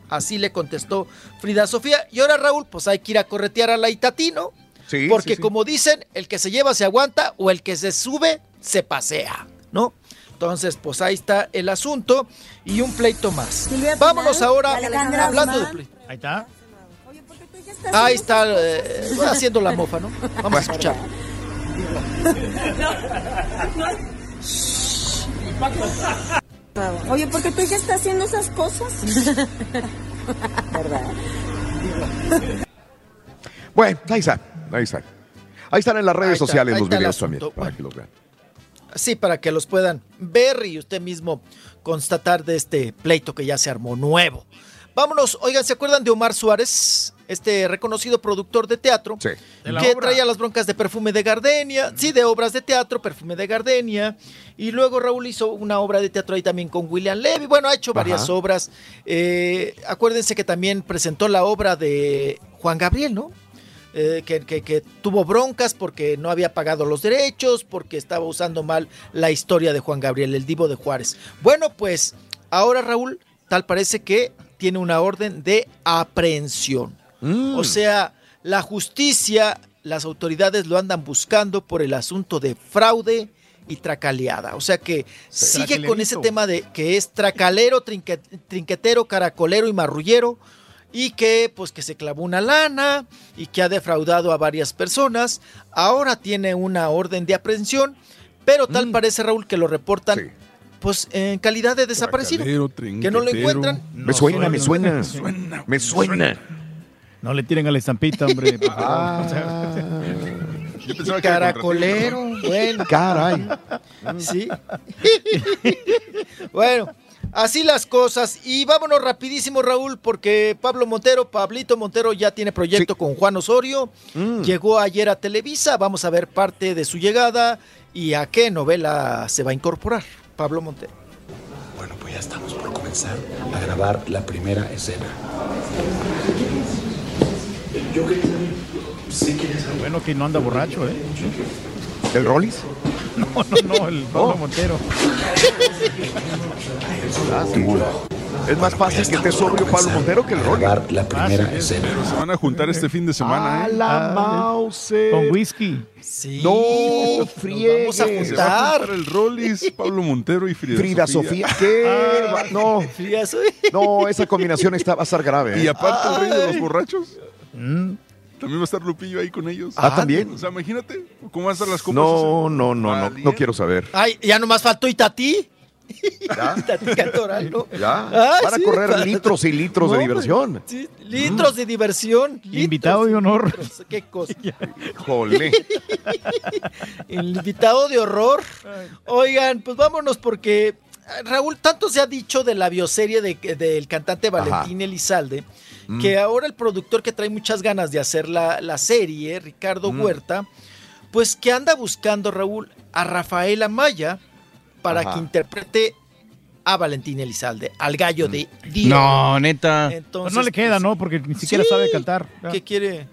Así le contestó Frida Sofía. Y ahora Raúl, pues hay que ir a corretear a la Itatino. Sí, porque sí, sí. como dicen, el que se lleva se aguanta o el que se sube se pasea, ¿no? Entonces, pues ahí está el asunto y un pleito más. Silvia Vámonos ahora Alejandra hablando de pleito. Ahí está. Ahí está eh, haciendo la mofa, ¿no? Vamos a escuchar. Oye, ¿por qué tu hija está haciendo esas cosas? ¿Verdad? Bueno, ahí está, ahí está. Ahí están en las redes está, sociales los videos también, para que los vean. Sí, para que los puedan ver y usted mismo constatar de este pleito que ya se armó nuevo. Vámonos, oigan, ¿se acuerdan de Omar Suárez? Este reconocido productor de teatro. Sí. De la que traía las broncas de perfume de Gardenia, sí, de obras de teatro, perfume de Gardenia, y luego Raúl hizo una obra de teatro ahí también con William Levy, bueno, ha hecho varias Ajá. obras, Eh, acuérdense que también presentó la obra de Juan Gabriel, ¿no? eh, que, que- que tuvo broncas porque no había pagado los derechos, porque estaba usando mal la historia de Juan Gabriel, el divo de Juárez. Bueno, pues ahora Raúl, tal parece que tiene una orden de aprehensión. O sea, la justicia, las autoridades lo andan buscando por el asunto de fraude y tracaleada. O sea que sigue con ese tema de que es tracalero, trinque- trinquetero, caracolero y marrullero y que pues que se clavó una lana y que ha defraudado a varias personas. Ahora tiene una orden de aprehensión, pero tal Mm. parece Raúl que lo reportan pues en calidad de desaparecido, Tracalero, que no lo encuentran. Me suena, me suena. Me suena. Me suena. No le tiren a la estampita, hombre. por favor. Ah. O sea, Caracolero, bueno. Caray. Sí. bueno, así las cosas. Y vámonos rapidísimo, Raúl, porque Pablo Montero, Pablito Montero ya tiene proyecto con Juan Osorio. Mm. Llegó ayer a Televisa. Vamos a ver parte de su llegada y a qué novela se va a incorporar. Pablo Montero. Bueno, pues ya estamos por comenzar a grabar la primera escena. Yo quería saber, sí quería saber. bueno que no anda borracho, ¿eh? ¿El Rollis? No, no, no, el Pablo Montero. Es más fácil que esté sobrio Pablo Montero que el Rollis. La primera Pero escena. se van a juntar este fin de semana, A ¿eh? la mouse. Con whisky. Sí. No, friegue. vamos a a juntar. el Rollis, Pablo Montero y Frida, Frida Sofía. ¿Qué? Ah. va- No, Ya soy- no, esa combinación está, va a estar grave. Y ¿eh? aparte el rey de los borrachos. Mm. También va a estar Lupillo ahí con ellos. Ah, ¿también? O sea, imagínate cómo van a estar las copas. No, no, no, no, no quiero saber. Ay, ya nomás faltó Itatí. ¿Ya? Itatí Cantoral, ¿no? ¿Ya? Ay, Van a sí, correr para- litros y litros de diversión. Sí, litros de diversión. litros Invitado de honor. litros. Qué cosa. Jole. El invitado de horror. Oigan, pues vámonos porque Raúl, tanto se ha dicho de la bioserie de- del cantante Valentín Elizalde, Mm. que ahora el productor que trae muchas ganas de hacer la, la serie, Ricardo Mm. Huerta, pues que anda buscando, Raúl, a Rafael Amaya para Ajá. que interprete a Valentín Elizalde, al gallo de Dios. No, neta. Entonces, Pues no le queda, pues, ¿no? Porque ni siquiera sí. sabe cantar. ¿Qué quiere?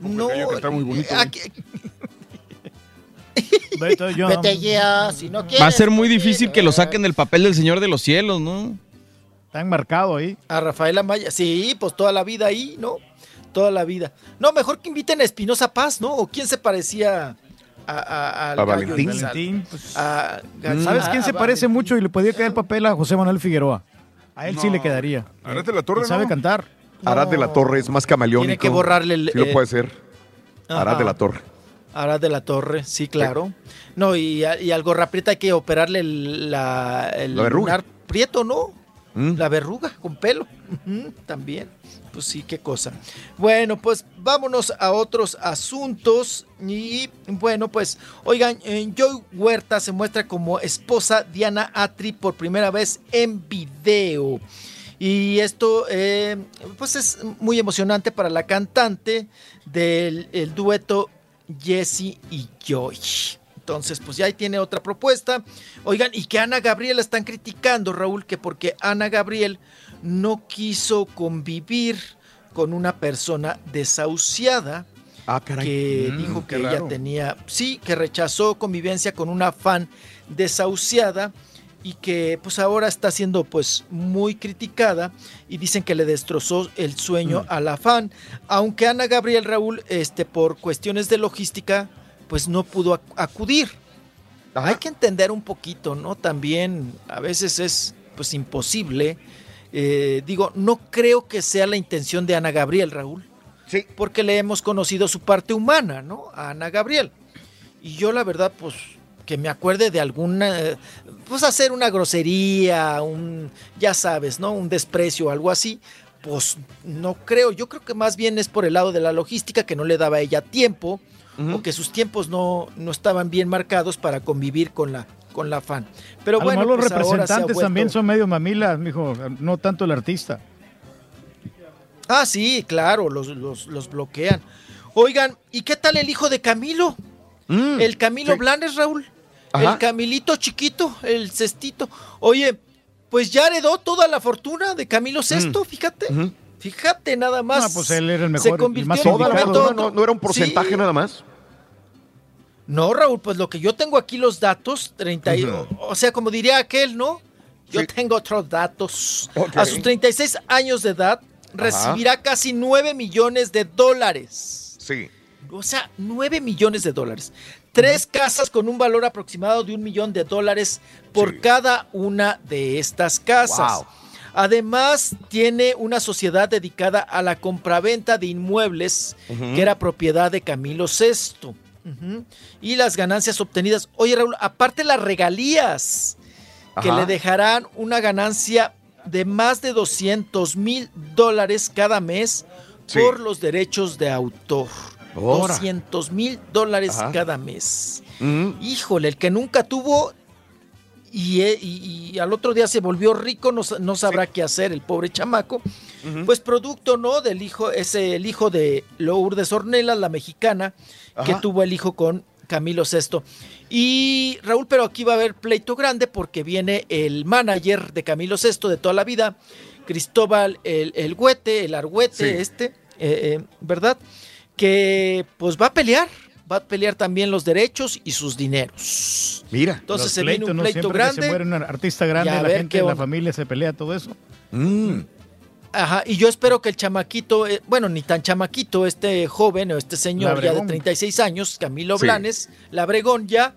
No, gallo canta muy bonito. aquí- Vete ya. vete ya, si no quieres. Va a ser muy difícil que lo saquen del papel del Señor de los Cielos, ¿no? Está enmarcado ahí. A Rafael Amaya, sí, pues toda la vida ahí, ¿no? Toda la vida. No, mejor que inviten a Espinosa Paz, ¿no? ¿O quién se parecía a, a, ¿A gallo Valentín? Pues, A- ¿Sabes a- quién se parece Valentín. mucho y le podía quedar el papel a José Manuel Figueroa? A él sí le quedaría. Arad de la Torre, sabe ¿no? cantar. Arad de la Torre es más camaleónico. Tiene que borrarle el- Sí lo puede ser. Arad de la Torre. Arad de la Torre, sí, claro. No, y, a- y al Gorraprieta hay que operarle el, la, el La verruga. lunar prieto, ¿no? La verruga con pelo. También. Pues sí, qué cosa. Bueno, pues vámonos a otros asuntos. Y bueno, pues, oigan, eh, Joy Huerta se muestra como esposa Diana Atri por primera vez en video. Y esto, eh, pues es muy emocionante para la cantante del el dueto Jessie y Joy. Entonces, pues ya ahí tiene otra propuesta. Oigan, y que Ana Gabriel la están criticando, Raúl, que porque Ana Gabriel no quiso convivir con una persona desahuciada Ah, caray. que Mm, dijo que ella raro. tenía, sí, que rechazó convivencia con una fan desahuciada y que pues ahora está siendo pues muy criticada y dicen que le destrozó el Mm. sueño a la fan, aunque Ana Gabriel Raúl este por cuestiones de logística pues no pudo ac- acudir. Hay que entender un poquito, ¿no? También a veces es pues imposible. Eh, digo, no creo que sea la intención de Ana Gabriel, Raúl. Sí. Porque le hemos conocido su parte humana, ¿no? A Ana Gabriel. Y yo la verdad, pues, que me acuerde de alguna, pues hacer una grosería, un, ya sabes, ¿no? Un desprecio o algo así. Pues no creo, yo creo que más bien es por el lado de la logística que no le daba a ella tiempo o que sus tiempos no, no estaban bien marcados para convivir con la, con la fan. Pero a bueno, los pues ahora se representantes vuelto- también son medio mamilas, mijo, no tanto el artista. Ah, sí, claro, los, los, los bloquean. Oigan, ¿y qué tal el hijo de Camilo? el Camilo sí. Blanes, Raúl. Ajá. El Camilito chiquito, el cestito. Oye, pues ya heredó toda la fortuna de Camilo Sesto, fíjate. Ujú. Fíjate nada más. No, pues él era el Se mejor, el convirtió más en Toda la indicado. fortuna no, no era un porcentaje Sí. nada más. No, Raúl, pues lo que yo tengo aquí los datos, 30 y- Ujú. o sea, como diría aquel, ¿no? Yo tengo otros datos. A sus 36 años de edad, recibirá casi 9 millones de dólares. Sí. O sea, 9 millones de dólares. Tres casas con un valor aproximado de un millón de dólares por cada una de estas casas. Wow. Además, tiene una sociedad dedicada a la compraventa de inmuebles que era propiedad de Camilo VI. Y las ganancias obtenidas. Oye, Raúl, aparte las regalías, que le dejarán una ganancia de más de 200 mil dólares cada mes Sí. por los derechos de autor. Ora. 200 mil dólares Ajá. cada mes. Híjole, el que nunca tuvo y, eh, y- y al otro día se volvió rico, no, no sabrá qué hacer el pobre chamaco. Pues producto, ¿no? Del hijo, es el hijo de Lourdes Ornelas, la mexicana, que tuvo el hijo con Camilo VI. Y Raúl, pero aquí va a haber pleito grande porque viene el manager de Camilo VI de toda la vida, Cristóbal el, el Güete, el Argüete, Sí. este, eh, eh, ¿verdad? Que pues va a pelear, va a pelear también los derechos y sus dineros. Mira. Entonces Los se viene un ¿no? pleito que grande. se muere un artista grande, la gente de la familia se pelea, todo eso. Mm. Ajá, y yo espero que el chamaquito, eh, bueno, ni tan chamaquito, este joven o este señor ya de Labregón. 36 años, Camilo Sí. Blanes, Labregón ya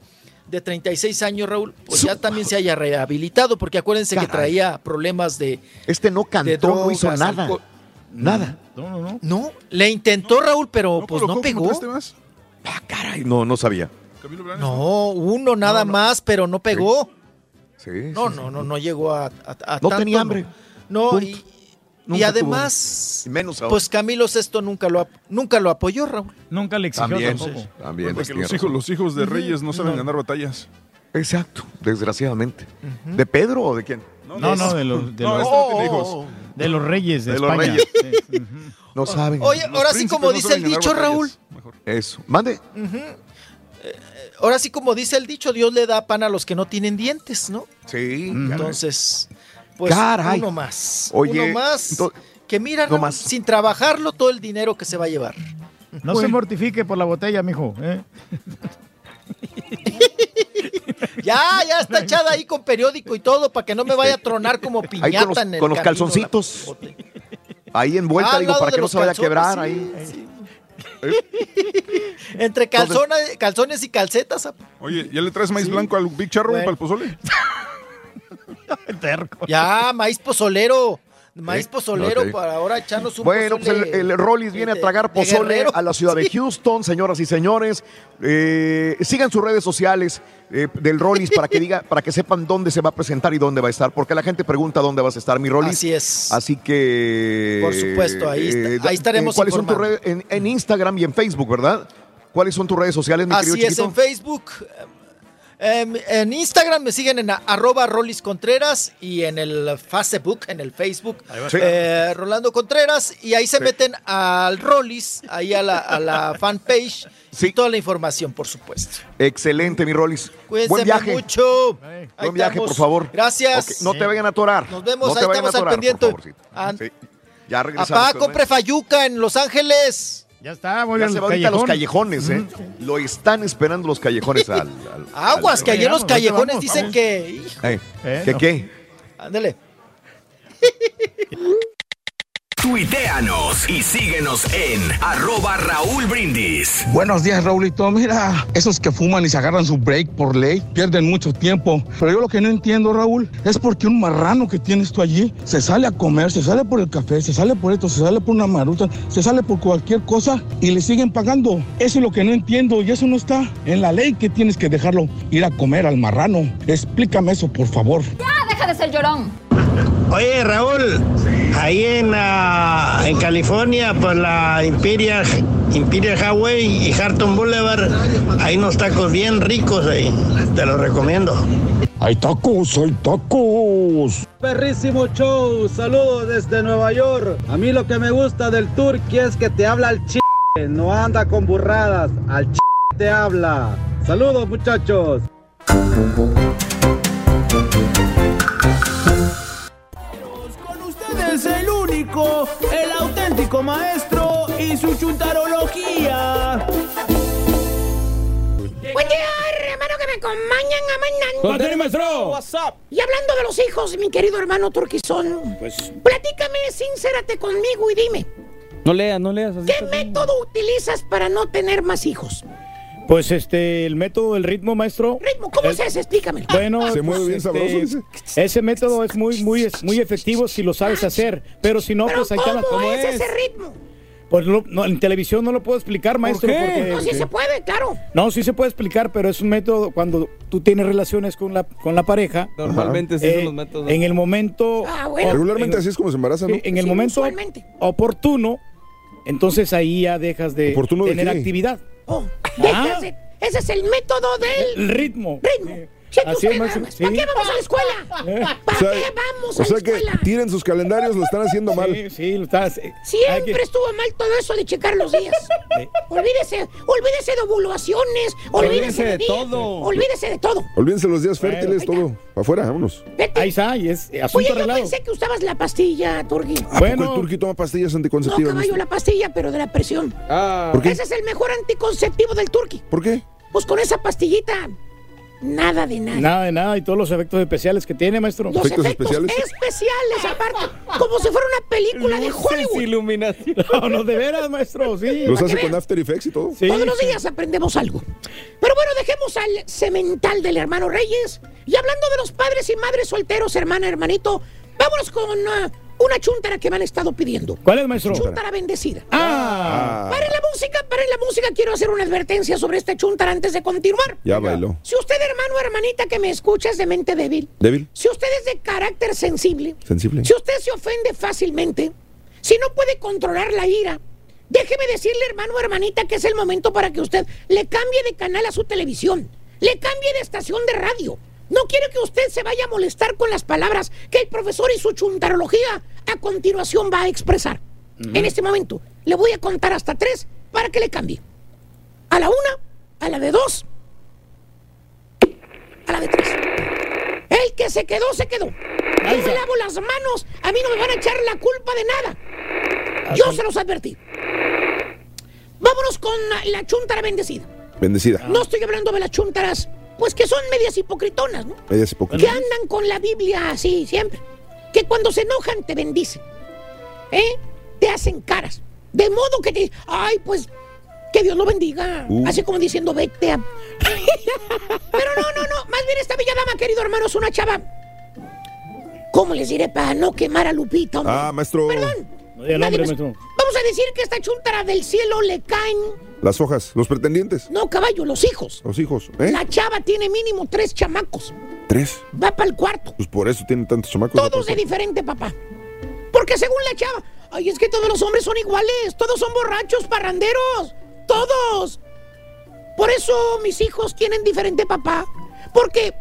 de 36 años, Raúl, pues ya también se haya rehabilitado, porque acuérdense que traía problemas de... Este no cantó, de no hizo nada. alcohol. Nada. No, no, no. No, le intentó Raúl, pero pues no pegó. tres temas? Caray, no, no sabía. Camilo Blanes. No, uno nada más, pero no pegó. Sí, No, sí, no, sí. no, no llegó a, a- a No tanto, tenía hambre. No, y, Nunca y tuvo además, Y menos ahora. pues Camilo Sesto nunca lo, ap- nunca lo apoyó, Raúl. Nunca le exigió También, tampoco. también. Recuerda pues, los hijos, los hijos de reyes no saben No. ganar batallas. Exacto, desgraciadamente. ¿De Pedro o de quién? No, no, de los, de No, los, no tiene hijos. Oh, de los reyes de, De los España. reyes. Sí. No saben. Oye, Los ahora sí como no dice el dicho, batallas. Raúl. Mejor. Eso. Mande. Ahora sí como dice el dicho, Dios le da pan a los que no tienen dientes, ¿no? Sí. Entonces, pues Caray. uno más. Oye, uno más. que mira, no Raúl, más. sin trabajarlo todo el dinero que se va a llevar. No se mortifique por la botella, mijo. ¿eh? Ya, ya está echada ahí con periódico y todo para que no me vaya a tronar como piñata Ahí con los, en el con los camino, calzoncitos. Ahí envuelta, Ah, digo, para que no se vaya a quebrar sí, ahí. sí. Entre calzones, calzones y calcetas. Oye, ¿ya le traes maíz blanco al Big Charro Bueno. para el pozole? Terco. Ya, maíz pozolero. Maíz pozolero ok. para ahora echarnos un Bueno, pues el, Rollis viene a tragar pozole a la ciudad de. Houston, señoras y señores. Eh, sigan sus redes sociales eh, del Rollis para que diga, para que sepan dónde se va a presentar y dónde va a estar, porque la gente pregunta dónde vas a estar, mi Rollis. Así es. Así que. Por supuesto, ahí está- da- ahí estaremos ¿Cuáles son tus redes? En, en Instagram y en Facebook, ¿verdad? ¿Cuáles son tus redes sociales, mi Así querido es, chiquito? en Facebook. Em, en Instagram me siguen en arroba Rolis Contreras y en el Facebook, en el Facebook, Sí. eh, Rolando Contreras, y ahí se meten al Rolis, ahí a la, a la fanpage, Sí. y toda la información, por supuesto. Excelente, mi Rollis. Cuídense Buen viaje. mucho. Ahí Buen viaje, estamos. por favor. Gracias. No te vayan a atorar. Nos vemos, no ahí estamos al atorar, pendiente. An- Sí. Ya regresamos. Papá, con compre. Fayuca en Los Ángeles. Ya está, muy Ya bien. se va ahorita a los callejones, ¿eh? Lo están esperando los callejones al. al- Aguas, al- que ayer los callejones vamos, dicen vamos. que... hijo, Eh, Eh, ¿Qué no. qué? Ándale. Tuiteanos y síguenos en arroba Raúl Brindis. Buenos días, Raulito. Mira, esos que fuman y se agarran su break por ley pierden mucho tiempo. Pero yo lo que no entiendo, Raúl, es porque un marrano que tienes tú allí se sale a comer, se sale por el café, se sale por esto, se sale por una maruta, se sale por cualquier cosa y le siguen pagando. Eso es lo que no entiendo y eso no está en la ley que tienes que dejarlo ir a comer al marrano. Explícame eso, por favor. Ya, deja de ser llorón. Oye, Raúl, ahí en, ah, en California, por la Imperial, Imperial Highway y Harton Boulevard, hay unos tacos bien ricos ahí. Te los recomiendo. Hay tacos, hay tacos. Perrísimo show, saludos desde Nueva York. A mí lo que me gusta del turqui es que te habla al ch... no anda con burradas, al ch... te habla. Saludos muchachos. El auténtico maestro y su chuntarología. Buen día, hermano, que me acompañan a mañana. Maestro. WhatsApp. Y hablando de los hijos, mi querido hermano Turquizón, Pues, platícame, sincérate conmigo y dime, No leas, no leas. ¿qué método utilizas para no tener más hijos? Pues este, el método del ritmo, maestro. Ritmo, ¿cómo El- se hace? Explícame. Bueno, Se mueve bien este, sabroso, dice. Ese método es muy, muy, muy efectivo si lo sabes hacer, pero si no, ¿Pero pues ahí está la- cómo es ese ritmo? Pues lo- no, en televisión no lo puedo explicar, maestro. qué? porque- No, sí se puede, claro. No, sí se puede explicar, pero es un método cuando tú tienes relaciones con la, con la pareja. Normalmente sí eh, son los métodos. En el momento. Ah, bueno. Regularmente en- así es como se embarazan, ¿no? en el Sí, momento usualmente. oportuno, entonces ahí ya dejas de ¿Oportuno de tener actividad. Oh, de- ese es el método del El ritmo. ritmo. Así es, sí. ¿Para qué vamos a la escuela? ¿Para O sea, qué vamos o a sea la que escuela? tiren sus calendarios, lo están haciendo mal. Sí, sí, lo estás. eh, Siempre que- estuvo mal todo eso de checar los días. Eh. olvídese, olvídese de ovulaciones, olvídese, Olvídese de todo. Olvídese de todo. Olvídense los días Bueno, fértiles, todo. Para afuera, vámonos. Vete. Ahí está, y es eh, Oye, asunto yo arreglado. pensé que usabas la pastilla, Turgi. ¿A Bueno. poco el turqui toma pastillas No, anticonceptivas? caballo, maestro? la pastilla, pero de la presión. Ah, ¿Por qué? Ese es el mejor anticonceptivo del Turqui. ¿Por qué? Pues con esa pastillita, nada de nada. Nada de nada y todos los efectos especiales que tiene, maestro. Los ¿Efectos efectos, especiales? especiales, aparte, como si fuera una película de Hollywood. iluminación. No, no, de veras, maestro, sí. ¿Los hace con. After Effects y todo? Sí, Todos los sí. días aprendemos algo. Pero bueno, dejemos al semental del hermano Reyes. Y hablando de los padres y madres solteros, hermana, hermanito, vámonos con ah, una chuntara que me han estado pidiendo. ¿Cuál es, maestro? Chuntara bendecida. Ah, Paren la música, paren la música. Quiero hacer una advertencia sobre esta chuntara antes de continuar. Ya bailó. Si usted, hermano o hermanita que me escucha, es de mente débil, ¿Débil? si usted es de carácter sensible, ¿Sensible? si usted se ofende fácilmente, si no puede controlar la ira, déjeme decirle, hermano o hermanita, que es el momento para que usted le cambie de canal a su televisión, le cambie de estación de radio. No quiero que usted se vaya a molestar con las palabras que el profesor y su chuntarología a continuación va a expresar. En este momento le voy a contar hasta tres para que le cambie. A la una, a la de dos, a la de tres. El que se quedó, se quedó. Yo me lavo las manos. A mí no me van a echar la culpa de nada. Yo se los advertí. Vámonos con la- la chuntara bendecida. Bendecida. No estoy hablando de las chuntaras, pues que son medias hipocritonas, ¿no? Ella es Que andan con la Biblia así siempre. Que cuando se enojan te bendicen. ¿Eh? Te hacen caras. De modo que te. Ay, pues. Que Dios lo bendiga. Uh. Así como diciendo, vete a. Pero no, no, no. Más bien esta bella dama, querido hermano, es una chava. ¿Cómo les diré para no quemar a Lupita? hombre? Ah, maestro. Perdón. No maestro. Vamos a decir que esta chuntara del cielo le caen. Las hojas, los pretendientes, No, caballo, los hijos. los hijos. ¿Eh? La chava tiene mínimo tres chamacos. Tres. Va para el cuarto. Pues por eso tienen tantos chamacos. ¿no, Todos de diferente, papá. Porque según la chava, ay, es que todos los hombres son iguales, todos son borrachos, parranderos, todos. Por eso mis hijos tienen diferente papá, porque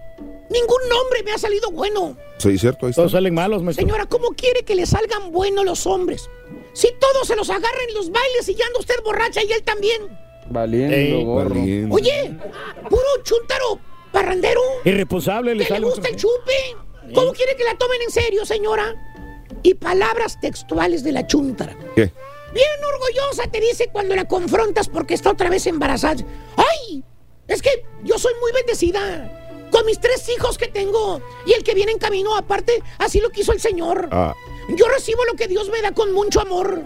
ningún nombre me ha salido bueno. Sí, cierto, ahí está. Todos salen malos, maestro. Señora, ¿cómo quiere que le salgan buenos los hombres? Si todos se los agarran en los bailes y ya anda usted borracha y él también. Valiendo, Ey, gorro. Oye, puro chuntaro, parrandero, Irresponsable le que le gusta el chupe. ¿Cómo quiere que la tomen en serio, señora? Y palabras textuales de la chuntara. ¿Qué? Bien orgullosa te dice cuando la confrontas porque está otra vez embarazada. ¡Ay! Es que yo soy muy bendecida. Con mis tres hijos que tengo. Y el que viene en camino, aparte, así lo quiso el Señor. Ah, Yo recibo lo que Dios me da con mucho amor.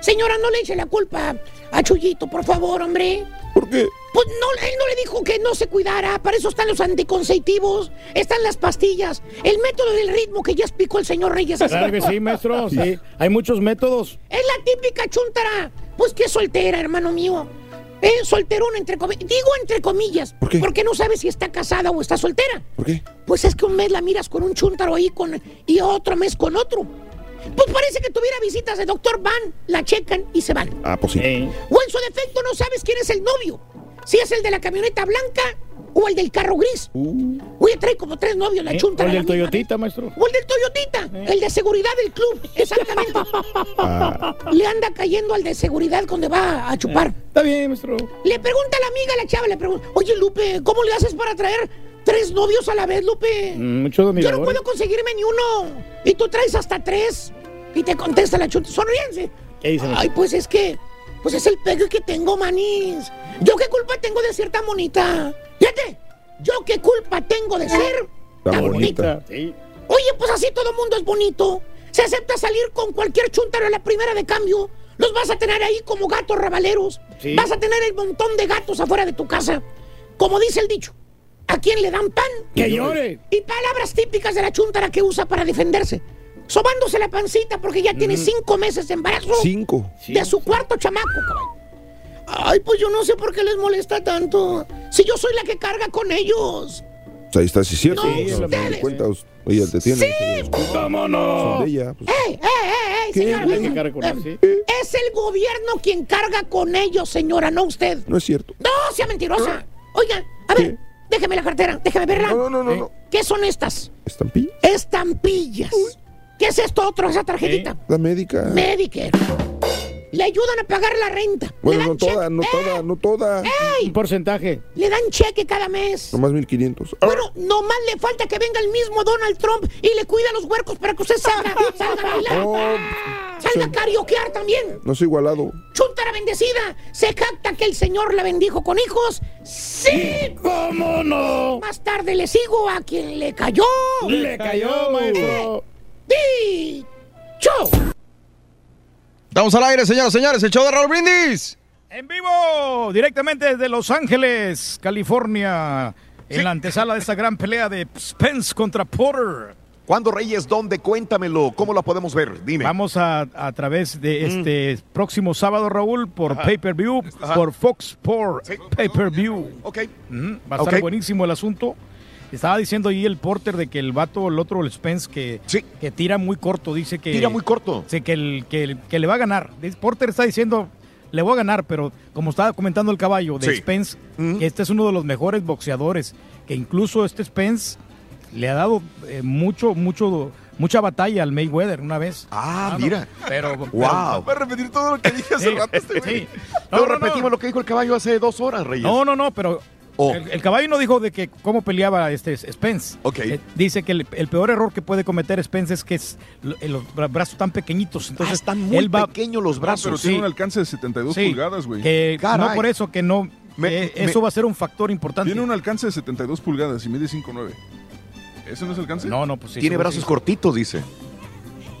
Señora, no le eche la culpa a Chuyito, por favor, hombre. ¿por qué? Pues no, él no le dijo que no se cuidara. Para eso están los anticonceptivos, están las pastillas, el método del ritmo que ya explicó el señor Reyes. Claro que sí, maestro. Sí. Hay muchos métodos. Es la típica chuntara. Pues que es soltera, hermano mío. Eh, solterón, entre comillas. Digo entre comillas. ¿Por qué? Porque no sabe si está casada o está soltera. ¿Por qué? Pues es que un mes la miras con un chuntaro ahí con, y otro mes con otro. Pues parece que tuviera visitas de doctor Van, la checan y se van. Ah, pues sí. O en su defecto no sabes quién es el novio. Si es el de la camioneta blanca o el del carro gris. Oye, trae como tres novios la Eh, chunta. o el del Toyotita, maestro. O el del Toyotita, el de seguridad del club, exactamente. Ah, Le anda cayendo al de seguridad cuando va a chupar. Está bien, maestro. Le pregunta a la amiga, la chava, le pregunta, oye Lupe, ¿cómo le haces para traer tres novios a la vez, Lupe? Mm, Muchos Yo no puedo conseguirme ni uno. Y tú traes hasta tres. Y te contesta la chunta, sonríense. Ay, pues es que, pues es el pegue que tengo, manís. ¿Yo qué culpa tengo de ser tan bonita? Fíjate, ¿yo qué culpa tengo de ser tan bonita? Oye, pues así todo mundo es bonito. Se acepta salir con cualquier chuntaro a la primera de cambio. Los vas a tener ahí como gatos rabaleros. Sí. Vas a tener el montón de gatos afuera de tu casa. Como dice el dicho, ¿a quién le dan pan? Que llore. Y palabras típicas de la chuntara que usa para defenderse. Sobándose la pancita porque ya tiene cinco meses de embarazo. Cinco. De su cuarto chamaco. Ay, pues yo no sé por qué les molesta tanto. Si yo soy la que carga con ellos. Pues ahí está, sí, es cierto. No, Sí, ustedes. cuenta, ella te tiene. Sí. ¿Cómo Son de ella. pues. ¡Ey, ey, ey, ey, ¿Qué? señora! ¿Quién que carga con él, Eh? Es el gobierno quien carga con ellos, señora, no usted. No es cierto. No, sea mentirosa. Oiga, a ver, déjeme la cartera, déjeme verla. No, no, no, no. ¿Qué son estas? ¿Estampilla? Estampillas. ¿Qué es esto otro, esa tarjetita? La médica. Medicare. Le ayudan a pagar la renta. Bueno, no toda, no toda, no toda. ¡Ey! porcentaje. Le dan cheque cada mes. Nomás 1500. Bueno, nomás le falta que venga el mismo Donald Trump y le cuida los huercos para que usted salga, salga a bailar. Oh, salga a carioquear también. No soy igualado. Chuntara bendecida, ¿se capta que el Señor la bendijo con hijos? ¡Sí! ¿Cómo no? Más tarde le sigo a quien le cayó. Le cayó, maestro. ¡Dicho! Estamos al aire, señoras y señores, el show de Raúl Brindis. En vivo, directamente desde Los Ángeles, California, en la antesala de esta gran pelea de Spence contra Porter. ¿Cuándo Reyes? ¿Dónde? Cuéntamelo. ¿Cómo la podemos ver? Dime. Vamos a, a través de este próximo sábado, Raúl, por pay-per-view, por Fox Sport pay-per-view. Ok. Ujú, Va a estar Ok. buenísimo el asunto. Estaba diciendo ahí el Porter de que el vato, el otro, el Spence, que, que tira muy corto, dice que... Tira muy corto. Sí, que, el, que, el- que le va a ganar. Porter está diciendo, le voy a ganar, pero como estaba comentando el caballo de Sí. Spence, que este es uno de los mejores boxeadores, que incluso este Spence le ha dado eh, mucho, mucho, mucha batalla al Mayweather una vez. Ah, mira. Pero, Wow. pero- Voy a repetir todo lo que dije hace Sí, rato este sí. No, repetimos lo que dijo el caballo hace dos horas, Reyes. No, no, no, pero Oh. el, el caballo no dijo de que cómo peleaba este Spence. Ok. Eh, dice que el, el peor error que puede cometer Spence es que es eh, los bra- brazos tan pequeñitos. Entonces están muy él va, pequeños los Ah, brazos. pero tiene un alcance de 72 Sí, pulgadas, güey. no por eso que no. Me- eh, me- eso va a ser un factor importante. Tiene un alcance de 72 pulgadas y mide 5'9". ¿Eso no es alcance? No, no, pues sí. Tiene brazos sí. cortitos, dice.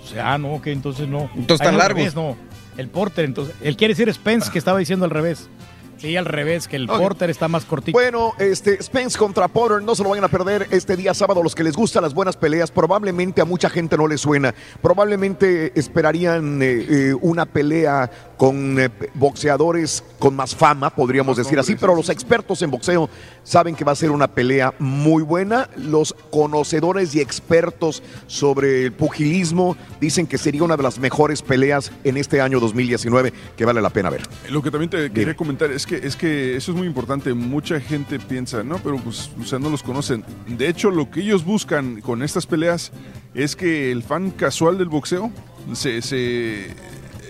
O sea, ah, no, que entonces no. Entonces Ah, tan revés, no. El Porter, entonces. Él quiere decir Spence, que estaba diciendo al revés. Sí, al revés, que el. Porter está más cortito. Bueno, este Spence contra Potter, no se lo vayan a perder este día sábado. Los que les gustan las buenas peleas, probablemente a mucha gente no les suena. Probablemente esperarían eh, eh, una pelea con eh, boxeadores con más fama, podríamos decir así, pero los expertos en boxeo saben que va a ser una pelea muy buena. Los conocedores y expertos sobre el pugilismo dicen que sería una de las mejores peleas en este año 2019 que vale la pena ver. Lo que también te quería comentar es que, es que eso es muy importante. Mucha gente piensa, no, pero pues, o sea, no los conocen. De hecho, lo que ellos buscan con estas peleas es que el fan casual del boxeo se, se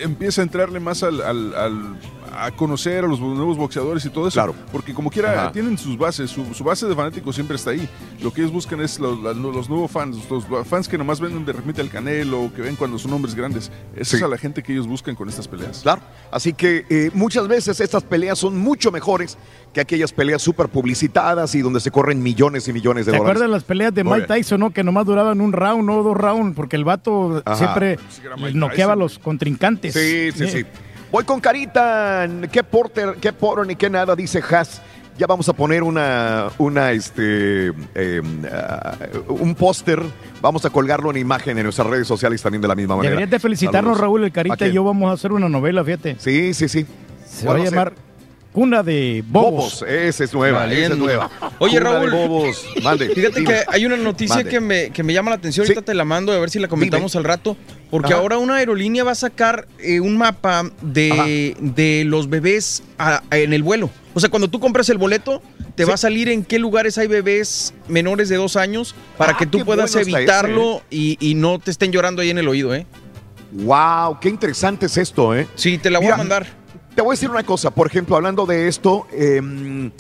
empieza a entrarle más al, al- al- a conocer a los nuevos boxeadores y todo eso. Claro. Porque como quiera, Ajá. tienen sus bases, su, su base de fanáticos siempre está ahí. Lo que ellos buscan es los, nuevos fans, los fans que nomás ven de repente el canelo o que ven cuando son hombres grandes. Esa Sí. es a la gente que ellos buscan con estas peleas. Claro. Así que eh, muchas veces estas peleas son mucho mejores que aquellas peleas súper publicitadas y donde se corren millones y millones de ¿Te dólares. acuerdas las peleas de Mike. Tyson, no? Que nomás duraban un round o dos rounds, porque el vato Ajá. siempre Mike noqueaba a los contrincantes. Sí, sí, sí. Voy con Carita. ¿Qué Porter, qué Porter ni qué nada? Dice Haas. Ya vamos a poner una, una, este, eh, ah, un póster. Vamos a colgarlo en imagen en nuestras redes sociales también de la misma manera. Deberías de felicitarnos, Saludos. Raúl, el ¿A Carita y yo vamos a hacer una novela, fíjate. Sí, sí, sí. Se va a ¿Cuál llamar Cuna de Bobos. Bobos. Esa es nueva, esa es nueva. Oye, Cuna de Raúl. Bobos. Mande. Fíjate dime. que hay una noticia Mande. que me, que me llama la atención. Ahorita te la mando a ver si la comentamos al rato. Porque Ajá. ahora una aerolínea va a sacar eh, un mapa de, de los bebés a- a- en el vuelo. O sea, cuando tú compras el boleto, te va a salir en qué lugares hay bebés menores de dos años para Ah, que tú puedas bueno evitarlo y, y no te estén llorando ahí en el oído, ¿eh? Wow, qué interesante es esto, ¿eh? Sí, te la voy Mira, a mandar. Te voy a decir una cosa, por ejemplo, hablando de esto, em,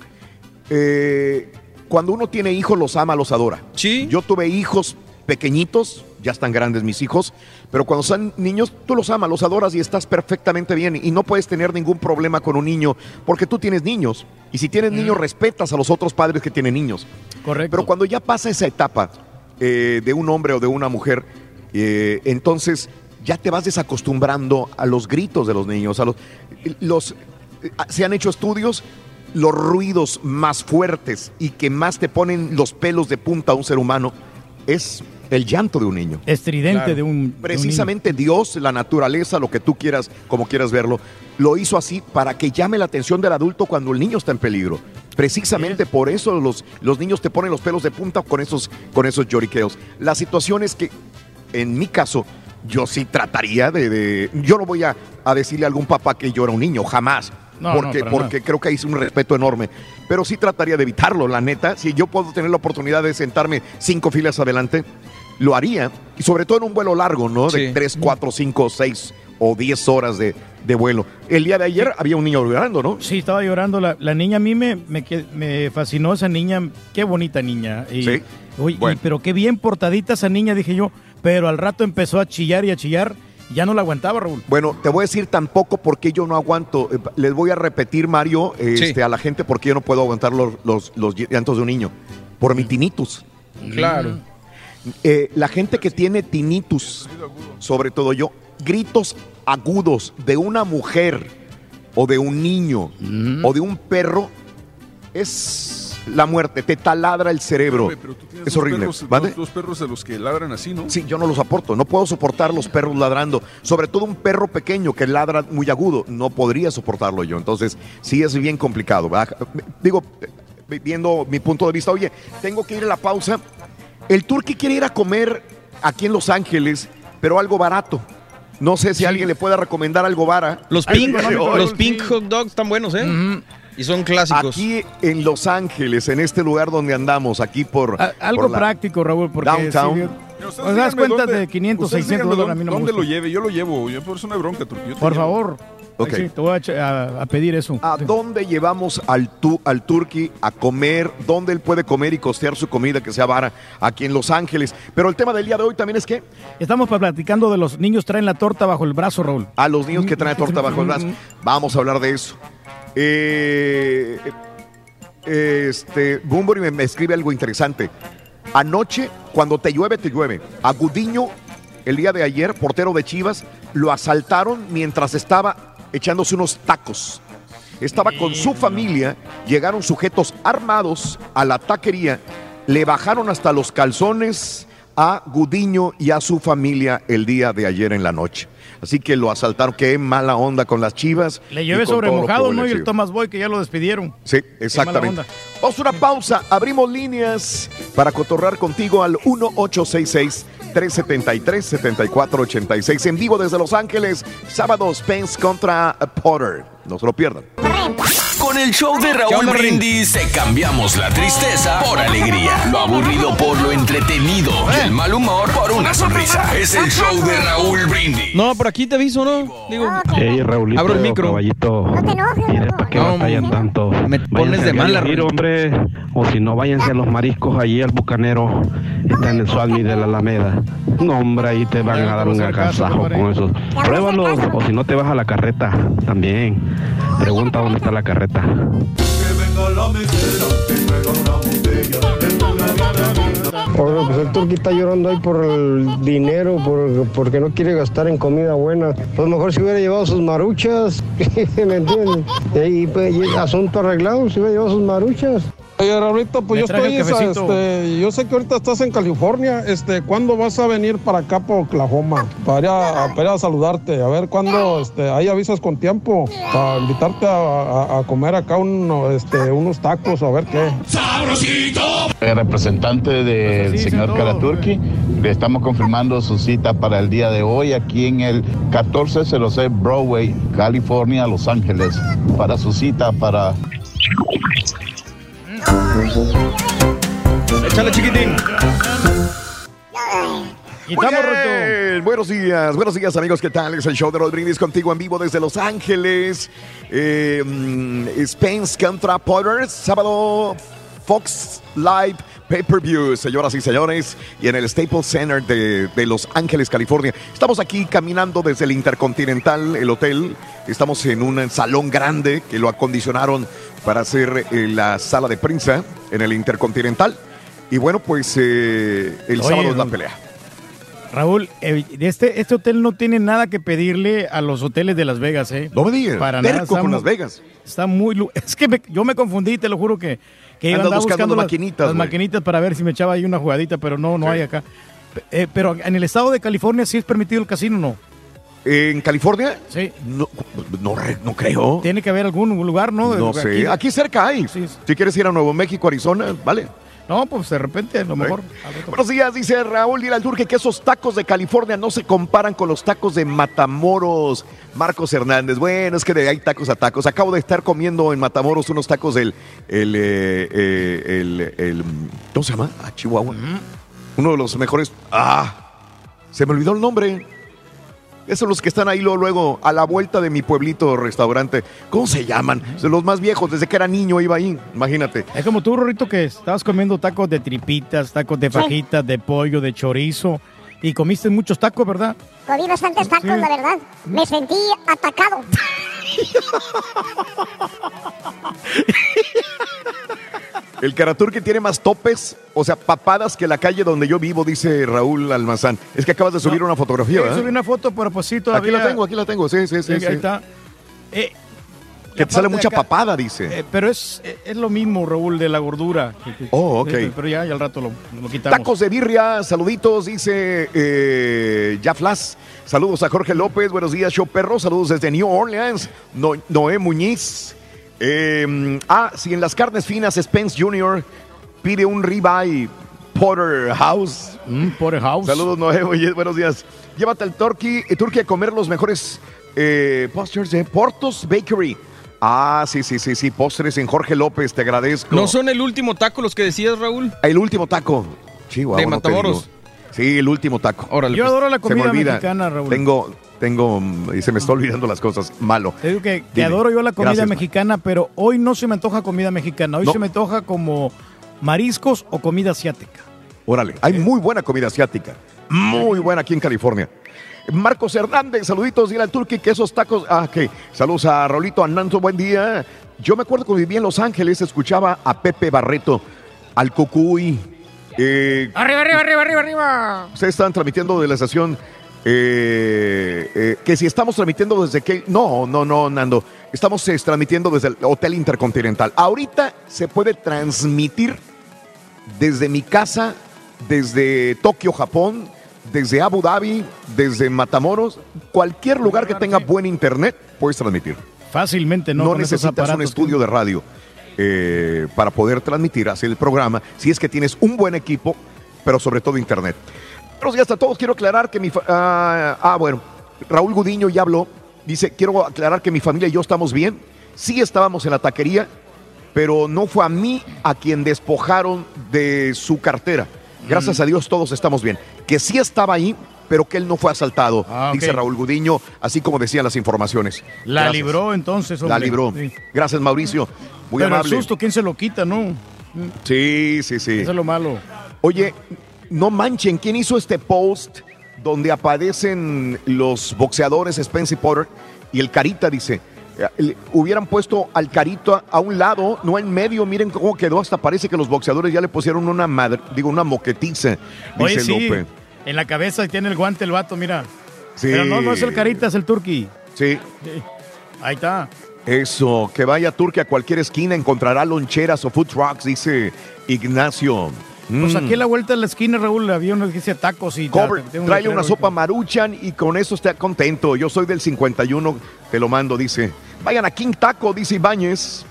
eh, cuando uno tiene hijos, los ama, los adora. Sí. Yo tuve hijos pequeñitos, ya están grandes mis hijos, pero cuando son niños, tú los amas, los adoras y estás perfectamente bien y no puedes tener ningún problema con un niño porque tú tienes niños. Y si tienes niños, respetas a los otros padres que tienen niños. Correcto. Pero cuando ya pasa esa etapa eh, de un hombre o de una mujer, eh, entonces ya te vas desacostumbrando a los gritos de los niños, a los, los eh, se han hecho estudios los ruidos más fuertes y que más te ponen los pelos de punta a un ser humano es el llanto de un niño. Estridente Claro. de un. de un Precisamente Dios, la naturaleza, lo que tú quieras, como quieras verlo, lo hizo así para que llame la atención del adulto cuando el niño está en peligro. Precisamente por eso los, los niños te ponen los pelos de punta con esos, con esos lloriqueos. La situación es que, en mi caso, yo sí trataría de... de- yo no voy a, a decirle a algún papá que llora un niño, jamás. No, no, porque porque creo que hay un respeto enorme. Pero sí trataría de evitarlo, la neta. Si yo puedo tener la oportunidad de sentarme cinco filas adelante, lo haría. Y sobre todo en un vuelo largo, ¿no? De Sí. tres, cuatro, cinco, seis o diez horas de, de vuelo. El día de ayer había un niño llorando, ¿no? Sí, estaba llorando. La, la niña a mí me, me, me fascinó esa niña. Qué bonita niña. Y, Sí. uy, y- Bueno. pero qué bien portadita esa niña, dije yo. Pero al rato empezó a chillar y a chillar. Ya no la aguantaba, Raúl. Bueno, te voy a decir tampoco porque yo no aguanto. Eh, Les voy a repetir, Mario, este, a la gente porque yo no puedo aguantar los, los, los llantos de un niño. Por mi tinnitus. Claro. Eh, la gente que tiene tinnitus, sobre todo yo, gritos agudos de una mujer o de un niño o de un perro es la muerte, te taladra el cerebro. Hombre, pero tú tienes Es horrible. Perros, ¿Vale? dos, dos perros de los que ladran así, ¿no? Sí, yo no los soporto. No puedo soportar los perros ladrando. Sobre todo un perro pequeño que ladra muy agudo. No podría soportarlo yo. Entonces, sí es bien complicado. ¿verdad? Digo, viendo mi punto de vista, oye, tengo que ir a la pausa. El turqui quiere ir a comer aquí en Los Ángeles, pero algo barato. No sé si alguien le pueda recomendar algo bara. Los pink, los pink hot dogs están buenos, ¿eh? Y son clásicos. Aquí en Los Ángeles, en este lugar donde andamos, aquí por. A- algo por la- práctico, Raúl, porque Downtown. Pues das cuenta dónde- de 500, ustedes 600 díganme dólares, a mí dónde, no me dónde lo lleve, yo lo llevo. Yo, por eso no hay bronca, Turquía. yo Por llevo. favor. Ok. Sí, te voy a, ch- a- a pedir eso. ¿A dónde llevamos al, tu, al turqui a comer? ¿Dónde él puede comer y costear su comida que sea vara aquí en Los Ángeles? Pero el tema del día de hoy también es que Estamos platicando de los niños traen la torta bajo el brazo, Raúl. a los niños que traen torta bajo el brazo. Vamos a hablar de eso. Eh, este, Bumburi me, me escribe algo interesante. Anoche, cuando te llueve, te llueve. A Gudiño, el día de ayer, portero de Chivas, lo asaltaron mientras estaba echándose unos tacos. Estaba con su familia, llegaron sujetos armados a la taquería, le bajaron hasta los calzones a Gudiño y a su familia el día de ayer en la noche. Así que lo asaltaron, qué mala onda con las chivas. Le llueve sobre mojado, ¿no? Y el. Thomas Boy que ya lo despidieron. Sí, exactamente. Vamos a una pausa, abrimos líneas para cotorrar contigo al 1866 373 7486 en vivo desde Los Ángeles, sábado Spence contra Potter. No se lo pierdan. Con el show de ¿Qué Raúl? Brindis te cambiamos la tristeza por alegría, lo aburrido por lo entretenido y el mal humor por una sonrisa. Es el show de Raúl Brindis. No, por aquí te aviso, ¿no? Digo, Ey, Raulito, Abro el micro. caballito. No te enojes. ¿para qué No, batallan tanto? me pones de al mala, hombre. O si no, váyanse a los mariscos allí al Bucanero. Está en el Sualmi de la Alameda. No, hombre, ahí te van a dar un agasajo con esos. Pruébalos. O si no, te vas a la carreta también. Pregunta dónde está la carreta. Pues el turqui está llorando ahí por el dinero, por- porque no quiere gastar en comida buena. Pues mejor si hubiera llevado sus maruchas, ¿me entiendes? Pues, y asunto arreglado, si hubiera llevado sus maruchas. Oye, Raulito, pues yo estoy, este, yo sé que ahorita estás en California, este, ¿cuándo vas a venir para acá, por Oklahoma? Para ir a, para ir a saludarte, a ver cuándo, este, ahí avisas con tiempo, para invitarte a, a- a comer acá uno, este, unos tacos, a ver qué. El representante del Pues señor Karaturki, le estamos confirmando su cita para el día de hoy aquí en el 1406 Broadway, California, Los Ángeles, para su cita para échale chiquitín. Bien, Buenos días, buenos días amigos, ¿qué tal? Es el show de Brindis contigo en vivo desde Los Ángeles. Eh, mm, Spence contra Potter, sábado Fox Live Pay-Per-View, señoras y señores, y en el Staples Center de, de Los Ángeles, California. Estamos aquí caminando desde el Intercontinental, el hotel. Estamos en un salón grande que lo acondicionaron para hacer eh, la sala de prensa en el Intercontinental. Y bueno, pues eh, el Oye, sábado es la pelea. Raúl, eh, este, este hotel no tiene nada que pedirle a los hoteles de Las Vegas, ¿eh? No me digas, Para nada. con Las Vegas. Está muy... Es que me- yo me confundí, te lo juro que, que buscando las- maquinitas, Las maquinitas para ver si me echaba ahí una jugadita, pero no, no hay acá. Eh, pero en el estado de California sí es permitido el casino, ¿no? ¿En California? Sí. No, no, re- no creo. Tiene que haber algún lugar, ¿no? No sé. Aquí cerca hay. Si quieres ir a Nuevo México, Arizona, vale. No, pues de repente, a lo mejor. Buenos días, dice Raúl Turque que esos tacos de California no se comparan con los tacos de Matamoros. Marcos Hernández, bueno, es que de- hay tacos a tacos. Acabo de estar comiendo en Matamoros unos tacos del. El, eh, eh, el, el- ¿Cómo se llama? Ah, Chihuahua. Uno de los mejores. Ah, se me olvidó el nombre. Esos los que están ahí luego, luego, a la vuelta de mi pueblito restaurante. ¿Cómo se llaman? De los más viejos, desde que era niño iba ahí. Imagínate. Es como tú, Rorrito, que estabas comiendo tacos de tripitas, tacos de fajitas, de pollo, de chorizo. Y comiste muchos tacos, ¿verdad? Comí bastantes tacos, la verdad. Me sentí atacado. El Caratur que tiene más topes, o sea, papadas que la calle donde yo vivo, dice Raúl Almazán. Es que acabas de subir una fotografía, ¿verdad? subí una foto, pero pues sí, todavía. Aquí la tengo, aquí la tengo, sí, sí, sí. Sí, sí. ahí está. Eh, Que te sale mucha acá- papada, dice. eh, pero es, es lo mismo, Raúl, de la gordura. Oh, ok. Pero ya, ya al rato lo, lo quitamos. Tacos de birria, saluditos, dice eh, Jaflas. Saludos a Jorge López, buenos días, show perro. Saludos desde New Orleans. No- Noé Muñiz. Eh, ah, si en las carnes finas Spence Jr. pide un ribeye Porterhouse. Porterhouse. Saludos, Noé buenos días. Llévate al Turkey, eh, Turkey a comer los mejores eh, postres de Portos Bakery. Ah, sí, sí, sí, sí, postres en Jorge López, te agradezco. ¿No son el último taco los que decías, Raúl? El último taco. Chihuahua, De Matamoros. Sí, el último taco. Órale, Yo pues. adoro la me comida mexicana, Raúl. Tengo, tengo, y se me está olvidando las cosas. Malo. Te digo que, que Dime. adoro yo la comida Gracias, mexicana, pero hoy no se me antoja comida mexicana. Hoy No. se me antoja como mariscos o comida asiática. Órale, hay muy buena comida asiática. Muy buena aquí en California. Marcos Hernández, saluditos, dile al Turqui que esos tacos. Ah, ok. Saludos a Rolito Ananto, buen día. Yo me acuerdo cuando vivía en Los Ángeles, escuchaba a Pepe Barreto, al Cucuy. Eh, Arriba, arriba, arriba, arriba, arriba. Ustedes están transmitiendo de la estación. eh, eh, que si estamos transmitiendo desde que. No, no, no, Nando. Estamos eh, transmitiendo desde el Hotel Intercontinental. Ahorita se puede transmitir desde mi casa, desde Tokio, Japón, desde Abu Dhabi, desde Matamoros. Cualquier lugar que tenga buen internet, puedes transmitir. Fácilmente, ¿no? No, Con necesitas un estudio de radio eh, para poder transmitir, hacer el programa, si es que tienes un buen equipo, pero sobre todo internet. Buenos días a todos. Quiero aclarar que mi... ah, ah, bueno, Raúl Gudiño ya habló. Dice, quiero aclarar que mi familia y yo estamos bien. Sí estábamos en la taquería, pero no fue a mí a quien despojaron de su cartera. Gracias a Dios todos estamos bien. Que sí estaba ahí, pero que él no fue asaltado, Ah, dice Raúl Gudiño, así como decían las informaciones. La Gracias. libró entonces, La hombre. libró. Sí. Gracias, Mauricio. Muy Pero amable. el susto, ¿quién se lo quita, no? Sí, sí, sí. Eso es lo malo. Oye, no manchen, ¿quién hizo este post donde aparecen los boxeadores Spence y Potter y el Carita dice, eh, hubieran puesto al Carita a un lado, no en medio, miren cómo quedó, hasta parece que los boxeadores ya le pusieron una madre, digo, una moquetiza, dice Oye, sí, Lupe. En la cabeza tiene el guante el vato, mira. Sí. Pero no, no es el carita, es el turqui. Sí. Ahí está. Eso, que vaya a Turquía a cualquier esquina, encontrará loncheras o food trucks, dice Ignacio. Pues Mm. aquí a la vuelta de la esquina, Raúl, había unos que dice tacos y... Cover, ta- tráele una ahí. sopa maruchan y con eso está contento. Yo soy del 51, te lo mando, dice. Vayan a King Taco, dice Ibáñez.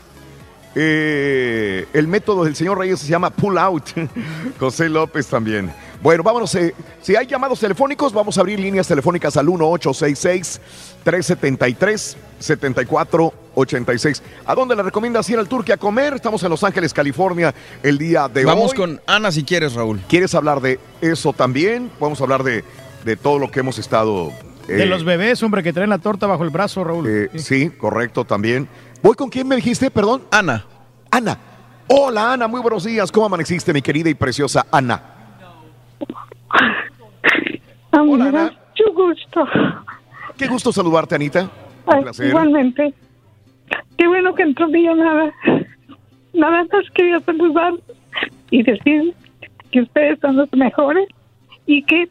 Eh, el método del señor Reyes se llama pull out. José López también. Bueno, vámonos. eh, si hay llamados telefónicos, vamos a abrir líneas telefónicas al 1-866-373-7486. ¿A dónde le recomiendas ir al Turquía a comer? Estamos en Los Ángeles, California, el día de Vamos hoy. con Ana si quieres, Raúl. ¿Quieres hablar de eso también? Vamos a hablar de, de todo lo que hemos estado. De eh, los bebés, hombre, que traen la torta bajo el brazo, Raúl. eh, sí. correcto también. ¿Voy con quién me dijiste, perdón? Ana. Ana. Hola Ana, muy buenos días. ¿Cómo amaneciste, mi querida y preciosa Ana? Hola, Ana. Mucho gusto. Qué gusto saludarte, Anita. Un Ay, placer. igualmente. Qué bueno que entró mi llamada. Nada más quería saludar y decir que ustedes son los mejores y que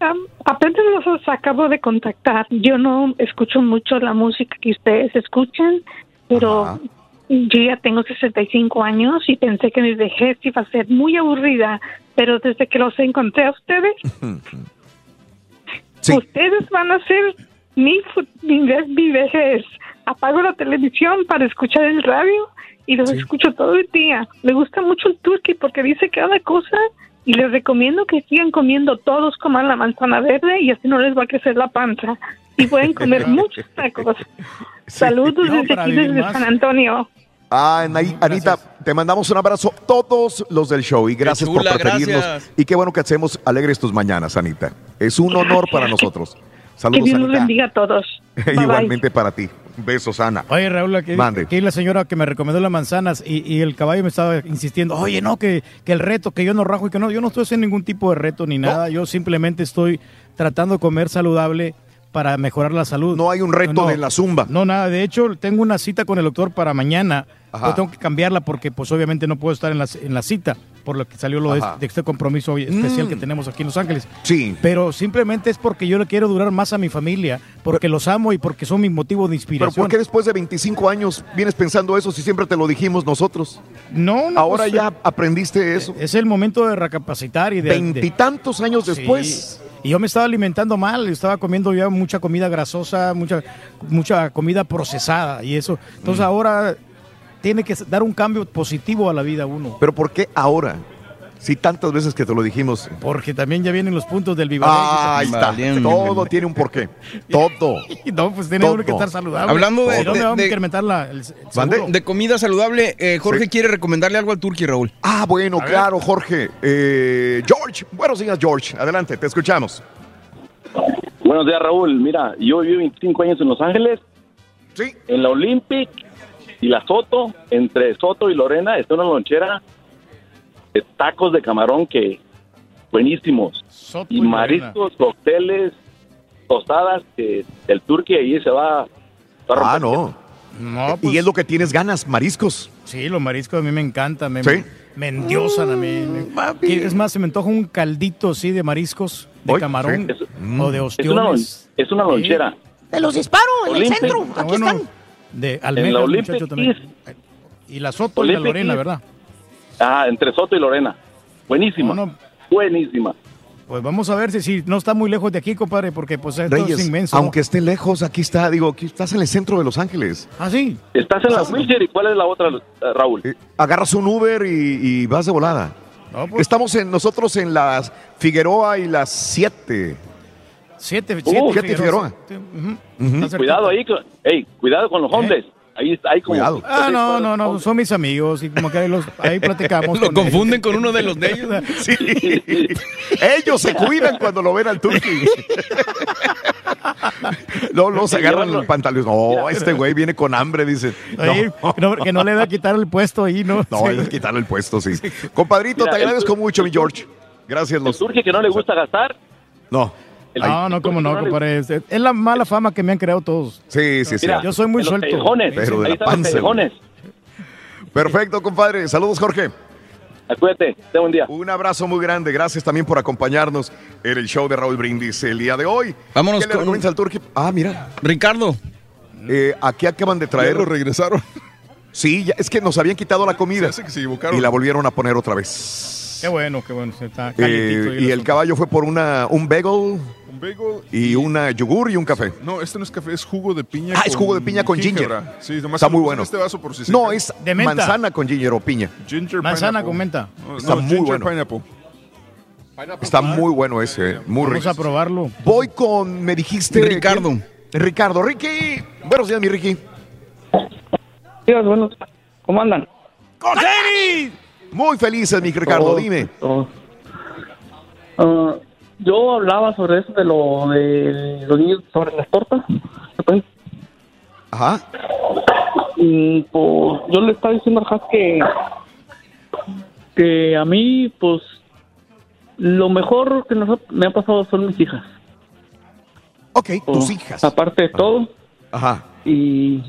am, apenas los acabo de contactar. Yo no escucho mucho la música que ustedes escuchan, pero yo ya tengo 65 años y pensé que mi vejez iba a ser muy aburrida, pero desde que los encontré a ustedes, ustedes van a ser mi, mi vejez. Apago la televisión para escuchar el radio y los escucho todo el día. Me gusta mucho el turkey porque dice cada cosa y les recomiendo que sigan comiendo todos, coman la manzana verde y así no les va a crecer la panza. Y pueden comer muchos tacos. Saludos No, desde aquí, desde. San Antonio. Ah, Anaí- Anita, te mandamos un abrazo todos los del show y gracias chula, por preferirnos. gracias. Y qué bueno que hacemos alegres tus mañanas, Anita. Es un honor para nosotros. Que Saludos, Dios los Anita. bendiga a todos. Bye, bye. Igualmente para ti. Besos, Ana. Oye, Raúl, aquí, aquí la señora que me recomendó las manzanas y, y el caballo me estaba insistiendo, oye, no, que, que el reto, que yo no rajo y que no, yo no estoy haciendo ningún tipo de reto ni nada, yo simplemente estoy tratando de comer saludable para mejorar la salud. No hay un reto de la zumba. No, nada, de hecho tengo una cita con el doctor para mañana, Ajá. yo tengo que cambiarla porque pues obviamente no puedo estar en la, en la cita, por lo que salió lo de, de este compromiso especial Mm. que tenemos aquí en Los Ángeles. Sí. Pero simplemente es porque yo le quiero durar más a mi familia, porque los amo y porque son mi motivo de Pero inspiración. ¿por qué después de 25 años vienes pensando eso si siempre te lo dijimos nosotros? No, no, Ahora pues, ya aprendiste eso. Es el momento de recapacitar y de... Veintitantos años Sí. Y yo me estaba alimentando mal, estaba comiendo ya mucha comida grasosa, mucha, mucha comida procesada y eso. Entonces Mm. ahora tiene que dar un cambio positivo a la vida uno. Pero ¿por qué ahora? Si tantas veces que te lo dijimos. Porque también ya vienen los puntos del viva. Ah, ahí está. Todo tiene un porqué. Todo. No, pues tiene uno que estar saludable. Hablando de- Si no, me de- de- incrementar la, el. De comida saludable, eh, Jorge quiere recomendarle algo al Turqui, Raúl. Ah, bueno, claro, Jorge. Eh, George, buenos días, George. Adelante, te escuchamos. Buenos días, Raúl. Mira, yo viví 25 años en Los Ángeles. Sí. En la Olympic y la Soto, entre Soto y Lorena, está una lonchera de tacos de camarón que buenísimos. y mariscos, cócteles, tostadas, que el turqui ahí se va, va a Ah, no. No, y es lo que tienes ganas, mariscos. Sí, los mariscos a mí me encantan. Me, ¿Sí? me endiosan a mí. Que es más, se me antoja un caldito así de mariscos, de camarón sí. o de Es una, lon- ostiones. es una lonchera. Te los disparo en el centro. Ah, Aquí bueno, están. De En la almejas, Olympic muchacho, también. Y la Soto y la Lorena. ¿verdad? Ah, entre Soto y Lorena. Buenísima. Buenísima. Pues vamos a ver si, si no está muy lejos de aquí, compadre, porque pues esto Reyes, es inmenso. aunque esté lejos, aquí está, digo, aquí estás en el centro de Los Ángeles. Ah, sí. Estás en la Wilshire y cuál es la otra, eh, Raúl. Agarras un Uber y, y vas de volada. pues. Estamos en, nosotros en las Figueroa y las 7. Siete, siete siete Figueroa. Ujú. Está Cuidado ahí, con- ey, cuidado con los hombres. Ahí está, ahí como. Cuidado. Ah, no, no, no, son mis amigos y como que ahí, los, ahí platicamos. Lo con confunden con uno de los de ellos. Sí. Ellos se cuidan cuando lo ven al turqui. No, no se agarran el pantalón. No, este güey viene con hambre, dice. No, que no le da a quitar el puesto ahí, ¿no? No, que quitarle el puesto, sí. Compadrito, Mira, te el- agradezco mucho, mi George. Gracias, El los. turqui que no le gusta gastar. No. No, no, como no, compadre. Es, es la mala fama que me han creado todos. Sí, sí, sí. Mira, Yo soy muy los suelto. Pero de ahí la están los panza. Perfecto, compadre. Saludos, Jorge. Cuídate, ten un día. Un abrazo muy grande. Gracias también por acompañarnos en el show de Raúl Brindis el día de hoy. Vámonos ¿Qué le con- recomiendas al turqui? Ah, mira. Ricardo. Eh, aquí acaban de traer. Ya lo regresaron. Sí, ya- es que nos habían quitado la comida. Se hace que se equivocaron. Y la volvieron a poner otra vez. Qué bueno, qué bueno. Está Eh, y el caballo fue por una, un bagel bagel. y una yogur y un café. No, este no es café, es jugo de piña. Ah, es jugo de piña con ginger. Sí, nomás Está muy bueno. en Este vaso por si se No, es De menta. manzana con ginger o piña. Ginger Manzana pineapple. con menta. No, Está no, muy ginger bueno. pineapple. Está muy bueno ese, eh, muy Vamos rico. a probarlo. Voy con, me dijiste... Ricardo. ¿quién? Ricardo. Ricky. Buenos días, mi Ricky. Días, buenos. ¿Cómo andan? Muy felices, mi Ricardo, Oh, dime. oh. Ah, yo hablaba sobre eso de lo de los niños sobre las tortas. Pues, Ajá. mm, pues, yo le estaba diciendo a Jas que que a mí, pues, lo mejor que nos ha- me ha pasado son mis hijas. Ok, tus O, hijas. Aparte de todo. Ajá. Y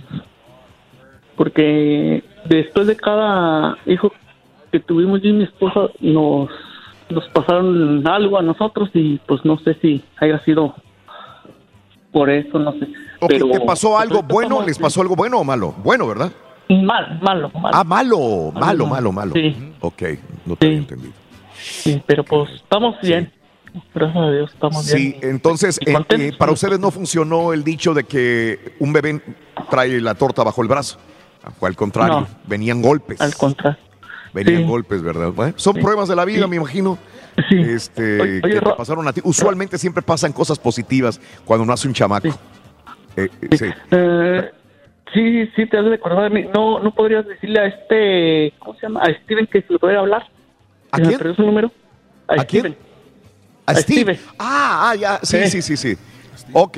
porque después de cada hijo que tuvimos yo y mi esposa, nos, nos pasaron algo a nosotros y pues no sé si haya sido por eso, no sé. Ok, Pero, ¿Te pasó algo ahorita bueno? ¿Les pasó algo bueno o malo? Bueno, ¿verdad? Mal, malo, malo. Ah, malo, malo, Malo, malo, sí. Ok, no te había entendido. Sí, pero pues estamos bien. Gracias a Dios estamos Sí, bien. entonces, Y eh, eh, para ustedes no funcionó el dicho de que un bebé trae la torta bajo el brazo. Al contrario, No. venían golpes. Al contrario. Venían Sí. golpes, ¿verdad? Bueno, son Sí. pruebas de la vida, Sí. me imagino. Este, Oye, oye, que te Ro- pasaron a ti. Usualmente siempre pasan cosas positivas cuando nace un chamaco. Eh, eh, sí. Eh, sí, sí, te has de acordar de mí. No, no podrías decirle a este, ¿cómo se llama? A Steven que se le pudiera hablar. ¿A quién? su número. A, ¿A quién? Steven. A a Steve. Steve. Ah, ah, ya. Sí, Sí. sí, sí, sí. Ok.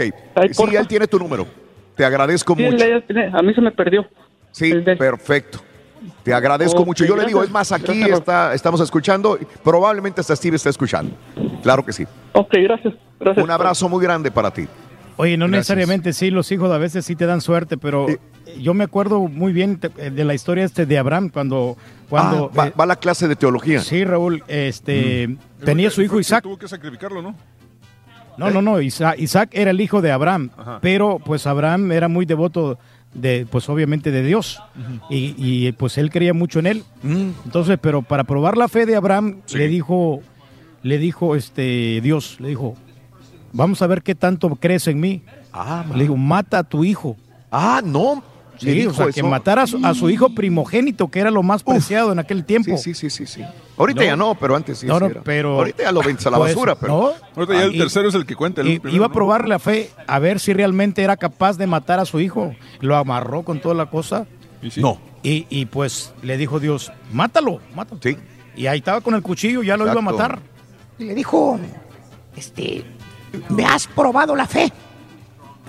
Sí, él tiene tu número. Te agradezco Sí, mucho. él ya tiene- a mí se me perdió. Sí, perfecto. Te agradezco mucho. Yo le digo, es más, aquí Gracias, está, estamos escuchando. y Probablemente hasta Steve está escuchando. Claro que sí. Ok, gracias. gracias. Un abrazo muy grande para ti. Oye, no Gracias. necesariamente sí, los hijos a veces sí te dan suerte, pero yo me acuerdo muy bien te- de la historia este de Abraham cuando cuando Ah, va, va a la clase de teología. Sí, Raúl, este tenía su hijo Isaac. Tuvo que sacrificarlo, ¿no? No, no, no, Isaac, Isaac era el hijo de Abraham, Ajá. pero pues Abraham era muy devoto de, pues obviamente de Dios y, y, pues él creía mucho en él. Entonces, pero para probar la fe de Abraham le dijo, le dijo este Dios, le dijo, vamos a ver qué tanto crees en mí. le dijo, mata a tu hijo. Ah, no. Sí, dijo o sea, que eso. matara a su, a su hijo primogénito, que era lo más preciado en aquel tiempo. Sí, sí, sí, sí. Ahorita ya no, pero antes sí. No, sí no, pero. Ahorita ya lo vendes a la Pues, basura, pero. no. Ahorita ya el Y- tercero es el que cuenta. El y- primero, iba a probar la fe a ver si realmente era capaz de matar a su hijo. Lo amarró con toda la cosa. No. Y, y, pues le dijo Dios, mátalo, mátalo. Sí. Y ahí estaba con el cuchillo, ya lo iba a matar. Y le dijo, este, me has probado la fe.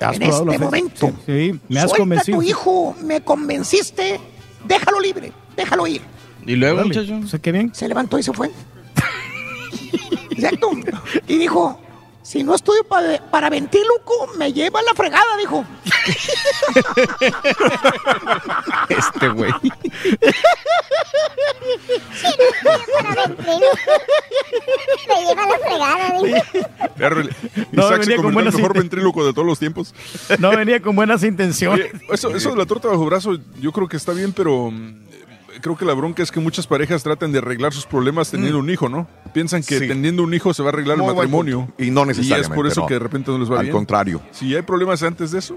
¿Te has en este momento. Sí, sí, me has Suelta convencido. a tu hijo, me convenciste, déjalo libre, déjalo ir. Y luego, muchacho. o sea, qué bien. Se levantó y se fue. Exacto. Y dijo, si no estudio pa- para ventríloco, me lleva a la fregada, dijo. Este güey. Me lleva la fregada, No, Isaac venía se con convirtió en el mejor ventríloco de todos los tiempos. No venía con buenas intenciones. Oye, eso, eso de la torta bajo brazo, yo creo que está bien, pero mm, creo que la bronca es que muchas parejas tratan de arreglar sus problemas teniendo un hijo, ¿no? Piensan que Sí. teniendo un hijo se va a arreglar Muy el matrimonio. Y no Y es necesariamente, por eso no. que de repente no les va Al bien. contrario. Si hay problemas antes de eso,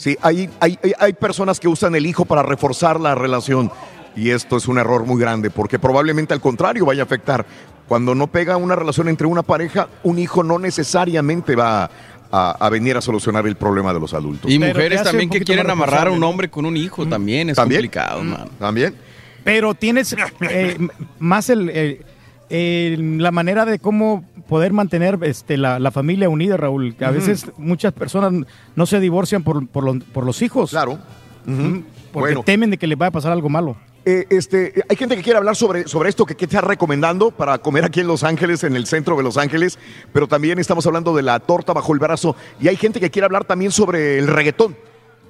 Sí, hay, hay, hay- hay personas que usan el hijo para reforzar la relación. Y esto es un error muy grande, porque probablemente al contrario vaya a afectar. Cuando no pega una relación entre una pareja, un hijo no necesariamente va a, a venir a solucionar el problema de los adultos. Y Pero mujeres también que quieren amarrar a un hombre con un hijo también es ¿También? complicado, man. ¿También? Pero tienes eh, más el, el- el- la manera de cómo poder mantener este, la, la familia unida, Raúl. Que a veces muchas personas no se divorcian por, por, los- por los hijos. Claro. Porque Bueno. temen de que les vaya a pasar algo malo. Eh, este, hay gente que quiere hablar sobre, sobre esto que, que te está recomendando para comer aquí en Los Ángeles, en el centro de Los Ángeles, pero también estamos hablando de la torta bajo el brazo y hay gente que quiere hablar también sobre el reggaetón.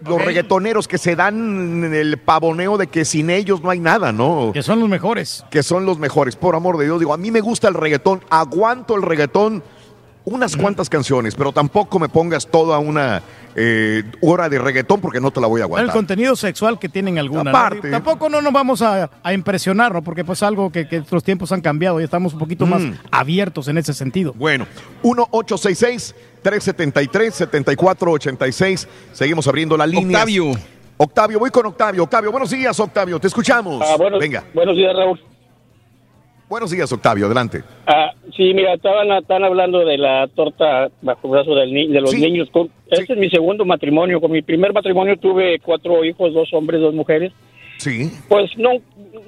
Los reggaetoneros que se dan el pavoneo de que sin ellos no hay nada, ¿no? Que son los mejores. Que son los mejores, por amor de Dios. Digo, a mí me gusta el reggaetón, aguanto el reggaetón unas cuantas canciones, pero tampoco me pongas toda una eh, hora de reggaetón porque no te la voy a El aguantar. contenido sexual que tienen algunas. ¿no? Aparte. Tampoco no nos vamos a, a impresionar, ¿no? Porque pues algo que, que los tiempos han cambiado y estamos un poquito más Mm. abiertos en ese sentido. Bueno, 1-866-373-7486. Seguimos abriendo la línea. Octavio. Octavio, voy con Octavio. Octavio, buenos días, Octavio. Te escuchamos. Ah, buenos, Venga. buenos días, Raúl. Buenos días, Octavio. Adelante. Ah, sí, mira, estaban, están hablando de la torta bajo el brazo del ni- de los Sí. niños. Este es mi segundo matrimonio. Con mi primer matrimonio tuve cuatro hijos, dos hombres, dos mujeres. Sí. Pues no,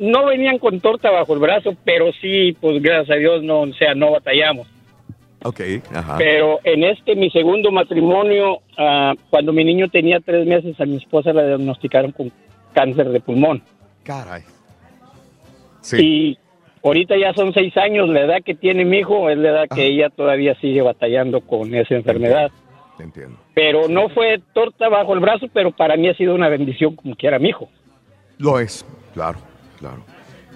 no venían con torta bajo el brazo, pero sí, pues gracias a Dios, no, o sea, no batallamos. Ok. Ajá. Pero en este, mi segundo matrimonio, ah, cuando mi niño tenía tres meses, a mi esposa la diagnosticaron con cáncer de pulmón. Caray. Y ahorita ya son seis años, la edad que tiene mi hijo es la edad que ella todavía sigue batallando con esa enfermedad. Entiendo. Pero no fue torta bajo el brazo, pero para mí ha sido una bendición como quiera mi hijo. Lo es, claro, claro.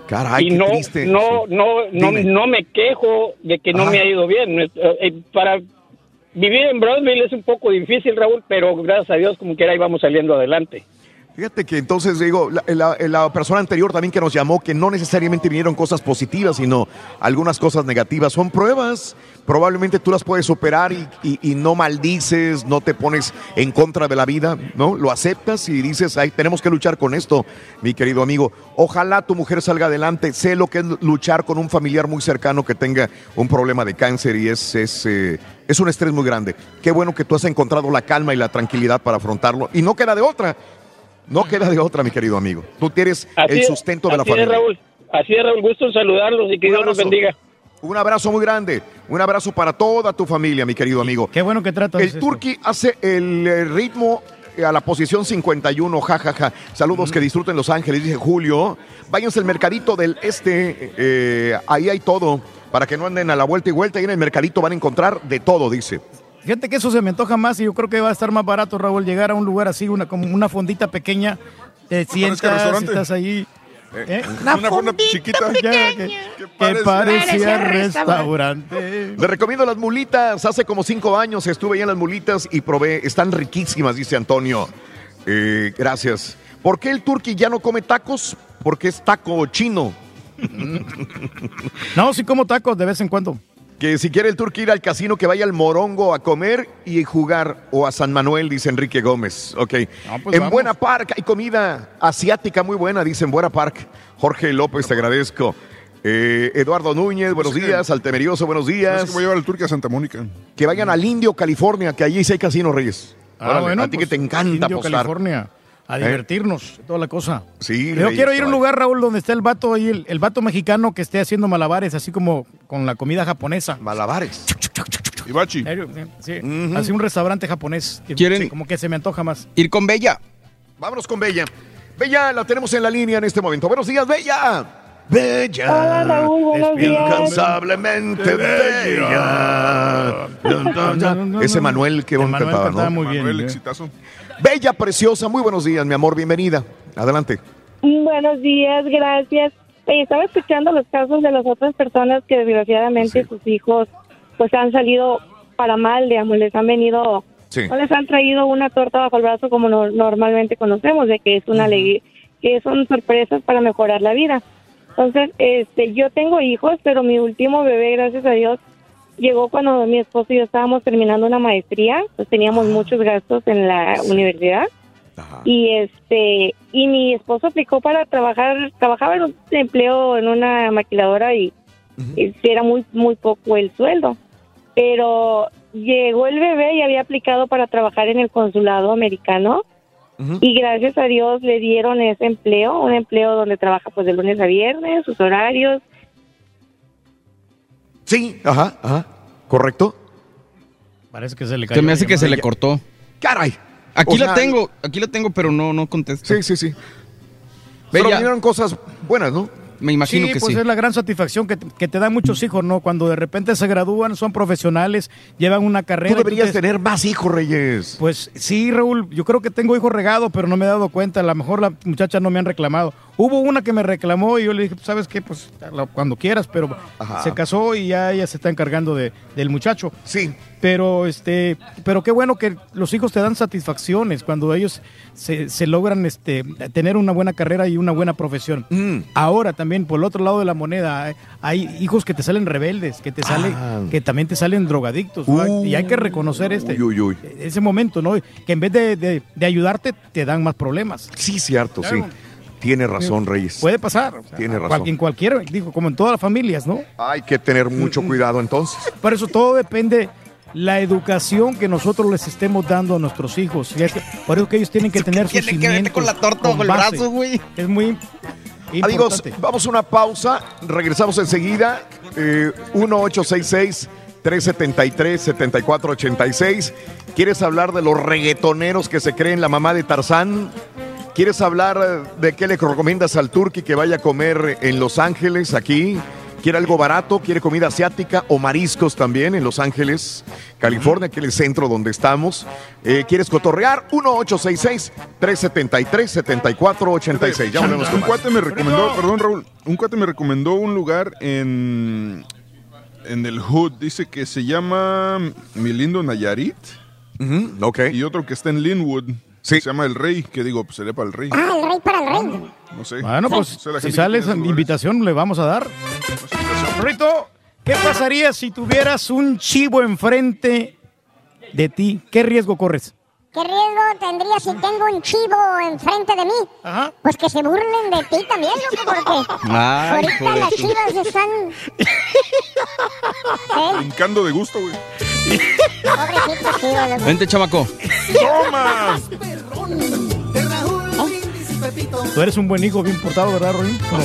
Caray, y qué no, triste. no, no, no, Dime. no me quejo de que no Ajá. me ha ido bien. Eh, eh, para vivir en Broadville es un poco difícil, Raúl, pero gracias a Dios como quiera ahí vamos saliendo adelante. Fíjate que entonces digo, la, la- la persona anterior también que nos llamó, que no necesariamente vinieron cosas positivas, sino algunas cosas negativas. Son pruebas, probablemente tú las puedes superar y, y- y no maldices, no te pones en contra de la vida, ¿no? Lo aceptas y dices, ay, tenemos que luchar con esto, mi querido amigo. Ojalá tu mujer salga adelante. Sé lo que es luchar con un familiar muy cercano que tenga un problema de cáncer y es, es, eh, es un estrés muy grande. Qué bueno que tú has encontrado la calma y la tranquilidad para afrontarlo. Y no queda de otra. No queda de otra, mi querido amigo. Tú tienes Así el es, sustento de la así familia. Es, Raúl. Así es, Raúl. Gusto en saludarlos y que Dios los bendiga. Un abrazo muy grande. Un abrazo para toda tu familia, mi querido amigo. Qué bueno que tratas El. Turqui hace el ritmo a la posición 51, jajaja. Saludos, que disfruten Los Ángeles, dice Julio. Váyanse al mercadito del este, eh, ahí hay todo. Para que no anden a la vuelta y vuelta, ahí en el mercadito van a encontrar de todo, dice. Fíjate que eso se me antoja más y yo creo que va a estar más barato, Raúl, llegar a un lugar así, una como una fondita pequeña, te sientas, restaurante. estás ahí. ¿eh? Una forma chiquita. Ya, que, que parecía restaurante. Le recomiendo las mulitas. Hace como cinco años estuve ahí en las mulitas y probé. Están riquísimas, dice Antonio. Eh, gracias. ¿Por qué el turqui ya no come tacos? Porque es taco chino. No, sí como tacos de vez en cuando. Que si quiere el turqui ir al casino, que vaya al Morongo a comer y jugar. O a San Manuel, dice Enrique Gómez. Ok. pues en vamos. Buena Park hay comida asiática muy buena, dice en Buena Park. Jorge López, te agradezco. Eh, Eduardo Núñez, buenos Pues que- días. Altemerioso, buenos Es días. que voy a llevar al turque a Santa Mónica. Que vayan al Indio, California, que allí sí hay casino, Reyes. Ah, Órale, bueno, a ti pues, que te encanta Indio, apostar. California, a ¿Eh? divertirnos, toda la cosa. Sí, Yo quiero ir a un lugar, Raúl, donde esté el vato ahí, el, el vato mexicano que esté haciendo malabares, así como con la comida japonesa. Malabares. Ibachi. Sí, así un restaurante japonés. que- ¿Quieren- sí, como que se me antoja más. Ir con Bella. Vámonos con Bella. Bella, la tenemos en la línea en este momento. Buenos días, Bella. Bella. Hola, Raúl, buenos días. Incansablemente bella. Ese Manuel, qué bonito Manuel cantaba, cantaba ¿no? muy bien, Manuel, ¿eh? exitazo. Bella, preciosa, muy buenos días, mi amor, bienvenida. Adelante. Buenos días, gracias. Estaba escuchando los casos de las otras personas que desgraciadamente sus hijos pues han salido para mal, digamos, les han venido, Sí. no les han traído una torta bajo el brazo como no- normalmente conocemos, de que es una alegría, que son sorpresas para mejorar la vida. Entonces, este, yo tengo hijos, pero mi último bebé, gracias a Dios, llegó cuando mi esposo y yo estábamos terminando una maestría, pues teníamos muchos gastos en la universidad. Y este y mi esposo aplicó para trabajar trabajaba en un empleo en una maquiladora y, y era muy muy poco el sueldo. Pero llegó el bebé y había aplicado para trabajar en el consulado americano y gracias a Dios le dieron ese empleo un empleo donde trabaja pues de lunes a viernes sus horarios Sí, ajá, ajá. ¿Correcto? Parece que se le cayó. Se me hace que se le cortó. ¡Caray! Aquí O la sea, tengo, aquí la tengo, pero no, no contesto. Sí, sí, sí. Pero vinieron cosas buenas, ¿no? Me imagino sí, que pues sí. es la gran satisfacción que, que te dan muchos hijos, ¿no? Cuando de repente se gradúan, son profesionales, llevan una carrera. Tú deberías entonces- tener más hijos, Reyes. Pues sí, Raúl, yo creo que tengo hijos regados, pero no me he dado cuenta. A lo mejor las muchachas no me han reclamado. Hubo una que me reclamó y yo le dije, ¿sabes qué? Pues cuando quieras, pero Ajá. se casó y ya ella se está encargando de, del muchacho. Sí. Pero este, pero qué bueno que los hijos te dan satisfacciones cuando ellos se, se logran este, tener una buena carrera y una buena profesión. Mm. Ahora también, por el otro lado de la moneda, hay, hijos que te salen rebeldes, que te salen, Ah. que también te salen drogadictos, y hay que reconocer este Uy, uy, uy. ese momento, ¿no? Que en vez de, de- de ayudarte, te dan más problemas. Sí, cierto, sí. Tiene razón, Reyes. Puede pasar. o sea, Tiene cual- razón. en cualquier, digo, como en todas las familias, ¿no? Hay que tener mucho cuidado entonces. Por eso todo depende la educación que nosotros les estemos dando a nuestros hijos. Y es que- por eso que ellos tienen que tener sus tiene que ver cimientos con la torta con bajo el brazo, güey? Es muy Amigos, importante. vamos a una pausa. Regresamos enseguida. Eh, 1-866-373-7486. ¿Quieres hablar de los reggaetoneros que se creen la mamá de Tarzán? ¿Quieres hablar de qué le recomiendas al turqui que vaya a comer en Los Ángeles, aquí? quiere algo barato, quiere comida asiática o mariscos también en Los Ángeles, California, que es el centro donde estamos. Eh, ¿Quieres cotorrear? 1-866-373-7486. Ya volvemos con Un más. cuate me recomendó, perdón Raúl, un cuate me recomendó un lugar en, en el Hood, dice que se llama Mi Lindo Nayarit. Y otro que está en Linwood. Se llama El Rey, que digo, pues sería para el Rey. Ah, el rey para el rey. No sé. Bueno, pues No sé la si gente sale esa invitación, le vamos a dar. Rito, ¿qué pasaría si tuvieras un chivo enfrente de ti? ¿Qué riesgo corres? ¿Qué riesgo tendría si tengo un chivo enfrente de mí? Pues que se burlen de ti también, loco, porque Ay, hijo ahorita de las tu- chivas están... ¿Eh? Brincando de gusto, güey. Vente, chamaco. ¡Toma! Tú eres un buen hijo, bien portado, ¿verdad, Rolín? ¿O no?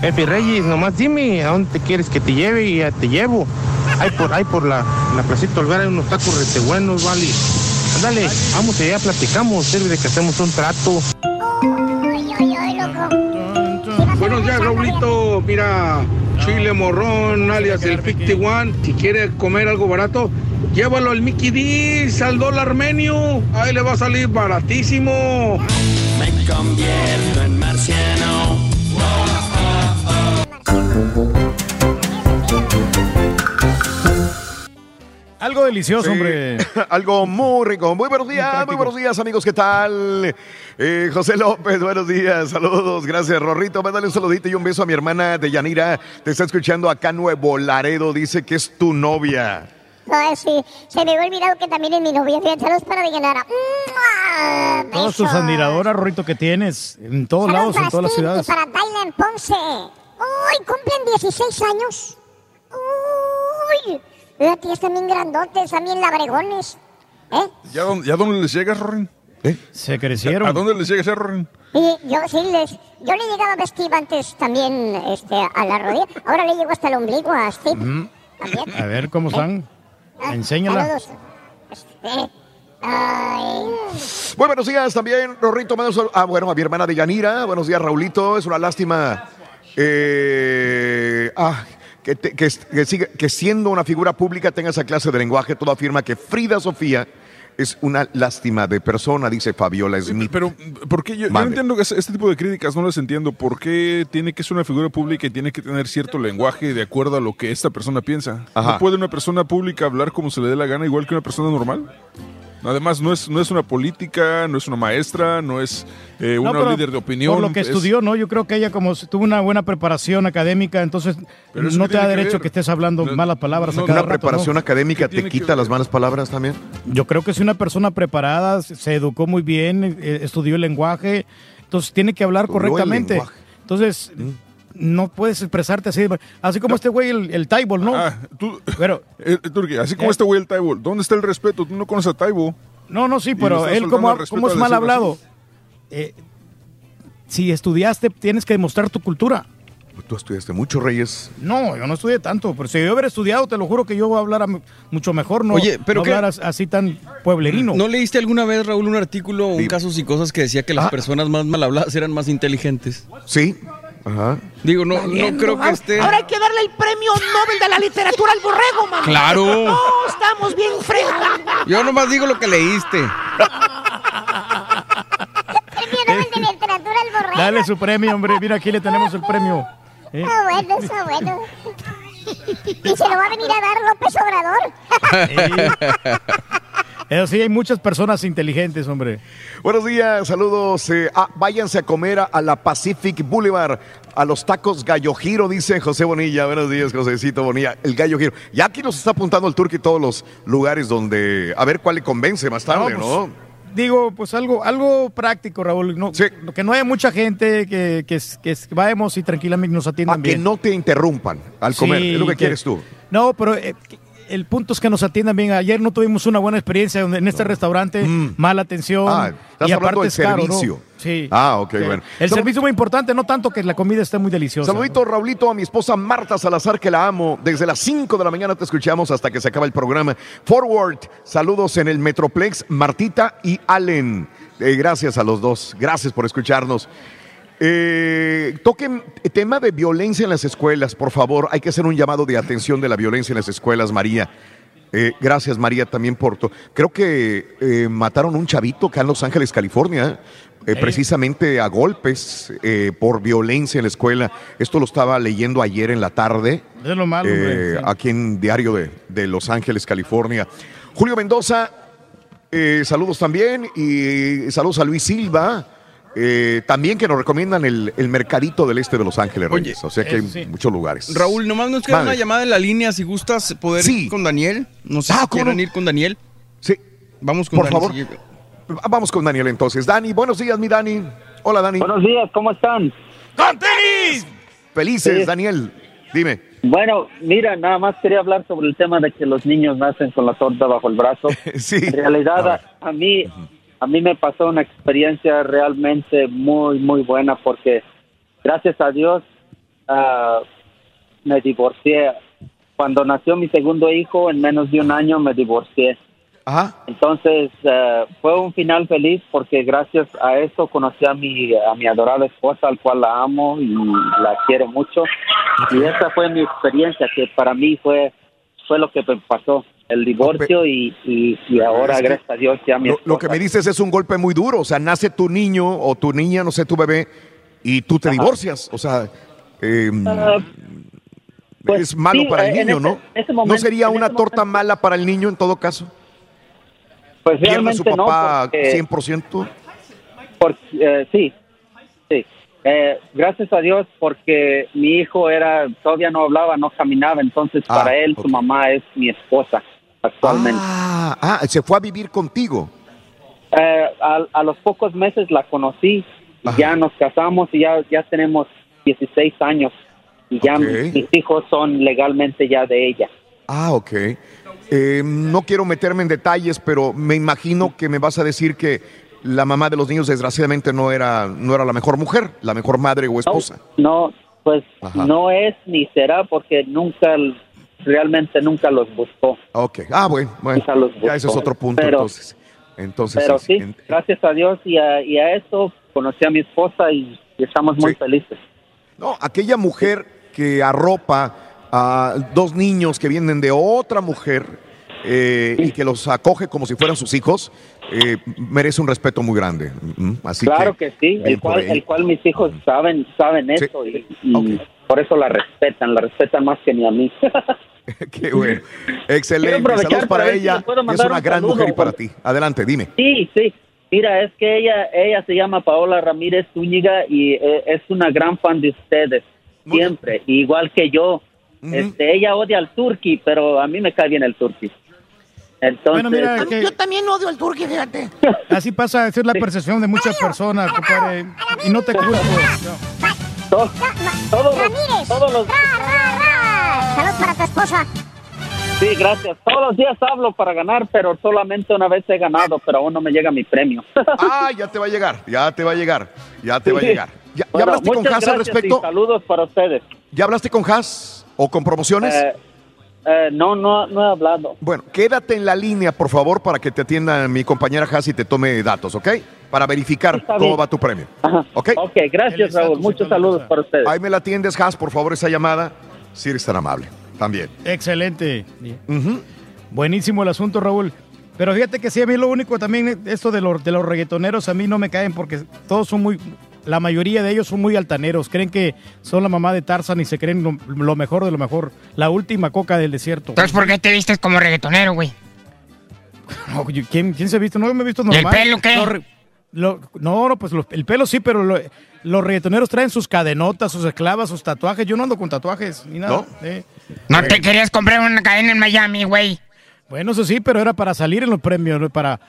Pepe Reyes, nomás dime a dónde te quieres que te lleve y ya te llevo. Hay por, hay por la, la placita Olvera hay unos tacos rete buenos, vale. Ándale, vamos allá, platicamos, sirve de que hacemos un trato. Buenos días, Raulito. Mira, chile morrón, alias el 51. Si quiere comer algo barato, llévalo al Mickey D's, al dólar menú. Ahí le va a salir baratísimo. Me convierto en marciano. Algo delicioso, Sí, hombre. Algo muy rico. Muy buenos días, muy buenos días, amigos. ¿Qué tal? Eh, José López, buenos días. Saludos, gracias, Rorrito. Mándale un saludito y un beso a mi hermana de Yanira. Te está escuchando acá Nuevo Laredo. Dice que es tu novia. Ay, sí, se me había olvidado que también es mi novia. Saludos para Villanara. ¡Mua! Todas tus admiradoras, Rorrito, que tienes en todos Saludos lados, en todas las ciudades. Y para Dylan Ponce. Uy, cumplen 16 años. Uy, fíjate, ya están bien grandotes, también labregones. ¿Eh? ¿Ya dónde, ya dónde les llegas, Rorin? Se crecieron. ¿A dónde les llegas, eh, Rorin? Y yo sí les, yo le llegaba a Steve antes también este, a la rodilla. Ahora le llego hasta el ombligo a Steve. También. A ver cómo están. Enséñala. Saludos. Este, ay. Muy buenos días también, Rorrito. Ah, bueno, a mi hermana de Yanira. Buenos días, Raulito. Es una lástima. Eh, ah, que, te- que, que siga- que siendo una figura pública tenga esa clase de lenguaje. Todo afirma que Frida Sofía es una lástima de persona, dice Fabiola Smith. Pero, ¿por qué? Yo, yo no entiendo que este tipo de críticas, no las entiendo. ¿Por qué tiene que ser una figura pública y tiene que tener cierto lenguaje de acuerdo a lo que esta persona piensa? Ajá. ¿No puede una persona pública hablar como se le dé la gana, igual que una persona normal? Además, no es, no es una política, no es una maestra, no es eh, No, una líder de opinión. Por lo que es- estudió, ¿no? Yo creo que ella como tuvo una buena preparación académica, entonces no te da que derecho que estés hablando malas palabras a cada ¿Una rato, ¿no? preparación académica te quita las malas palabras también? Yo creo que si una persona preparada, se- educó muy bien, eh, estudió el lenguaje, entonces tiene que hablar correctamente. Entonces, no puedes expresarte así. Así como este güey, el, el Taibol, ¿no? Ah, tú, pero, eh, Turki, así como Eh. este güey el Taibo, ¿dónde está el respeto? Tú no conoces a Taibo. no, no, sí, pero él como, es al mal hablado. Eh, si estudiaste, tienes que demostrar tu cultura. Tú estudiaste mucho, Reyes. No, yo no estudié tanto, pero si yo hubiera estudiado, te lo juro que yo hablara mucho mejor, no, Oye, pero no hablar as- así tan pueblerino. ¿No leíste alguna vez, Raúl, un artículo, un casos y cosas que decía que las Ah. personas más mal habladas eran más inteligentes? Sí. Ajá. Digo, no, no creo que esté. Ahora hay que darle el premio Nobel de la literatura al borrego, mamá. Claro. No, estamos bien fregados. Yo nomás digo lo que leíste. Premio Nobel de Literatura al borrego. Dale su premio, hombre. Mira, aquí le tenemos el premio. ¿Eh? Ah, bueno, está bueno. Y se lo va a venir a dar López Obrador. Eso sí, hay muchas personas inteligentes, hombre. Buenos días, saludos. eh, ah, váyanse a comer a, a la Pacific Boulevard, a los tacos Gallo Giro, dice José Bonilla. Buenos días, Josécito Bonilla. El Gallo Giro. Ya aquí nos está apuntando el Turqui todos los lugares donde. A ver cuál le convence más tarde, No, ¿no? pues, Digo, pues algo, algo práctico, Raúl. No, Que no haya mucha gente, que, que, que vayamos y tranquilamente nos atiendan que bien. no te interrumpan al comer. Sí, es lo que, que- quieres tú. No, pero eh, el punto es que nos atiendan bien. Ayer no tuvimos una buena experiencia en este restaurante, mala atención. Mm. Ah, estás y hablando del es caro, ¿no? servicio. Sí. Ah, ok, Sí. bueno. El servicio es muy importante, no tanto que la comida esté muy deliciosa. Saludito, Raulito, a mi esposa Marta Salazar, que la amo. Desde las 5 de la mañana te escuchamos hasta que se acaba el programa. Forward, saludos en el Metroplex, Martita y Allen. Eh, gracias a los dos, gracias por escucharnos. Eh, toquen tema de violencia en las escuelas, por favor. Hay que hacer un llamado de atención de la violencia en las escuelas, María. Eh, gracias, María, también por. Creo que eh, mataron un chavito acá en Los Ángeles, California, eh, precisamente a golpes por violencia en la escuela. Esto lo estaba leyendo ayer en la tarde. Es lo malo, sí. aquí en Diario de, de Los Ángeles, California. Julio Mendoza, saludos también y saludos a Luis Silva. Eh, también que nos recomiendan el, el mercadito del este de Los Ángeles, Oye, Reyes. o sea que hay eso sí. muchos lugares. Raúl, nomás nos queda una llamada en la línea si gustas poder ir con Daniel. No sé Ah, si ¿cómo quieran no? ir con Daniel. Sí. Vamos con Por Daniel. favor. sí. Vamos con Daniel entonces. Dani, buenos días, mi Dani. Hola, Dani. Buenos días, ¿cómo están? ¡Con tenis! Felices, Sí. Daniel. Dime. Bueno, mira, nada más quería hablar sobre el tema de que los niños nacen con la torta bajo el brazo. sí. En realidad, a, a mí, a mí me pasó una experiencia realmente muy, muy buena porque, gracias a Dios, ah, me divorcié. Cuando nació mi segundo hijo, en menos de un año me divorcié. Entonces, eh, fue un final feliz porque gracias a eso conocí a mi, a mi adorada esposa, al cual la amo y la quiero mucho. Y esa fue mi experiencia, que para mí fue, fue lo que me pasó, el divorcio y, y, y ahora, Es que gracias a Dios, ya mi Lo, lo que me dices es un golpe muy duro. O sea, nace tu niño o tu niña, no sé, tu bebé, y tú te divorcias. O sea, eh, es malo sí, para el eh, niño, ese- ¿no? ¿No sería una torta mala para el niño en todo caso? Pues ¿Pierde su realmente no, papá porque- 100%? Porque, eh, sí, sí. Eh, gracias a Dios porque mi hijo era todavía no hablaba, no caminaba, entonces Ah, para él su mamá es mi esposa actualmente. Ah, ah, se fue a vivir contigo. Eh, a, a los pocos meses la conocí, y ya nos casamos y ya, ya tenemos 16 años y ya mis, hijos son legalmente ya de ella. Ah, ok. Eh, no quiero meterme en detalles, pero me imagino que me vas a decir que la mamá de los niños desgraciadamente no era, no era la mejor mujer, la mejor madre o esposa. No, pues Ajá. no es ni será porque nunca, realmente nunca los buscó. Ok. Ah, bueno, bueno. Ya ese es otro punto Pero- entonces. Entonces, Pero sí, sí, gracias a Dios y a, y a eso conocí a mi esposa y, y estamos muy felices. No, aquella mujer que arropa a dos niños que vienen de otra mujer eh, y que los acoge como si fueran sus hijos, eh, merece un respeto muy grande. Mm, Así claro que, sí, el cual, ahí. el cual mis hijos saben saben eso y, y por eso la respetan, la respetan más que ni a mí. Qué bueno. Excelente. Saludos para para ver si ella. Es una un gran saludo, mujer y para ti. Adelante, dime. Sí, sí. Mira, es que ella ella se llama Paola Ramírez Zúñiga y eh, es una gran fan de ustedes, siempre, igual que yo. este, ella odia al turqui, pero a mí me cae bien el turqui. Entonces, Bueno, mira, que- Yo también odio al turqui, fíjate. Así pasa, esa es la percepción de muchas personas, compadre. Y no te culpo. todos, todos los- esposa. sí, gracias. Todos los días hablo para ganar, pero solamente una vez he ganado, pero aún no me llega mi premio. Ah, ya te va a llegar, ya te va a llegar, ya te va a llegar. ¿Ya, hablaste con Haas al respecto? y saludos para ustedes. ¿Ya hablaste con Haas o con promociones? Eh, eh, no, no, no he hablado. Bueno, quédate en la línea, por favor, para que te atienda mi compañera Haas y te tome datos, ¿ok? Para verificar Está cómo bien. va tu premio. ¿Ok? Ok, gracias Raúl. Muchos saludos para ustedes. Ahí me la atiendes, Haas, por favor, esa llamada. Si eres tan amable. También. Excelente. Buenísimo el asunto, Raúl. Pero fíjate que sí, a mí lo único también, esto de los, de los reggaetoneros, a mí no me caen porque todos son muy, la mayoría de ellos son muy altaneros. Creen que son la mamá de Tarzan y se creen lo, lo mejor de lo mejor. La última coca del desierto. Entonces, ¿por qué te vistes como reggaetonero, güey? No, ¿quién, quién se ha visto? No, me he visto ¿Y el normal. pelo qué? Lo- no, no, pues lo- el pelo sí, pero lo- los reggaetoneros traen sus cadenotas, sus esclavas, sus tatuajes. Yo no ando con tatuajes ni nada. eh. No te querías comprar una cadena en Miami, güey. Bueno, eso sí, pero era para salir en los premios, ¿no? para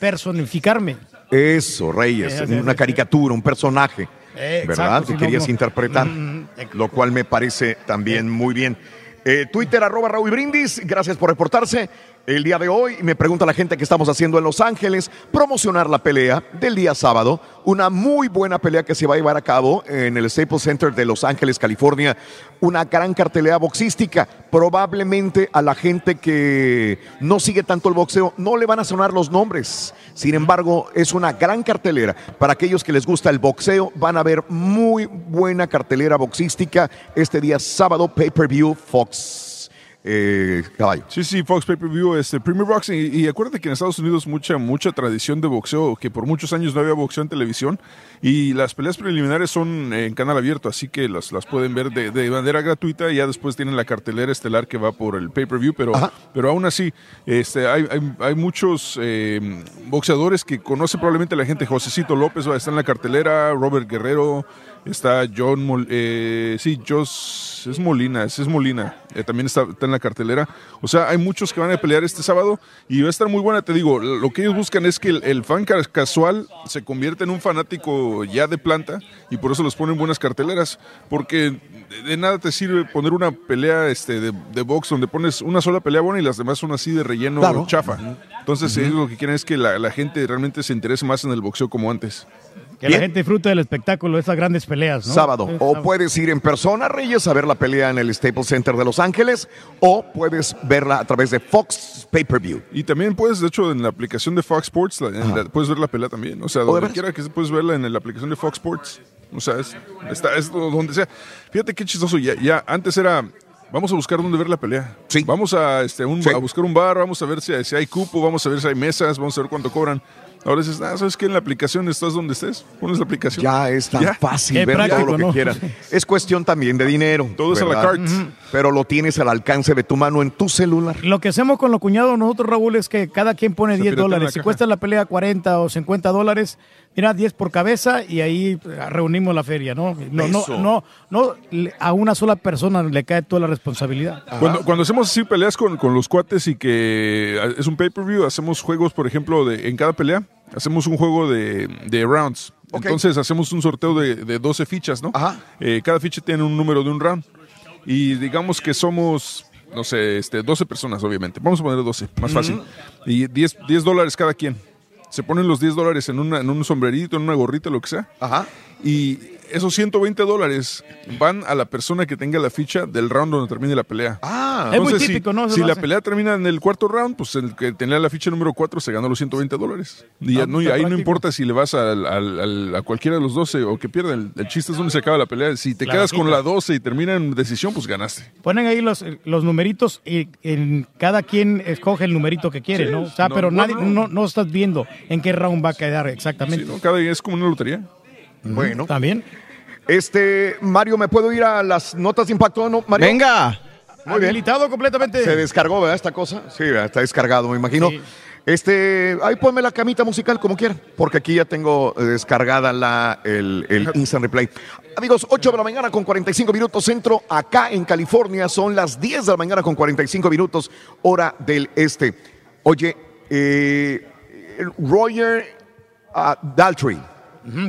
personificarme. Eso, Reyes, Eh, una caricatura, un personaje, Eh, ¿verdad? exacto, que querías no. interpretar, Mm, lo cual me parece también muy bien. Eh, Twitter, arroba Raúl Brindis, gracias por reportarse. El día de hoy me pregunta la gente que estamos haciendo en Los Ángeles, promocionar la pelea del día sábado, una muy buena pelea que se va a llevar a cabo en el Staples Center de Los Ángeles, California, una gran cartelera boxística. Probablemente a la gente que no sigue tanto el boxeo no le van a sonar los nombres. Sin embargo, es una gran cartelera. Para aquellos que les gusta el boxeo, van a ver muy buena cartelera boxística este día sábado, pay-per-view Fox. Eh, caballo. Sí, sí, Fox Pay-Per-View, este, Premier Boxing. Y, y acuérdate que en Estados Unidos mucha, mucha tradición de boxeo, que por muchos años no había boxeo en televisión. Y las peleas preliminares son en canal abierto, así que las, las pueden ver de, de manera gratuita. Y ya después tienen la cartelera estelar que va por el Pay-Per-View. Pero, pero aún así, este, hay, hay, hay muchos eh, boxeadores que conoce probablemente la gente. Josecito López va a estar en la cartelera, Robert Guerrero. Está John, Mol- eh, sí, Jos, es Molina, ese es Molina, eh, también está, está en la cartelera. O sea, hay muchos que van a pelear este sábado y va a estar muy buena, te digo, lo que ellos buscan es que el, el fan ca- casual se convierta en un fanático ya de planta y por eso los ponen buenas carteleras, porque de, nada te sirve poner una pelea este, de, de box donde pones una sola pelea buena y las demás son así de relleno Claro. chafa. Entonces ellos lo que quieren es que la, la gente realmente se interese más en el boxeo como antes. Que la gente disfrute del espectáculo de esas grandes peleas, ¿no? Sábado. O puedes ir en persona, Reyes, a ver la pelea en el Staples Center de Los Ángeles, o puedes verla a través de Fox Pay-Per-View. Y también puedes, de hecho, en la aplicación de Fox Sports, la- en la- puedes ver la pelea también. O sea, ¿Oh, de donde quiera que se puedes verla en la aplicación de Fox Sports. O sea, es, está, es donde sea. Fíjate qué chistoso. Ya, ya antes era. Vamos a buscar dónde ver la pelea. Sí. Vamos a, este, un- a buscar un bar, vamos a ver si si hay cupo, vamos a ver si hay mesas, vamos a ver cuánto cobran. Ahora dices, ah, ¿sabes qué? En la aplicación estás donde estés. Pones la aplicación. Ya es tan Ya. fácil ver todo lo que quieras. Es cuestión también de dinero. Todo es a la ¿verdad? Ujú. Pero lo tienes al alcance de tu mano en tu celular. Lo que hacemos con los cuñados nosotros, Raúl, es que cada quien pone Se 10 piratea la dólares. Si caja. cuesta la pelea 40 o 50 dólares, mira, 10 por cabeza y ahí eh, reunimos la feria, ¿no? No, no, no, no, a una sola persona le cae toda la responsabilidad. Cuando, cuando hacemos así peleas con, con los cuates y que ah, es un pay-per-view, hacemos juegos, por ejemplo, de, en cada pelea, hacemos un juego de, de rounds. Entonces hacemos un sorteo de, de 12 fichas, ¿no? Eh, cada ficha tiene un número de un round. Y digamos que somos, no sé, este, 12 personas, obviamente. Vamos a poner 12, más fácil. Y 10, 10 dólares cada quien. Se ponen los 10 dólares en, una- en un sombrerito, en una gorrita, lo que sea. Y esos 120 dólares van a la persona que tenga la ficha del round donde termine la pelea. Ah, Es muy típico, si, ¿no? Si la pelea termina en el cuarto round, pues el que tenía la ficha número 4 se ganó los 120 dólares. Y ya Ah, no, y ahí no importa si le vas al- al- al- a cualquiera de los 12 o que pierdan. El, el chiste es donde se acaba la pelea. Si te La quedas con la 12 y termina en decisión, pues ganaste. Ponen ahí los, los numeritos y en cada quien escoge el numerito que quiere, Sí, ¿no? O sea, no, pero bueno, nadie, no, no estás viendo en qué round va a quedar exactamente. Cada día es como una lotería. Bueno. También. Este, Mario, ¿me puedo ir a las notas de impacto? ¿No, Mario? Venga. Muy bien. Habilitado completamente. Se descargó, ¿verdad? Esta cosa. Sí, ¿verdad? está descargado, me imagino. Este, ahí ponme la camita musical como quieran, porque aquí ya tengo eh, descargada la, el, el Instant Replay. Amigos, 8 de la mañana con 45 minutos centro, acá en California son las 10 de la mañana con 45 minutos, hora del este. Oye, eh, Roger ah, Daltrey.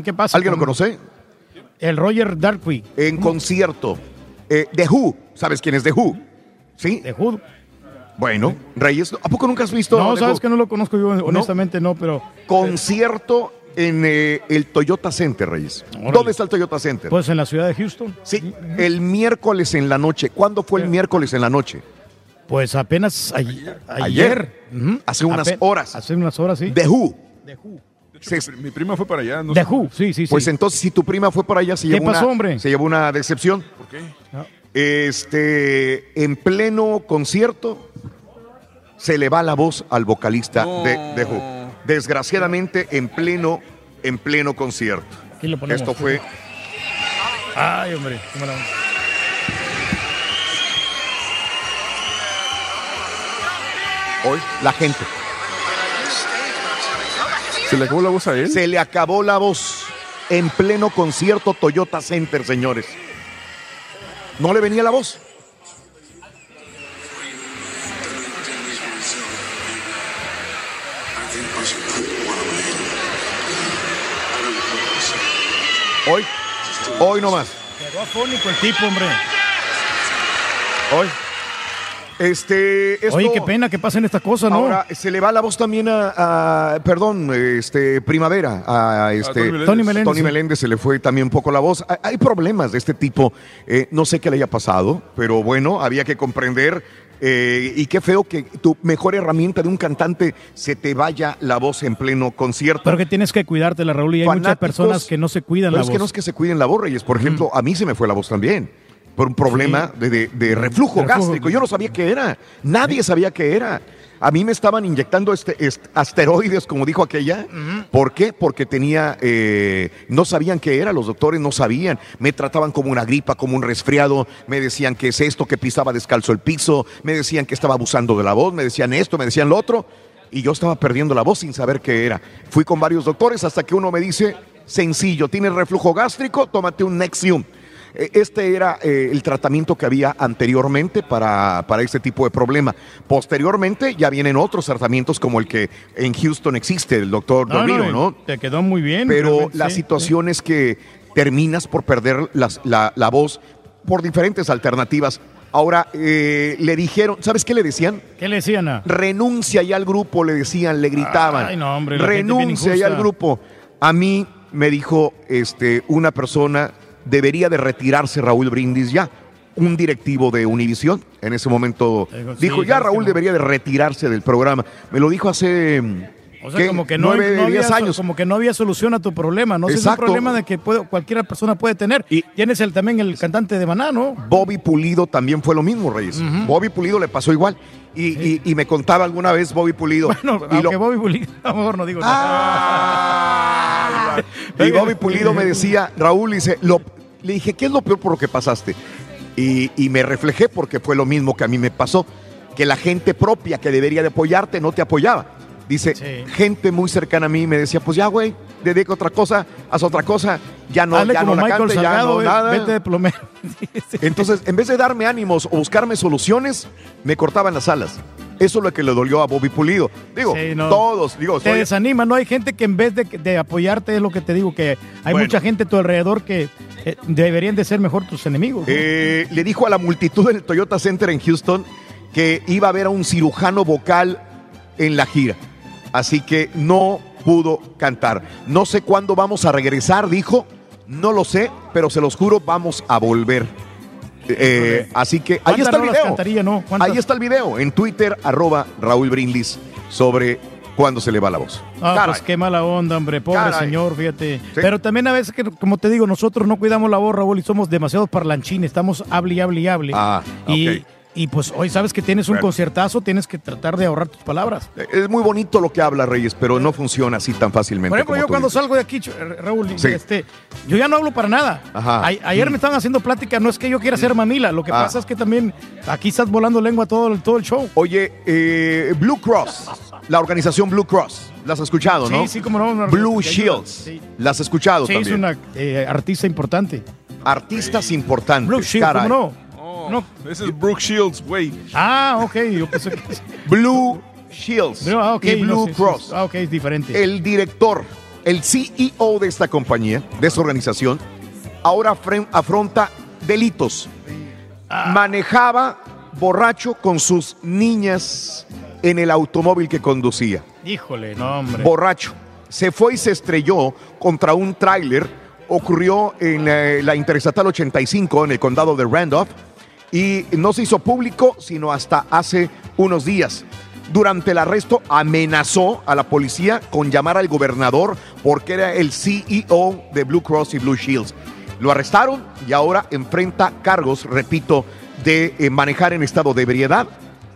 ¿Qué pasa? ¿Alguien lo con- conoce? El Roger Daltrey. En concierto. Eh, The Who. ¿Sabes quién es The Who? ¿Sí? The Who. Bueno, Reyes, ¿a poco nunca has visto? No, The sabes Who? que no lo conozco yo, honestamente no, pero Concierto en eh, el Toyota Center, Reyes. ¿Dónde está el Toyota Center? pues en la ciudad de Houston. Sí, el miércoles en la noche. ¿Cuándo fue el miércoles en la noche? Pues apenas ayer. Ayer. Hace unas Ape- horas. Hace unas horas, sí. The Who. Mi prima fue para allá. No sé. Who, sí, sí, sí. Pues entonces, si tu prima fue para allá, se ¿Qué llevó, pasó, una, hombre? se llevó una decepción. ¿Por qué? Este, en pleno concierto, se le va la voz al vocalista de The Who. Desgraciadamente, en pleno, en pleno concierto. Aquí lo ponemos. Esto fue Ay, hombre. qué mala onda. hoy la gente. ¿Se le acabó la voz a él? Se le acabó la voz en pleno concierto Toyota Center, señores. No le venía la voz. Hoy, hoy nomás. Quedó afónico el tipo, hombre. Hoy. Este, esto- Oye, qué pena que pasen estas cosas, ¿no? Ahora se le va la voz también a, a- perdón, este Primavera, a este Tony Meléndez. Tony Meléndez, Tony sí. Meléndez se le fue también un poco la voz. Hay- problemas de este tipo. Eh, no sé qué le haya pasado, pero bueno, había que comprender. eh, y qué feo que tu mejor herramienta de un cantante se te vaya la voz en pleno concierto. Pero que tienes que cuidarte, la Raúl, y hay muchas Fanáticos, personas que no se cuidan Pero la es voz. que no es que se cuiden la voz, Reyes. Por ejemplo, a mí se me fue la voz también. Por un problema de, de- de reflujo gástrico. Yo no sabía qué era. Nadie sabía qué era. A mí me estaban inyectando este, est- asteroides, como dijo aquella. ¿Por qué? Porque tenía, eh, no sabían qué era, los doctores no sabían. Me trataban como una gripa, como un resfriado. Me decían que es esto, que pisaba descalzo el piso. Me decían que estaba abusando de la voz. Me decían esto, me decían lo otro. Y yo estaba perdiendo la voz sin saber qué era. Fui con varios doctores hasta que uno me dice, sencillo, tienes reflujo gástrico, tómate un Nexium. Eh, Este era eh, el tratamiento que había anteriormente para, para este tipo de problema. Posteriormente ya vienen otros tratamientos como el que en Houston existe, el doctor No, no, Dorino, y ¿no? Te quedó muy bien. Pero la sí, situación es que terminas por perder las- la, la voz por diferentes alternativas. Ahora, eh, le dijeron, ¿sabes qué le decían? ¿Qué le decían? Renuncia ya al grupo, le decían, le gritaban. Ay, no, hombre, Renuncia ya al grupo. A mí me dijo este, una persona, debería de retirarse Raúl Brindis ya. Un directivo de Univisión en ese momento sí, dijo, ya Raúl no". debería de retirarse del programa. Me lo dijo hace... O sea, ¿qué? como que no, había, años. como que no había solución a tu problema, ¿no? Es un problema de que puede- cualquier persona puede tener. Y tienes el, también el cantante de Maná, ¿no? Bobby Pulido también fue lo mismo, Reyes. Bobby Pulido le pasó igual. Y, y- y me contaba alguna vez Bobby Pulido. No, y, aunque lo- Bobby Pulido, a lo mejor no digo Ah. y Bobby Pulido me decía, Raúl, dice, lo- le dije, ¿qué es lo peor por lo que pasaste? Y, y me reflejé porque fue lo mismo que a mí me pasó, que la gente propia que debería de apoyarte no te apoyaba. Dice, gente muy cercana a mí me decía, pues ya, güey, dedica otra cosa, haz otra cosa, ya no, Hazle ya como no la cante, ya no nada. vete de plomero. Entonces, en vez de darme ánimos o buscarme soluciones, me cortaban las alas. Eso es lo que le dolió a Bobby Pulido. Digo, Sí, no. todos, digo, Te soy- desanima, ¿no? Hay gente que en vez de, de apoyarte, es lo que te digo, que hay Bueno. mucha gente a tu alrededor que eh, deberían de ser mejor tus enemigos. ¿no? Eh, le dijo a la multitud del Toyota Center en Houston que iba a ver a un cirujano vocal en la gira. Así que no pudo cantar. No sé cuándo vamos a regresar, dijo. No lo sé, pero se los juro, vamos a volver. Eh, así que ahí ¿Cuántas está el video. Ahí está el video en Twitter, arroba Raúl Brindis, sobre cuándo se le va la voz. Ah, Caray. pues qué mala onda, hombre, pobre Caray. señor, fíjate. Pero también a veces, que, como te digo, nosotros no cuidamos la voz, Raúl, y somos demasiado parlanchines, estamos hable y hable y hable. Ah, y, ok. Y pues hoy sabes que tienes un conciertazo, tienes que tratar de ahorrar tus palabras. Es muy bonito lo que habla Reyes, pero no funciona así tan fácilmente. Por ejemplo, como yo tú cuando dices. salgo de aquí, Ch- Raúl, Sí. este, yo ya no hablo para nada. Ajá. A- ayer me estaban haciendo plática, no es que yo quiera ser mamila, lo que Ah. pasa es que también aquí estás volando lengua todo, el- todo el show. Oye, eh, Blue Cross, la organización Blue Cross, ¿las has escuchado, no? Sí, sí, como no. Blue. Shields, Sí. ¿las has escuchado Sí, es también? una eh, artista importante. Artistas importantes. Blue Shields. ¿cómo no? No. Ese es Brooke Shields, güey. Ah, ok, yo pensé que... Blue Shields No, ah, ok, y no, Blue sí, Cross. Ah, ok, es diferente. El director, el CEO de esta compañía, de esta organización, ahora afronta delitos. Ah. Manejaba borracho con sus niñas en el automóvil que conducía. Híjole, no, hombre. borracho. Se fue y se estrelló contra un tráiler. Ocurrió en eh, la Interestatal 85 en el condado de Randolph y no se hizo público sino hasta hace unos días. Durante el arresto amenazó a la policía con llamar al gobernador porque era el CEO de Blue Cross y Blue Shields. Lo arrestaron y ahora enfrenta cargos, repito, de eh, manejar en estado de ebriedad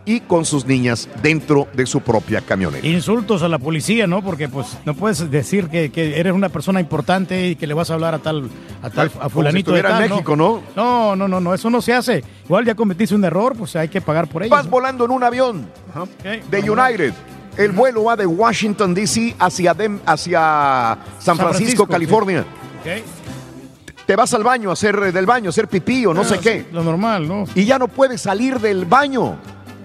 y con sus niñas dentro de su propia camioneta. Insultos a la policía, ¿no? Porque pues no puedes decir que, que eres una persona importante y que le vas a hablar a tal a tal a Como fulanito si de tal, en México, ¿no? No, no, no, no, eso no se hace. Igual ya cometiste un error, pues hay que pagar por ello. Vas volando en un avión de United. El vuelo va de Washington, D.C. hacia, Dem- hacia San, San Francisco, California. Ok. Te vas al baño a hacer eh, del baño, a hacer pipí o no Ah, sé sí, qué. Lo normal, ¿no? Y ya no puedes salir del baño.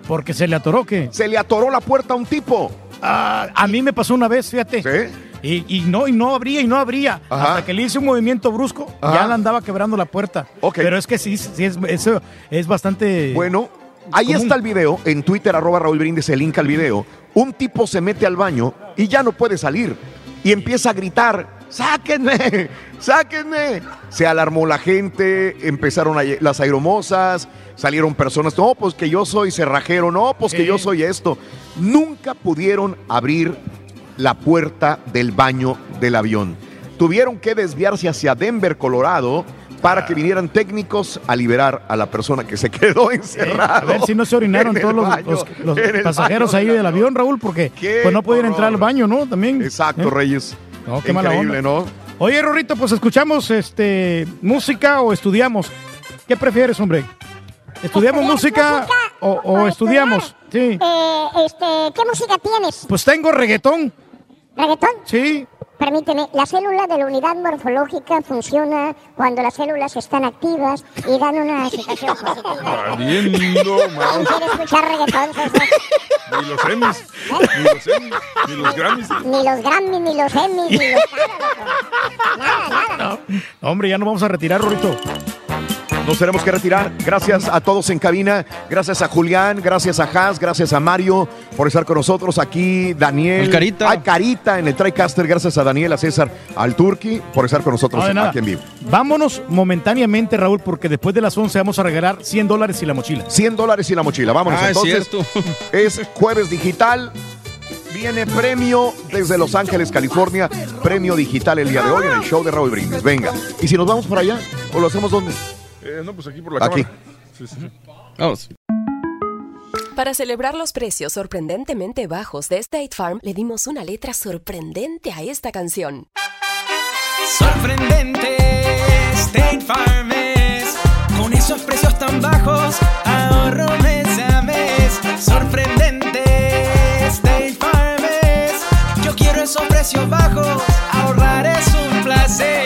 Porque se le atoró, ¿qué? Se le atoró la puerta a un tipo. Ah, a mí me pasó una vez, fíjate. ¿Sí? Y, y no, y no abría y no abría. Ajá. Hasta que le hice un movimiento brusco, Ajá. ya la andaba quebrando la puerta. Ok. Pero es que sí, sí es, eso es bastante. Bueno, Ahí está el video, en Twitter, arroba Raúl Brindis, el link al video. Un tipo se mete al baño y ya no puede salir. Y empieza a gritar, sáquenme, sáquenme. Se alarmó la gente, empezaron las aeromosas, salieron personas, no, pues que yo soy cerrajero, no, pues que yo soy esto. Nunca pudieron abrir la puerta del baño del avión. Tuvieron que desviarse hacia Denver, Colorado, para que vinieran técnicos a liberar a la persona que se quedó encerrada. A ver si no se orinaron todos los, baño, los- los en el pasajeros baño ahí del avión, Raúl, porque pues no podían entrar al baño, ¿no? También. Exacto, ¿Eh? Reyes. No, qué mala onda. ¿no? Oye, Rorrito, pues escuchamos este música o estudiamos. ¿Qué prefieres, hombre? ¿Estudiamos música, o, o estudiamos? Sí. Eh, este, ¿Qué música tienes? Pues tengo reggaetón. ¿Reggaetón? Sí. Permíteme, la célula de la unidad morfológica funciona cuando las células están activas y dan una situación positiva. Valiendo. ¿Quieres escuchar reggaetón, César? Ni los Emmys, ni los Emmys, ni los Grammys. Ni los Grammy, ni los Emmys, ni los nada, nada, nada. Hombre, ya nos vamos a retirar, Rorrito. Nos tenemos que retirar. Gracias a todos en cabina. Gracias a Julián, gracias a Haas, gracias a Mario por estar con nosotros aquí. Daniel. Al Carita. Al Carita en el TriCaster. Gracias a Daniel, a César, al Turki por estar con nosotros No, aquí en vivo. Vámonos momentáneamente, Raúl, porque después de las 11 vamos a regalar 100 dólares y la mochila. 100 dólares y la mochila. Vámonos Ah, es entonces. cierto. Es jueves digital. Viene premio desde Los Ángeles, California. Premio digital el día de hoy en el show de Raúl Brindis. Venga. ¿Y si nos vamos por allá? ¿O lo hacemos donde? Eh, no, pues aquí por la Aquí. cámara. Sí, sí, sí. Vamos. Para celebrar los precios sorprendentemente bajos de State Farm, le dimos una letra sorprendente a esta canción. Sorprendente, State Farm es. Con esos precios tan bajos, ahorro mes a mes. Sorprendente, State Farm es. Yo quiero esos precios bajos, ahorrar es un placer.